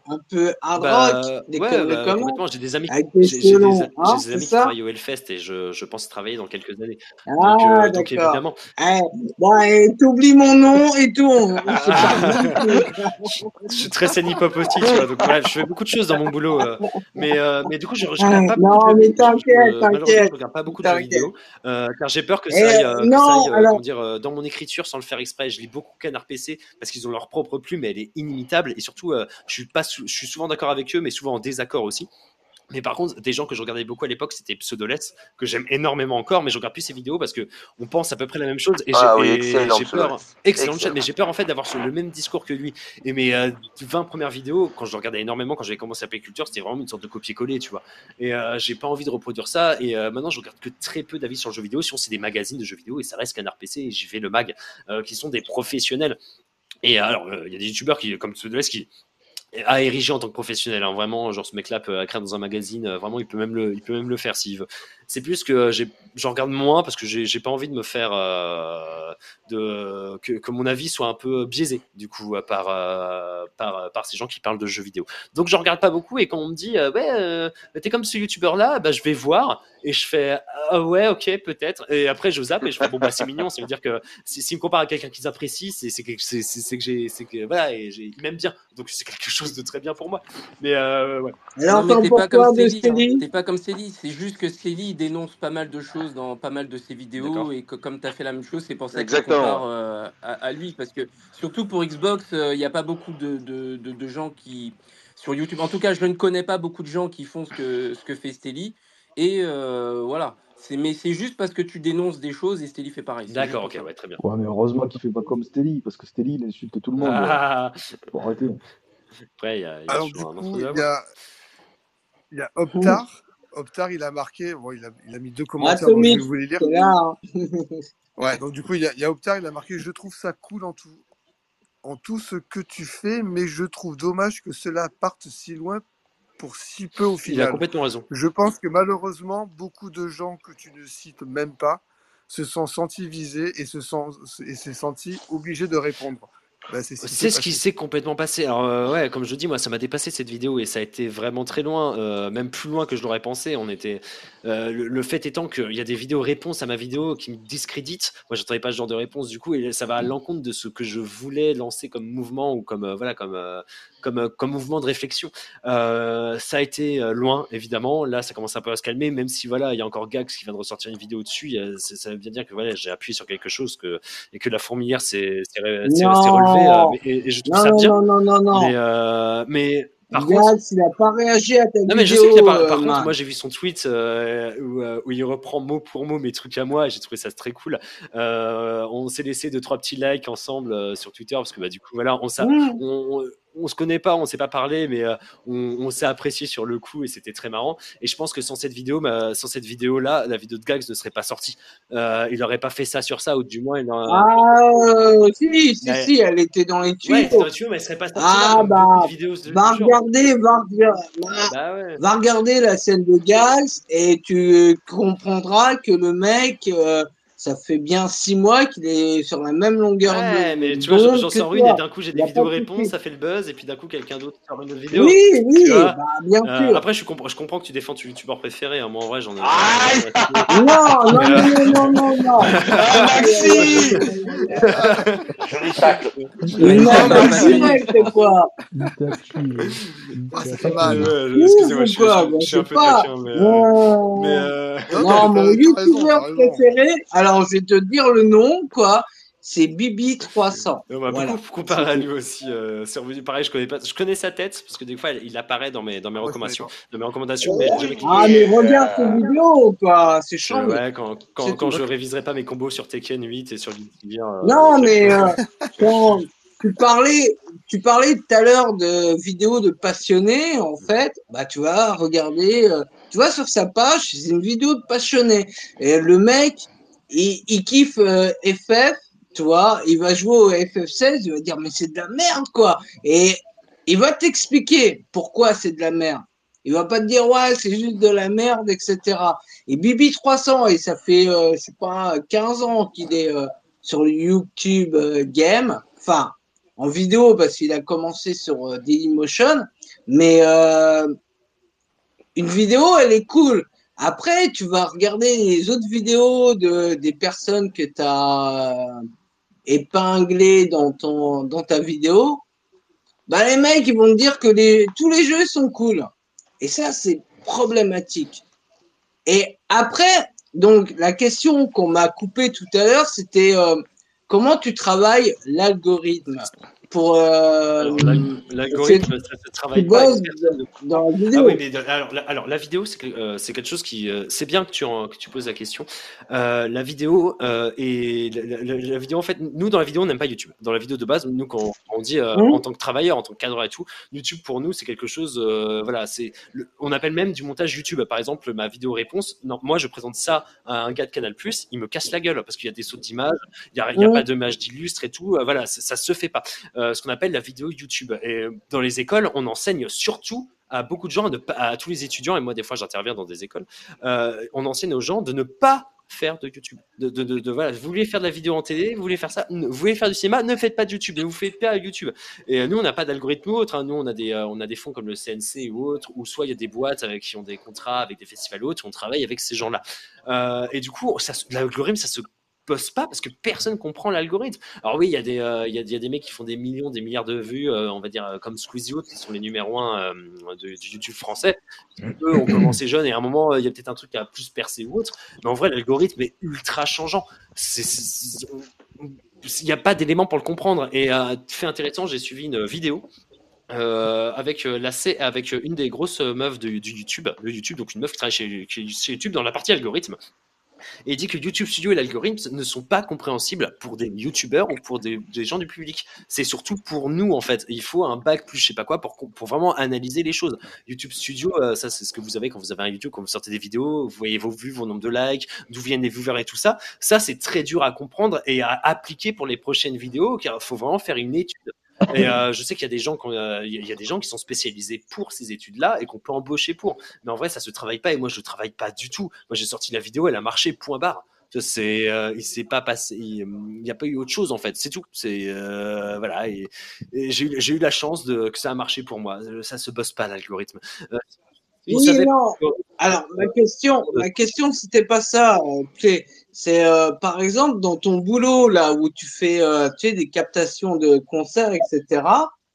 un peu hard Bah, des ouais, bah, complètement. J'ai des amis, j'ai des, hein, des amis qui travaillent au Hellfest et je, je pense travailler dans quelques années. Donc, Ah, euh, donc d'accord. évidemment. Eh, bon, et t'oublies mon nom et tout. je suis très scène hip-hop aussi, tu vois. Donc, bref, je fais beaucoup de choses dans mon boulot. euh, mais, euh, mais du coup, je, je regarde pas beaucoup non, de mais t'inquiète, je regarde pas beaucoup de jeux t'inquiète. vidéo. euh, car j'ai peur que ça aille, euh, que ça non, aille, euh, alors, dire, euh, dans mon écriture sans le faire exprès. Je lis beaucoup Canard PC parce qu'ils ont leur propre plume et elle est inimitable. Et surtout, euh, je suis pas, je suis souvent d'accord avec eux, mais souvent en désaccord aussi. Mais par contre, des gens que je regardais beaucoup à l'époque, c'était Pseudoless, que j'aime énormément encore, mais je regarde plus ses vidéos parce que on pense à peu près la même chose. Et j'ai Ah oui, j'ai peur, excellent Excellent. mais j'ai peur en fait d'avoir le même discours que lui. Et mes euh, 20 premières vidéos, quand je regardais énormément, quand j'avais commencé à Play Culture, c'était vraiment une sorte de copier-coller, tu vois. Et euh, j'ai pas envie de reproduire ça. Et euh, maintenant, je regarde que très peu d'avis sur le jeu vidéo. Sinon, c'est des magazines de jeux vidéo et ça reste Canard PC et j'y vais le mag, euh, qui sont des professionnels. Et alors, euh, il y a des youtubeurs qui, comme Pseudoless qui a érigé en tant que professionnel. hein. Vraiment, genre ce mec-là peut écrire dans un magazine. euh, vraiment, il peut même le, il peut même le faire s'il veut. C'est plus que j'en regarde moins parce que j'ai pas envie de me faire euh, de que, que mon avis soit un peu biaisé du coup euh, par euh, par par ces gens qui parlent de jeux vidéo. Donc je regarde pas beaucoup et quand on me dit euh, ouais euh, t'es comme ce youtubeur là, bah je vais voir et je fais ah ouais ok peut-être et après je zappe et je fais bon bah c'est mignon, ça veut dire que si- s'il me compare à quelqu'un qu'ils apprécient, c'est c'est que j'ai c'est que voilà et j'ai il m'aime bien donc c'est quelque chose de très bien pour moi. Mais euh, ouais. Alors, Non, mais t'en t'es pas hein. Pas comme Célie. C'est juste que Célie dénonce pas mal de choses dans pas mal de ses vidéos et que comme t'as fait la même chose, c'est pour ça que tu Exactement. compares euh, à, à lui. Parce que surtout pour Xbox, euh, il n'y a pas beaucoup de, de, de, de gens qui sur YouTube. En tout cas, je ne connais pas beaucoup de gens qui font ce que ce que fait Stélie. Et euh, voilà. C'est mais c'est juste parce que tu dénonces des choses et Stélie fait pareil. D'accord, pour ok, ouais, très bien. Ouais, mais heureusement qu'il fait pas comme Steli, parce que Steli, il insulte tout le monde. ouais. Ah, Faut arrêter. après il y a, il y a Alors, du toujours un coup, entre-deux à il y voir. a, il y a Optar. Optar, il a marqué, bon, il, a, il a mis deux commentaires, donc je vais vous les lire. hein. Ouais, donc du coup, il y a, il y a Optar, il a marqué Je trouve ça cool en tout, en tout ce que tu fais, mais je trouve dommage que cela parte si loin pour si peu au Il a final. complètement raison. Je pense que malheureusement, beaucoup de gens que tu ne cites même pas se sont sentis visés et se sont et s'est sentis obligés de répondre. Bah, c'est ce qui s'est complètement passé. Alors euh, ouais, comme je dis, moi, ça m'a dépassé cette vidéo et ça a été vraiment très loin, euh, même plus loin que je l'aurais pensé. On était. euh, le, le fait étant qu'il y a des vidéos réponses à ma vidéo qui me discréditent. Moi, j'attendais pas ce genre de réponse du coup, et ça va à l'encontre de ce que je voulais lancer comme mouvement ou comme voilà comme comme euh, comme mouvement de réflexion. Euh, ça a été euh, loin, évidemment. Là, ça commence un peu à se calmer, même si voilà, il y a encore Gax qui vient de ressortir une vidéo dessus. a- ça ça veut bien dire que voilà, j'ai appuyé sur quelque chose que et que la fourmilière s'est relevée. et, et je trouve non, ça non, bien. non, non, non, non. Mais, mais par contre, il a pas réagi à ta non mais je sais qu'il a vidéo, euh, Par contre, man. moi j'ai vu son tweet euh, où, où il reprend mot pour mot mes trucs à moi et j'ai trouvé ça très cool. Euh, on s'est laissé deux trois petits likes ensemble sur Twitter parce que bah du coup voilà, on, s'a- Mmh. on, on, se connaît pas, on s'est pas parlé, mais euh, on, on s'est apprécié sur le coup et c'était très marrant. Et je pense que sans cette vidéo, bah, sans cette vidéo là, la vidéo de Gags ne serait pas sortie. Euh, il aurait pas fait ça sur ça ou du moins il aurait- Ah, euh, si, si, Ouais. si, elle était dans les Ouais, il était tuyaux. dans les tuyaux, mais elle serait pas sortie là Ah, beaucoup bah, de- va regarder, va, regarder- va, Bah ouais. va regarder la scène de Gax et tu comprendras que le mec, euh, ça fait bien six mois qu'il est sur la même longueur Ouais, de- mais tu vois, j'en sors une et toi. d'un coup j'ai des vidéos réponses, ça fait le buzz, et puis d'un coup quelqu'un d'autre sort une autre vidéo. Oui, oui, bah, bien Euh, sûr. après, je, comprends, je comprends que tu défends ton youtubeur préféré. hein. Moi, en vrai, j'en ai. Non, non, Mais, euh, non, non, non, non. Ah, Maxi tacle. Une Non, mais Maxime, directe, quoi. Ah, ça fait mal. Euh, Excusez-moi, je, je- Bah, je suis un je peu sais pas. taquin, mais. euh, Non, euh, Non, non, mon youtubeur préféré, alors je vais te dire le nom, quoi. C'est Bibi300. on m'a Voilà. beaucoup comparé à lui aussi. euh, c'est revenu pareil, je connais pas. Je connais sa tête parce que des fois, il apparaît dans mes dans mes recommandations, dans mes recommandations, mais. Ah, mais regarde ces vidéos, quoi. C'est ouais, quand, quand, quand je réviserai pas mes combos sur Tekken 8 et sur Guilty Gear, euh, Non, mais euh, quand tu parlais, tu parlais tout à l'heure de vidéos de passionnés, en fait, bah, tu vas regarder, euh, tu vois, sur sa page, c'est une vidéo de passionnés. Et le mec, il, il kiffe euh, FF, tu vois, il va jouer au FF16, il va dire, mais c'est de la merde, quoi. Et il va t'expliquer pourquoi c'est de la merde. Il va pas te dire, ouais, c'est juste de la merde, etc. Et Bibi 300, et ça fait, euh, je sais pas, 15 ans qu'il est euh, sur le YouTube euh, Game, enfin, en vidéo, parce qu'il a commencé sur euh, Dailymotion, mais euh, une vidéo, elle est cool. Après, tu vas regarder les autres vidéos de, des personnes que tu as épinglées dans, ton, dans ta vidéo. Bah, les mecs, ils vont te dire que tous les jeux sont cool. Et ça, c'est problématique. Et après, donc, la question qu'on m'a coupée tout à l'heure, c'était euh, comment tu travailles l'algorithme? Pour. Euh, l'algorithme, travaille pas dans la Ah oui, mais alors, la, alors, la vidéo, c'est que- euh, c'est quelque chose qui. euh, c'est bien que tu, en- que tu poses la question. Euh, la vidéo euh, et la, la- la vidéo, en fait, nous, dans la vidéo, on n'aime pas YouTube. Dans la vidéo de base, nous, quand on dit euh, Mhm. en tant que travailleur, en tant que cadre et tout, YouTube, pour nous, c'est quelque chose. euh, voilà, c'est. On appelle même du montage YouTube. Par exemple, ma vidéo réponse, non, moi, je présente ça à un gars de Canal, il me casse la gueule parce qu'il y a des sauts d'images, il n'y a, il y a pas d'image d'illustre et tout. euh, voilà, ça, ça se fait pas. Euh, ce qu'on appelle la vidéo YouTube. Et dans les écoles, on enseigne surtout à beaucoup de gens, à, tous les étudiants, et moi des fois j'interviens dans des écoles, euh, on enseigne aux gens de ne pas faire de YouTube. De, de, voilà, vous voulez faire de la vidéo en télé, vous voulez faire ça, vous voulez faire du cinéma, ne faites pas de YouTube, ne vous faites pas YouTube. Et euh, nous, on n'a pas d'algorithme ou autre, hein. nous on a, des, on a des fonds comme le CNC ou autre, ou soit il y a des boîtes avec, qui ont des contrats avec des festivals ou autres, on travaille avec ces gens-là. Et du coup, l'algorithme, ça se pose pas parce que personne comprend l'algorithme. Alors oui, il y, a des, euh, y, a, des mecs qui font des millions, des milliards de vues, euh, on va dire euh, comme Squeezie qui sont les numéros 1 du YouTube français. Eux ont commencé jeunes et à un moment, euh, il y a peut-être un truc a plus percé ou autre. Mais en vrai, l'algorithme est ultra changeant. Il n'y a pas d'éléments pour le comprendre. Et euh, fait intéressant, j'ai suivi une vidéo euh, avec, euh, la, C- avec une des grosses meufs de, du YouTube, de YouTube, donc une meuf qui travaille chez YouTube dans la partie algorithme et il dit que YouTube Studio et l'algorithme ne sont pas compréhensibles pour des YouTubeurs ou pour des, gens du public. C'est surtout pour nous, en fait. Il faut un bac plus je sais pas quoi pour, pour vraiment analyser les choses. YouTube Studio, euh, ça, c'est ce que vous avez quand vous avez un YouTube, quand vous sortez des vidéos, vous voyez vos vues, vos nombres de likes, d'où viennent les viewers et tout ça. Ça, c'est très dur à comprendre et à appliquer pour les prochaines vidéos, car il faut vraiment faire une étude. Et euh, je sais qu'il y a des gens, quand, euh, il y a- des gens qui sont spécialisés pour ces études-là et qu'on peut embaucher pour. Mais en vrai, ça se travaille pas. Et moi, je travaille pas du tout. Moi, j'ai sorti la vidéo, elle a marché, point barre. C'est, euh, il s'est pas passé, il n'y a pas eu autre chose en fait. C'est tout. C'est euh, voilà. Et, et j'ai, eu- la chance de que ça a marché pour moi. Ça se bosse pas l'algorithme. Oui, non. Alors, ma question, ma question, c'était pas ça. euh. C'est euh, par exemple dans ton boulot là où tu fais, euh, tu sais, des captations de concerts, etc.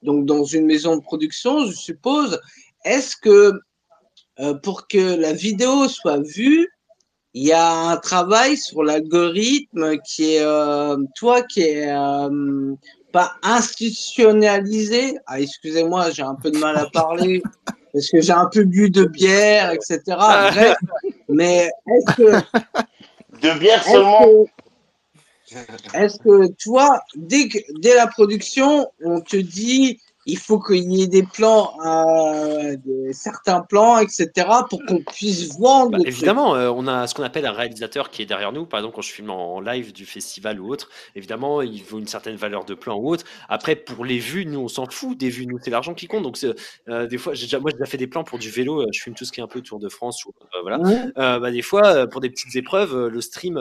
Donc dans une maison de production, je suppose. Est-ce que euh, pour que la vidéo soit vue, il y a un travail sur l'algorithme qui est, euh, toi, qui est euh, pas institutionnalisé? Ah, excusez-moi, j'ai un peu de mal à parler parce que j'ai un peu bu de bière, etc. Bref, mais est-ce que De bière est-ce seulement. que, est-ce que toi, dès que, dès la production, on te dit il faut qu'il y ait des plans, euh, des- certains plans, etc., pour qu'on puisse vendre Bah, évidemment, euh, on a ce qu'on appelle un réalisateur qui est derrière nous. Par exemple, quand je filme en live du festival ou autre, évidemment, il faut une certaine valeur de plan ou autre. Après, pour les vues, nous, on s'en fout des vues. Nous, c'est l'argent qui compte. Donc, euh, des fois, j'ai déjà, moi, j'ai déjà fait des plans pour du vélo. Je filme tout ce qui est un peu Tour de France. Ou, voilà. Bah, des fois, pour des petites épreuves, le stream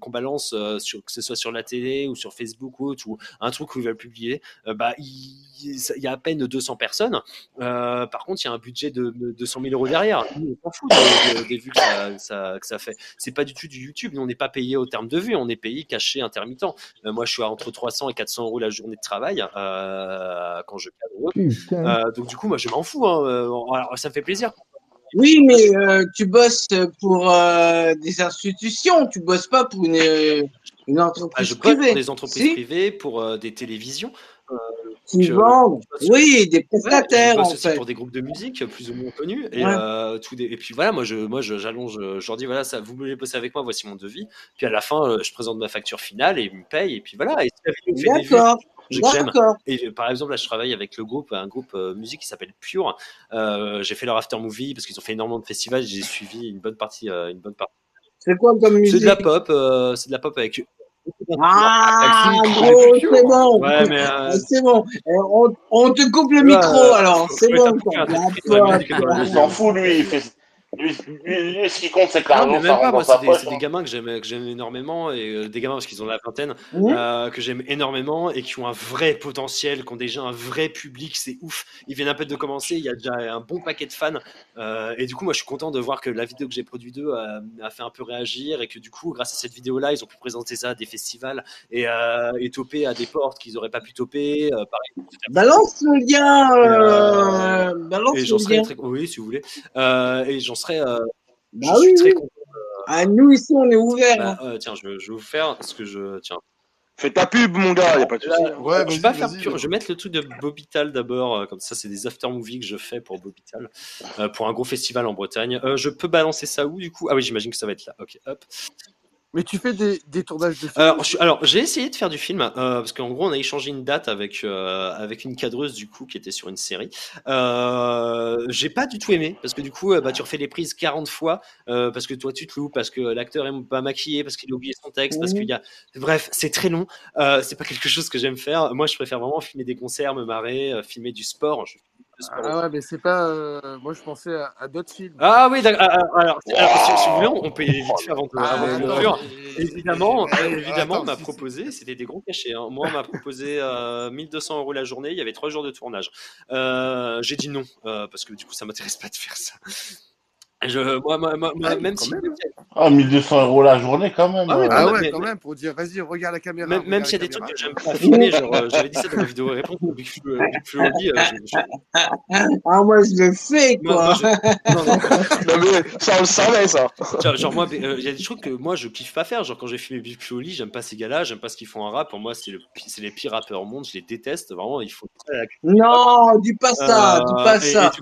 qu'on balance, sur, que ce soit sur la télé ou sur Facebook ou autre, ou un truc où ils veulent publier, bah, il il y a à peine 200 personnes. Euh, par contre, il y a un budget de, de 200 000 euros derrière. Nous, on s'en fout des, des- des vues que ça, ça- que ça fait. C'est pas du tout du YouTube. Nous, on n'est pas payé au terme de vues. On est payé caché intermittent. Euh, moi, je suis à entre 300 et 400 euros la journée de travail euh, quand je cadre. Euh, donc, du coup, moi, je m'en fous. hein. Alors, ça me fait plaisir. Oui, mais euh, tu bosses pour euh, des institutions, tu bosses pas pour une, euh, une Ah, entreprise je bosse privée. pour des entreprises Si, privées, pour euh, des télévisions. Euh, qui euh, vendent. Oui, des prestataires en fait. pour des groupes de musique plus ou moins connus et, Ouais. euh, tout des- et puis voilà moi je moi je- j'allonge euh, je leur dis voilà ça vous voulez bosser avec moi voici mon devis puis à la fin je présente ma facture finale et ils me payent et puis voilà et D'accord. Et par exemple, là, je travaille avec le groupe, un groupe euh, musique qui s'appelle Pure. J'ai fait leur after movie parce qu'ils ont fait énormément de festivals. J'ai suivi une bonne partie, une bonne partie. C'est quoi comme C'est musique de la pop, c'est de la pop avec. Ah, gros, c'est bon. Ouais, mais. euh, Ah, C'est bon. On, on te coupe le Ouais, micro euh, alors. C'est ouais, bon. Il s'en fout, lui. Il fait... lui, lui, lui, ce qui compte, c'est que Non, mais l'argent, c'est des, poche. des hein. gamins que j'aime, que j'aime énormément, et euh, des gamins parce qu'ils ont la vingtaine, euh, que j'aime énormément, et qui ont un vrai potentiel, qui ont déjà un vrai public, c'est ouf. Ils viennent à peine de commencer, il y a déjà un bon paquet de fans, euh, et du coup, moi, je suis content de voir que la vidéo que j'ai produite d'eux a, a fait un peu réagir, et que du coup, grâce à cette vidéo-là, ils ont pu présenter ça à des festivals, et, euh, et toper à des portes qu'ils n'auraient pas pu toper, euh, pareil. Balance le lien. Et, Euh... Balance et j'en le serais lien. très, oui, si vous voulez, euh, et j'en serais, euh, Bah je suis oui, très oui. content. Ah, nous ici, on est ouvert. Bah, hein. euh, tiens, je, je vais vous faire ce que je. Tiens. Fais ta pub, mon gars, y a pas de Là, souci. Ouais, je vais pas faire vas-y. pur. Je vais mettre le truc de Bobital d'abord. euh, Comme ça, c'est des after movies que je fais pour Bobital, euh, pour un gros festival en Bretagne. Euh, je peux balancer ça où du coup? Ah oui, j'imagine que ça va être là. Ok, hop. Mais tu fais des, des tournages de films Alors, je- alors, j'ai essayé de faire du film euh, parce qu'en gros, on a échangé une date avec euh, avec une cadreuse du coup qui était sur une série. Euh, j'ai pas du tout aimé parce que du coup, euh, bah, tu refais les prises 40 fois euh, parce que toi tu te loupes, parce que l'acteur est pas maquillé, parce qu'il a oublié son texte, parce qu'il y a. Bref, c'est très long. Euh, c'est pas quelque chose que j'aime faire. Moi, je préfère vraiment filmer des concerts, me marrer, filmer du sport. Je Ah ouais, mais c'est pas. euh, Moi, je pensais à, à d'autres films. ah oui, d'accord. Ah, ah, alors, alors, si, si vous voulez, on peut y aller vite fait avant de, Ah, avant mais- Évidemment, euh, évidemment, attends, on m'a si- proposé, c'était des gros cachets. hein. Moi, on m'a proposé euh, 1200 euros la journée. Il y avait trois jours de tournage. Euh, J'ai dit non euh, parce que du coup, ça m'intéresse pas de faire ça. Je, moi, moi, moi, Ah, même si, même. Ah, 1200 euros la journée, quand même. Ah ouais, euh. quand Ah même, ouais, mais- quand même, pour dire, vas-y, regarde la caméra. même, même s'il y a la des trucs que caméra. j'aime pas filmer, genre euh, j'avais dit ça dans ma vidéo réponse Flo, Big Flo Oli, euh, je- je- Ah, moi, je le fais, quoi. moi, je- non, non, Non, mais ça, on le savait, ça. Genre, genre, moi, euh, il y a des trucs que moi je kiffe pas faire. Genre quand j'ai filmé Big Flo Oli, j'aime pas ces gars-là, j'aime pas ce qu'ils font en rap. Pour moi, c'est le, les pires rappeurs au monde. Je les déteste. Vraiment, il faut. Non, dis pas ça, dis pas Euh, et- ça.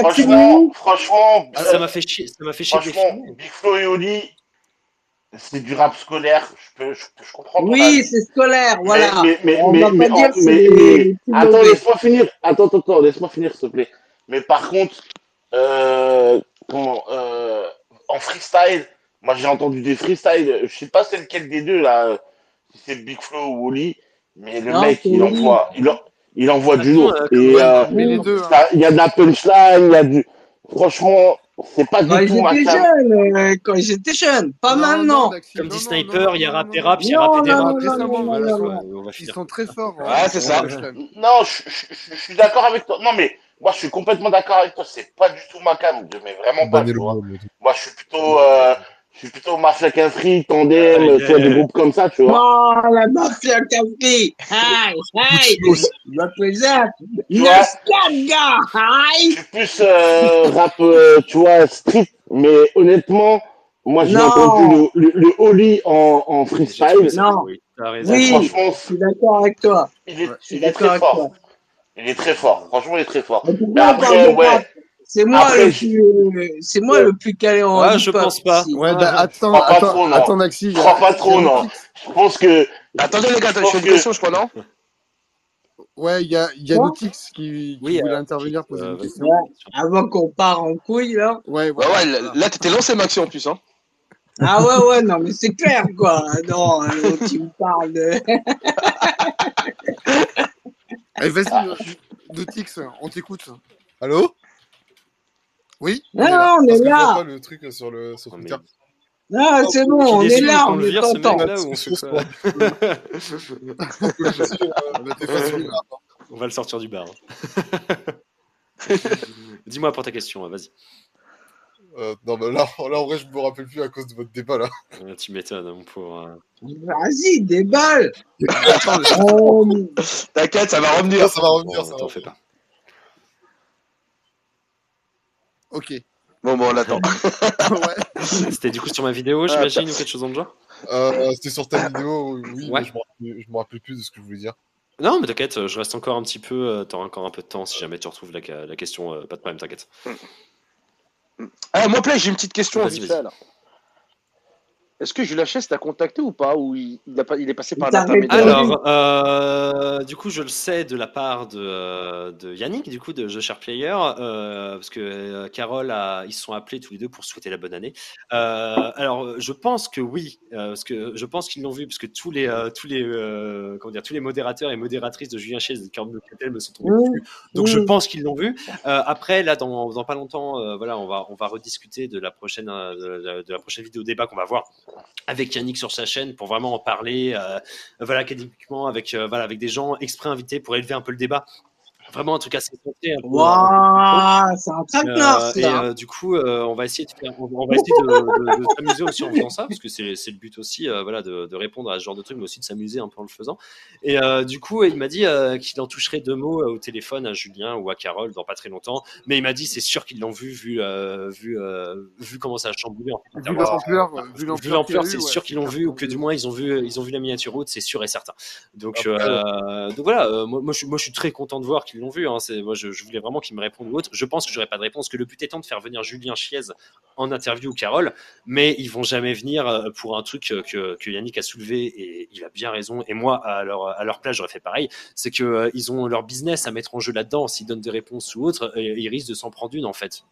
Franchement, franchement, Ah, ça m'a fait chier. Ça m'a fait chier franchement. Big Flo et Oli, c'est du rap scolaire. Je, peux, je, je comprends ton Oui, c'est scolaire, voilà. Mais, mais, On mais, va mais, pas mais, dire que c'est mais- les- mais- les plus attends, laisse-moi finir. Attends, attends, attends, laisse-moi finir, s'il te plaît. Mais par contre, euh, comment, euh, en freestyle, moi j'ai entendu des freestyles. Je sais pas c'est lequel des deux là, si c'est Big Flo ou Oli, mais le Non, mec il envoie, il, en- il envoie du lourd. euh, euh, mais les deux. hein. il y a de la punchline, il y a du. Franchement, c'est pas Quand du tout ma j'étais cam. jeune, euh, quand j'étais jeune, pas Non, non, maintenant. Daxi, Comme non, dit non, Sniper, non, il y a non, rap non, et non. rap, il y a Non, non, non, non, non, non, non. va Ils sont très forts. en- Ouais, c'est ça. Non, je, je- je- je suis d'accord avec toi. Non, mais moi, je suis complètement d'accord avec toi. C'est pas du tout ma cam, mais vraiment pas. Moi, je suis plutôt, euh, je suis plutôt Mafia Cafri, Tandem, Ah, tu vois, des groupes comme ça, tu vois. Non, la mafia café. Hi, hi. Je représente. Tu vois, Nascan, gars. je Hi. suis plus euh, rap, euh, tu vois, street. Mais honnêtement, moi, j'ai entendu le, le, le Oli en, en freestyle. non. Oui, franchement, je suis d'accord avec toi. il est, Ouais. Je suis il est très avec toi. fort. Il est très fort. Franchement, il est très fort. Mais après, ouais. C'est moi Après, le plus, euh, c'est moi le plus calé en Ah, je pense pas. ici. Ouais, Ah, bah, je attends, crois pas attends, trop, non. attends, Daxi, il Je crois a, pas trop, non. Je pense que, Attendez, les gars, je fais une que, question, je crois, non Ouais, il y a, il y a Notix qui, qui Oui, voulait euh, intervenir, poser euh, une question. Ouais. Avant qu'on part en couille, là. Ouais, Ouais, voilà. ouais, là, là, t'étais lancé, Maxi, en plus, hein. Ah ouais, ouais, non, mais c'est clair, quoi. Non, euh, il me parle de... Allez, vas-y, Notix, on t'écoute. Allô? Oui, on Non, est là. non, on est là. pas le truc sur, le, sur Oh, Twitter. mais Non, c'est bon, on est là, on le est content. on le hein. Va le sortir du bar. Dis-moi pour ta question, hein, vas-y. Euh, non, mais là, là, en vrai, je me rappelle plus à cause de votre débat, là. Euh, Tu m'étonnes, mon pauvre. hein. Vas-y, déballe. Euh, T'inquiète, ça va revenir. ça va revenir, Bon, ça va t'en fais revenir. pas. Ok. Bon, bon, on l'attend. ouais. C'était du coup sur ma vidéo, j'imagine, ou quelque chose dans le genre Euh, C'était sur ta vidéo, oui, Ouais. mais je me rappelle- je me rappelle plus de ce que je voulais dire. Non, mais t'inquiète, je reste encore un petit peu. euh, T'auras encore un peu de temps si jamais tu retrouves la, la question. euh, pas de problème, t'inquiète. Ah, moi, Play, j'ai une petite question, Vas-y, vite là. Est-ce que Julien Chess t'a contacté ou pas Ou il, il a pas- il est passé par l'intermédiaire Alors, euh, du coup, je le sais de la part de, euh, de Yannick, du coup, de The Share Player, euh, parce que euh, Carole, a, ils se sont appelés tous les deux pour souhaiter la bonne année. Euh, alors, je pense que oui, euh, parce que je pense qu'ils l'ont vu, parce que tous les, euh, tous les, euh, comment dire, tous les modérateurs et modératrices de Julien Chaise et de Carole Bleucatel me sont tombés Mmh. dessus. Donc, je pense qu'ils l'ont vu. Euh, après, là, dans, dans pas longtemps, euh, voilà, on va, on va rediscuter de la prochaine, de, de la prochaine vidéo débat qu'on va voir avec Yannick sur sa chaîne pour vraiment en parler, euh, académiquement, euh, avec des gens exprès invités pour élever un peu le débat. Vraiment un truc assez santé. Peu, Waouh, c'est un euh, traquenard, et ça. euh, du coup, euh, on va essayer de faire, on, on va essayer de, de- de s'amuser aussi en faisant ça, parce que c'est c'est le but aussi, euh, voilà, de, de répondre à ce genre de trucs, mais aussi de s'amuser un peu en le faisant. Et euh, du coup, il m'a dit euh, qu'il en toucherait deux mots euh, au téléphone à Julien ou à Carole dans pas très longtemps, mais il m'a dit c'est sûr qu'ils l'ont vu, vu, euh, vu, euh, vu comment ça a chamboulé. En fait, Vu l'ampleur, euh, c'est ouais, sûr qu'ils l'ont vu, ou que du moins ils ont vu, ils ont vu la miniature haute, c'est sûr et certain. Donc, euh, donc voilà, euh, moi, moi, je suis, moi je suis très content de voir qu'ils l'ont vu. Hein, moi je, voulais vraiment qu'ils me répondent ou autre. Je pense que j'aurais pas de réponse, que le but étant de faire venir Julien Chiez en interview ou Carole, mais ils vont jamais venir euh, pour un truc euh, que, que Yannick a soulevé et il a bien raison. Et moi, à leur, à leur place, j'aurais fait pareil. C'est que euh, ils ont leur business à mettre en jeu là-dedans. S'ils donnent des réponses ou autres, euh, ils risquent de s'en prendre une en fait.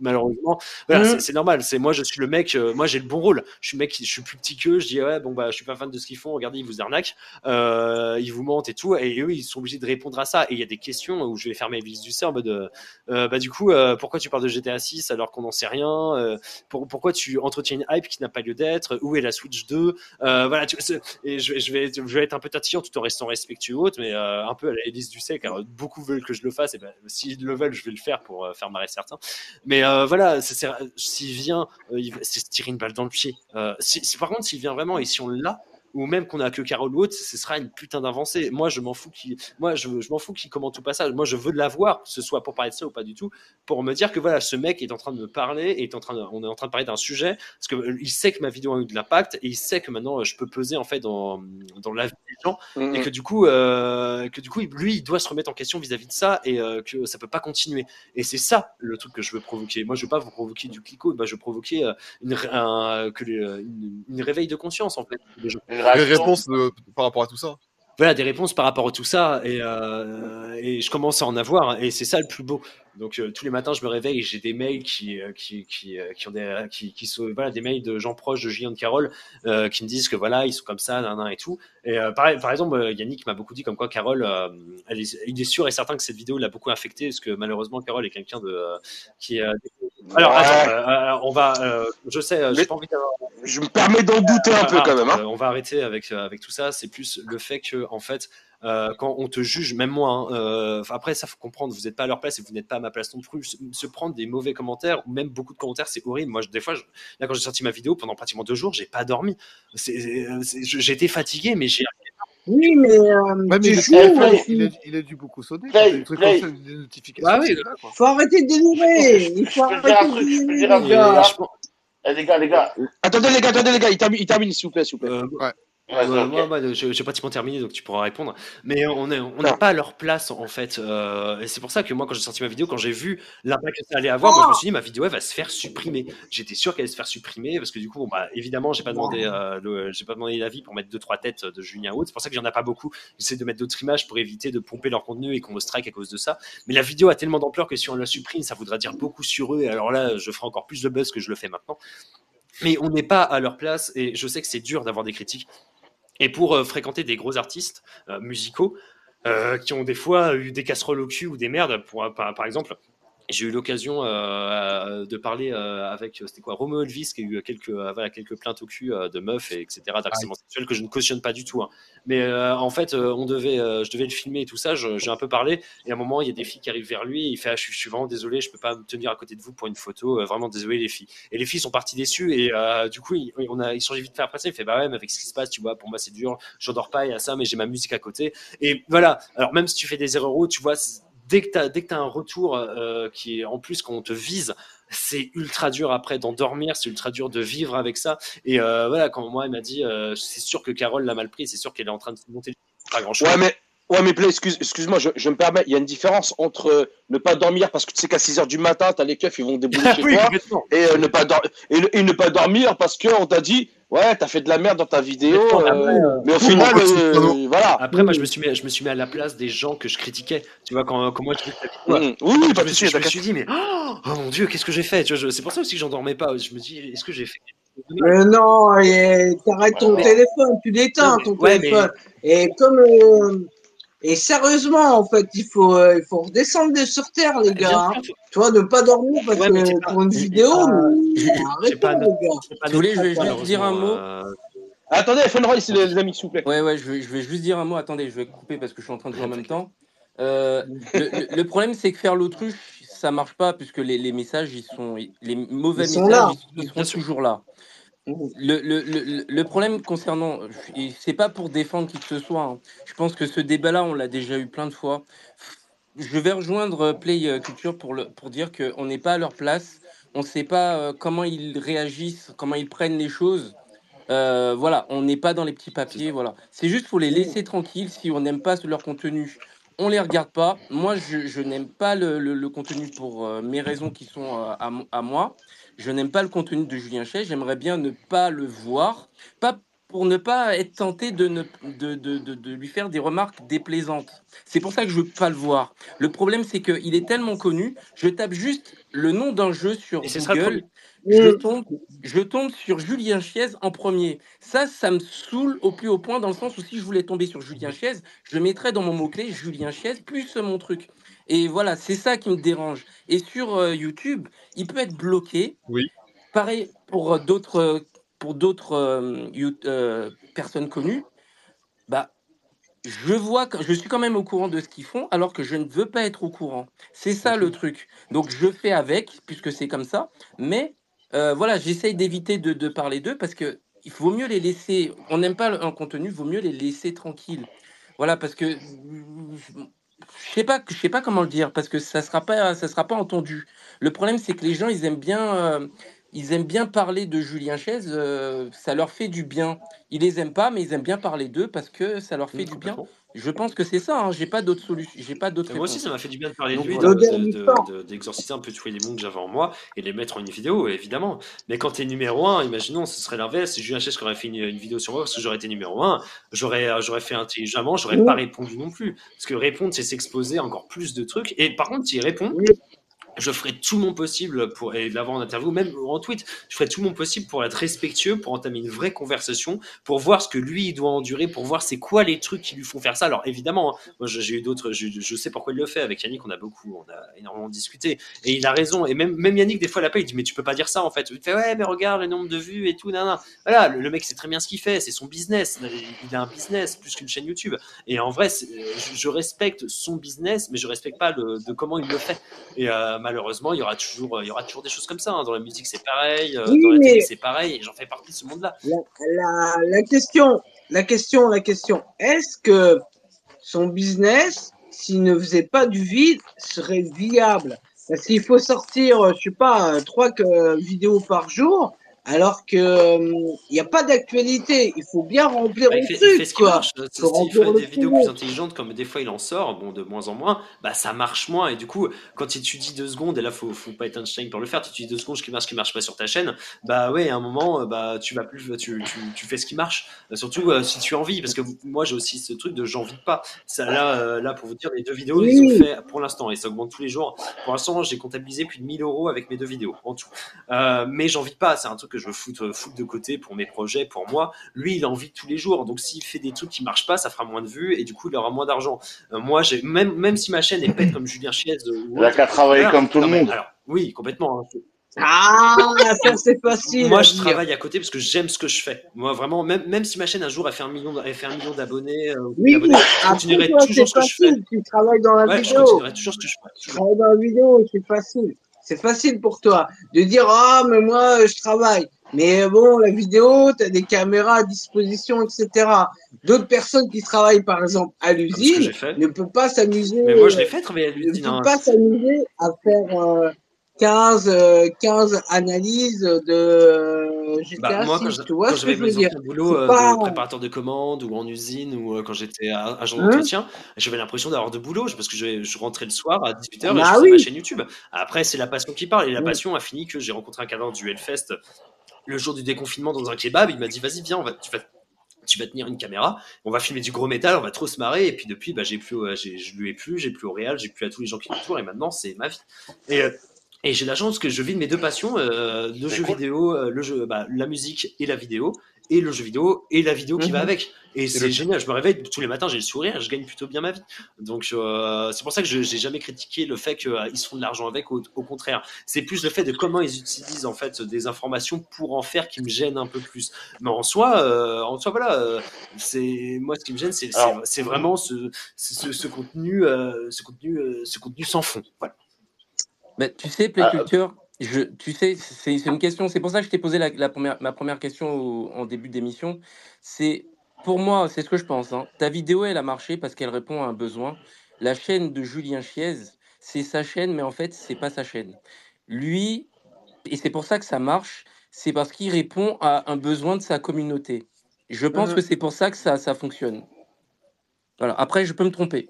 Malheureusement, voilà, Mhm. c'est- normal. C'est moi, je suis le mec. euh, moi, j'ai le bon rôle. Je suis le mec, qui- je suis plus petit qu'eux. Je dis ouais, bon bah, je suis pas fan de ce qu'ils font. Regardez, ils vous arnaquent, euh, ils vous mentent et tout. Et eux, ils sont obligés de répondre à ça. Et il y a des questions où je vais faire mes vis du cerf en mode, euh, euh, bah du coup, pourquoi tu parles de GTA 6 alors qu'on n'en sait rien pour- Pourquoi tu entretiens une hype qui n'a pas lieu d'être Où est la Switch 2 Euh, Voilà. tu- et je, vais- je vais, je vais être un peu tatillon tout en restant respectueux mais un peu à la Élise Ducet, car beaucoup veulent que je le fasse. Et ben, s'ils le veulent, je vais le faire pour faire marrer certains. Mais euh, voilà, s'il vient, euh, c'est tirer une balle dans le pied. Euh, si, si- par contre, s'il vient vraiment et si on l'a, ou même qu'on a que Carole ou autre, ce sera une putain d'avancée. Moi, je m'en fous qui, moi, je, je m'en fous qui commente tout passage. Moi, je veux de l'avoir, que ce soit pour parler de ça ou pas du tout, pour me dire que voilà, ce mec est en train de me parler, et est en train de, on est en train de parler d'un sujet, parce que euh, il sait que ma vidéo a eu de l'impact, et il sait que maintenant, euh, je peux peser en fait dans, dans la vie des gens, Mhm. et que du coup, euh, que du coup, lui, il doit se remettre en question vis-à-vis de ça, et euh, que ça peut pas continuer. Et c'est ça le truc que je veux provoquer. Moi, je veux pas vous provoquer du clico, bah, je veux provoquer euh, une, ré- un- que les- une, une réveil de conscience en fait. des gens. Les réponses de- par rapport à tout ça. Voilà, des réponses par rapport à tout ça, et, euh, et je commence à en avoir, et c'est ça le plus beau. Donc euh, tous les matins, je me réveille et j'ai des mails qui, euh, qui, qui, euh, qui ont des, qui, qui sont, voilà, des mails de gens proches de Julien de Carole euh, qui me disent que voilà, ils sont comme ça, nan, nan, et tout. Et euh, par, par exemple, Yannick m'a beaucoup dit comme quoi Carole, elle est, il est sûr et certain que cette vidéo l'a beaucoup affecté, parce que malheureusement, Carole est quelqu'un de qui alors, Ouais. attends, on va. je sais, j'ai pas envie d'avoir. Je me permets d'en douter un peu Ah, quand même. Hein. on va arrêter avec, avec tout ça. C'est plus le fait que, en fait, euh, quand on te juge, même moi, hein, euh, après, ça faut comprendre, vous n'êtes pas à leur place et vous n'êtes pas à ma place non plus. Se, prendre des mauvais commentaires, ou même beaucoup de commentaires, c'est horrible. Moi, je- des fois, je- là, quand j'ai sorti ma vidéo, pendant pratiquement deux jours, j'ai pas dormi. Été fatigué, mais j'ai. Oui, mais euh, Ouais, mais tu joues. a, euh, il, a, il a dû beaucoup sonner. T'as des trucs comme ça, des notifications. Bah oui. là. Faut arrêter de délirer. Il faut arrêter de délirer, gars. Eh, les gars, les gars. Attendez les gars, attendez les gars, il termine, il termine s'il vous plaît, s'il vous plaît. Euh, Ouais. Moi, j'ai pratiquement terminé, donc tu pourras répondre. Mais on est- on n'est pas à leur place, en fait. euh, et c'est pour ça que moi, quand j'ai sorti ma vidéo, quand j'ai vu l'impact que ça allait avoir, moi, je me suis dit, ma vidéo, elle va se faire supprimer. J'étais sûr qu'elle allait se faire supprimer, parce que du coup, bon, bah, évidemment, j'ai pas demandé, euh, j'ai pas demandé l'avis pour mettre deux trois têtes de Julien Haute. C'est pour ça qu'il y en a pas beaucoup. J'essaie de mettre d'autres images pour éviter de pomper leur contenu et qu'on me strike à cause de ça. Mais la vidéo a tellement d'ampleur que si on la supprime, ça voudra dire beaucoup sur eux. Et alors là, je ferai encore plus de buzz que je le fais maintenant. Mais on n'est pas à leur place, et je sais que c'est dur d'avoir des critiques. Et pour euh, fréquenter des gros artistes euh, musicaux euh, qui ont des fois eu des casseroles au cul ou des merdes, par exemple, j'ai eu l'occasion euh, de parler euh, avec, c'était quoi, Romo Elvis, qui a eu quelques, euh, voilà, quelques plaintes au cul euh, de meufs, et etc., d'harcèlement sexuel, que je ne cautionne pas du tout. hein. Mais euh, en fait, euh, on devait, euh, je devais le filmer et tout ça, j'ai un peu parlé, et à un moment, il y a des filles qui arrivent vers lui, et il fait, ah, je, suis- vraiment désolé, je peux pas me tenir à côté de vous pour une photo, euh, vraiment désolé les filles. Et les filles sont parties déçues, et euh, du coup, ils, on a, ils sont vite fait après ça, il fait, bah ouais, mais avec ce qui se passe, tu vois, pour moi, c'est dur, je dors pas, il y a ça, mais j'ai ma musique à côté. Et voilà, alors même si tu fais des erreurs, tu vois, dès que tu as, un retour euh, qui est en plus quand on te vise, c'est ultra dur après d'en dormir, c'est ultra dur de vivre avec ça. Et euh, voilà, quand moi, elle m'a dit, euh, c'est sûr que Carole l'a mal pris, c'est sûr qu'elle est en train de monter pas grand chose. Ouais, mais, ouais, mais Play, excuse, excuse-moi, je, je me permets, il y a une différence entre euh, ne pas dormir parce que tu sais qu'à 6h du matin, t'as les keufs, ils vont débouler chez Oui, toi, et, euh, ne pas et, et ne pas dormir parce qu'on t'a dit, Ouais, t'as fait de la merde dans ta vidéo, Après, euh, mais au final, euh, voilà. Après, moi, je me, suis mis, je me suis mis à la place des gens que je critiquais. Tu vois, quand, quand moi, je Mhm. Oui, oui, je pas me suis, je me suis dit, mais oh, oh mon Dieu, qu'est-ce que j'ai fait Tu vois, je- C'est pour ça aussi que j'endormais pas. Je me dis, est-ce que j'ai fait Mais non, et t'arrêtes ton Ouais. téléphone, tu l'éteins Non, mais- ton ouais, mais- téléphone. Et comme euh, et sérieusement, en fait, il faut euh, il faut redescendre de- sur terre, les gars. hein. Tu vois, ne pas dormir parce Ouais, que pas- pour une vidéo, pas- mais j'ai arrêtez, pas les gars. j'ai pas Si vous voulez, je vais juste dire un mot. euh, Attendez, Funroy, c'est les, les amis, s'il vous plaît. Ouais, ouais, je vais, je vais juste dire un mot. Attendez, je vais couper parce que je suis en train de jouer en même temps. Euh, le, problème, c'est que faire l'autruche, ça marche pas puisque les, les messages, ils sont, les mauvais Ils sont messages, là. ils, ils seront toujours là. Le, problème concernant, c'est pas pour défendre qui que ce soit. hein. Je pense que ce débat-là, on l'a déjà eu plein de fois. Je vais rejoindre Play euh, Culture pour, le, pour dire qu'on n'est pas à leur place. On ne sait pas euh, comment ils réagissent, comment ils prennent les choses. Euh, voilà, on n'est pas dans les petits papiers. Voilà, c'est juste faut les laisser tranquilles. Si on n'aime pas leur contenu, on les regarde pas. Moi, je, n'aime pas le, contenu pour mes raisons qui sont à moi. Je n'aime pas le contenu de Julien Chet. J'aimerais bien ne pas le voir, pas pour ne pas être tenté de, ne, de, de, de, de lui faire des remarques déplaisantes. C'est pour ça que je veux pas le voir. Le problème, c'est qu'il est tellement connu. Je tape juste le nom d'un jeu sur Et Google. Je tombe, je tombe sur Julien Chiez en premier. Ça, ça me saoule au plus haut point dans le sens où si je voulais tomber sur Julien Chiez, je mettrais dans mon mot-clé Julien Chiez plus mon truc. Et voilà, c'est ça qui me dérange. Et sur euh, YouTube, il peut être bloqué. Oui. Pareil pour euh, d'autres euh, pour d'autres euh, euh, personnes connues. Bah, je vois, que- je suis quand même au courant de ce qu'ils font, alors que je ne veux pas être au courant. C'est ça le truc. Donc je fais avec, puisque c'est comme ça. Mais voilà, j'essaye d'éviter de, de parler d'eux parce que il vaut mieux les laisser. On n'aime pas un contenu, il vaut mieux les laisser tranquilles. Voilà, parce que je sais pas, je sais pas comment le dire, parce que ça sera pas, ça sera pas entendu. Le problème, c'est que les gens, ils aiment bien, euh, ils aiment bien parler de Julien Chaise. euh, ça leur fait du bien. Ils les aiment pas, mais ils aiment bien parler d'eux parce que ça leur fait du bien. Je pense que c'est ça. Hein, j'ai pas d'autres solutions. J'ai pas d'autres. Et moi aussi, ça m'a fait du bien de parler de Donc lui, voilà. de- de- de- d'exorciser un peu tous les démons que j'avais en moi et les mettre en une vidéo, évidemment. Mais quand t'es numéro 1, imaginons, ce serait l'inverse. Si Julien Chess qui aurait fait une, une vidéo sur moi parce que j'aurais été numéro 1, j'aurais, euh, j'aurais fait intelligemment, j'aurais pas répondu non plus. Parce que répondre, c'est s'exposer encore plus de trucs. Et par contre, s'il répond, je ferai tout mon possible pour, et l'avoir en interview, même en tweet, je ferai tout mon possible pour être respectueux, pour entamer une vraie conversation, pour voir ce que lui il doit endurer, pour voir c'est quoi les trucs qui lui font faire ça. Alors évidemment, hein, moi j'ai eu d'autres, je, sais pourquoi il le fait. Avec Yannick, on a beaucoup, on a énormément discuté, et il a raison. Et même, même Yannick, des fois, il appelle, il dit mais tu peux pas dire ça en fait. Il fait ouais, mais regarde le nombre de vues et tout, nan, nan. Voilà, le, mec sait très bien ce qu'il fait, c'est son business. Il a un business plus qu'une chaîne YouTube. Et en vrai, je, respecte son business, mais je respecte pas de comment il le fait. Euh, malheureusement, il y aura toujours, il y aura toujours des choses comme ça. hein. Dans la musique, c'est pareil. euh, Oui, dans la mais- télé, c'est pareil. J'en fais partie de ce monde-là. La, la, la question, la question, la question, est-ce que son business, s'il ne faisait pas du vide, serait viable? Parce qu'il faut sortir, euh, je sais pas, euh, trois vidéos par jour, alors que euh, il n'y a pas d'actualité. Il faut bien remplir Bah, le il, fait, il truc, fait ce quoi. Faut S'il remplir fait des vidéos plus intelligentes, comme des fois il en sort, bon, de moins en moins, bah ça marche moins. Et du coup, quand il- tu dis deux secondes, et là, faut, faut pas être Einstein pour le faire, tu dis deux secondes ce qui marche, ce qui marche pas sur ta chaîne, bah ouais, à un moment, euh, bah tu vas plus, tu, tu, tu fais ce qui marche. Euh, Surtout euh, si tu as envie, parce que moi j'ai aussi ce truc de j'en vis pas. Ça, là, euh, là, pour vous dire, les deux vidéos, ils ont Oui. fait pour l'instant, et ça augmente tous les jours. Pour l'instant, j'ai comptabilisé plus de 1000 euros avec mes deux vidéos en tout. Euh, mais j'en vis pas, c'est un truc que je veux foutre, foutre de côté pour mes projets, pour moi. Lui, il en vit tous les jours, donc s'il fait des trucs qui marchent pas, ça fera moins de vues et du coup, il aura moins d'argent. Euh, moi, j'ai même, même si ma chaîne est pète comme Julien Chiez, euh, Il a qu'à travailler comme tout le monde. Alors, oui, complètement. hein. Ah, ça c'est facile. Moi, je travaille à côté parce que j'aime ce que je fais. Moi, vraiment, même, même si ma chaîne un jour a fait un million, a fait un million d'abonnés, euh, ou Oui, d'abonnés, je continuerai toujours c'est ce que je fais. Tu travailles dans la Ouais, je vidéo. continuerai toujours ce que je fais. Tu travailles dans la vidéo, c'est facile. C'est facile pour toi de dire ah mais moi je travaille. Mais bon la vidéo, tu as des caméras à disposition, etc. D'autres personnes qui travaillent par exemple à l'usine ne peuvent pas s'amuser. Mais moi, je l'ai fait travailler à ne l'usine. peuvent hein. pas s'amuser à faire euh, 15, euh, 15 analyses de GTA Bah, moi, 6. quand je- tu vois quand ce que j'avais je veux dire C'est euh, pas- de préparateur de commandes ou en usine ou euh, quand j'étais agent Hein d'entretien, j'avais l'impression d'avoir de boulot parce que je, je rentrais le soir à 18h et Bah je faisais ma chaîne YouTube. Après, c'est la passion qui parle et la passion a fini que j'ai rencontré un cadre du Hellfest le jour du déconfinement dans un kebab, il m'a dit vas-y viens, on va, tu vas tu vas tenir une caméra, on va filmer du gros métal, on va trop se marrer. Et puis depuis, bah, j'ai plus, euh, je lui ai plus, j'ai plus au réel, j'ai plus à tous les gens qui m'entourent. Et maintenant, c'est ma vie. Et, euh, et j'ai la chance que je vis de mes deux passions, euh, le jeu vidéo, euh, le jeu, bah, la musique et la vidéo, et le jeu vidéo et la vidéo qui va Mhm. avec. Et c'est génial. Je me réveille tous les matins, j'ai le sourire, je gagne plutôt bien ma vie. Donc euh, c'est pour ça que je j'ai jamais critiqué le fait qu'ils se font de l'argent avec. Au, au contraire, c'est plus le fait de comment ils utilisent en fait des informations pour en faire qui me gêne un peu plus. Mais en soi, euh, en soi voilà, euh, c'est moi ce qui me gêne, c'est vraiment ce, ce, ce contenu, euh, ce contenu, euh, ce contenu sans fond. Voilà. Bah, tu sais, Play Culture, je, tu sais, c'est une question. C'est pour ça que je t'ai posé la, la première, ma première question au- en début d'émission. C'est pour moi, c'est ce que je pense. hein. Ta vidéo, elle a marché parce qu'elle répond à un besoin. La chaîne de Julien Chiez, c'est sa chaîne, mais en fait, c'est pas sa chaîne. Lui, et c'est pour ça que ça marche, c'est parce qu'il répond à un besoin de sa communauté. Je pense Mhm. que c'est pour ça que ça, ça fonctionne. Voilà. Après, je peux me tromper.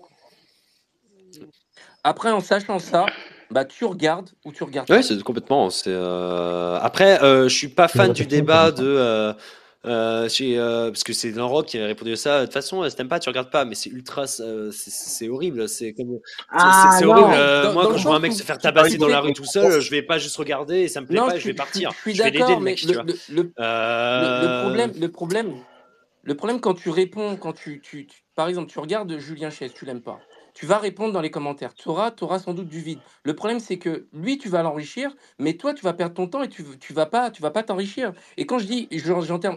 Après, en sachant ça, bah, tu regardes ou tu regardes pas. c'est complètement. C'est euh, après, euh, je suis pas fan du débat de euh, euh, chez, euh, parce que c'est Lanrock qui avait répondu à ça. De toute façon, si t'aimes pas, tu regardes pas. Mais c'est ultra, c'est- horrible. C'est comme, c'est- Ah, c'est horrible. Euh, Dans- moi, dans quand je vois un mec se faire tabasser dans la rue tout seul, je vais pas juste regarder et ça me plaît Non, pas, je et je vais partir. je suis d'accord, le mais mec, le, vois. le, le, le- le problème, le problème, le problème quand tu réponds, quand tu, tu, tu- par exemple, tu regardes Julien Chies, tu l'aimes pas. Tu vas répondre dans les commentaires. Tu auras, auras sans doute du vide. Le problème, c'est que lui, tu vas l'enrichir, mais toi, tu vas perdre ton temps et tu, tu vas pas, tu vas pas t'enrichir. Et quand je dis,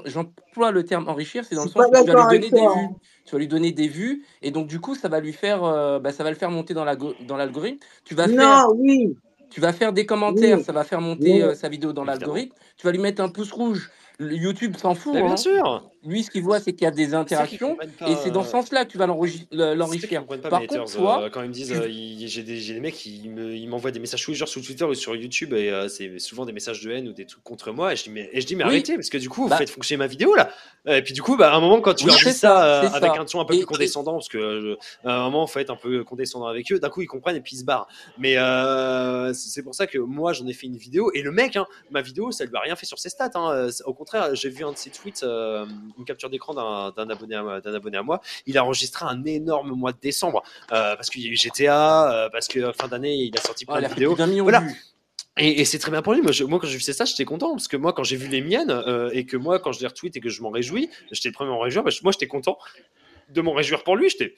j'emploie le terme enrichir, c'est dans le sens où tu vas lui donner des vues. Tu vas lui donner des vues, et donc du coup, ça va lui faire, euh, bah, ça va le faire monter dans la dans l'algorithme. Tu vas faire oui, tu vas faire des commentaires, oui, ça va faire monter oui. euh, sa vidéo dans l'algorithme. Tu vas lui mettre un pouce rouge. Le YouTube s'en fout. Mais bien Hein. sûr. Lui, ce qu'il voit, c'est qu'il y a des interactions. pas. Et c'est dans ce euh, sens-là que tu vas l'enrichir. Par contre, haters. toi, euh, quand ils me disent, tu... euh, j'ai des, mecs ils m'envoient des messages tous les jours sur Twitter ou sur YouTube et c'est souvent des messages de haine ou des trucs contre moi. Et je dis, mais, et je dis, mais Oui, arrêtez, parce que du coup, vous bah, faites fonctionner ma vidéo là. Et puis du coup, bah, à un moment, quand tu oui, leur dis ça avec ça. un ton un peu Et, plus condescendant, parce que à un moment, il faut être un peu condescendant avec eux, d'un coup, ils comprennent et puis ils se barrent. Mais euh, c'est pour ça que moi, j'en ai fait une vidéo et le mec, hein, ma vidéo, ça lui a rien fait sur ses stats. hein. Au contraire, j'ai vu un de ses tweets, euh, une capture d'écran d'un d'un abonné, à- d'un abonné à moi. Il a enregistré un énorme mois de décembre euh, parce qu'il y a eu GTA, euh, parce que fin d'année, il a sorti oh, plein de vidéos. de Voilà. Et, et c'est très bien pour lui. Moi, je- moi, quand j'ai vu stats, j'étais content parce que moi, quand j'ai vu les miennes euh, et que moi, quand je les retweet et que je m'en réjouis, j'étais le premier à m'en réjouir. bah, moi, j'étais content de m'en réjouir pour lui. J'étais,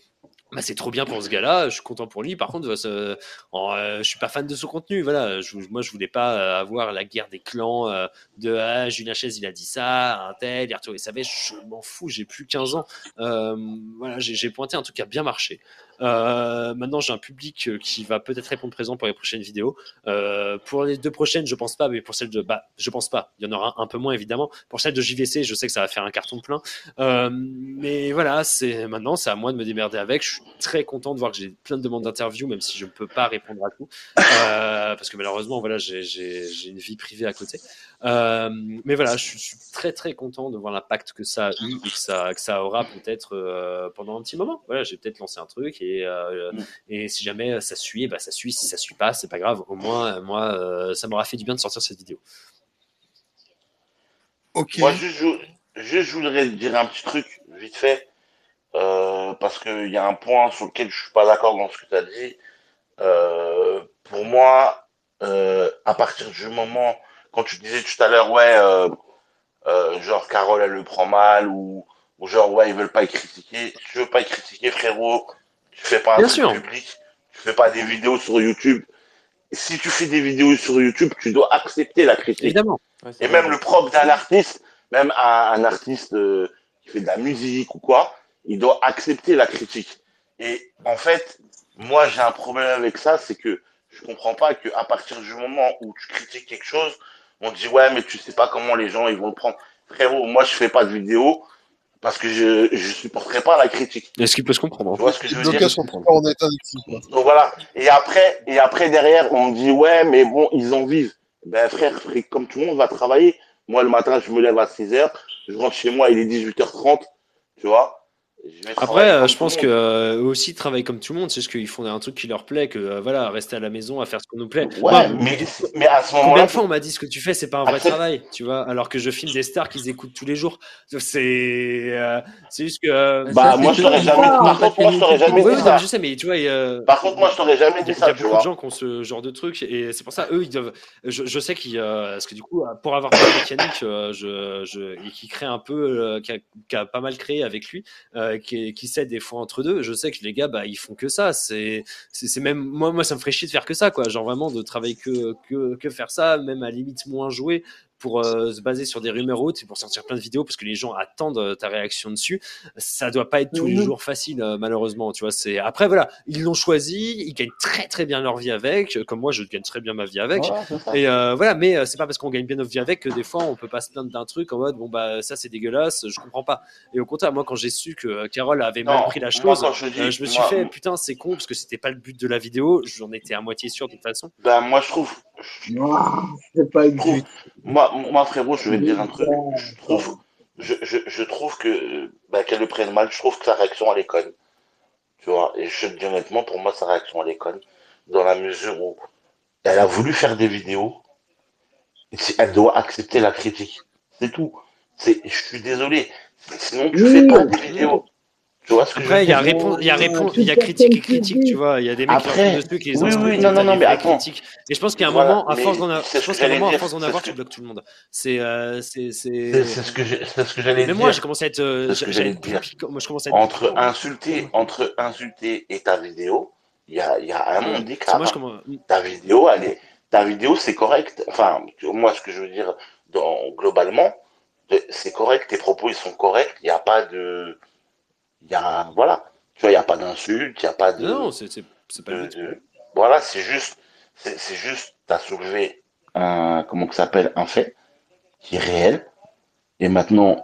bah, c'est trop bien pour ce gars-là. Je suis content pour lui. Par contre, euh, en, euh, je suis pas fan de son contenu. Voilà, je, moi, je voulais pas euh, avoir la guerre des clans euh, de ah, Julien Chaise, il a dit ça, un tel, il a retrouvé sa veste. Je m'en fous. J'ai plus 15 ans. Euh, voilà, j'ai pointé un truc qui a bien marché. Maintenant, j'ai un public qui va peut-être répondre présent pour les prochaines vidéos. Pour les deux prochaines, je pense pas, mais pour celle de, bah, je pense pas. Il y en aura un peu moins évidemment. Pour celle de JVC, je sais que ça va faire un carton plein. Mais voilà, c'est maintenant, c'est à moi de me démerder avec. Suis très content de voir que j'ai plein de demandes d'interview, même si je ne peux pas répondre à tout, Euh, parce que malheureusement, voilà, j'ai une vie privée à côté. Euh, mais voilà, je suis, je suis très très content de voir l'impact que ça a eu et que ça, que ça aura peut-être euh, pendant un petit moment. Voilà, j'ai peut-être lancé un truc et, euh, et si jamais ça suit, bah ça suit. Si ça suit pas, c'est pas grave. Au moins, moi, euh, ça m'aura fait du bien de sortir cette vidéo. Ok. Moi, juste, je, juste, je voudrais dire un petit truc, vite fait, euh, parce qu'il y a un point sur lequel je suis pas d'accord dans ce que tu as dit. Euh, pour moi, euh, à partir du moment, quand tu disais tout à l'heure, ouais, euh, euh, genre Carole, elle le prend mal, ou, ou genre, ouais, ils veulent pas y critiquer. Si tu veux pas y critiquer, frérot, tu fais pas un Bien truc sûr. public, tu fais pas des vidéos sur YouTube. Si tu fais des vidéos sur YouTube, tu dois accepter la critique. Évidemment. Ouais, Et vrai. même le propre d'un artiste, même un, un artiste euh, qui fait de la musique ou quoi, il doit accepter la critique. Et en fait, moi j'ai un problème avec ça, c'est que je comprends pas que à partir du moment où tu critiques quelque chose, on dit ouais mais tu sais pas comment les gens ils vont le prendre. Frérot, moi je fais pas de vidéo parce que je je supporterai pas la critique. Est-ce qu'il peut se comprendre Tu vois ce que je veux Donc, dire? donc voilà. Et après, et après derrière, on me dit ouais, mais bon, ils en vivent. Ben frère, frère, comme tout le monde va travailler. Moi le matin, je me lève à 6 heures, je rentre chez moi, il est 18h30, tu vois. Je Après, euh, je pense que euh, eux aussi travaillent comme tout le monde. C'est juste qu'ils font un truc qui leur plaît, que euh, voilà, rester à la maison à faire ce qu'on nous plaît. Ouais, mais, mais à ce combien moment-là, de fois on m'a dit ce que tu fais, c'est pas un vrai travail, tu vois, alors que je filme des stars qu'ils écoutent tous les jours. C'est euh, c'est juste que. euh, Bah, Ça, moi, je t'aurais jamais. Par contre, moi, je t'aurais jamais dit ça. ça. je sais, mais tu vois, il y a- Par contre, moi, je t'aurais jamais il dit y a ça, tu beaucoup de gens qui ont ce genre de truc et c'est pour ça eux ils doivent je, je sais qu'ils euh, parce que du coup pour avoir fait la mécanique euh, je, je et qui crée un peu euh, qui, a, a pas mal créé avec lui euh, qui, qui s'aide des fois entre deux je sais que les gars bah ils font que ça. C'est c'est même moi moi ça me ferait chier de faire que ça quoi. Genre vraiment de travailler que que, que faire ça même à limite moins jouer pour euh, se baser sur des rumeurs hautes et pour sortir plein de vidéos parce que les gens attendent euh, ta réaction dessus. Ça doit pas être tous les Mhm. jours facile euh, malheureusement tu vois c'est après voilà ils l'ont choisi ils gagnent très très bien leur vie avec euh, comme moi je gagne très bien ma vie avec. Et euh, voilà mais c'est pas parce qu'on gagne bien notre vie avec que des fois on peut pas se plaindre d'un truc en mode bon bah ça c'est dégueulasse je comprends pas. Et au contraire moi quand j'ai su que Carole avait mal pris la chose je dis, euh, je me suis moi, fait putain c'est con parce que c'était pas le but de la vidéo j'en étais à moitié sûr de toute façon. Ben, moi, je trouve, c'est pas le je trouve, but. moi, moi, frérot, je vais te dire un truc. Je trouve, je, je, je trouve que, bah, qu'elle le prenne mal. Je trouve que sa réaction, elle est conne. Tu vois. Et je te dis honnêtement, pour moi, sa réaction, elle est conne. Dans la mesure où elle a voulu faire des vidéos. Elle doit accepter la critique. C'est tout. Je suis désolé. Sinon, tu fais pas des vidéos. Tu vois ce que je veux après il y a dire? réponse il y a euh, réponse il y a critique et qui critique tu vois il y a des mecs qui Après, tombent dessus qui les oui, oui, et non, non, non, mais vraies attends. critiques et je pense qu'à un Voilà, moment à mais force d'en avoir je ce pense que qu'à un moment à dire. force d'en avoir tu que, bloques tout le monde c'est euh, c'est c'est, c'est c'est ce que j'ai- c'est ce que j'allais même moi j'ai dire. commencé à être euh, C'est ce que j'allais j'allais être plus dire. piquant moi je commence à être Entre insulter, entre insulter et ta vidéo, il y a, il y a un monde d'écart. hein. commence Ta vidéo, elle est, ta vidéo, c'est correct. Enfin, moi, ce que je veux dire, dans, globalement, c'est correct. Tes propos, ils sont corrects. Il n'y a pas de, il y a, voilà. Tu vois, il n'y a pas d'insulte, il n'y a pas non non de, c'est pas de, de- voilà, c'est juste, c'est juste, t'as soulevé un, comment que ça s'appelle, un fait qui est réel. Et maintenant,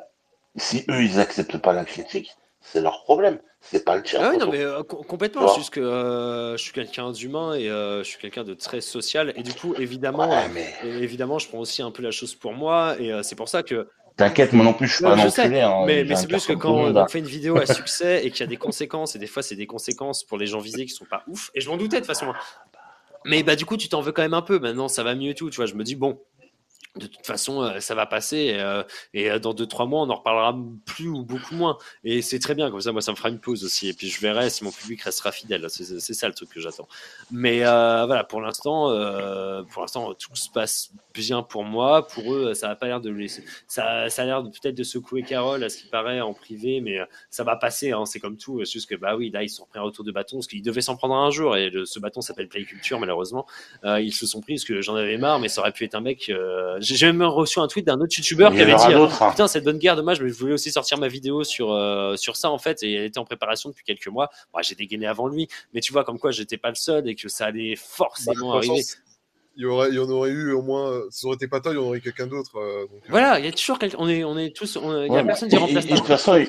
si eux, ils acceptent pas la critique, c'est leur problème. C'est pas le tien, Ah oui, non, mais euh, complètement. C'est juste que euh, je suis quelqu'un d'humain et euh, je suis quelqu'un de très social. Et du coup, évidemment, Ouais, mais et évidemment, je prends aussi un peu la chose pour moi. Et c'est pour ça que. T'inquiète, moi non plus, je suis Non, pas mais sais, hein. mais, mais c'est plus que quand on fait une vidéo à succès et qu'il y a des conséquences, et des fois, c'est des conséquences pour les gens visés qui sont pas ouf. Et je m'en doutais de toute façon. Mais bah, du coup, tu t'en veux quand même un peu. Maintenant, ça va mieux et tout. Tu vois, je me dis, bon, de toute façon, euh, ça va passer. Et, euh, euh, dans 2-3 mois, on en reparlera plus ou beaucoup moins. Et c'est très bien. Comme ça, moi, ça me fera une pause aussi. Et puis, je verrai si mon public restera fidèle. C'est ça le truc que j'attends. Mais voilà, pour l'instant, pour l'instant, tout se passe bien pour moi. Pour eux, ça n'a pas l'air de laisser. Ça, a l'air peut-être de secouer Carole, à ce qui paraît, en privé. Mais ça va passer. hein, c'est comme tout. C'est juste que, bah oui, là, ils se sont pris un retour de bâton. Parce qu'ils devaient s'en prendre un jour. Et le- ce bâton s'appelle Play Culture, malheureusement. Ils se sont pris parce que j'en avais marre, mais ça aurait pu être un mec. J'ai même reçu un tweet d'un autre youtubeur qui avait aura dit hein. Putain, cette bonne guerre, dommage, mais je voulais aussi sortir ma vidéo sur, euh, sur ça en fait, et elle était en préparation depuis quelques mois. Bon, J'ai dégainé avant lui, mais tu vois, comme quoi j'étais pas le seul et que ça allait Bah, forcément façon, arriver. il y, aurait, il y en aurait eu au moins. Si ça aurait été pas toi, il y en aurait eu quelqu'un d'autre. euh, euh, Voilà, il y a toujours quelqu'un. On est, on est tous. on- Il y a personne qui remplace de toute façon, et-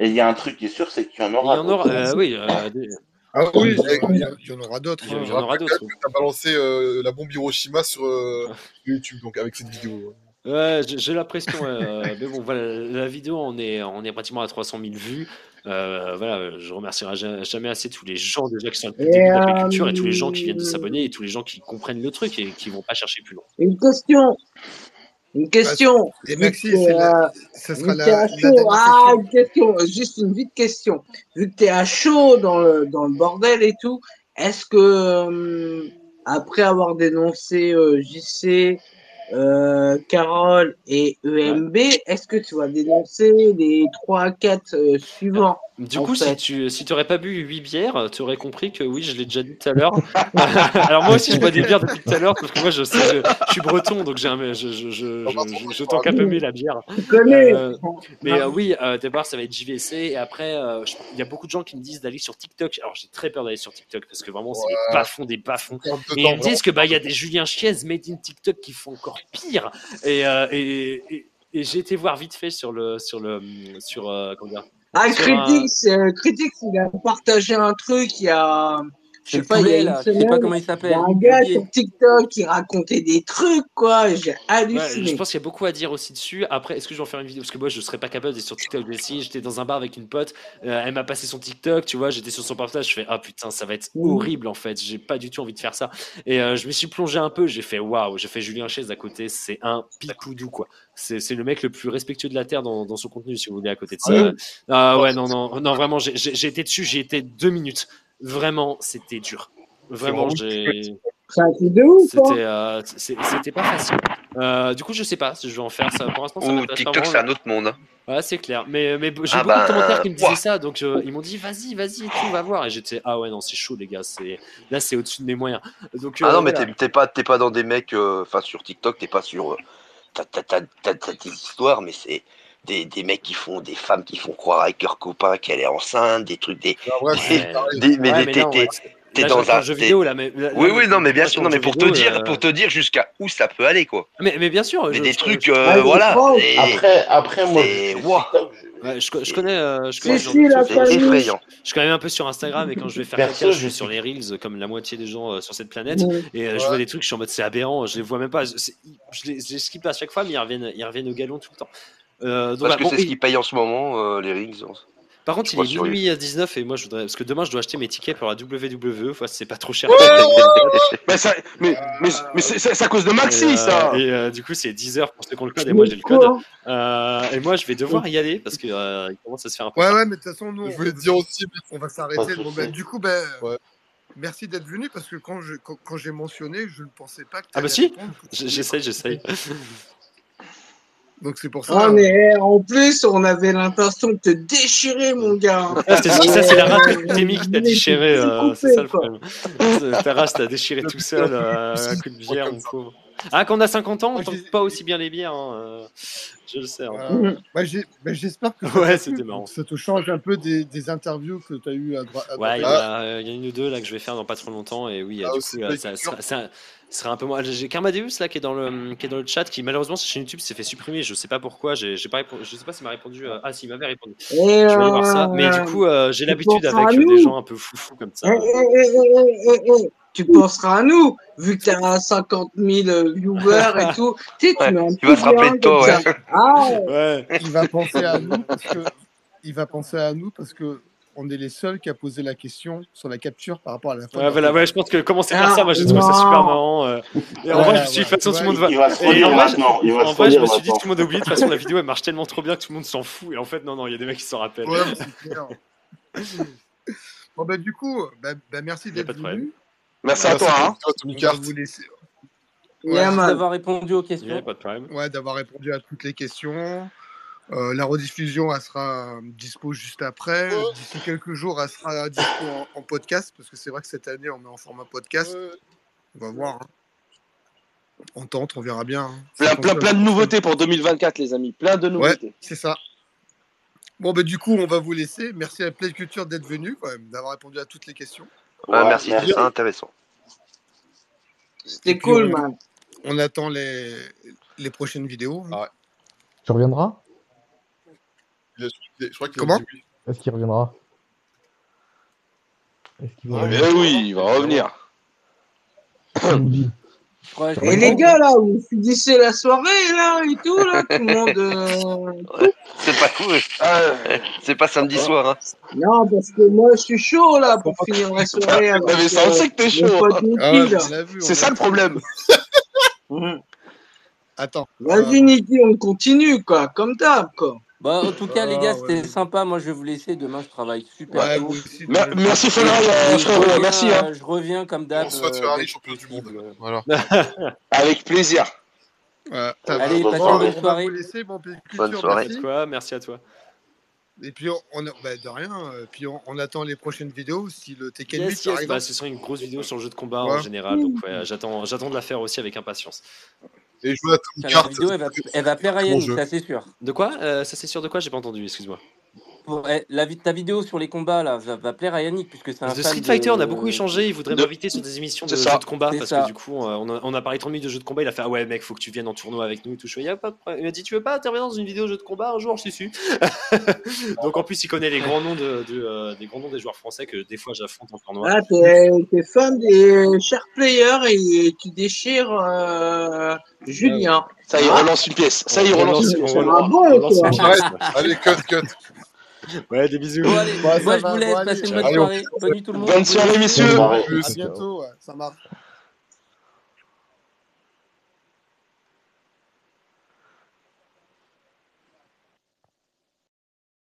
il y a un truc qui est sûr, c'est qu'il y en Il y aura en aura. euh, oui, euh, des- Ah oui, il y, en aura d'autres. il y en- il y en aura d'autres. Tu as balancé euh, la bombe Hiroshima sur euh, YouTube, donc avec cette vidéo. Ouais, j'ai l'impression, ouais, euh, mais bon, voilà, la vidéo, on est, on est pratiquement à 300 000 vues. Euh, voilà, je remercierai ja- jamais assez tous les gens déjà qui sont de la culture et tous les gens qui viennent de s'abonner et tous les gens qui comprennent le truc et qui vont pas chercher plus loin. Une question. Une question. Et Vu Maxi, que, c'est la- euh, sera la, dernière ah, une question, juste une vite question. Vu que tu es à chaud dans le, dans le bordel et tout, est-ce que, euh, après avoir dénoncé euh, JC, euh, Carole et EMB, est-ce que tu vas dénoncer les 3 4 euh, suivants Du coup, si tu si t'aurais pas bu 8 bières, tu aurais compris que oui, je l'ai déjà dit tout à l'heure. Alors moi aussi, je bois des bières depuis tout à l'heure parce que moi, je sais, je, je suis breton, donc j'ai un, je, je, je, je, je, je tank un peu mieux la bière. Tu connais Euh, mais euh, oui, euh, d'abord, ça va être JVC et après, euh, il y a beaucoup de gens qui me disent d'aller sur TikTok. Alors j'ai très peur d'aller sur TikTok parce que vraiment, c'est Ouais. les bas-fonds des bas-fonds. Et ils me disent que bah il y a des Julien Chiez made in TikTok qui font encore pire. Et, euh, et, et, et j'ai été voir vite fait sur le sur le sur euh, comment dire Ah, sur un- Critics, euh, Critics, il a partagé un truc il y a, Je sais pas, il y a poulet une là, je sais pas comment il il y s'appelle. a un gars sur TikTok qui racontait des trucs, quoi. J'ai Ouais, halluciné. je pense qu'il y a beaucoup à dire aussi dessus. Après, est-ce que je vais en faire une vidéo? Parce que moi, je serais pas capable d'être sur TikTok aussi. J'étais dans un bar avec une pote, euh, elle m'a passé son TikTok, tu vois, j'étais sur son portable, je fais ah putain, ça va être Mhm. horrible en fait. J'ai pas du tout envie de faire ça. Et euh, je me suis plongé un peu, j'ai fait waouh, j'ai fait Julien Chaise à côté, c'est un picoudou quoi. C'est le mec le plus respectueux de la terre dans, dans son contenu, si vous voulez, à côté de ça. Ouais. Ah ouais, non, non, non, vraiment, j'ai été dessus, j'ai été deux minutes. Vraiment, c'était dur. Vraiment, j'ai. C'est un truc de ouf. C'était euh, c'était pas facile. Euh, du coup, je sais pas si je vais en faire ça. Pour l'instant, ça TikTok, c'est un autre monde. Ouais, c'est clair. Mais, mais j'ai Ah beaucoup bah, de commentaires qui me disaient ouah. ça. Donc, euh, ils m'ont dit, vas-y, vas-y, tu vas voir. Et j'étais, ah ouais, non, c'est chaud, les gars. Là, c'est au-dessus de mes moyens. Donc, Ah euh, non, mais voilà. t'es t'es pas, t'es pas dans des mecs, euh, enfin sur TikTok, t'es pas sur. t'as des histoires, mais c'est des, des mecs qui font, des femmes qui font croire avec leur copain qu'elle est enceinte, des trucs, des. Ah, des- des- mais Ouais, des- mais t'es- dans un. jeu vidéo, là. Mais, là, Oui, là, oui, non, mais bien sûr, non, mais pour te vidéo, dire, euh, pour te dire jusqu'à où ça peut aller, quoi. Mais, mais bien sûr. Mais je- des je- trucs, je- euh, Ouais, voilà. et- Après, après moi, je- Ouais, je, co- je connais, euh, je connais c'est effrayant. Je suis quand même un peu sur Instagram et quand je vais faire Perso, caca, je suis sur les reels comme la moitié des gens euh, sur cette planète et euh, je vois des trucs, je suis en mode c'est aberrant, je les vois même pas. Je, c'est- je les, je les skip à chaque fois, mais ils reviennent, ils reviennent au galon tout le temps. Euh, donc, Parce que Bon, c'est ce et- qui paye en ce moment, euh, les rings. par contre, je il est minuit à 19 et moi je voudrais parce que demain je dois acheter mes tickets pour la WWE, c'est pas trop cher. Mais, ça, mais, mais, mais c'est à cause de Maxi, euh, ça. et, euh, du coup, c'est 10 heures pour ceux qui ont le code et moi j'ai le code. Euh, et moi je vais devoir y aller parce que euh, il commence à se faire un peu. Ouais, tard. ouais, mais de toute façon, nous, Je on, voulais te dire aussi, on va s'arrêter. Bon, ben, du coup, ben, Ouais. merci d'être venu parce que quand je quand, quand j'ai mentionné, je ne pensais pas que Ah bah si, j'essaye, j'essaye. Donc c'est pour ça. Oh, mais en plus, on avait l'intention de te déchirer, mon gars. Ah, ça, c'est la race de Kutemi qui t'a déchiré, euh, c'est ça le problème. Ta race t'a déchiré tout seul euh, à coup de bière, mon pauvre. Ah, quand on a 50 ans, on tente j'ai- pas aussi bien les bières, hein, euh, je le sais. hein. Voilà. Bah, bah, J'espère que ça Ouais, t'a c'était marrant. ça te change un peu des, des interviews que tu as eues à droite. Ouais, il y, et a, euh, il y a une ou deux là que je vais faire dans pas trop longtemps et oui, euh, Ah, du coup, euh, Play ça ça sera un peu moins. J'ai Carmadeus là qui est dans le qui est dans le chat qui malheureusement sa chaîne YouTube s'est fait supprimer. Je sais pas pourquoi. J'ai j'ai pas répondu. Je sais pas s'il m'a répondu. euh, Ah, s'il m'avait répondu. Et Je vais aller voir ça. Mais du euh, coup, euh, j'ai tu l'habitude avec euh, des gens un peu foufou comme ça. Eh, eh, eh, eh, eh, Tu penseras à nous, vu que t'as 50 000 viewers et tout. Tu sais, tu Ouais, mets un il va se rappeler de toi, ouais. Ah. Il va penser à nous parce que il va penser à nous parce que on est les seuls qui a posé la question sur la capture par rapport à la fin. de Ouais, voilà, je pense que commencer par Ah, ça, moi j'ai trouvé ça super marrant. euh, Et en Ouais, vrai, je me suis dit, de ouais, toute façon, tu tout le monde va. Et en vrai, maintenant. Il va en se vrai, je me suis dit, tout le monde a oublié. De toute façon, la vidéo elle marche tellement trop bien que tout le monde s'en fout. Et en fait, non, non, il y a des mecs qui s'en rappellent. Bon bah du coup, bah, bah, merci d'être venu. Merci à Merci toi. Hein. toi, vous laisser. Ouais, d'avoir répondu aux Il y a questions. pas de problème. ouais, d'avoir répondu à toutes les questions. Euh, la rediffusion, elle sera dispo juste après. D'ici quelques jours, elle sera dispo en, en podcast parce que c'est vrai que cette année, on met en format podcast. On va voir. hein. On tente, on verra bien. hein. Plein, plein, plein de nouveautés pour 2024, les amis. Plein de Ouais, nouveautés. c'est ça. Bon, bah, du coup, on va vous laisser. Merci à Play Culture d'être venu, quand même, d'avoir répondu à toutes les questions. Ah, Ouais, merci, merci. c'était intéressant. C'était cool, on, man. on attend les, les prochaines vidéos. hein. Ah ouais. Tu reviendras? Je crois Comment? Est-ce qu'il reviendra? Est-ce qu'il va Ouais, revenir? Eh oui, il va revenir. Ouais, Et les gars, là, vous finissez la soirée, là, et tout, là, tout le monde. euh, Ouais, c'est pas cool. Ah, C'est pas samedi soir. Hein. Non, parce que moi, je suis chaud, là, pour finir la soirée non, mais avec ça, on euh, sait que t'es chaud. hein. Ah C'est ça le problème. Mhm. Attends. Vas-y, euh, Niki, on continue, quoi, comme d'hab, quoi. Bah, en tout cas, les gars, ah, ouais. c'était sympa. Moi, je vais vous laisser. Demain, je travaille super Ouais, tôt. aussi. Merci, et euh, je frérot. reviens, Merci. Hein. euh, je reviens comme On d'hab euh, Ferrari champion du monde. possible. Voilà. Avec plaisir. Ouais. Allez, passez Bon, une on bonne soirée. laisser. Bon, Bonne soirée. merci. Quoi Merci à toi. Et puis, on, on bah, de rien. euh, Puis, on, on attend les prochaines vidéos. Si le Tekken 8, Yes, par yes. Bah, ce sera une grosse vidéo sur le jeu de combat en général. Donc, ouais, j'attends, j'attends de la faire aussi avec impatience. Et jouer à la Cart, vidéo, elle va, elle va plaire à Yannick, ça c'est sûr. De quoi? Euh, Ça, c'est sûr de quoi? J'ai pas entendu, excuse-moi. Pour eh, la, ta vidéo sur les combats là va, va plaire à Yannick puisque c'est un fan Street Fighter, on a beaucoup échangé. Il voudrait De- m'inviter sur des émissions de jeux de combat parce ça. que du coup, on a, on a parlé 30 minutes de jeux de combat. Il a fait Ah ouais, mec, faut que tu viennes en tournoi avec nous et tout. Je fais, Y a pas de problème. Il m'a dit Tu veux pas intervenir dans une vidéo jeu de combat un jour? Je suis su. Donc en plus, il connaît les grands noms, de, de, euh, des grands noms des joueurs français que des fois j'affronte en tournoi. Ah, t'es fan des chers players et tu déchires euh, Julien. Ça y est, Ah. relance une pièce. Ça y est, On relance relance- une pièce. Ah bon. Allez, cut, cut. Ouais, des bisous. Bon allez, moi je va, vous laisse, passez une bonne soirée, bonne nuit tout le monde. Bonne soirée, messieurs. À bientôt, ça marche.